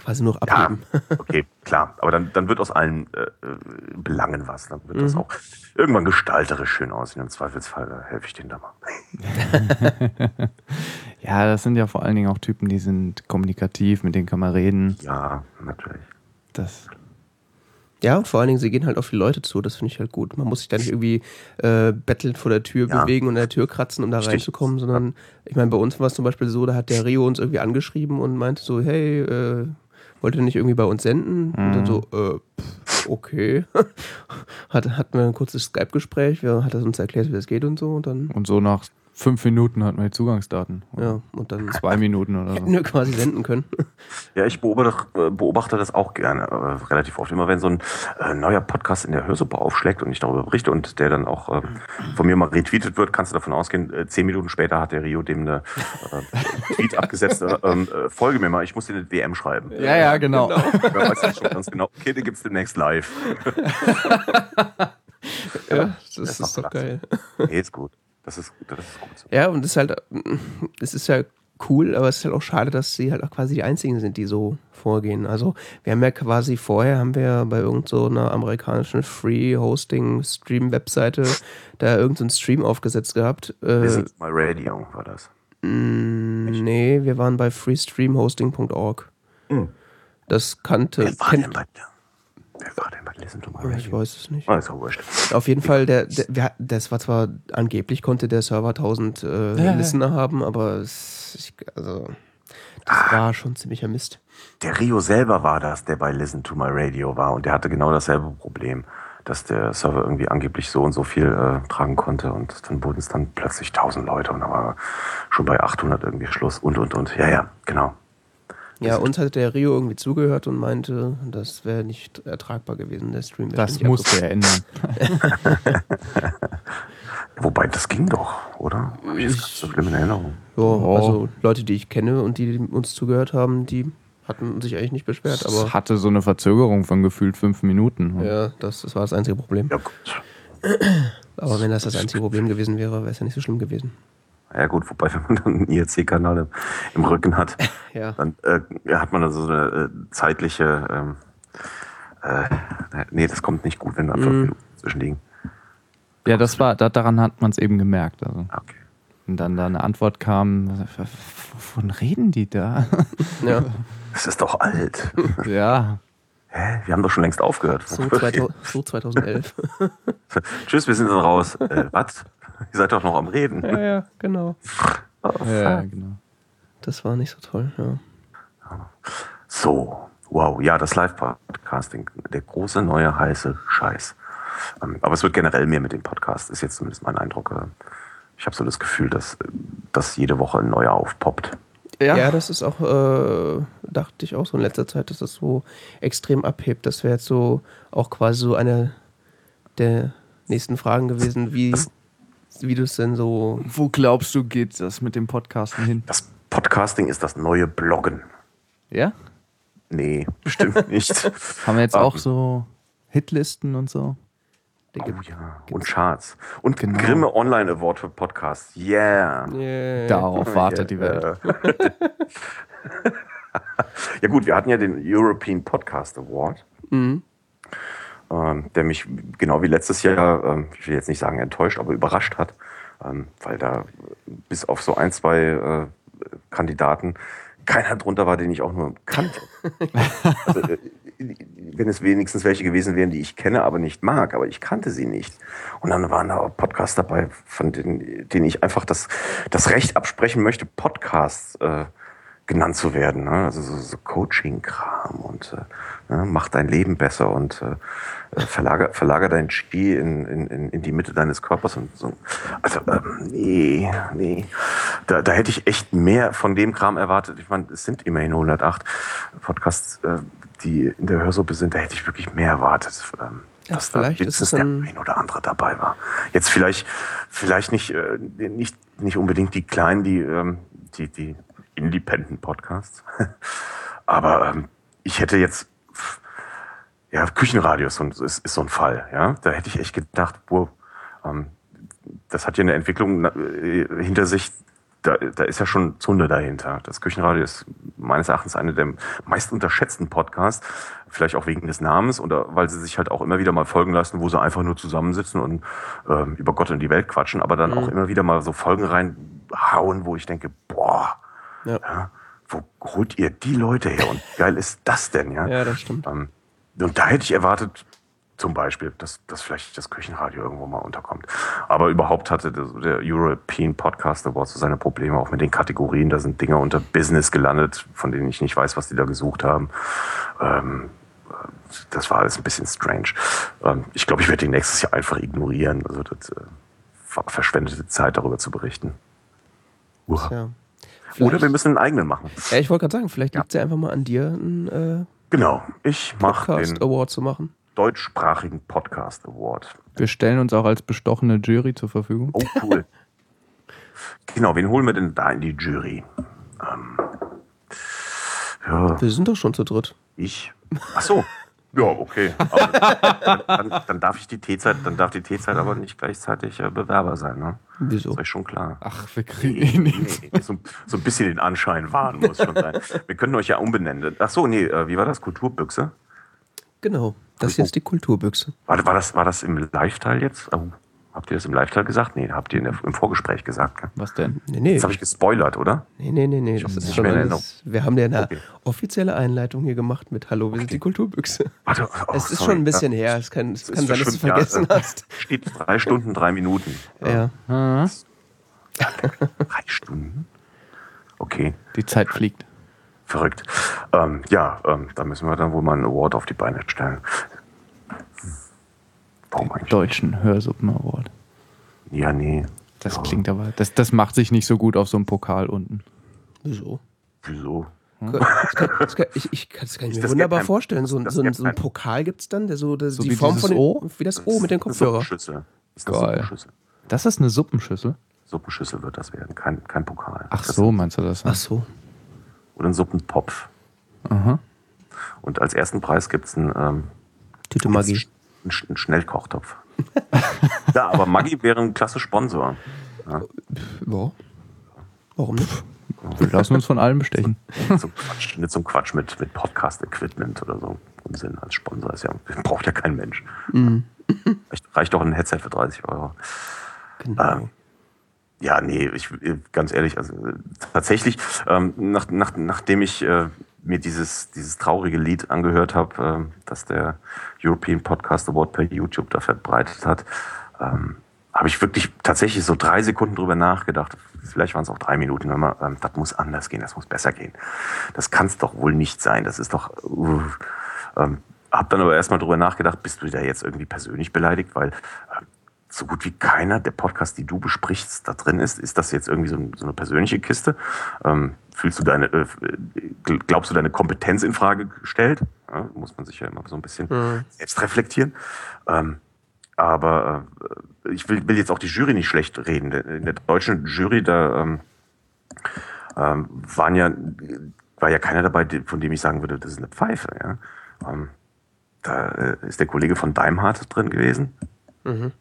A: quasi nur abheben.
C: Ja, okay, klar. Aber dann, dann wird aus allen äh, Belangen was. Dann wird mhm. das auch irgendwann gestalterisch schön aussehen. Im Zweifelsfall da helfe ich denen da mal.
B: ja, das sind ja vor allen Dingen auch Typen, die sind kommunikativ, mit denen kann man reden.
C: Ja, natürlich.
A: Das. Ja, und vor allen Dingen, sie gehen halt auf die Leute zu, das finde ich halt gut. Man muss sich da nicht irgendwie äh, bettelnd vor der Tür ja. bewegen und an der Tür kratzen, um da Richtig. reinzukommen, sondern ich meine, bei uns war es zum Beispiel so, da hat der Rio uns irgendwie angeschrieben und meinte so, hey, äh, wollte nicht irgendwie bei uns senden. Mhm. Und dann so, mhm. äh, pff, okay. hat, hatten wir ein kurzes Skype-Gespräch, hat er uns erklärt, wie das geht und so. Und, dann
B: und so nach fünf Minuten hatten wir die Zugangsdaten.
A: Ja, und dann
B: zwei Minuten oder so.
A: Hätten wir quasi senden können.
C: Ja, ich beobachte, äh, beobachte das auch gerne, äh, relativ oft. Immer wenn so ein äh, neuer Podcast in der Hörsuppe aufschlägt und ich darüber berichte und der dann auch äh, von mir mal retweetet wird, kannst du davon ausgehen, äh, zehn Minuten später hat der Rio dem eine äh, Tweet abgesetzt, ähm, folge mir mal, ich muss dir eine DM schreiben.
B: Ja, ja, genau. genau.
C: Ja, weiß schon ganz genau. Okay, den gibt's demnächst live.
A: ja, das, das ist doch geil.
C: Nee, ist gut. Das ist, das ist gut
A: so. Ja, und es ist halt, es ist ja cool, aber es ist halt auch schade, dass sie halt auch quasi die einzigen sind, die so vorgehen. Also wir haben ja quasi vorher, haben wir bei irgendeiner so amerikanischen Free-Hosting-Stream-Webseite da irgendeinen so Stream aufgesetzt gehabt.
C: Äh, Visit My Radio war das.
A: Mh, nee, wir waren bei freestreamhosting.org. Mhm. Das kannte.
C: Wer war denn bei? Wer war denn bei Listen to My Radio?
A: Ich weiß es nicht.
C: Ah, ist auch wurscht.
A: Auf jeden Fall, der, der, das war zwar angeblich, konnte der Server 1000 äh, ja. Listener haben, aber es, also, das ah, war schon ziemlicher Mist.
C: Der Rio selber war das, der bei Listen to My Radio war und der hatte genau dasselbe Problem, dass der Server irgendwie angeblich so und so viel äh, tragen konnte und dann wurden es dann plötzlich 1000 Leute und dann war schon bei 800 irgendwie Schluss und und und. Ja, ja, genau.
A: Ja, uns hat der Rio irgendwie zugehört und meinte, das wäre nicht ertragbar gewesen, der Stream.
B: Das musste er ändern.
C: Wobei, das ging doch, oder?
A: ich ich, so schlimm in Erinnerung. Ja, oh. also Leute, die ich kenne und die uns zugehört haben, die hatten sich eigentlich nicht beschwert. Aber
B: es hatte so eine Verzögerung von gefühlt fünf Minuten.
A: Ja, das, das war das einzige Problem. Ja, gut. Aber wenn das das einzige Problem gewesen wäre, wäre es ja nicht so schlimm gewesen.
C: Ja gut, wobei, wenn man dann einen IRC-Kanal im, im, Rücken hat, ja. dann äh, hat man dann so eine äh, zeitliche, ähm, äh, nee, das kommt nicht gut, wenn da fünf mm. Minuten zwischenliegen.
B: Ja, das war, da, daran hat man es eben gemerkt. Also. Okay. Und dann da eine Antwort kam, wovon reden die da?
C: Ja. Das ist doch alt.
B: ja.
C: Hä? Wir haben doch schon längst aufgehört.
A: So, 2000, so 2011.
C: Tschüss, wir sind dann raus. Äh, was? Ihr seid doch noch am Reden.
A: Ja, ja, genau.
B: Oh, ja, genau.
A: Das war nicht so toll, ja.
C: So, wow, ja, das Live-Podcasting, der große neue heiße Scheiß. Ähm, aber es wird generell mehr mit dem Podcast, ist jetzt zumindest mein Eindruck. Äh, ich habe so das Gefühl, dass, dass jede Woche ein neuer aufpoppt.
A: Ja. ja, das ist auch, äh, dachte ich auch so in letzter Zeit, dass das so extrem abhebt. Das wäre jetzt so auch quasi so eine der nächsten Fragen gewesen, wie, das, wie du es denn so.
B: Wo glaubst du, geht das mit dem Podcasten hin?
C: Das Podcasting ist das neue Bloggen.
B: Ja?
C: Nee, bestimmt nicht.
B: Haben wir jetzt auch so Hitlisten und so?
C: oh ja, und Charts. Und genau. Grimme Online Award für Podcasts. Yeah.
B: yeah. Darauf wartet yeah. die Welt.
C: ja gut, wir hatten ja den European Podcast Award. Mhm. Ähm, der mich genau wie letztes Jahr, ähm, ich will jetzt nicht sagen enttäuscht, aber überrascht hat, ähm, weil da bis auf so ein, zwei äh, Kandidaten keiner drunter war, den ich auch nur kannte. also, äh, wenn es wenigstens welche gewesen wären, die ich kenne, aber nicht mag, aber ich kannte sie nicht. Und dann waren da auch Podcasts dabei, von denen, denen ich einfach das, das Recht absprechen möchte, Podcasts äh, genannt zu werden. Ne? Also so, so Coaching-Kram und äh, ne? mach dein Leben besser und äh, verlager, verlager dein Ski in, in, in die Mitte deines Körpers und so. Also ähm, nee, nee. Da, da hätte ich echt mehr von dem Kram erwartet. Ich meine, es sind immerhin 108 Podcasts, äh, die in der Hörsuppe sind. Da hätte ich wirklich mehr erwartet. Ähm,
A: ja, dass vielleicht da ist es
C: der ein oder andere dabei war. Jetzt vielleicht, vielleicht nicht, äh, nicht, nicht unbedingt die Kleinen, die, ähm, die, die Independent Podcasts. Aber ähm, ich hätte jetzt, ja, Küchenradio ist, ist, ist, so ein Fall. Ja, da hätte ich echt gedacht, wow, ähm, das hat ja eine Entwicklung äh, hinter sich. Da, da ist ja schon Zunde dahinter. Das Küchenradio ist meines Erachtens eine der meist unterschätzten Podcasts, vielleicht auch wegen des Namens oder weil sie sich halt auch immer wieder mal folgen lassen, wo sie einfach nur zusammensitzen und ähm, über Gott und die Welt quatschen, aber dann mhm. auch immer wieder mal so Folgen reinhauen, wo ich denke, boah, ja. ja. Wo holt ihr die Leute her? Und geil ist das denn? Ja,
A: ja das stimmt.
C: Ähm, und da hätte ich erwartet, zum Beispiel, dass, dass vielleicht das Küchenradio irgendwo mal unterkommt. Aber überhaupt hatte der, European Podcast Award so seine Probleme auch mit den Kategorien. Da sind Dinger unter Business gelandet, von denen ich nicht weiß, was die da gesucht haben. Ähm, das war alles ein bisschen strange. Ähm, ich glaube, ich werde die nächstes Jahr einfach ignorieren. Also das äh, verschwendete Zeit, darüber zu berichten. Ja. Vielleicht. Oder wir müssen einen eigenen machen.
A: Ja, ich wollte gerade sagen, vielleicht liegt es ja einfach mal an dir, einen
C: äh, genau, ich mache den
A: Award zu machen.
C: Deutschsprachigen Podcast Award.
B: Wir stellen uns auch als bestochene Jury zur Verfügung.
C: Oh, cool. genau, wen holen wir denn da in die Jury? Ähm,
A: ja. Wir sind doch schon zu dritt.
C: Ich? Ach so. Ja, okay. Dann, dann, dann, darf ich die T-Zeit, dann darf die T-Zeit aber nicht gleichzeitig äh, Bewerber sein, ne?
A: Wieso?
C: Das ist euch schon klar.
B: Ach, wir kriegen nee,
C: nee, nee, so, so, ein bisschen den Anschein wahren muss schon sein. Wir können euch ja umbenennen. Ach so, nee, äh, wie war das? Kulturbüchse?
A: Genau, das ist jetzt die Kulturbüchse.
C: War, war, das, war das im Live-Teil jetzt? Oh. Habt ihr das im Live-Teil gesagt? Nee, habt ihr der, im Vorgespräch gesagt. Gell?
B: Was denn?
A: Nee, nee.
C: Das habe ich gespoilert, oder?
A: Nee, nee, nee, nee. Das ist schon das, wir haben ja eine okay. offizielle Einleitung hier gemacht mit Hallo, wir okay. sind die Kulturbüchse. Warte, oh, es ist sorry. schon ein bisschen her. Es kann, es kann sein, dass du es vergessen ja, hast.
C: Steht drei Stunden, drei Minuten.
A: Ja. ja.
C: drei Stunden? Okay.
B: Die Zeit fliegt.
C: Verrückt. Ähm, ja, ähm, da müssen wir dann wohl mal einen Award auf die Beine stellen.
B: Warum eigentlich? Deutschen Hörsuppen Award.
C: Ja, nee.
B: Das ja. klingt aber, das, das macht sich nicht so gut auf so einem Pokal unten.
A: Wieso?
C: Wieso?
A: Hm? Das kann, das kann, ich, ich kann es mir wunderbar kein, vorstellen. So, so, so ein Pokal gibt es dann, der so, der, so die Form von den, O? Wie das O mit den Kopfhörern.
C: Suppenschüssel.
B: Das ist eine Suppenschüssel. Das ist eine Suppenschüssel?
C: Suppenschüssel wird das werden, kein, kein Pokal.
B: Ach das so, meinst du das?
A: Ach so.
C: Oder ein Suppentopf.
B: Aha.
C: Und als ersten Preis gibt es ein ähm,
A: Tüte Magie
C: ein Schnellkochtopf. ja, aber Maggi wäre ein klasse Sponsor. Ja.
A: ja. Warum nicht?
B: Wir lassen uns von allem bestechen.
C: Nicht zum Quatsch, nicht zum Quatsch mit, mit Podcast-Equipment oder so. Unsinn als Sponsor ist ja, braucht ja kein Mensch. Mhm. Reicht, reicht doch ein Headset für 30 Euro. Genau. Ähm, ja, nee, ich, ganz ehrlich, also tatsächlich, ähm, nach, nach, nachdem ich äh, mir dieses, dieses traurige Lied angehört habe, äh, das der European Podcast Award per YouTube da verbreitet hat, ähm, habe ich wirklich tatsächlich so drei Sekunden drüber nachgedacht. Vielleicht waren es auch drei Minuten. Man, ähm, das muss anders gehen, das muss besser gehen. Das kann es doch wohl nicht sein. Das ist doch. Uh, ähm, hab dann aber erstmal drüber nachgedacht, bist du da jetzt irgendwie persönlich beleidigt, weil äh, so gut wie keiner der Podcast, die du besprichst, da drin ist. Ist das jetzt irgendwie so, so eine persönliche Kiste? Ähm, fühlst du deine, äh, glaubst du deine Kompetenz in Frage gestellt? Ja, muss man sich ja immer so ein bisschen mhm. selbst reflektieren. Ähm, aber äh, ich will, will jetzt auch die Jury nicht schlecht reden. In der deutschen Jury, da ähm, ähm, waren ja, war ja keiner dabei, von dem ich sagen würde, das ist eine Pfeife. Ja? Ähm, da äh, ist der Kollege von Daimhardt drin gewesen. Mhm.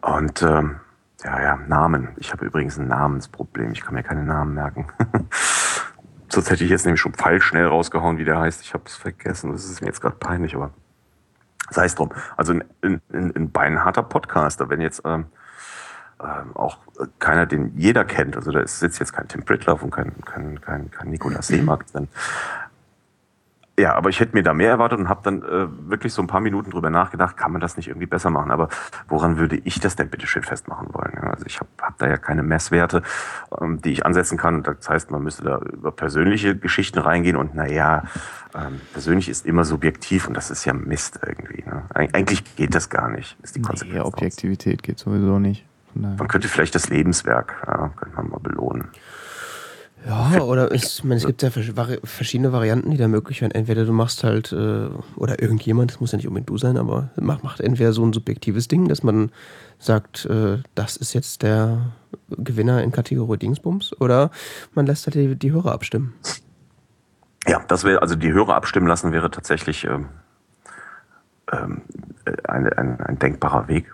C: Und ähm, ja, ja, Namen. Ich habe übrigens ein Namensproblem. Ich kann mir keine Namen merken. Sonst hätte ich jetzt nämlich schon pfeilschnell rausgehauen, wie der heißt. Ich habe es vergessen. Das ist mir jetzt gerade peinlich, aber sei es drum. Also ein, ein, ein beinharter Podcaster. Wenn jetzt ähm, ähm, auch keiner, den jeder kennt, also da sitzt jetzt kein Tim Pritloff und kein, kein, kein, kein Nikolaus Seemark drin, ja, aber ich hätte mir da mehr erwartet und habe dann äh, wirklich so ein paar Minuten drüber nachgedacht, kann man das nicht irgendwie besser machen? Aber woran würde ich das denn bitte schön festmachen wollen? Ja, also ich habe hab da ja keine Messwerte, ähm, die ich ansetzen kann. Das heißt, man müsste da über persönliche Geschichten reingehen und naja, ähm, persönlich ist immer subjektiv und das ist ja Mist irgendwie. Ne? Eig eigentlich geht das gar nicht, ist die
B: Konsequenz. Nee, Objektivität geht sowieso nicht.
C: Man könnte vielleicht das Lebenswerk, ja, könnte man mal belohnen.
A: Ja, oder es, meine, es gibt ja verschiedene Varianten, die da möglich wären. Entweder du machst halt, äh, oder irgendjemand, das muss ja nicht unbedingt du sein, aber macht, entweder so ein subjektives Ding, dass man sagt, äh, das ist jetzt der Gewinner in Kategorie Dingsbums, oder man lässt halt die, die Hörer abstimmen.
C: Ja, das wäre, also die Hörer abstimmen lassen wäre tatsächlich ähm, ähm, ein, ein, ein denkbarer Weg.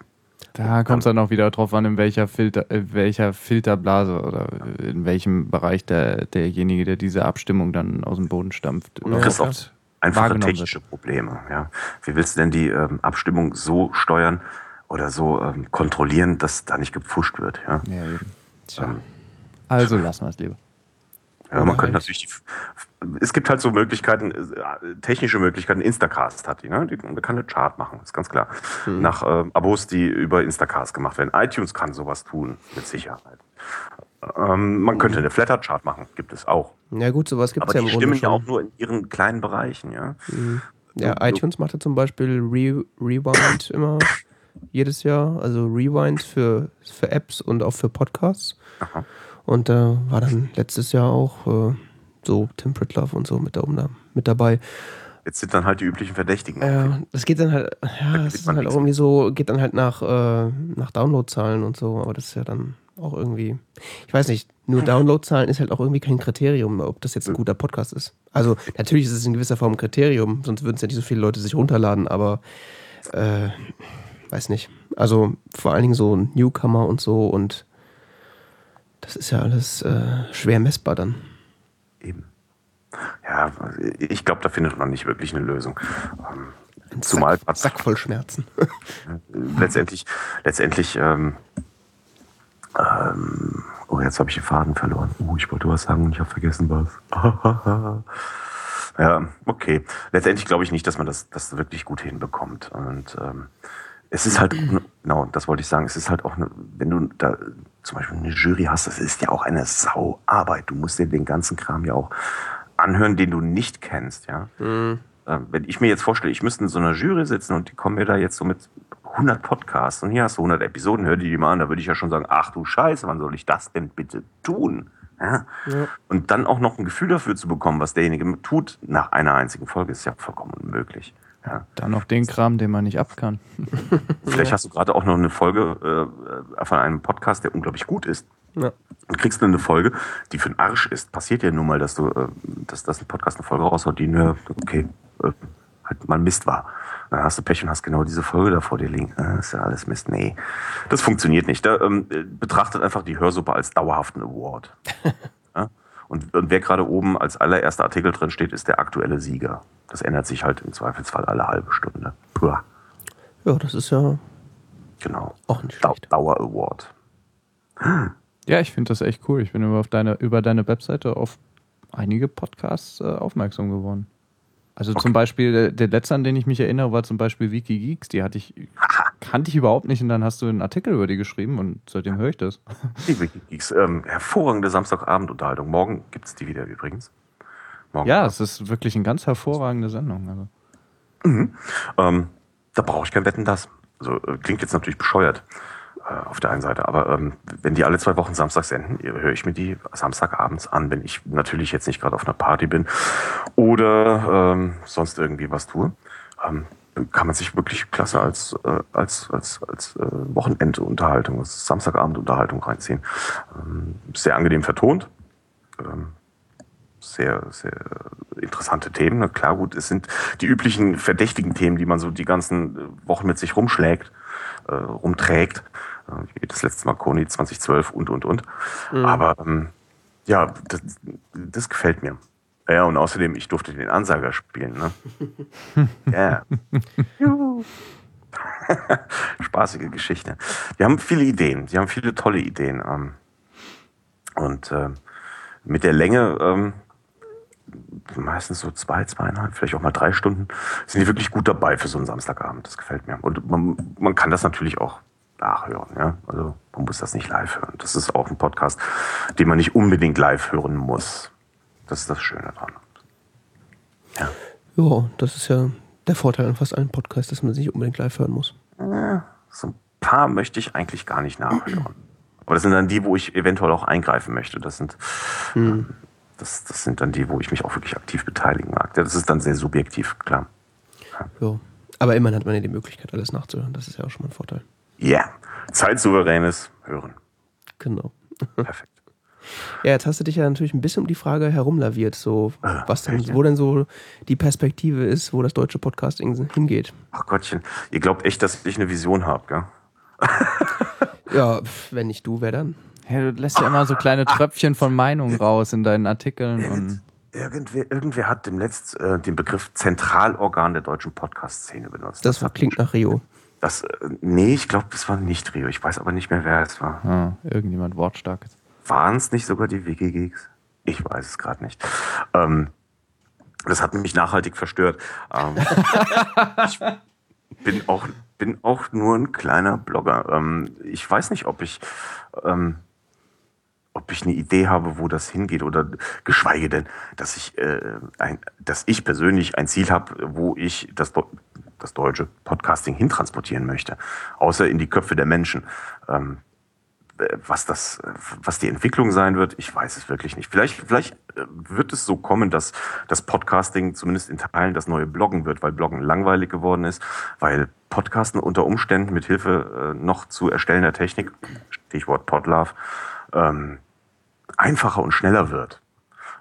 B: Da kommt es dann auch wieder drauf an, in welcher, Filter, in äh, welcher Filterblase oder in welchem Bereich der, derjenige, der diese Abstimmung dann aus dem Boden stampft.
C: Du kriegst auch einfache technische wird. Probleme. Ja. Wie willst du denn die ähm, Abstimmung so steuern oder so ähm, kontrollieren, dass da nicht gepfuscht wird? Ja, ja eben.
B: Tja. Ähm, also lassen wir es lieber.
C: Ja, man könnte natürlich die, es gibt halt so Möglichkeiten, äh, technische Möglichkeiten. Instacast hat die, ne? Die, man kann eine Chart machen, ist ganz klar. Mhm. Nach äh, Abos, die über Instacast gemacht werden. iTunes kann sowas tun, mit Sicherheit. Ähm, man könnte eine Flatter-Chart machen, gibt es auch.
A: Ja gut, sowas gibt es
C: ja im Grunde stimmen ja auch nur in ihren kleinen Bereichen, ja.
A: Mhm. Ja, so, iTunes macht ja zum Beispiel Re Rewind immer jedes Jahr, also Rewind für, für Apps und auch für Podcasts. Aha. Und da äh, war dann letztes Jahr auch äh, so Tim Pritlove und so mit, da, mit dabei.
C: Jetzt sind dann halt die üblichen Verdächtigen.
A: Ja, das geht dann halt, ja, da das ist halt auch irgendwie so, geht dann halt nach, äh, nach Downloadzahlen und so, aber das ist ja dann auch irgendwie, ich weiß nicht, nur Downloadzahlen ist halt auch irgendwie kein Kriterium, ob das jetzt ein guter Podcast ist. Also natürlich ist es in gewisser Form ein Kriterium, sonst würden es ja nicht so viele Leute sich runterladen, aber äh, weiß nicht. Also vor allen Dingen so Newcomer und so und das ist ja alles äh, schwer messbar dann.
C: Eben. Ja, ich glaube, da findet man nicht wirklich eine Lösung. Ähm, Ein Zumal
A: Sack, Sack voll Schmerzen.
C: letztendlich, letztendlich, ähm, ähm, oh, jetzt habe ich den Faden verloren. Oh, ich wollte was sagen und ich habe vergessen was. ja, okay. Letztendlich glaube ich nicht, dass man das, das wirklich gut hinbekommt. Und ähm, es ist halt, genau, das wollte ich sagen, es ist halt auch, eine, wenn du da zum Beispiel eine Jury hast, das ist ja auch eine Sauarbeit. Du musst dir den ganzen Kram ja auch anhören, den du nicht kennst, ja. Mhm. Wenn ich mir jetzt vorstelle, ich müsste in so einer Jury sitzen und die kommen mir da jetzt so mit 100 Podcasts und hier hast du 100 Episoden, hör die die mal an, da würde ich ja schon sagen, ach du Scheiße, wann soll ich das denn bitte tun? Ja? ja? Und dann auch noch ein Gefühl dafür zu bekommen, was derjenige tut nach einer einzigen Folge, ist ja vollkommen unmöglich. Ja.
B: Dann noch den Kram, den man nicht ab kann.
C: Vielleicht hast du gerade auch noch eine Folge äh, von einem Podcast, der unglaublich gut ist. Ja. Und kriegst du eine Folge, die für den Arsch ist. Passiert ja nun mal, dass du, äh, dass, dass ein Podcast eine Folge raushaut, die nur, okay, äh, halt mal Mist war. Dann hast du Pech und hast genau diese Folge da vor dir liegen. Das äh, ist ja alles Mist. Nee, das funktioniert nicht. Da, ähm, betrachtet einfach die Hörsuppe als dauerhaften Award. Und, und wer gerade oben als allererster Artikel drin steht, ist der aktuelle Sieger. Das ändert sich halt im Zweifelsfall alle halbe Stunde. Puh.
A: Ja, das ist ja
C: genau.
A: auch nicht schlecht.
C: Dauer Award.
B: Ja, ich finde das echt cool. Ich bin über, auf deine, über deine Webseite auf einige Podcasts äh, aufmerksam geworden. Also okay. zum Beispiel, der, der, letzte, an den ich mich erinnere, war zum Beispiel Wikigeeks. Die hatte ich, kannte ich überhaupt nicht und dann hast du einen Artikel über die geschrieben und seitdem höre ich das.
C: Die Wikigeeks, ähm, hervorragende Samstagabendunterhaltung. Morgen gibt es die wieder übrigens.
B: Morgen ja, es ist wirklich eine ganz hervorragende Sendung. Also.
C: Mhm. Ähm, da brauche ich kein Wetten, das. Also, äh, klingt jetzt natürlich bescheuert äh, auf der einen Seite, aber ähm, wenn die alle zwei Wochen Samstag senden, höre ich mir die Samstagabends an, wenn ich natürlich jetzt nicht gerade auf einer Party bin oder ähm, sonst irgendwie was tue. Kann man sich wirklich klasse als, äh, als, als, als äh, Wochenendunterhaltung, als Samstagabendunterhaltung reinziehen. Ähm, sehr angenehm vertont. Ähm, sehr, sehr interessante Themen. Klar, gut, es sind die üblichen verdächtigen Themen, die man so die ganzen Wochen mit sich rumschlägt, äh, rumträgt. Wie das letzte Mal Koni 2012 und, und, und. Mhm. Aber ähm, ja, das, das gefällt mir. Ja, und außerdem, ich durfte den Ansager spielen. Ne? Ja. Spaßige Geschichte. Wir haben viele Ideen. Sie haben viele tolle Ideen. Ähm, und äh, mit der Länge, ähm, meistens so zwei, zweieinhalb, vielleicht auch mal drei Stunden, sind die wirklich gut dabei für so einen Samstagabend. Das gefällt mir. Und man, man kann das natürlich auch nachhören. Ja? Also man muss das nicht live hören. Das ist auch ein Podcast, den man nicht unbedingt live hören muss. Das ist das Schöne daran.
A: Ja. Ja, das ist ja der Vorteil an fast allen Podcasts, dass man sich nicht unbedingt live hören muss.
C: Ja, so ein paar möchte ich eigentlich gar nicht nachhören. Aber das sind dann die, wo ich eventuell auch eingreifen möchte. Das sind, hm. das, das sind dann die, wo ich mich auch wirklich aktiv beteiligen mag. Das ist dann sehr subjektiv, klar.
A: Ja. ja. Aber immerhin hat man ja die Möglichkeit, alles nachzuhören. Das ist ja auch schon mal ein Vorteil.
C: Ja, yeah. zeitsouveränes Hören.
A: Genau. Perfekt. Ja, jetzt hast du dich ja natürlich ein bisschen um die Frage herumlaviert, so ah, was denn, wo denn so die Perspektive ist, wo das deutsche Podcasting hingeht.
C: Ach Gottchen, ihr glaubt echt, dass ich eine Vision habe, gell?
A: ja, wenn nicht du, wer dann?
B: Ja, du lässt ja immer so kleine Tröpfchen von Meinungen raus in deinen Artikeln und.
C: Irgendwer, irgendwer hat demnächst äh, den Begriff Zentralorgan der deutschen Podcast-Szene benutzt.
A: Das, das klingt nach Rio.
C: Das, äh, nee, ich glaube, das war nicht Rio. Ich weiß aber nicht mehr, wer es war.
B: Ah, irgendjemand Wortstarkes.
C: Waren es nicht sogar die Wikigeeks? Ich weiß es gerade nicht. Ähm, das hat mich nachhaltig verstört. Ähm, ich bin auch, bin auch nur ein kleiner Blogger. Ähm, ich weiß nicht, ob ich, ähm, ob ich eine Idee habe, wo das hingeht oder geschweige denn, dass ich, äh, ein, dass ich persönlich ein Ziel habe, wo ich das, das deutsche Podcasting hintransportieren möchte, außer in die Köpfe der Menschen. Ähm, was das, was die Entwicklung sein wird, ich weiß es wirklich nicht. Vielleicht, vielleicht äh, wird es so kommen, dass das Podcasting zumindest in Teilen das neue Bloggen wird, weil Bloggen langweilig geworden ist, weil Podcasten unter Umständen mit Hilfe äh, noch zu erstellender Technik, Stichwort Podlove, ähm, einfacher und schneller wird.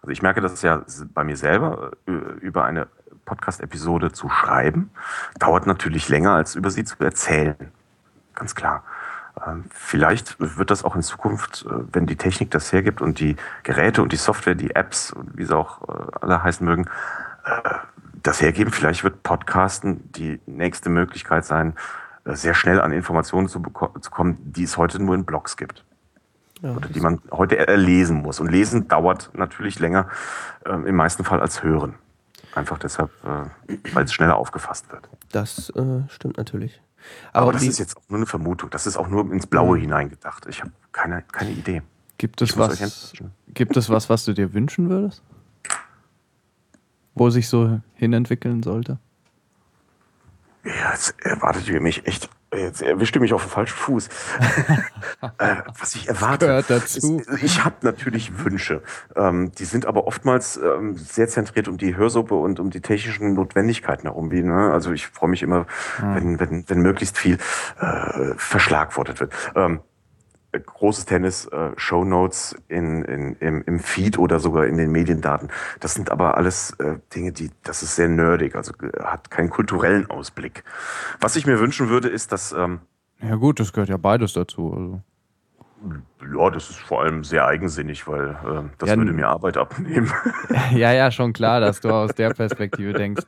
C: Also ich merke das ja bei mir selber, äh, über eine Podcast-Episode zu schreiben, dauert natürlich länger, als über sie zu erzählen. Ganz klar. Ähm, vielleicht wird das auch in Zukunft, äh, wenn die Technik das hergibt und die Geräte und die Software, die Apps und wie sie auch äh, alle heißen mögen, äh, das hergeben. Vielleicht wird Podcasten die nächste Möglichkeit sein, sehr schnell an Informationen zu, zu kommen, die es heute nur in Blogs gibt. Ja, oder die man heute lesen muss. Und lesen dauert natürlich länger im meisten Fall als hören. Einfach deshalb, weil es schneller aufgefasst wird.
A: Das äh, stimmt natürlich.
C: Aber, Aber das ist jetzt auch nur eine Vermutung. Das ist auch nur ins Blaue mhm. hineingedacht. Ich habe keine, keine Idee.
B: Gibt es, was, gibt es was, was du dir wünschen würdest? Wo sich so hinentwickeln sollte?
C: Ja, jetzt erwartet ihr mich echt Jetzt erwischte mich auf den falschen Fuß. äh, was ich erwarte.
B: Gehört dazu.
C: Ist, ich habe natürlich Wünsche. Ähm, die sind aber oftmals ähm, sehr zentriert um die Hörsuppe und um die technischen Notwendigkeiten herum. Wie, ne? Also ich freue mich immer, hm. wenn, wenn, wenn möglichst viel äh, verschlagwortet wird. Ähm, großes Tennis, äh, Show Notes in, in, im, im Feed oder sogar in den Mediendaten. Das sind aber alles äh, Dinge, die, das ist sehr nerdig, also äh, hat keinen kulturellen Ausblick. Was ich mir wünschen würde, ist, dass. Ähm,
B: ja, gut, das gehört ja beides dazu. Also.
C: Ja, das ist vor allem sehr eigensinnig, weil äh, das ja, würde mir Arbeit abnehmen.
B: ja, ja, schon klar, dass du aus der Perspektive denkst.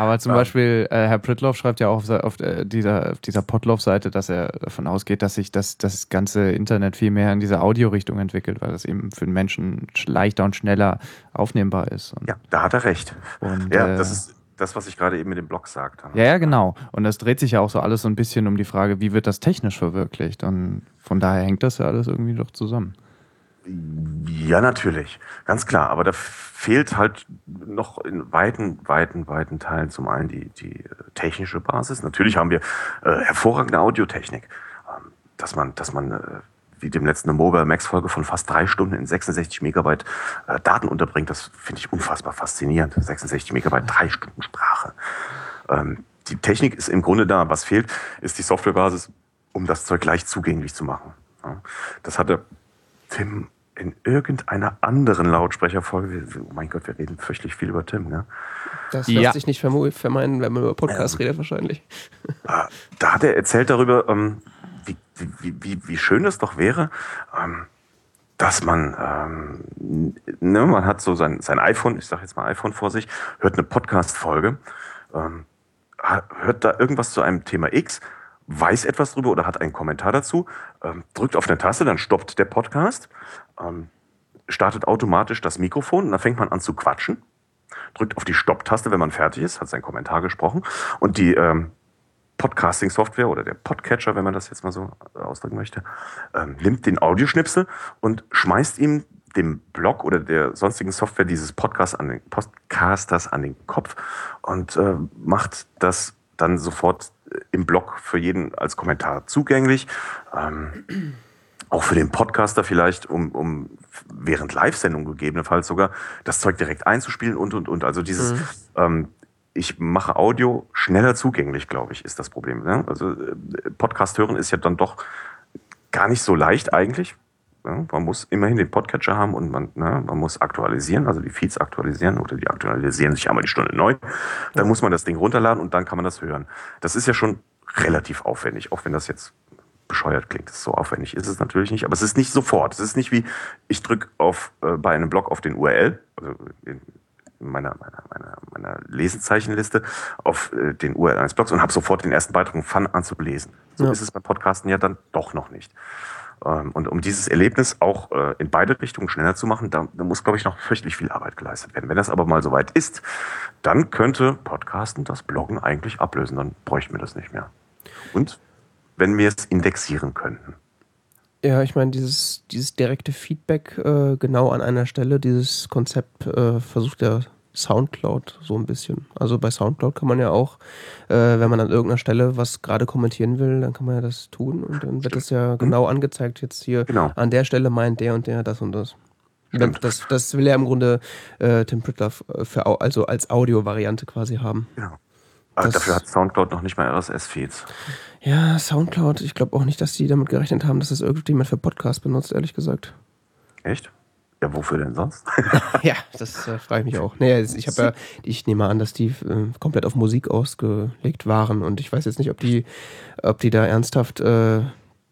B: Aber zum ja. Beispiel, äh, Herr Pritloff schreibt ja auch auf, auf äh, dieser, auf dieser Potloff-Seite, dass er davon ausgeht, dass sich das, das ganze Internet viel mehr in diese Audiorichtung entwickelt, weil das eben für den Menschen leichter und schneller aufnehmbar ist. Und
C: ja, da hat er recht. Und, ja, äh, das ist das, was ich gerade eben mit dem Blog sagte.
B: Ja, ja, genau. Und das dreht sich ja auch so alles so ein bisschen um die Frage, wie wird das technisch verwirklicht? Und von daher hängt das ja alles irgendwie doch zusammen.
C: Ja, natürlich, ganz klar. Aber da fehlt halt noch in weiten, weiten, weiten Teilen zum einen die, die technische Basis. Natürlich haben wir äh, hervorragende Audiotechnik, ähm, dass man, dass man äh, wie dem letzten Mobile Max Folge von fast drei Stunden in 66 Megabyte äh, Daten unterbringt. Das finde ich unfassbar faszinierend. 66 Megabyte, drei Stunden Sprache. Ähm, die Technik ist im Grunde da. Was fehlt, ist die Softwarebasis, um das Zeug leicht zugänglich zu machen. Ja, das hatte Tim in irgendeiner anderen Lautsprecherfolge, oh mein Gott, wir reden fürchterlich viel über Tim, ne?
A: Das lässt ja. sich nicht vermeiden, wenn man über Podcast ähm, redet, wahrscheinlich.
C: Ah, da hat er erzählt darüber, ähm, wie, wie, wie, wie schön es doch wäre, ähm, dass dass man, ähm, ne, man hat so sein, sein iPhone, ich sage jetzt mal iPhone vor sich, hört eine Podcast-Folge, ähm, hört da irgendwas zu einem Thema X, weiß etwas drüber oder hat einen Kommentar dazu, ähm, drückt auf eine Taste, dann stoppt der Podcast, ähm, startet automatisch das Mikrofon und dann fängt man an zu quatschen, drückt auf die Stopptaste, wenn man fertig ist, hat seinen Kommentar gesprochen. Und die ähm, Podcasting-Software oder der Podcatcher, wenn man das jetzt mal so ausdrücken möchte, ähm, nimmt den Audioschnipsel und schmeißt ihm dem Blog oder der sonstigen Software dieses Podcasts an den Podcasters an den Kopf und äh, macht das dann sofort im Blog für jeden als Kommentar zugänglich. Ähm, auch für den Podcaster vielleicht, um, um während Live-Sendung gegebenenfalls sogar das Zeug direkt einzuspielen und und und. Also dieses, mhm. ähm, ich mache Audio schneller zugänglich, glaube ich, ist das Problem. Ne? Also äh, Podcast hören ist ja dann doch gar nicht so leicht eigentlich. Ja? Man muss immerhin den Podcatcher haben und man, ne, man muss aktualisieren, also die Feeds aktualisieren oder die aktualisieren sich einmal die Stunde neu. Dann muss man das Ding runterladen und dann kann man das hören. Das ist ja schon relativ aufwendig, auch wenn das jetzt bescheuert klingt. So aufwendig ist es natürlich nicht, aber es ist nicht sofort. Es ist nicht wie, ich drücke auf äh, bei einem Blog auf den URL, also in meiner, meiner, meiner, meiner Lesezeichenliste, auf äh, den URL eines Blogs und habe sofort den ersten Beitrag und fange an zu lesen. So ja. ist es beim Podcasten ja dann doch noch nicht. Ähm, und um dieses Erlebnis auch äh, in beide Richtungen schneller zu machen, da, da muss, glaube ich, noch fürchterlich viel Arbeit geleistet werden. Wenn das aber mal soweit ist, dann könnte Podcasten das Bloggen eigentlich ablösen. Dann bräuchten wir das nicht mehr. Und wenn wir es indexieren könnten.
A: Ja, ich meine, dieses, dieses direkte Feedback äh, genau an einer Stelle, dieses Konzept äh, versucht ja Soundcloud so ein bisschen. Also bei Soundcloud kann man ja auch, äh, wenn man an irgendeiner Stelle was gerade kommentieren will, dann kann man ja das tun und dann wird das ja genau angezeigt. Jetzt hier genau. an der Stelle meint der und der das und das. Das, das will ja im Grunde äh, Tim Prittler für, also als Audio-Variante quasi haben.
C: Genau. Aber dafür hat Soundcloud noch nicht mal RSS-Feeds.
A: Ja, Soundcloud, ich glaube auch nicht, dass die damit gerechnet haben, dass das irgendjemand für Podcast benutzt, ehrlich gesagt.
C: Echt? Ja, wofür denn sonst?
A: ja, das äh, frage ich mich auch. Naja, ich habe ja, ich nehme an, dass die äh, komplett auf Musik ausgelegt waren und ich weiß jetzt nicht, ob die, ob die da ernsthaft äh,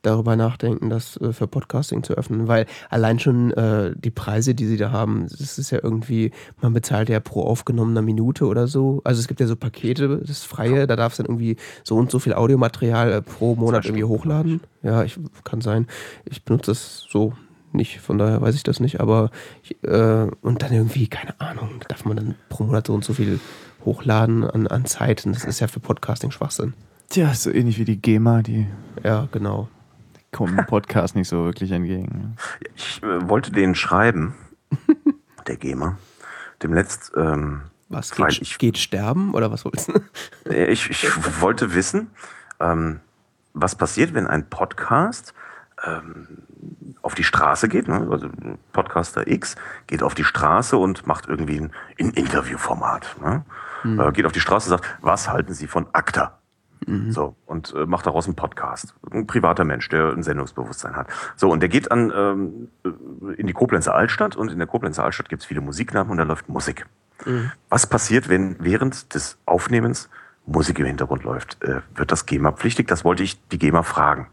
A: darüber nachdenken, das äh, für Podcasting zu öffnen, weil allein schon äh, die Preise, die sie da haben, das ist ja irgendwie, man bezahlt ja pro aufgenommener Minute oder so. Also es gibt ja so Pakete, das Freie, da darf es dann irgendwie so und so viel Audiomaterial äh, pro Monat irgendwie hochladen. Ja, ich kann sein. Ich benutze das so nicht, von daher weiß ich das nicht, aber ich, äh, und dann irgendwie, keine Ahnung, darf man dann pro Monat so und so viel hochladen an, an Zeit und das ist ja für Podcasting Schwachsinn.
B: Tja, so ähnlich wie die GEMA, die.
A: Ja, genau
B: kommt dem Podcast nicht so wirklich entgegen.
C: Ich äh, wollte denen schreiben, der GEMA, dem letzt. Ähm,
A: was geht, ich, geht sterben oder was wolltest
C: du? Ich, ich wollte wissen, ähm, was passiert, wenn ein Podcast ähm, auf die Straße geht, ne? also Podcaster X geht auf die Straße und macht irgendwie ein, ein Interviewformat. Ne? Hm. Äh, geht auf die Straße und sagt, was halten Sie von ACTA? Mhm. So, und äh, macht daraus einen Podcast. Ein privater Mensch, der ein Sendungsbewusstsein hat. So, und der geht an ähm, in die Koblenzer Altstadt und in der Koblenzer Altstadt gibt es viele Musiknamen und da läuft Musik. Mhm. Was passiert, wenn während des Aufnehmens Musik im Hintergrund läuft? Äh, wird das GEMA-pflichtig? Das wollte ich die GEMA fragen.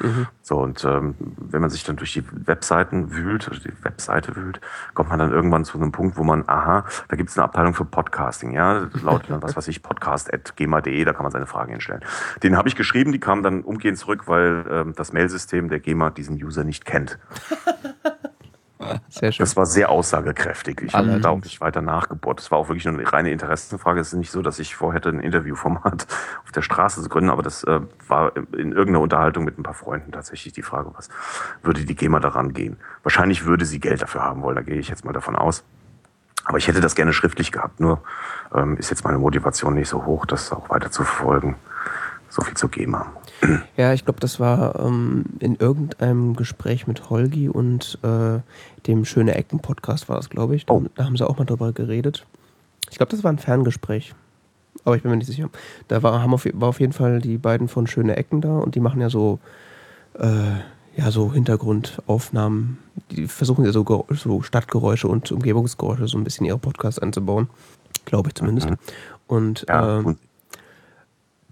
C: Mhm. So, und ähm, wenn man sich dann durch die Webseiten wühlt, also die Webseite wühlt, kommt man dann irgendwann zu einem Punkt, wo man, aha, da gibt es eine Abteilung für Podcasting, ja, lautet dann, was weiß ich, podcast.gema.de, da kann man seine Fragen hinstellen. Den habe ich geschrieben, die kamen dann umgehend zurück, weil ähm, das Mailsystem der GEMA diesen User nicht kennt. Sehr schön. Das war sehr aussagekräftig. Ich habe da auch nicht weiter nachgebohrt. Das war auch wirklich nur eine reine Interessenfrage. Es ist nicht so, dass ich vorhätte, ein Interviewformat auf der Straße zu gründen, aber das äh, war in irgendeiner Unterhaltung mit ein paar Freunden tatsächlich die Frage, was würde die GEMA daran gehen? Wahrscheinlich würde sie Geld dafür haben wollen, da gehe ich jetzt mal davon aus. Aber ich hätte das gerne schriftlich gehabt, nur ähm, ist jetzt meine Motivation nicht so hoch, das auch weiter zu verfolgen. So viel zur GEMA.
A: Ja, ich glaube, das war ähm, in irgendeinem Gespräch mit Holgi und äh, dem Schöne Ecken Podcast war das, glaube ich. Da, oh. da, haben sie auch mal drüber geredet. Ich glaube, das war ein Ferngespräch. Aber ich bin mir nicht sicher. Da war, haben auf, war auf jeden Fall die beiden von Schöne Ecken da und die machen ja so, äh, ja, so Hintergrundaufnahmen. Die versuchen ja so, so Stadtgeräusche und Umgebungsgeräusche so ein bisschen in ihre Podcasts einzubauen. Glaube ich zumindest. Mhm. Und ja, äh,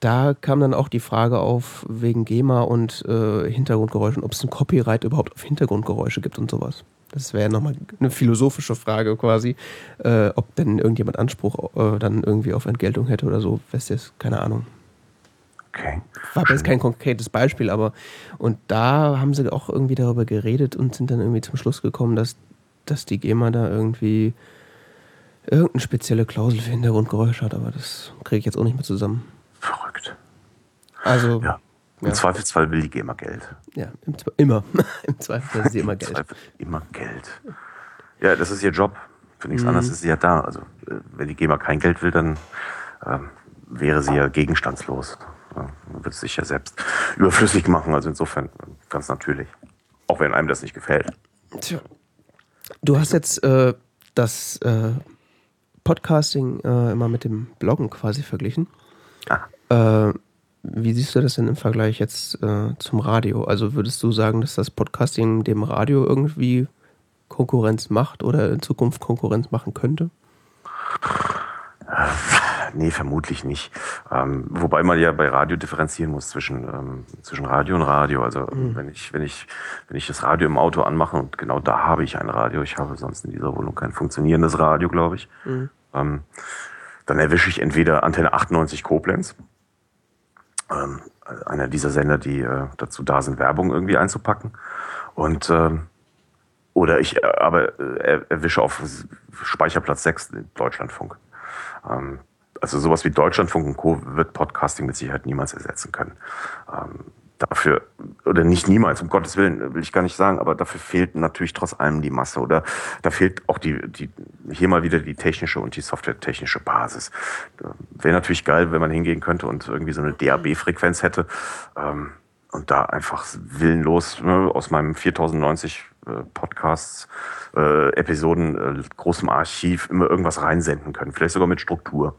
A: da kam dann auch die Frage auf wegen GEMA und äh, Hintergrundgeräuschen, ob es ein Copyright überhaupt auf Hintergrundgeräusche gibt und sowas. Das wäre nochmal eine philosophische Frage quasi, äh, ob denn irgendjemand Anspruch äh, dann irgendwie auf Entgeltung hätte oder so. Weißt du, keine Ahnung.
C: Okay.
A: War jetzt kein konkretes Beispiel, aber und da haben sie auch irgendwie darüber geredet und sind dann irgendwie zum Schluss gekommen, dass, dass die GEMA da irgendwie irgendeine spezielle Klausel für Hintergrundgeräusche hat, aber das kriege ich jetzt auch nicht mehr zusammen.
C: Verrückt.
A: Also.
C: Ja. Im ja. Zweifelsfall will die GEMA Geld.
A: Ja, im, immer. Im Zweifelsfall will sie immer Geld. Im Zweifel
C: immer Geld. Ja, das ist ihr Job. Für nichts mhm. anderes ist sie ja da. Also, äh, wenn die GEMA kein Geld will, dann ähm, wäre sie ja gegenstandslos. Ja, wird sich ja selbst überflüssig machen. Also insofern ganz natürlich. Auch wenn einem das nicht gefällt.
A: Tja. Du hast jetzt äh, das äh, Podcasting äh, immer mit dem Bloggen quasi verglichen. Ah. Äh, wie siehst du das denn im Vergleich jetzt äh, zum Radio? Also würdest du sagen, dass das Podcasting dem Radio irgendwie Konkurrenz macht oder in Zukunft Konkurrenz machen könnte?
C: Nee, vermutlich nicht. Ähm, wobei man ja bei Radio differenzieren muss zwischen, ähm, zwischen Radio und Radio. Also mhm. wenn ich, wenn ich, wenn ich das Radio im Auto anmache und genau da habe ich ein Radio, ich habe sonst in dieser Wohnung kein funktionierendes Radio, glaube ich, mhm. ähm, dann erwische ich entweder Antenne 98 Koblenz ähm, einer dieser Sender, die äh, dazu da sind, Werbung irgendwie einzupacken. Und ähm, oder ich äh, aber äh, erwische auf Speicherplatz 6 Deutschlandfunk. Ähm, also sowas wie Deutschlandfunk und Co. wird Podcasting mit Sicherheit niemals ersetzen können. Ähm, dafür, oder nicht niemals, um Gottes Willen, will ich gar nicht sagen, aber dafür fehlt natürlich trotz allem die Masse oder da fehlt auch die, die hier mal wieder die technische und die softwaretechnische Basis. Wäre natürlich geil, wenn man hingehen könnte und irgendwie so eine DAB-Frequenz hätte ähm, und da einfach willenlos ne, aus meinem 4090 äh, Podcasts, äh, Episoden, äh, großem Archiv immer irgendwas reinsenden können, vielleicht sogar mit Struktur.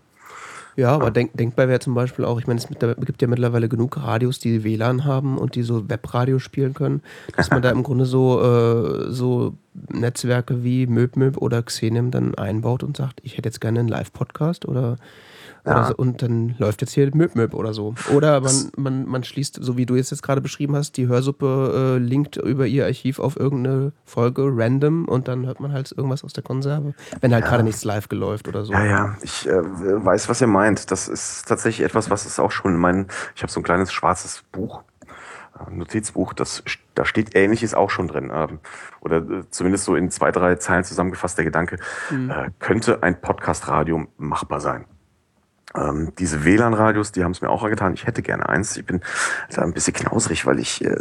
A: Ja, aber denk, denkbar wäre zum Beispiel auch, ich meine, es gibt ja mittlerweile genug Radios, die WLAN haben und die so Webradio spielen können, dass man da im Grunde so, äh, so Netzwerke wie MöbMöb oder Xenem dann einbaut und sagt, ich hätte jetzt gerne einen Live-Podcast oder ja. So, und dann läuft jetzt hier Möb Möb oder so. Oder man, man, man schließt, so wie du es jetzt gerade beschrieben hast, die Hörsuppe äh, linkt über ihr Archiv auf irgendeine Folge random und dann hört man halt irgendwas aus der Konserve, wenn halt ja. gerade nichts live geläuft oder so.
C: Ja, ja, ich äh, weiß, was ihr meint. Das ist tatsächlich etwas, was es auch schon in meinen, ich habe so ein kleines schwarzes Buch äh, Notizbuch, das, da steht Ähnliches auch schon drin. Ähm, oder äh, zumindest so in zwei, drei Zeilen zusammengefasst der Gedanke, mhm. äh, könnte ein Podcast-Radio machbar sein. Ähm, diese WLAN-Radios, die haben es mir auch getan. Ich hätte gerne eins. Ich bin da ein bisschen knausrig, weil ich, äh,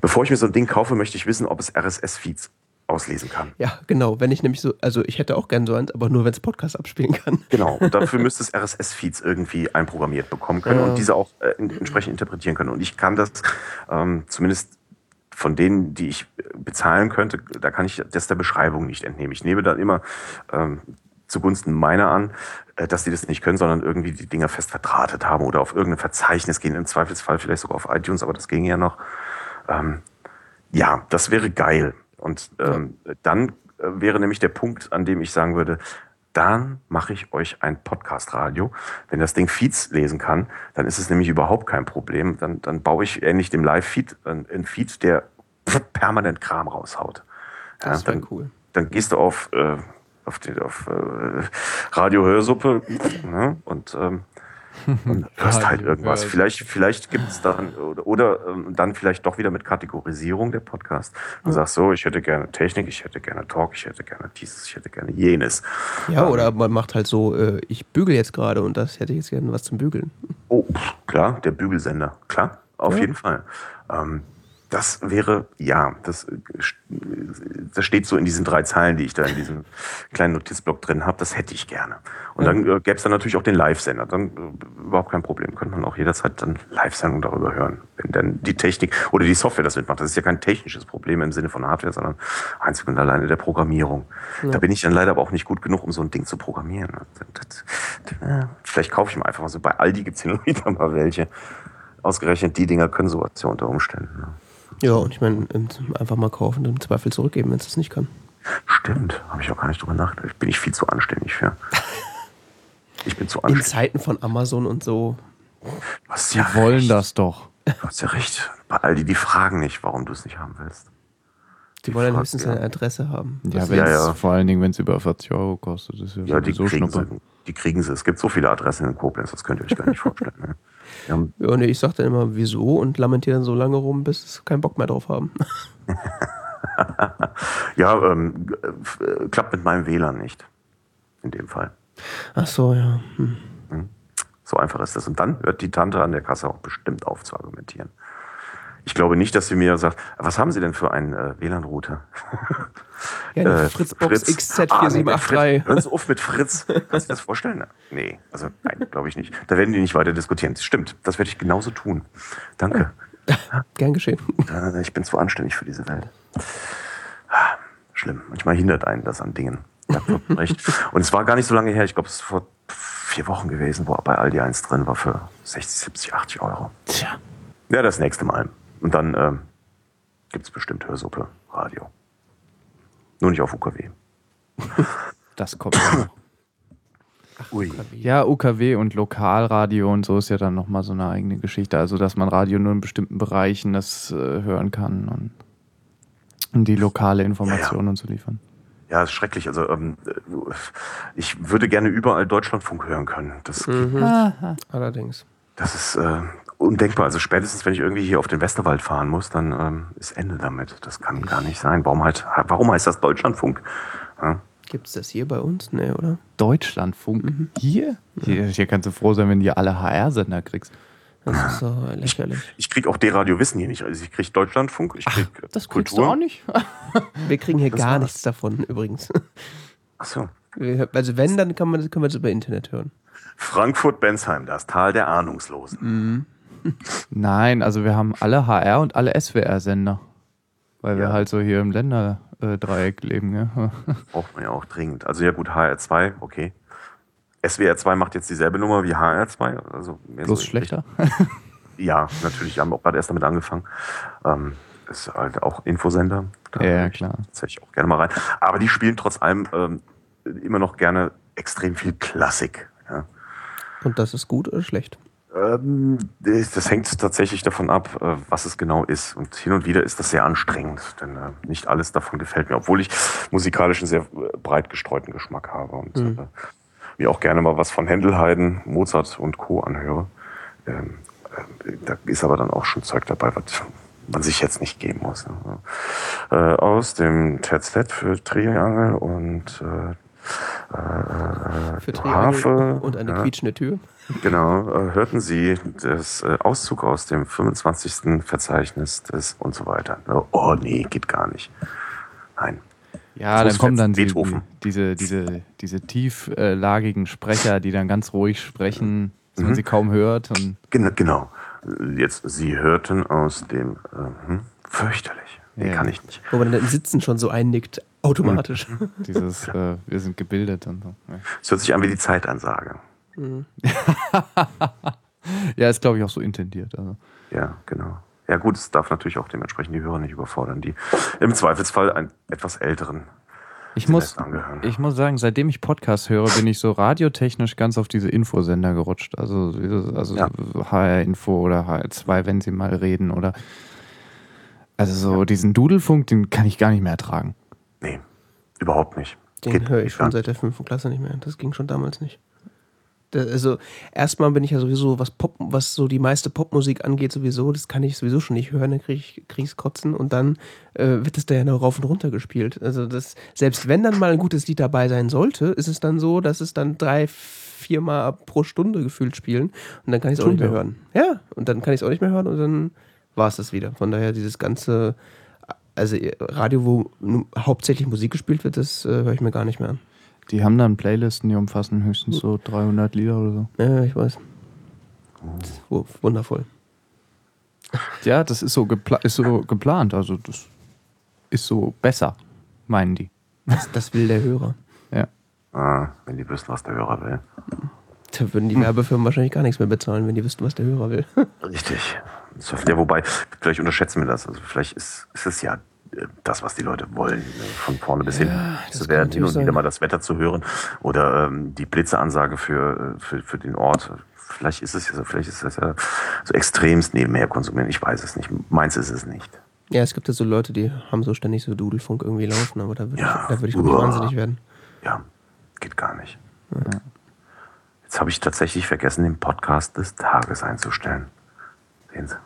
C: bevor ich mir so ein Ding kaufe, möchte ich wissen, ob es RSS-Feeds auslesen kann.
A: Ja, genau. Wenn ich nämlich so, also ich hätte auch gerne so eins, aber nur wenn es Podcast abspielen kann.
C: Genau. Und dafür müsste es RSS-Feeds irgendwie einprogrammiert bekommen können ja. und diese auch äh, entsprechend interpretieren können. Und ich kann das ähm, zumindest von denen, die ich bezahlen könnte, da kann ich das der Beschreibung nicht entnehmen. Ich nehme dann immer ähm, zugunsten meiner an, äh, dass die das nicht können, sondern irgendwie die Dinger fest verdrahtet haben oder auf irgendein Verzeichnis gehen, im Zweifelsfall vielleicht sogar auf iTunes, aber das ging ja noch. Ähm, ja, das wäre geil. Und ähm, dann äh, wäre nämlich der Punkt, an dem ich sagen würde, dann mache ich euch ein Podcast-Radio. Wenn das Ding Feeds lesen kann, dann ist es nämlich überhaupt kein Problem. Dann, dann baue ich ähnlich dem Live-Feed einen Feed, der permanent Kram raushaut.
A: Das ja, dann, cool.
C: Dann gehst du auf äh, auf, die, auf äh, Radio Hörsuppe ne? und, ähm, und hörst halt irgendwas. Vielleicht, vielleicht gibt es dann oder, oder ähm, dann vielleicht doch wieder mit Kategorisierung der Podcast. Du sagst so, ich hätte gerne Technik, ich hätte gerne Talk, ich hätte gerne dieses, ich hätte gerne jenes.
A: Ja, ähm, oder man macht halt so, äh, ich bügel jetzt gerade und das hätte ich jetzt gerne was zum Bügeln.
C: Oh, klar, der Bügelsender, klar, auf ja. jeden Fall. Ähm, das wäre, ja, das, das steht so in diesen drei Zeilen, die ich da in diesem kleinen Notizblock drin habe. Das hätte ich gerne. Und dann äh, gäbe es dann natürlich auch den Live-Sender. Dann äh, überhaupt kein Problem. Könnte man auch jederzeit dann Live-Sendung darüber hören. Wenn dann die Technik oder die Software das mitmacht. Das ist ja kein technisches Problem im Sinne von Hardware, sondern einzig und alleine der Programmierung. Ja. Da bin ich dann leider aber auch nicht gut genug, um so ein Ding zu programmieren. Das, das, äh, vielleicht kaufe ich mir einfach mal so. Bei Aldi gibt's hier noch wieder mal welche. Ausgerechnet die Dinger können sowas ja unter Umständen. Ne?
A: Ja, und ich meine, einfach mal kaufen und im Zweifel zurückgeben, wenn es das nicht kann.
C: Stimmt, habe ich auch gar nicht drüber nachgedacht. Bin ich viel zu anständig für. Ich bin zu
A: anständig. In Zeiten von Amazon und so
B: Was Sie ja wollen recht. das doch.
C: Du hast ja recht. Bei all die, die fragen nicht, warum du es nicht haben willst.
A: Die, die wollen ja höchstens eine Adresse haben.
B: Ja, ja, ja, vor allen Dingen, wenn es über 40 Euro kostet.
C: Ist ja, ja die, kriegen sie, die kriegen sie. Es gibt so viele Adressen in Koblenz, das könnt ihr euch gar nicht vorstellen. Ne?
A: Ja, nee, ich sag dann immer, wieso und lamentiere dann so lange rum, bis sie keinen Bock mehr drauf haben.
C: ja, ähm, äh, klappt mit meinem WLAN nicht. In dem Fall.
A: Ach so, ja. Hm.
C: hm. So einfach ist das. Und dann hört die Tante an der Kasse auch bestimmt auf zu argumentieren. Ich glaube nicht, dass sie mir sagt, was haben Sie denn für einen äh, WLAN-Router?
A: Ja, eine äh, Fritzbox Fritz. XZ4783.
C: Ah, hören Sie auf mit Fritz. Kannst du dir das vorstellen? Nee, also nein, glaube ich nicht. Da werden die nicht weiter diskutieren. Stimmt, das werde ich genauso tun. Danke.
A: Gern geschehen.
C: Ich bin zu anständig für diese Welt. Schlimm. Manchmal hindert einen das an Dingen. recht. Und es war gar nicht so lange her, ich glaube, es ist vor vier Wochen gewesen, wo bei Aldi eins drin war für 60, 70, 80 Euro. Tja. Ja, das nächste Mal. Und dann ähm, gibt es bestimmt Hörsuppe, Radio. Nur nicht auf UKW.
B: Das kommt. Ach, Ui. Ja, UKW und Lokalradio und so ist ja dann nochmal so eine eigene Geschichte. Also, dass man Radio nur in bestimmten Bereichen das äh, hören kann und, und, die lokale Information ja, ja. und so liefern.
C: Ja, ist schrecklich. Also ähm, ich würde gerne überall Deutschlandfunk hören können. Das
A: mhm. Allerdings.
C: Das ist äh, undenkbar. Also spätestens, wenn ich irgendwie hier auf den Westerwald fahren muss, dann ähm, ist Ende damit. Das kann gar nicht sein. Warum, halt, warum heißt das Deutschlandfunk?
A: Ja. Gibt es das hier bei uns? Nee, oder?
B: Deutschlandfunk? Mhm. Hier? hier? Hier kannst du froh sein, wenn du alle HR-Sender kriegst.
A: Das ist so lächerlich.
C: Ich, ich krieg auch D-Radio Wissen hier nicht. Also ich krieg Deutschlandfunk, ich krieg
B: Ach, Das kriegst Kultur. du auch nicht?
A: Wir kriegen hier das gar war's. nichts davon übrigens.
C: Ach so.
A: Also wenn, dann kann man, können wir das über Internet hören.
C: Frankfurt-Bensheim, das Tal der Ahnungslosen. Mhm.
B: Nein, also wir haben alle HR und alle SWR-Sender. Weil ja. wir halt so hier im Länderdreieck leben. Ja.
C: Braucht man ja auch dringend. Also ja gut, HR2, okay. SWR 2 macht jetzt dieselbe Nummer wie HR 2. Also
B: Bloß so schlechter?
C: ja, natürlich. Wir haben auch gerade erst damit angefangen. Ähm, ist halt auch Infosender.
B: Da ja, klar.
C: Das hätte ich auch gerne mal rein. Aber die spielen trotz allem ähm, immer noch gerne extrem viel Klassik. Ja.
A: Und das ist gut oder schlecht?
C: Ähm, das hängt tatsächlich davon ab, äh, was es genau ist. Und hin und wieder ist das sehr anstrengend, denn äh, nicht alles davon gefällt mir, obwohl ich musikalisch einen sehr äh, breit gestreuten Geschmack habe. Und mhm mir auch gerne mal was von Händel, Haydn, Mozart und Co. anhöre. Ähm, äh, da ist aber dann auch schon Zeug dabei, was man sich jetzt nicht geben muss. Ne? Aus dem Tetzlet für Triangel und äh,
A: äh, für Harfe und eine ja, quietschende Tür.
C: Genau, äh, hörten Sie das äh, Auszug aus dem 25. Verzeichnis des und so weiter. Oh nee, geht gar nicht. Nein.
B: Ja, dann kommen dann die, diese, diese, diese tieflagigen Sprecher, die dann ganz ruhig sprechen, dass mhm. man sie kaum hört. Und
C: genau, genau. Jetzt, Sie hörten aus dem äh, hm, fürchterlich. Nee, ja. kann ich nicht.
A: Wo man dann Sitzen schon so einnickt, automatisch.
B: Mhm. Dieses, äh, wir sind gebildet und so.
C: Es hört sich an wie die Zeitansage. Mhm.
B: ja, ist glaube ich auch so intendiert. Also.
C: Ja, genau. Ja gut, es darf natürlich auch dementsprechend die Hörer nicht überfordern, die im Zweifelsfall einen etwas älteren
B: ich muss, ich muss sagen, seitdem ich Podcast höre, bin ich so radiotechnisch ganz auf diese Infosender gerutscht. Also, also ja. HR-Info oder HR2, wenn sie mal reden oder. Also so ja. diesen Dudelfunk, den kann ich gar nicht mehr ertragen.
C: Nee, überhaupt nicht.
A: Den höre ich schon seit der fünften Klasse nicht mehr. Das ging schon damals nicht also erstmal bin ich ja sowieso, was Pop, was so die meiste Popmusik angeht, sowieso, das kann ich sowieso schon nicht hören, dann kriege ich krieg's Kotzen und dann äh, wird es da ja noch rauf und runter gespielt. Also das, selbst wenn dann mal ein gutes Lied dabei sein sollte, ist es dann so, dass es dann drei, viermal pro Stunde gefühlt spielen und dann kann ich es auch nicht mehr hören. Ja, und dann kann ich es auch nicht mehr hören und dann war es das wieder. Von daher dieses ganze, also Radio, wo hauptsächlich Musik gespielt wird, das äh, höre ich mir gar nicht mehr an.
B: Die haben dann Playlisten, die umfassen höchstens so 300 Lieder oder so.
A: Ja, ich weiß. Oh, wundervoll.
B: Ja, das ist so, gepla ist so geplant. Also das ist so besser, meinen die.
A: Das, das will der Hörer.
B: Ja.
C: Ah, wenn die wüssten, was der Hörer will.
A: Da würden die hm. Werbefirmen wahrscheinlich gar nichts mehr bezahlen, wenn die wüssten, was der Hörer will.
C: Richtig. Ja, wobei, vielleicht unterschätzen wir das. Also vielleicht ist, ist es ja das, was die Leute wollen, von vorne bis ja, hin. Es werden hin und wieder mal das Wetter zu hören oder ähm, die Blitzeansage für, äh, für, für den Ort. vielleicht ist es ja so, vielleicht ist das ja so extremst nebenher konsumieren. Ich weiß es nicht. Meins ist es nicht.
A: Ja, es gibt ja so Leute, die haben so ständig so Dudelfunk irgendwie laufen, aber da würde ja. ich, da würd ich wirklich wahnsinnig werden.
C: Ja, geht gar nicht. Ja. Jetzt habe ich tatsächlich vergessen, den Podcast des Tages einzustellen. Sehen Sie.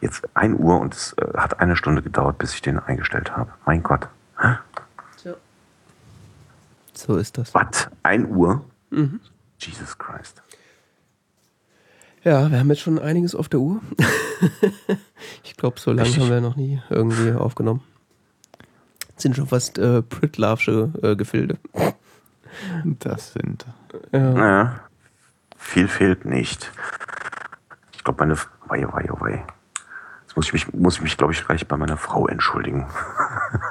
C: Jetzt 1 Uhr und es äh, hat eine Stunde gedauert, bis ich den eingestellt habe. Mein Gott.
A: So. So ist das.
C: Was? 1 Uhr? Mhm. Jesus Christ.
A: Ja, wir haben jetzt schon einiges auf der Uhr. ich glaube, so lange haben wir noch nie irgendwie aufgenommen. Das sind schon fast äh, Pritlavsche äh, Gefilde.
B: Das sind.
C: Ja. Naja, viel fehlt nicht. Ich glaube, meine. Wei, wei, wei. Jetzt muss ich mich, muss ich mich glaube ich, gleich bei meiner Frau entschuldigen.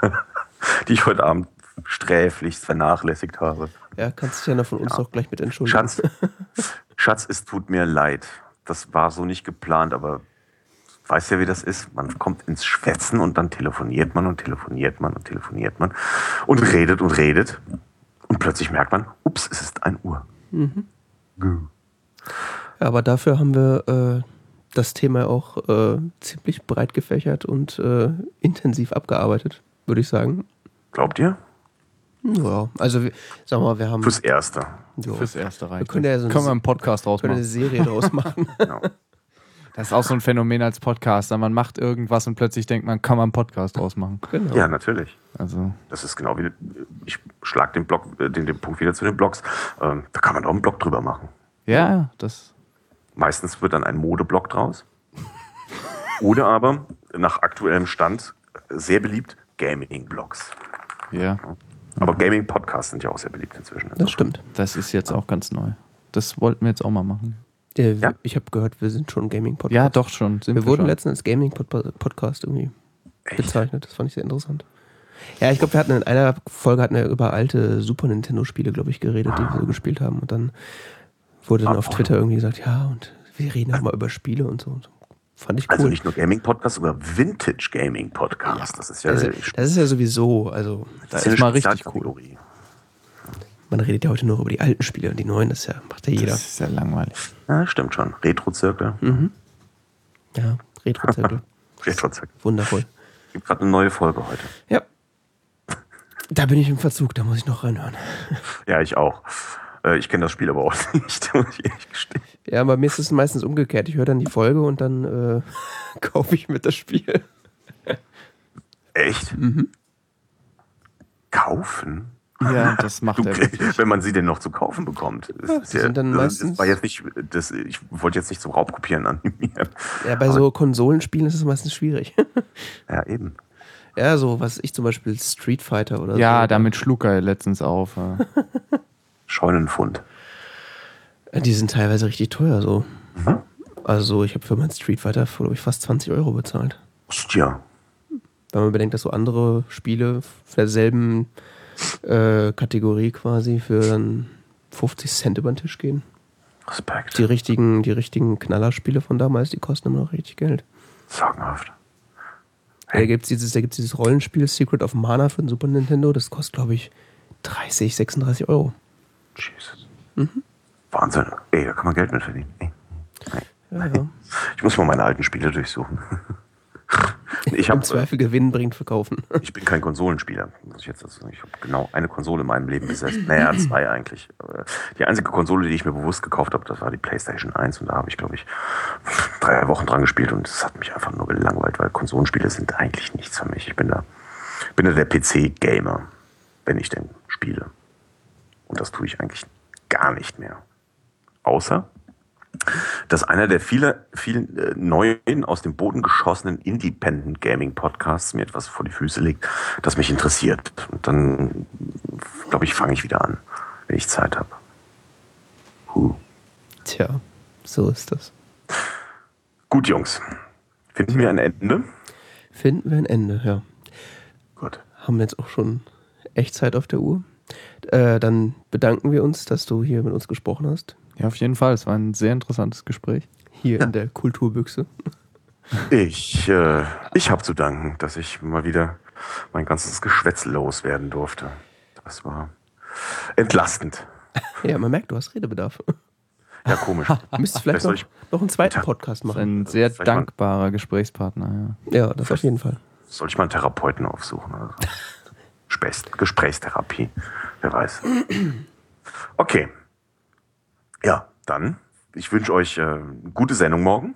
C: Die ich heute Abend sträflichst vernachlässigt habe.
A: Ja, kannst du ja noch von uns ja. auch gleich mit entschuldigen.
C: Schatz, Schatz, es tut mir leid. Das war so nicht geplant, aber weißt ja, wie das ist. Man kommt ins Schwätzen und dann telefoniert man und telefoniert man und telefoniert man und redet und redet. Und plötzlich merkt man, ups, es ist ein Uhr. Mhm.
A: Ja, aber dafür haben wir äh, das Thema auch äh, ziemlich breit gefächert und äh, intensiv abgearbeitet, würde ich sagen.
C: Glaubt ihr?
A: Ja, also sag mal, wir haben.
C: Fürs Erste.
B: So. Fürs Erste
A: reicht. Wir können ja so
B: können wir einen Podcast draus
A: machen. Können eine Serie draus machen. genau.
B: Das ist auch so ein Phänomen als Podcaster. Man macht irgendwas und plötzlich denkt man, kann man einen Podcast draus machen.
C: Genau. Ja, natürlich. Also. Das ist genau wie, ich schlage den, Blog, äh, den, den Punkt wieder zu den Blogs. Ähm, da kann man auch einen Blog drüber machen.
B: Ja, das.
C: Meistens wird dann ein Modeblog draus. Oder aber, nach aktuellem Stand, sehr beliebt, Gaming-Blogs.
B: Ja.
C: Aber Gaming-Podcasts sind ja auch sehr beliebt inzwischen.
A: Das stimmt.
B: Das ist jetzt auch ganz neu. Das wollten wir jetzt auch mal machen.
A: Der, ja. Ich habe gehört, wir sind schon Gaming-Podcast.
B: Ja, doch schon.
A: wir, wir wurden schon. letztens als Gaming-Podcast irgendwie Echt? bezeichnet. Das fand ich sehr interessant. Ja, ich glaube, wir hatten in einer Folge hatten wir über alte Super Nintendo-Spiele, glaube ich, geredet, die wir so gespielt haben. Und dann wurde dann auf Twitter irgendwie gesagt, ja, und wir reden auch mal über Spiele und so. Und so. Fand ich also
C: cool. Also nicht nur Gaming-Podcast, sogar Vintage-Gaming-Podcast. Das ist ja.
A: Das ist, das ist ja sowieso, also.
B: Das ist mal richtig cool.
A: Man redet ja heute nur über die alten Spiele und die neuen, das ja, macht ja jeder. Das
B: ist ja langweilig.
C: Ja, stimmt schon. Retro-Zirkel.
A: Mhm. Ja, Retro-Zirkel.
C: Retro-Zirkel.
A: Wundervoll.
C: Gibt gerade eine neue Folge heute.
A: Ja. Da bin ich im Verzug, da muss ich noch reinhören.
C: Ja, ich auch. Äh, ich kenne das Spiel aber auch nicht, muss ich ehrlich gestehen.
A: Ja, bei mir ist es meistens umgekehrt. Ich höre dann die Folge und dann äh, kaufe ich mit das Spiel.
C: Echt?
A: Mhm.
C: Kaufen?
B: Ja, das macht er wirklich.
C: Wenn man sie denn noch zu kaufen bekommt.
A: Ja, das ja, sind dann meistens
C: war jetzt nicht, das, ich wollte jetzt nicht zum Raubkopieren animieren.
A: Ja, bei so Konsolenspielen ist es meistens schwierig.
C: ja, eben.
A: Ja, so was ich zum Beispiel Street Fighter oder
B: ja, so. Ja, damit schlug er letztens auf.
C: Scheunenfund.
A: Die sind teilweise richtig teuer so. Mhm. Also ich habe für meinen Street Fighter, glaube ich, fast 20 Euro bezahlt.
C: Ja.
A: Wenn man bedenkt, dass so andere Spiele derselben äh, Kategorie quasi für dann 50 Cent über den Tisch gehen.
C: Respekt.
A: Die richtigen, die richtigen Knallerspiele von damals, die kosten immer noch richtig Geld.
C: Sagenhaft.
A: Hey. Da gibt es dieses, dieses Rollenspiel Secret of Mana für den Super Nintendo, das kostet, glaube ich, 30, 36 Euro.
C: Jesus. Mhm. Wahnsinn. Ey, da kann man Geld mit verdienen. Ey.
A: Ja, ja.
C: Ich muss mal meine alten Spiele durchsuchen.
A: Ich hab, Im Zweifel gewinnen bringt verkaufen.
C: Ich bin kein Konsolenspieler. Ich jetzt also, ich habe genau eine Konsole in meinem Leben besessen. Naja, zwei eigentlich. Die einzige Konsole, die ich mir bewusst gekauft habe, das war die PlayStation 1 und da habe ich, glaube ich, drei Wochen dran gespielt und es hat mich einfach nur gelangweilt, weil Konsolenspiele sind eigentlich nichts für mich. Ich bin da, bin da der PC-Gamer, wenn ich denn spiele. Und das tue ich eigentlich gar nicht mehr. Außer, dass einer der viele, vielen äh, neuen, aus dem Boden geschossenen Independent Gaming Podcasts mir etwas vor die Füße legt, das mich interessiert. Und dann, glaube ich, fange ich wieder an, wenn ich Zeit habe.
A: Huh. Tja, so ist das.
C: Gut, Jungs. Finden wir ein Ende?
A: Finden wir ein Ende, ja.
C: Gut.
A: Haben wir jetzt auch schon echt Zeit auf der Uhr. Äh, dann bedanken wir uns, dass du hier mit uns gesprochen hast.
B: Ja, auf jeden Fall. Es war ein sehr interessantes Gespräch.
A: Hier ja. in der Kulturbüchse.
C: Ich, äh, ich habe zu danken, dass ich mal wieder mein ganzes Geschwätz loswerden durfte. Das war entlastend.
A: Ja, man merkt, du hast Redebedarf.
C: Ja, komisch.
A: Müsstest vielleicht noch, noch einen zweiten Podcast machen.
B: Ein sehr dankbarer Gesprächspartner,
A: ja. Ja, das auf jeden Fall.
C: Soll ich mal einen Therapeuten aufsuchen? Also. Gesprächstherapie. Wer weiß. Okay. Ja, dann. Ich wünsche euch äh, gute Sendung morgen.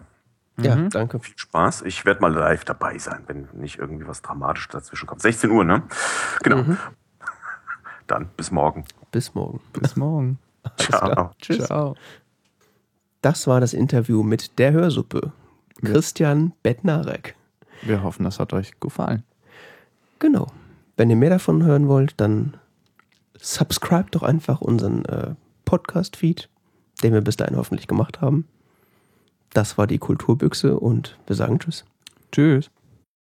A: Ja, mhm. danke.
C: Viel Spaß. Ich werde mal live dabei sein, wenn nicht irgendwie was Dramatisches dazwischen kommt. 16 Uhr, ne? Genau. Mhm. Dann bis morgen.
A: Bis morgen.
B: Bis morgen.
C: Ciao.
A: Tschüss. Ciao. Das war das Interview mit der Hörsuppe. Christian Bettnarek.
B: Wir hoffen, das hat euch gefallen.
A: Genau. Wenn ihr mehr davon hören wollt, dann subscribe doch einfach unseren äh, Podcast-Feed, den wir bis dahin hoffentlich gemacht haben. Das war die Kulturbüchse und wir sagen Tschüss.
B: Tschüss.